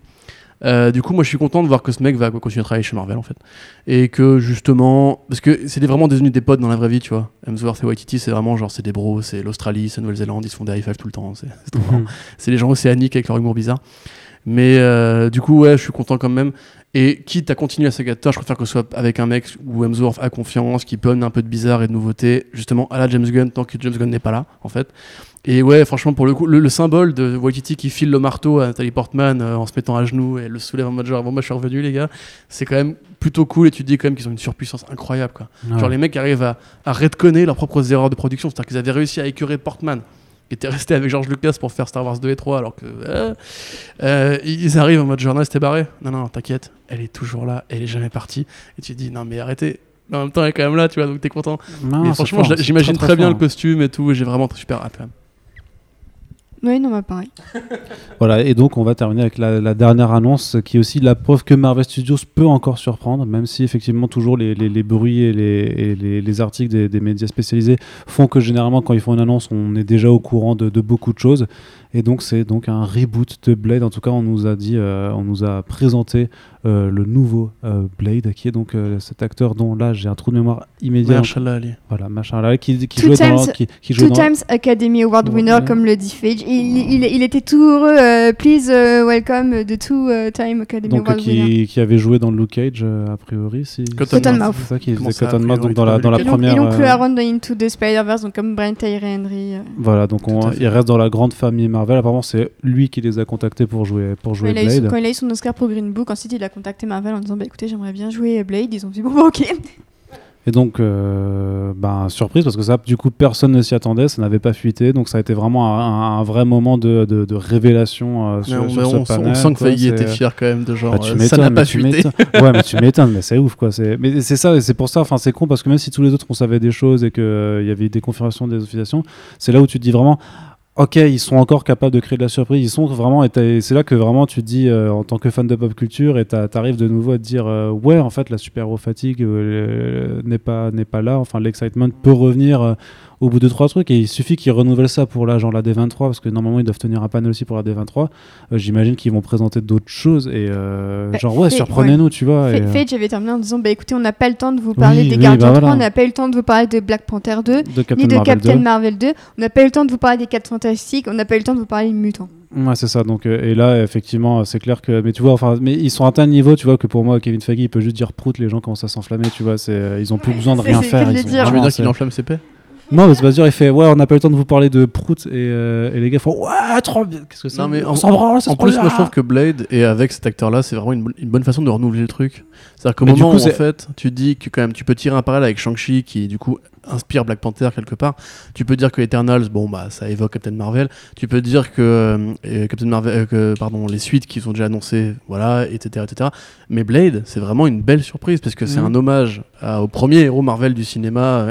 B: Euh, du coup, moi, je suis content de voir que ce mec va continuer à travailler chez Marvel, en fait. Et que, justement, parce que c'est vraiment des unis des potes dans la vraie vie, tu vois. Hemsworth et Waititi, c'est vraiment genre, c'est des bros, c'est l'Australie, c'est Nouvelle-Zélande, ils se font des high five tout le temps. C'est marrant. C'est les gens océaniques avec leur humour bizarre. Mais euh, du coup, ouais, je suis content quand même. Et quitte à continuer à Saga de Thor, je préfère que ce soit avec un mec où Hemsworth a confiance, qui peut amener un peu de bizarre et de nouveauté, justement à la James Gunn, tant que James Gunn n'est pas là, en fait. Et ouais, franchement, pour le coup, le, le symbole de Waititi qui file le marteau à Nathalie Portman euh, en se mettant à genoux et le soulève en mode genre, bon, moi je suis revenu, les gars, c'est quand même plutôt cool. Et tu te dis quand même qu'ils ont une surpuissance incroyable, quoi.
A: Ouais.
B: Genre, les mecs arrivent à, à redconner leurs propres erreurs de production, c'est-à-dire qu'ils avaient réussi à écurer Portman. qui était resté avec George Lucas pour faire Star Wars 2 et 3 alors que euh, euh, ils arrivent en mode journal c'était barré non non t'inquiète elle est toujours là elle est jamais partie et tu te dis non mais arrêtez mais en même temps elle est quand même là tu vois donc t'es content
A: Non,
B: mais franchement j'imagine très, bien
A: fort.
B: le costume et tout et j'ai vraiment super hâte quand même.
C: Oui, non, pareil.
A: Voilà, et donc on va terminer avec la, dernière annonce qui est aussi la preuve que Marvel Studios peut encore surprendre, même si effectivement toujours les, bruits et, les, articles des, médias spécialisés font que généralement quand ils font une annonce, on est déjà au courant de beaucoup de choses. Et donc c'est donc un reboot de Blade. En tout cas, on nous a dit, euh, on nous a présenté euh, le nouveau euh, Blade, qui est donc euh, cet acteur dont là j'ai un trou de mémoire immédiat.
B: Machallah, Ali.
A: Voilà, machin là, qui, qui
C: Two
A: jouait dans,
C: times-
A: qui, qui jouait
C: Two
A: dans-
C: times Academy Award
A: Ouais.
C: winner, comme le dit Phage. Il, il, il était tout heureux. euh, please uh, welcome the two uh, time Academy
A: donc
C: Award winner.
A: qui, qui avait joué dans Luke Cage euh, a priori si
C: Cottonmouth.
A: c'est ça qui faisait Cottonmouth donc dans la dans la
B: vu
C: Et donc,
A: première
C: et donc le
A: euh,
C: Aaron dans Into the Spider-Verse, donc comme Brian Tyree Henry. euh.
A: voilà donc on- il reste dans la grande famille Marvel apparemment c'est lui qui les a contactés pour jouer pour jouer
C: il, a eu son,
A: Blade
C: quand il a eu son Oscar pour Green Book, ensuite il a contacté Marvel en disant bah écoutez j'aimerais bien jouer Blade. Ils ont dit bon bah ok.
A: et donc euh, ben surprise parce que ça du coup personne ne s'y attendait ça n'avait pas fuité donc ça a été vraiment un, un vrai moment de, de, de révélation euh,
B: Mais
A: sur,
B: on,
A: sur
B: mais
A: ce
B: on- on
A: panel,
B: sent que Feige était fier quand même de genre
A: Bah, tu
B: euh, ça n'a
A: mais
B: pas
A: tu
B: fuité
A: ouais, mais tu m'étonnes, mais c'est ouf quoi. C'est, mais c'est ça, c'est pour ça. Enfin, c'est con parce que même si tous les autres on savait des choses et qu'il y avait des confirmations, des officiations, c'est là où tu te dis vraiment. Ok, ils sont encore capables de créer de la surprise. Ils sont vraiment, et c'est là que vraiment tu te dis, euh, en tant que fan de pop culture, et t'arrives de nouveau à te dire, euh, ouais, en fait, la super-héros fatigue euh, n'est pas n'est pas là. Enfin, l'excitement peut revenir au bout de trois trucs, et il suffit qu'ils renouvellent ça pour là, genre la D23, parce que normalement ils doivent tenir un panel aussi pour la D23. Euh, J'imagine qu'ils vont présenter d'autres choses, et euh,
C: Bah,
A: genre ouais, surprenez-nous, tu vois. et,
C: Fa-
A: euh,
C: avait terminé en disant bah écoutez on n'a pas le temps de vous parler
A: Oui,
C: des
A: oui,
C: Gardiens
A: bah
C: 3,
A: voilà.
C: on n'a pas eu le temps de vous parler de Black Panther 2,
A: de Captain
C: ni de
A: Marvel
C: Captain
A: 2.
C: Marvel 2, on n'a pas eu le temps de vous parler des 4 Fantastiques, on n'a pas eu le temps de vous parler de Mutants.
A: Ouais, c'est ça. Donc, euh, et là, effectivement, c'est clair que. Mais tu vois, enfin, mais ils sont à un tel niveau, tu vois, que pour moi, Kevin Feige, il peut juste dire prout, les gens commencent à s'enflammer, tu vois. C'est, euh, ils ont plus besoin de rien faire. ils
C: dire.
B: veux
A: vraiment
B: dire qu'il
A: assez-
B: enflamme ses paix?
A: Non, mais c'est pas dire, il fait, ouais, on n'a pas eu le temps de vous parler de prout, et, euh, et les gars font, ouais, trop bien. Qu'est-ce que c'est
B: Non, mais
A: on
B: en-
A: s'en branle, c'est
B: En
A: trop
B: plus, moi je trouve que Blade et avec cet acteur-là, c'est vraiment une, bonne- une bonne façon de renouveler le truc. C'est-à-dire qu'au
A: Mais du
B: moment
A: coup,
B: où en
A: c'est-
B: fait, tu dis que quand même tu peux tirer un parallèle avec Shang-Chi qui du coup inspire Black Panther quelque part, tu peux dire que Eternals, bon bah ça évoque Captain Marvel. Tu peux dire que euh, euh, Captain Marvel, euh, que pardon, les suites qui sont déjà annoncées, voilà, etc., etc. Mais Blade, c'est vraiment une belle surprise parce que c'est
A: Mhm.
B: un hommage à- au premier héros Marvel du cinéma.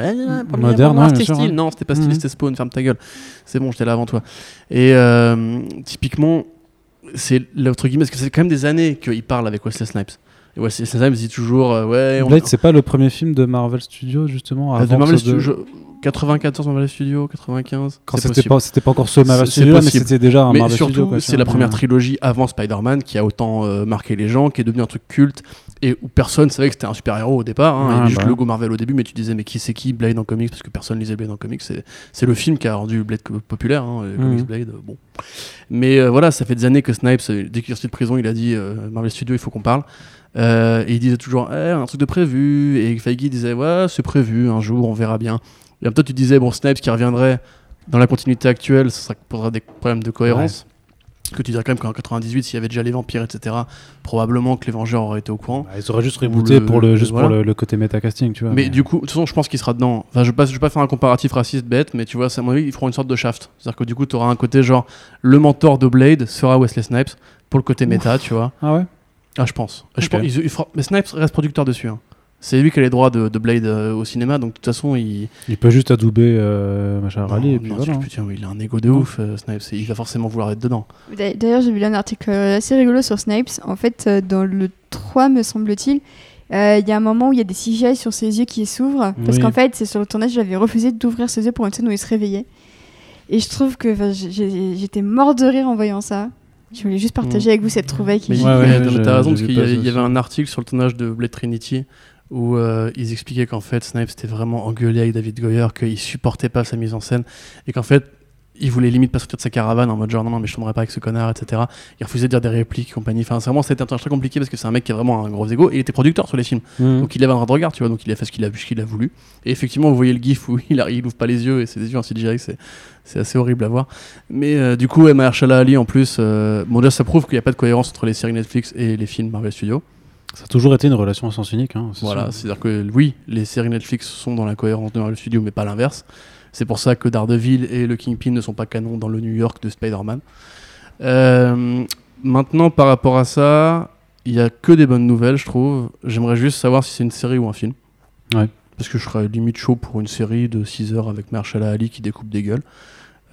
B: Premier
A: Moderne, ouais.
B: Non, c'était pas style,
A: Mhm.
B: c'était Spawn. Ferme ta gueule. C'est bon, j'étais là avant toi. Et euh, typiquement c'est l'autre guillemets, parce que c'est quand même des années qu'il parle avec Wesley Snipes. Et Wesley Snipes dit toujours, euh, ouais, on,
A: Blade, c'est pas le premier film de Marvel Studios, justement
B: Euh, de
A: avant
B: Marvel
A: de-
B: Studios, 94 Marvel Studios, 95.
A: Quand
B: c'est
A: c'était pas, encore ce Marvel
B: C'est-
A: Studios,
B: c'est
A: mais c'était déjà un
B: Mais
A: Marvel
B: surtout, c'est la première
A: Ouais.
B: trilogie avant Spider-Man qui a autant euh, marqué les gens, qui est devenu un truc culte et où personne savait que c'était un super-héros au départ. Hein.
A: Ouais,
B: il y avait juste
A: bah
B: le logo Marvel au début, mais tu disais, mais qui c'est qui Blade en comics? Parce que personne lisait Blade en comics. C'est, c'est le film qui a rendu Blade populaire, hein,
A: Mhm.
B: comics Blade. euh, Bon. Mais euh, voilà, ça fait des années que Snipes, euh, dès qu'il est sorti de prison, il a dit euh, Marvel Studios, il faut qu'on parle. Euh, et il disait toujours, Eh, un truc de prévu. Et Feige disait, ouais, c'est prévu, un jour, on verra bien. Et en même temps, tu disais, bon, Snipes qui reviendrait dans la continuité actuelle, ça posera des problèmes de cohérence. Que tu dirais quand même qu'en 98, s'il y avait déjà les vampires, etc., probablement que les Vengeurs auraient été au courant.
A: Bah, ils auraient juste rebooté pour le, juste
B: voilà.
A: pour le, le côté métacasting, tu vois.
B: Mais du coup, de toute façon, je pense qu'il sera dedans. Enfin, je ne vais, pas- faire un comparatif raciste bête, mais tu vois, à mon avis, ils feront une sorte de shaft. C'est-à-dire que du coup, tu auras un côté genre, le mentor de Blade sera Wesley Snipes pour le côté méta, tu vois.
A: Ah ouais?
B: Ah, je pense. Je
A: Ok.
B: pense il- il fera- Mais Snipes reste producteur dessus. hein. C'est lui qui a les droits de, de Blade euh, au cinéma, donc de toute façon, il.
A: Il peut juste adouber euh, machin Rally
B: Non,
A: et puis
B: non,
A: voilà. hein.
B: putain, il a un ego de ouf, euh, Snipes. Il va forcément vouloir être dedans.
C: D'a- D'ailleurs, j'ai lu un article assez rigolo sur Snipes. En fait, dans le 3, me semble-t-il, euh, il y a un moment où il y a des CGI sur ses yeux qui s'ouvrent. Parce
A: Oui.
C: qu'en fait, c'est sur le tournage, j'avais refusé d'ouvrir ses yeux pour une scène où il se réveillait. Et je trouve que j'étais mort de rire en voyant ça. Je voulais juste partager avec vous cette trouvaille qui
B: Mais
A: Ouais, ouais,
B: mais
A: ouais,
B: t'as raison, parce qu'il y, avait- y un article sur le tournage de Blade Trinity où euh, ils expliquaient qu'en fait Snipes était vraiment engueulé avec David Goyer, qu'il supportait pas sa mise en scène et qu'en fait il voulait limite pas sortir de sa caravane en mode genre non, non mais je tomberai pas avec ce connard, etc. Il refusait de dire des répliques compagnie. Enfin, c'est vraiment c'était un truc très compliqué parce que c'est un mec qui a vraiment un gros ego et il était producteur sur les films.
A: Mhm.
B: Donc il avait un droit de regard, tu vois, donc il a fait ce qu'il a, ce qu'il a voulu. Et effectivement, vous voyez le gif où il, a- il ouvre pas les yeux et c'est des yeux en CGI, c'est, c'est assez horrible à voir. Mais euh, du coup, Mahershala Ali en plus, euh, bon déjà ça prouve qu'il n'y a pas de cohérence entre les séries Netflix et les films Marvel Studios.
A: Ça a toujours été une relation à sens unique. Hein,
B: Voilà, c'est-à-dire que oui, les séries Netflix sont dans la cohérence de Marvel Studios, mais pas l'inverse. C'est pour ça que Daredevil et le Kingpin ne sont pas canons dans le New York de Spider-Man. Euh, maintenant, par rapport à ça, il y a que des bonnes nouvelles, je trouve. J'aimerais juste savoir si c'est une série ou un film.
A: Ouais.
B: Parce que je serais limite chaud pour une série de 6 heures avec Mahershala Ali qui découpe des gueules.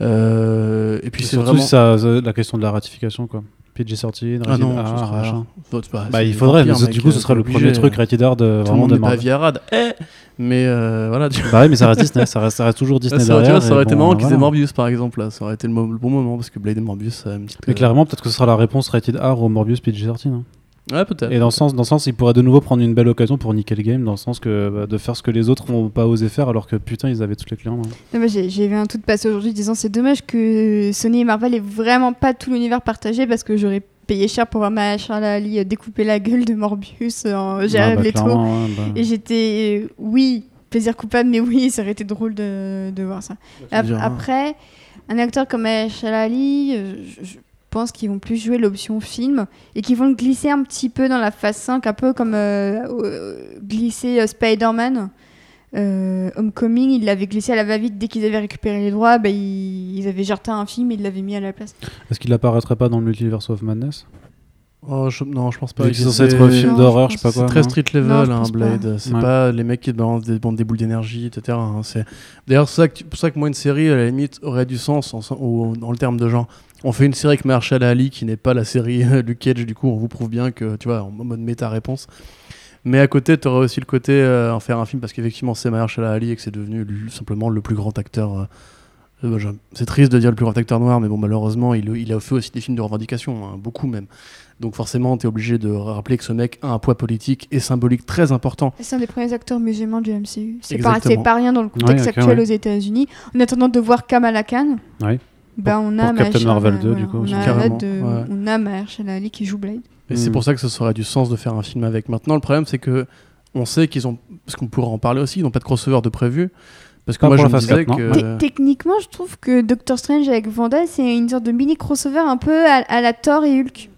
B: Euh, et puis c'est
A: surtout
B: vraiment.
A: ça- la question de la ratification, quoi. PG sorti,
B: Ah non,
A: R,
B: sera-
A: machin.
B: Faut- bah,
A: Bah, il faudrait,
B: vampire,
A: mais
B: mec,
A: du coup, ce
B: euh,
A: sera le premier
B: euh,
A: truc rated R de
B: Tout
A: vraiment de Marvel.
B: Eh mais euh, voilà, tu
A: Bah oui, mais ça reste Disney, ça reste, ça reste toujours Disney
B: ça,
A: derrière.
B: vois, ça aurait été marrant qu'ils aient
A: voilà.
B: Morbius par exemple là. Ça aurait été le, mo- le bon moment parce que Blade et Morbius ça a une petite.
A: Mais
B: euh,
A: clairement, peut-être que ce sera la réponse rated R au Morbius PG sorti. hein.
B: Ouais, peut-être.
A: Et dans le sens, dans le sens, il pourrait de nouveau prendre une belle occasion pour niquer le game, dans le sens que bah, de faire ce que les autres n'ont pas osé faire, alors que putain, ils avaient toutes les clients. hein.
C: J'ai vu un tweet passer aujourd'hui disant c'est dommage que Sony et Marvel aient vraiment pas tout l'univers partagé parce que j'aurais payé cher pour voir Mahershala Ali euh, découper la gueule de Morbius en Jared
A: Ah, bah,
C: Leto.
A: ouais, bah.
C: Et j'étais, euh, oui, plaisir coupable, mais oui, ça aurait été drôle de, de voir ça. Ap-
B: hein.
C: Après, un acteur comme Mahershala Ali, euh, je, je pense qu'ils vont plus jouer l'option film et qu'ils vont le glisser un petit peu dans la phase 5, un peu comme euh, euh, glisser euh, Spider-Man. Euh, Homecoming, ils l'avaient glissé à la va-vite dès qu'ils avaient récupéré les droits, bah, ils, ils avaient jarté un film et ils l'avaient mis à la place.
A: Est-ce qu'il apparaîtrait pas dans le Multiverse of Madness?
B: Oh, je- non, je pense pas.
A: C'est censé
B: C'est-
A: être un film d'horreur,
C: je
A: je sais pas
B: C'est
A: quoi.
B: très
A: non
B: street level,
C: Non,
B: hein. Blade. C'est
A: Ouais.
B: pas les mecs qui te balancent des, bandes- des boules d'énergie, etc. hein. C'est d'ailleurs c'est ça que- pour ça que moi une série à la limite aurait du sens en, au- dans le terme de genre. On fait une série avec Mahershala Ali qui n'est pas la série Luke Cage. Du coup, on vous prouve bien que tu vois en mode méta réponse. Mais à côté, tu aurais aussi le côté euh, en faire un film parce qu'effectivement c'est Mahershala Ali et que c'est devenu simplement le plus grand acteur. euh, euh, c'est triste de dire le plus grand acteur noir, mais bon malheureusement il, il a fait aussi des films de revendication, hein, beaucoup même. Donc forcément, tu es obligé de rappeler que ce mec a un poids politique et symbolique très important.
C: C'est un des premiers acteurs musulmans du MCU. C'est pas, pas rien dans le contexte
A: Ouais,
C: actuel
A: ouais.
C: aux États-Unis. En attendant de voir Kamala Khan,
A: Ouais.
C: Bah, on a
A: pour Captain Marvel 2,
C: voilà,
A: du coup,
C: on a,
B: Carrément,
C: hâte de-
B: ouais.
C: on a Mahershala Ali qui joue Blade.
B: Et c'est
A: Mm.
B: pour ça que ça aurait du sens de faire un film avec. Maintenant, le problème, c'est que on sait qu'ils ont, parce qu'on pourra en parler aussi, ils n'ont pas de crossover de prévu. Parce que
A: Pas
B: moi, je me disais
A: 4, non.
B: que.
C: Techniquement, je trouve que Doctor Strange avec Vanda, c'est une sorte de mini crossover un peu à, à la Thor et Hulk.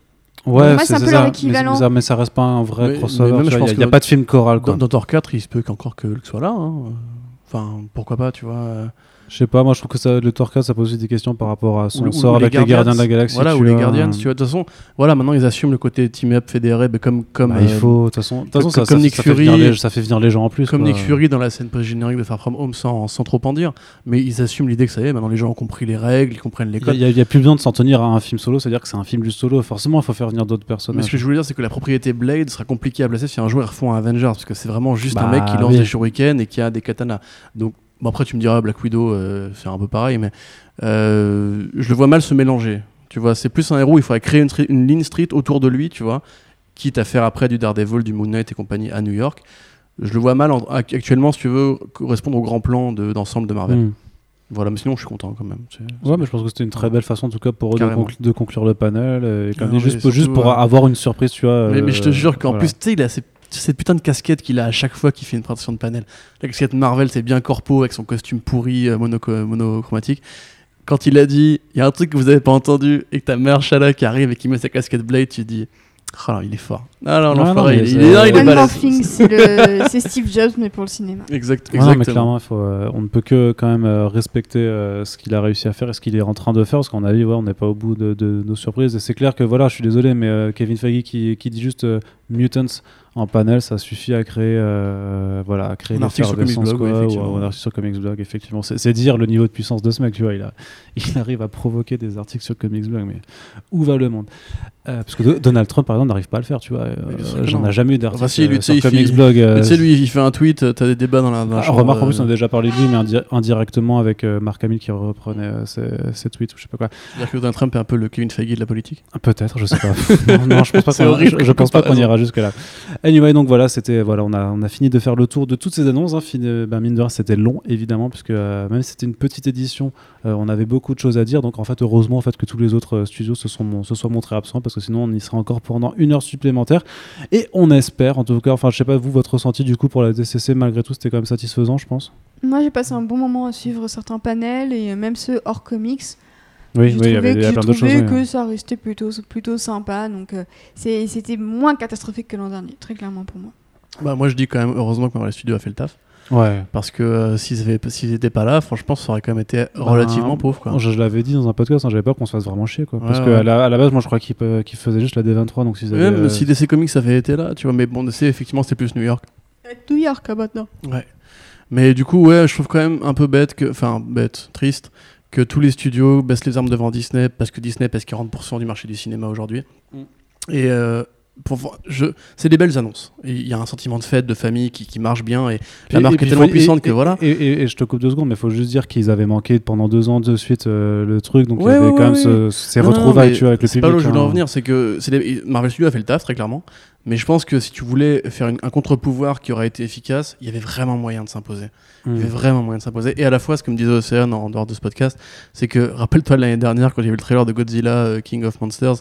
A: Ouais,
C: c'est un peu
A: ça.
C: leur
A: Mais-
C: équivalent.
A: Mais, ça- mais ça reste pas un vrai
B: Mais-
A: crossover. Il n'y a, pas de film choral, quoi.
B: Dans, dans Thor 4, il se peut qu'encore que Hulk soit là. hein. Enfin, pourquoi pas, tu vois. Euh,
A: Je sais pas, moi je trouve que ça, le Torka ça pose aussi des questions par rapport à son
B: ou- ou
A: sort avec les Gardiens de la Galaxie.
B: Voilà, ou les. Guardians, tu vois. De toute façon, voilà, maintenant ils assument le côté team-up fédéré, mais comme, comme,
A: Bah, il
B: euh,
A: faut, de toute façon,
B: comme-
A: ça,
B: comme
A: ça-
B: Nick
A: ça fait
B: Fury-
A: venir les, ça fait venir les gens en plus.
B: comme
A: quoi.
B: Nick Fury dans la scène post-générique de Far From Home sans, sans trop en dire. Mais ils assument l'idée que ça y est, maintenant les gens ont compris les règles, ils comprennent les
A: Il
B: codes.
A: n'y a, il y a plus besoin de s'en tenir à un film solo, c'est-à-dire que c'est un film juste solo. Forcément, il faut faire venir d'autres
B: Mais
A: personnages.
B: ce que je voulais dire, c'est que la propriété Blade sera compliquée à placer si un jour ils refont un Avengers, parce que c'est vraiment juste un
A: Bah,
B: mec qui lance
A: oui.
B: des shurikens et qui a des katanas. Donc, bon, après, tu me diras, Black Widow, euh, c'est un peu pareil, mais euh, je le vois mal se mélanger. Tu vois, c'est plus un héros, il faudrait créer une, une ligne street autour de lui, tu vois, quitte à faire après du Daredevil, du Moon Knight et compagnie à New York. Je le vois mal en- ac- actuellement, si tu veux, correspondre au grand plan de- d'ensemble de, Marvel.
A: Hmm.
B: Voilà, mais sinon, je suis content quand même.
A: Ouais, mais je pense que c'était une très belle façon, en tout cas, pour eux de, conclure le panel. euh, Et
B: Ah ouais,
A: juste, pour avoir une surprise, tu vois.
B: Mais, mais je te jure qu'en
A: voilà.
B: plus, tu sais, il a ces- cette putain de casquette qu'il a à chaque fois qu'il fait une présentation de panel. La casquette Marvel, c'est bien corpo avec son costume pourri euh, monoco- monochromatique. Quand il a dit, il y a un truc que vous avez pas entendu et que ta mère Shala qui arrive et qui met sa casquette Blade, tu dis, oh là, il est fort. Ah non,
A: Non,
B: l'enfoiré, il, il est, non, il est balèze.
C: Thing, c'est Steve Jobs, mais pour le cinéma.
B: Exact,
A: Ouais, non, mais
B: exactement.
A: clairement, faut, euh, on ne peut que quand même euh, respecter euh, ce qu'il a réussi à faire et ce qu'il est en train de faire, parce qu'on a vu, ouais, on n'est pas au bout de, de nos surprises. Et c'est clair que voilà, je suis désolé, mais euh, Kevin Feige qui, qui dit juste euh, Mutants en panel, ça suffit à créer, euh, voilà, à créer
B: Un article sur Comics Blog,
A: quoi,
B: ouais,
A: ou,
B: effectivement.
A: ou un article sur Comics Blog, effectivement. C'est dire le niveau de puissance de ce mec, tu vois. Il, a, il arrive à provoquer des articles sur Comics Blog, mais où va le monde? Euh, Parce que Do- Donald Trump, par exemple, n'arrive pas à le faire, tu vois. Euh, J'en ai jamais eu d'article
B: Enfin, si,
A: euh, sur Comics Blog.
B: Tu sais, lui, il fait un tweet, t'as des débats dans la, dans
A: ah, remarque, en plus, on a déjà parlé de lui, mais indi- indirectement avec Mark Hamill qui reprenait ses, ses tweets ou je sais pas quoi.
B: C'est-à-dire que Donald Trump est un peu le Kevin Feige de la politique.
A: Peut-être, je sais pas. non, non, je pense pas qu'on ira jusque là. Anyway, donc voilà, c'était voilà, on a on a fini de faire le tour de toutes ces annonces. Hein, Fini- ben, mine de rien, c'était long évidemment puisque euh, même si c'était une petite édition, euh, on avait beaucoup de choses à dire. Donc en fait, heureusement en fait que tous les autres euh, studios se sont se soient montrés absents parce que sinon on y sera encore pendant une heure supplémentaire. Et on espère, en tout cas, enfin je sais pas vous votre ressenti du coup pour la DCC malgré tout, c'était quand même satisfaisant, je pense?
C: Moi, j'ai passé un bon moment à suivre certains panels et même ceux hors comics.
A: Oui,
C: j'ai
A: oui, il y
C: trouvé
A: avait il y
C: que,
A: plein d'autres choses.
C: que ça restait plutôt, plutôt sympa. Donc, euh, c'était moins catastrophique que l'an dernier, très clairement pour moi.
B: Bah, moi, je dis quand même, heureusement que Marvel Studios a fait le taf.
A: Ouais.
B: Parce que euh, s'ils avaient- s'ils étaient pas là, franchement, ça aurait quand même été relativement
A: Ben,
B: pauvre. Quoi.
A: Je, je l'avais dit dans un podcast, hein, j'avais peur qu'on se fasse vraiment chier. Quoi. Parce
B: Ouais,
A: qu'à la, à la base, moi je crois qu'ils faisaient juste la D23. Donc s'ils avaient,
B: Même
A: euh,
B: si DC Comics avait été là, tu vois, mais bon, DC, effectivement, c'était plus New York.
C: New York, là, maintenant.
B: Ouais. Mais du coup, ouais, je trouve quand même un peu bête que. Enfin, bête, triste, que tous les studios baissent les armes devant Disney, parce que Disney pèse 40% du marché du cinéma aujourd'hui.
A: Mm.
B: Et. euh, c'est des belles annonces. Il y a un sentiment de fête, de famille qui, qui marche bien. Et la marque
A: et
B: est tellement
A: faut-
B: puissante
A: et-
B: que voilà.
A: Et, je te coupe deux secondes, mais il faut juste dire qu'ils avaient manqué pendant deux ans de suite euh, le truc, donc il
B: Ouais,
A: y avait
B: ouais,
A: quand même ce- ces
B: Non,
A: retrouvailles avec le public.
B: pas là où je voulais
A: hein.
B: en venir, c'est que Marvel Studios a fait le taf très clairement, mais je pense que si tu voulais faire une- un contre-pouvoir qui aurait été efficace, il y avait vraiment moyen de s'imposer. Il y avait vraiment moyen de s'imposer. Et à la fois, ce que me disait Océane en dehors de ce podcast, c'est que rappelle-toi l'année dernière quand y avait le trailer de Godzilla euh, King of Monsters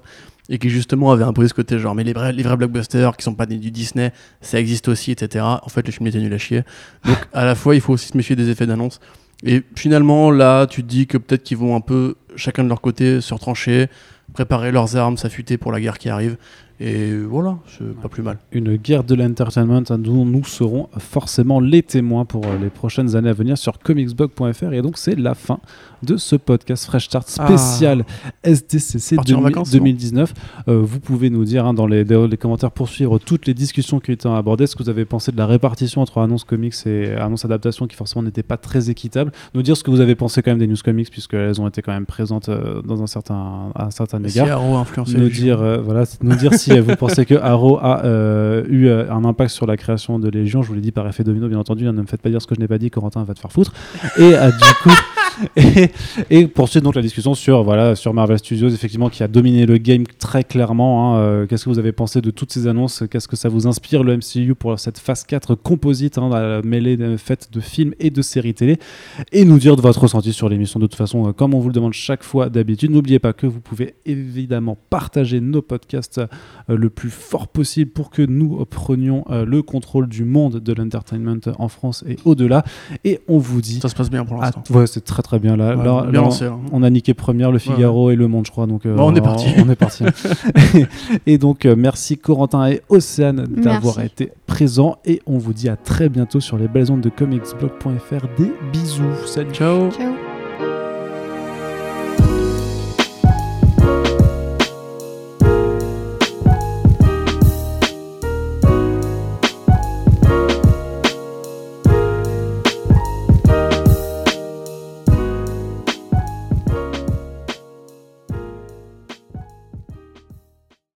B: et qui justement avait imposé ce côté genre mais les vrais, les vrais blockbusters qui sont pas des- du Disney, ça existe aussi, etc. En fait, le film était nul à chier. Donc à la fois, il faut aussi se méfier des effets d'annonce. Et finalement, là, tu te dis que peut-être qu'ils vont un peu, chacun de leur côté, se retrancher, préparer leurs armes, s'affûter pour la guerre qui arrive. Et voilà, c'est pas plus mal.
A: Une guerre de l'entertainment dont nous serons forcément les témoins pour euh, les prochaines années à venir sur comicsblog.fr. Et donc, c'est la fin de ce podcast Fresh Start spécial SDCC
B: Partir en
A: 2000
B: vacances, c'est bon.
A: 2019. Euh, vous pouvez nous dire hein, dans les, dans les commentaires pour suivre toutes les discussions qui ont été abordées, ce que vous avez pensé de la répartition entre annonces comics et annonces adaptations qui forcément n'était pas très équitable. Nous dire ce que vous avez pensé quand même des news comics puisqu'elles ont été quand même présentes euh, dans un certain, à un certain
B: Si
A: égard
B: Arrow a influencé
A: nous dire, euh, voilà, nous dire si vous pensez que Arrow a eu un impact sur la création de Légion. Je vous l'ai dit par effet domino, bien entendu. hein, ne me faites pas dire ce que je n'ai pas dit, Corentin va te faire foutre. Et du coup, et, et poursuivre donc la discussion sur voilà sur Marvel Studios, effectivement, qui a dominé le game très clairement. hein, euh, Qu'est-ce que vous avez pensé de toutes ces annonces? Qu'est-ce que ça vous inspire le MCU pour cette phase 4 composite, hein, la mêlée de- faite de films et de séries télé? Et nous dire de votre ressenti sur l'émission de toute façon, euh, comme on vous le demande chaque fois d'habitude. N'oubliez pas que vous pouvez évidemment partager nos podcasts euh, le plus fort possible pour que nous euh, prenions euh, le contrôle du monde de l'entertainment en France et au-delà. Et on vous dit.
B: Ça se passe bien pour l'instant.
A: ouais, c'est très très bien. Là,
B: Ouais,
A: là-
B: bien
A: là,
B: lancé, là.
A: on a niqué première, le Figaro et le Monde, je crois. Donc, euh,
B: Bon, on est parti.
A: On est parti. et donc, euh, merci Corentin et Océane d'avoir été présents. Et on vous dit à très bientôt sur les belles ondes de comicsblog.fr. Des bisous. Salut.
B: Ciao
C: Ciao.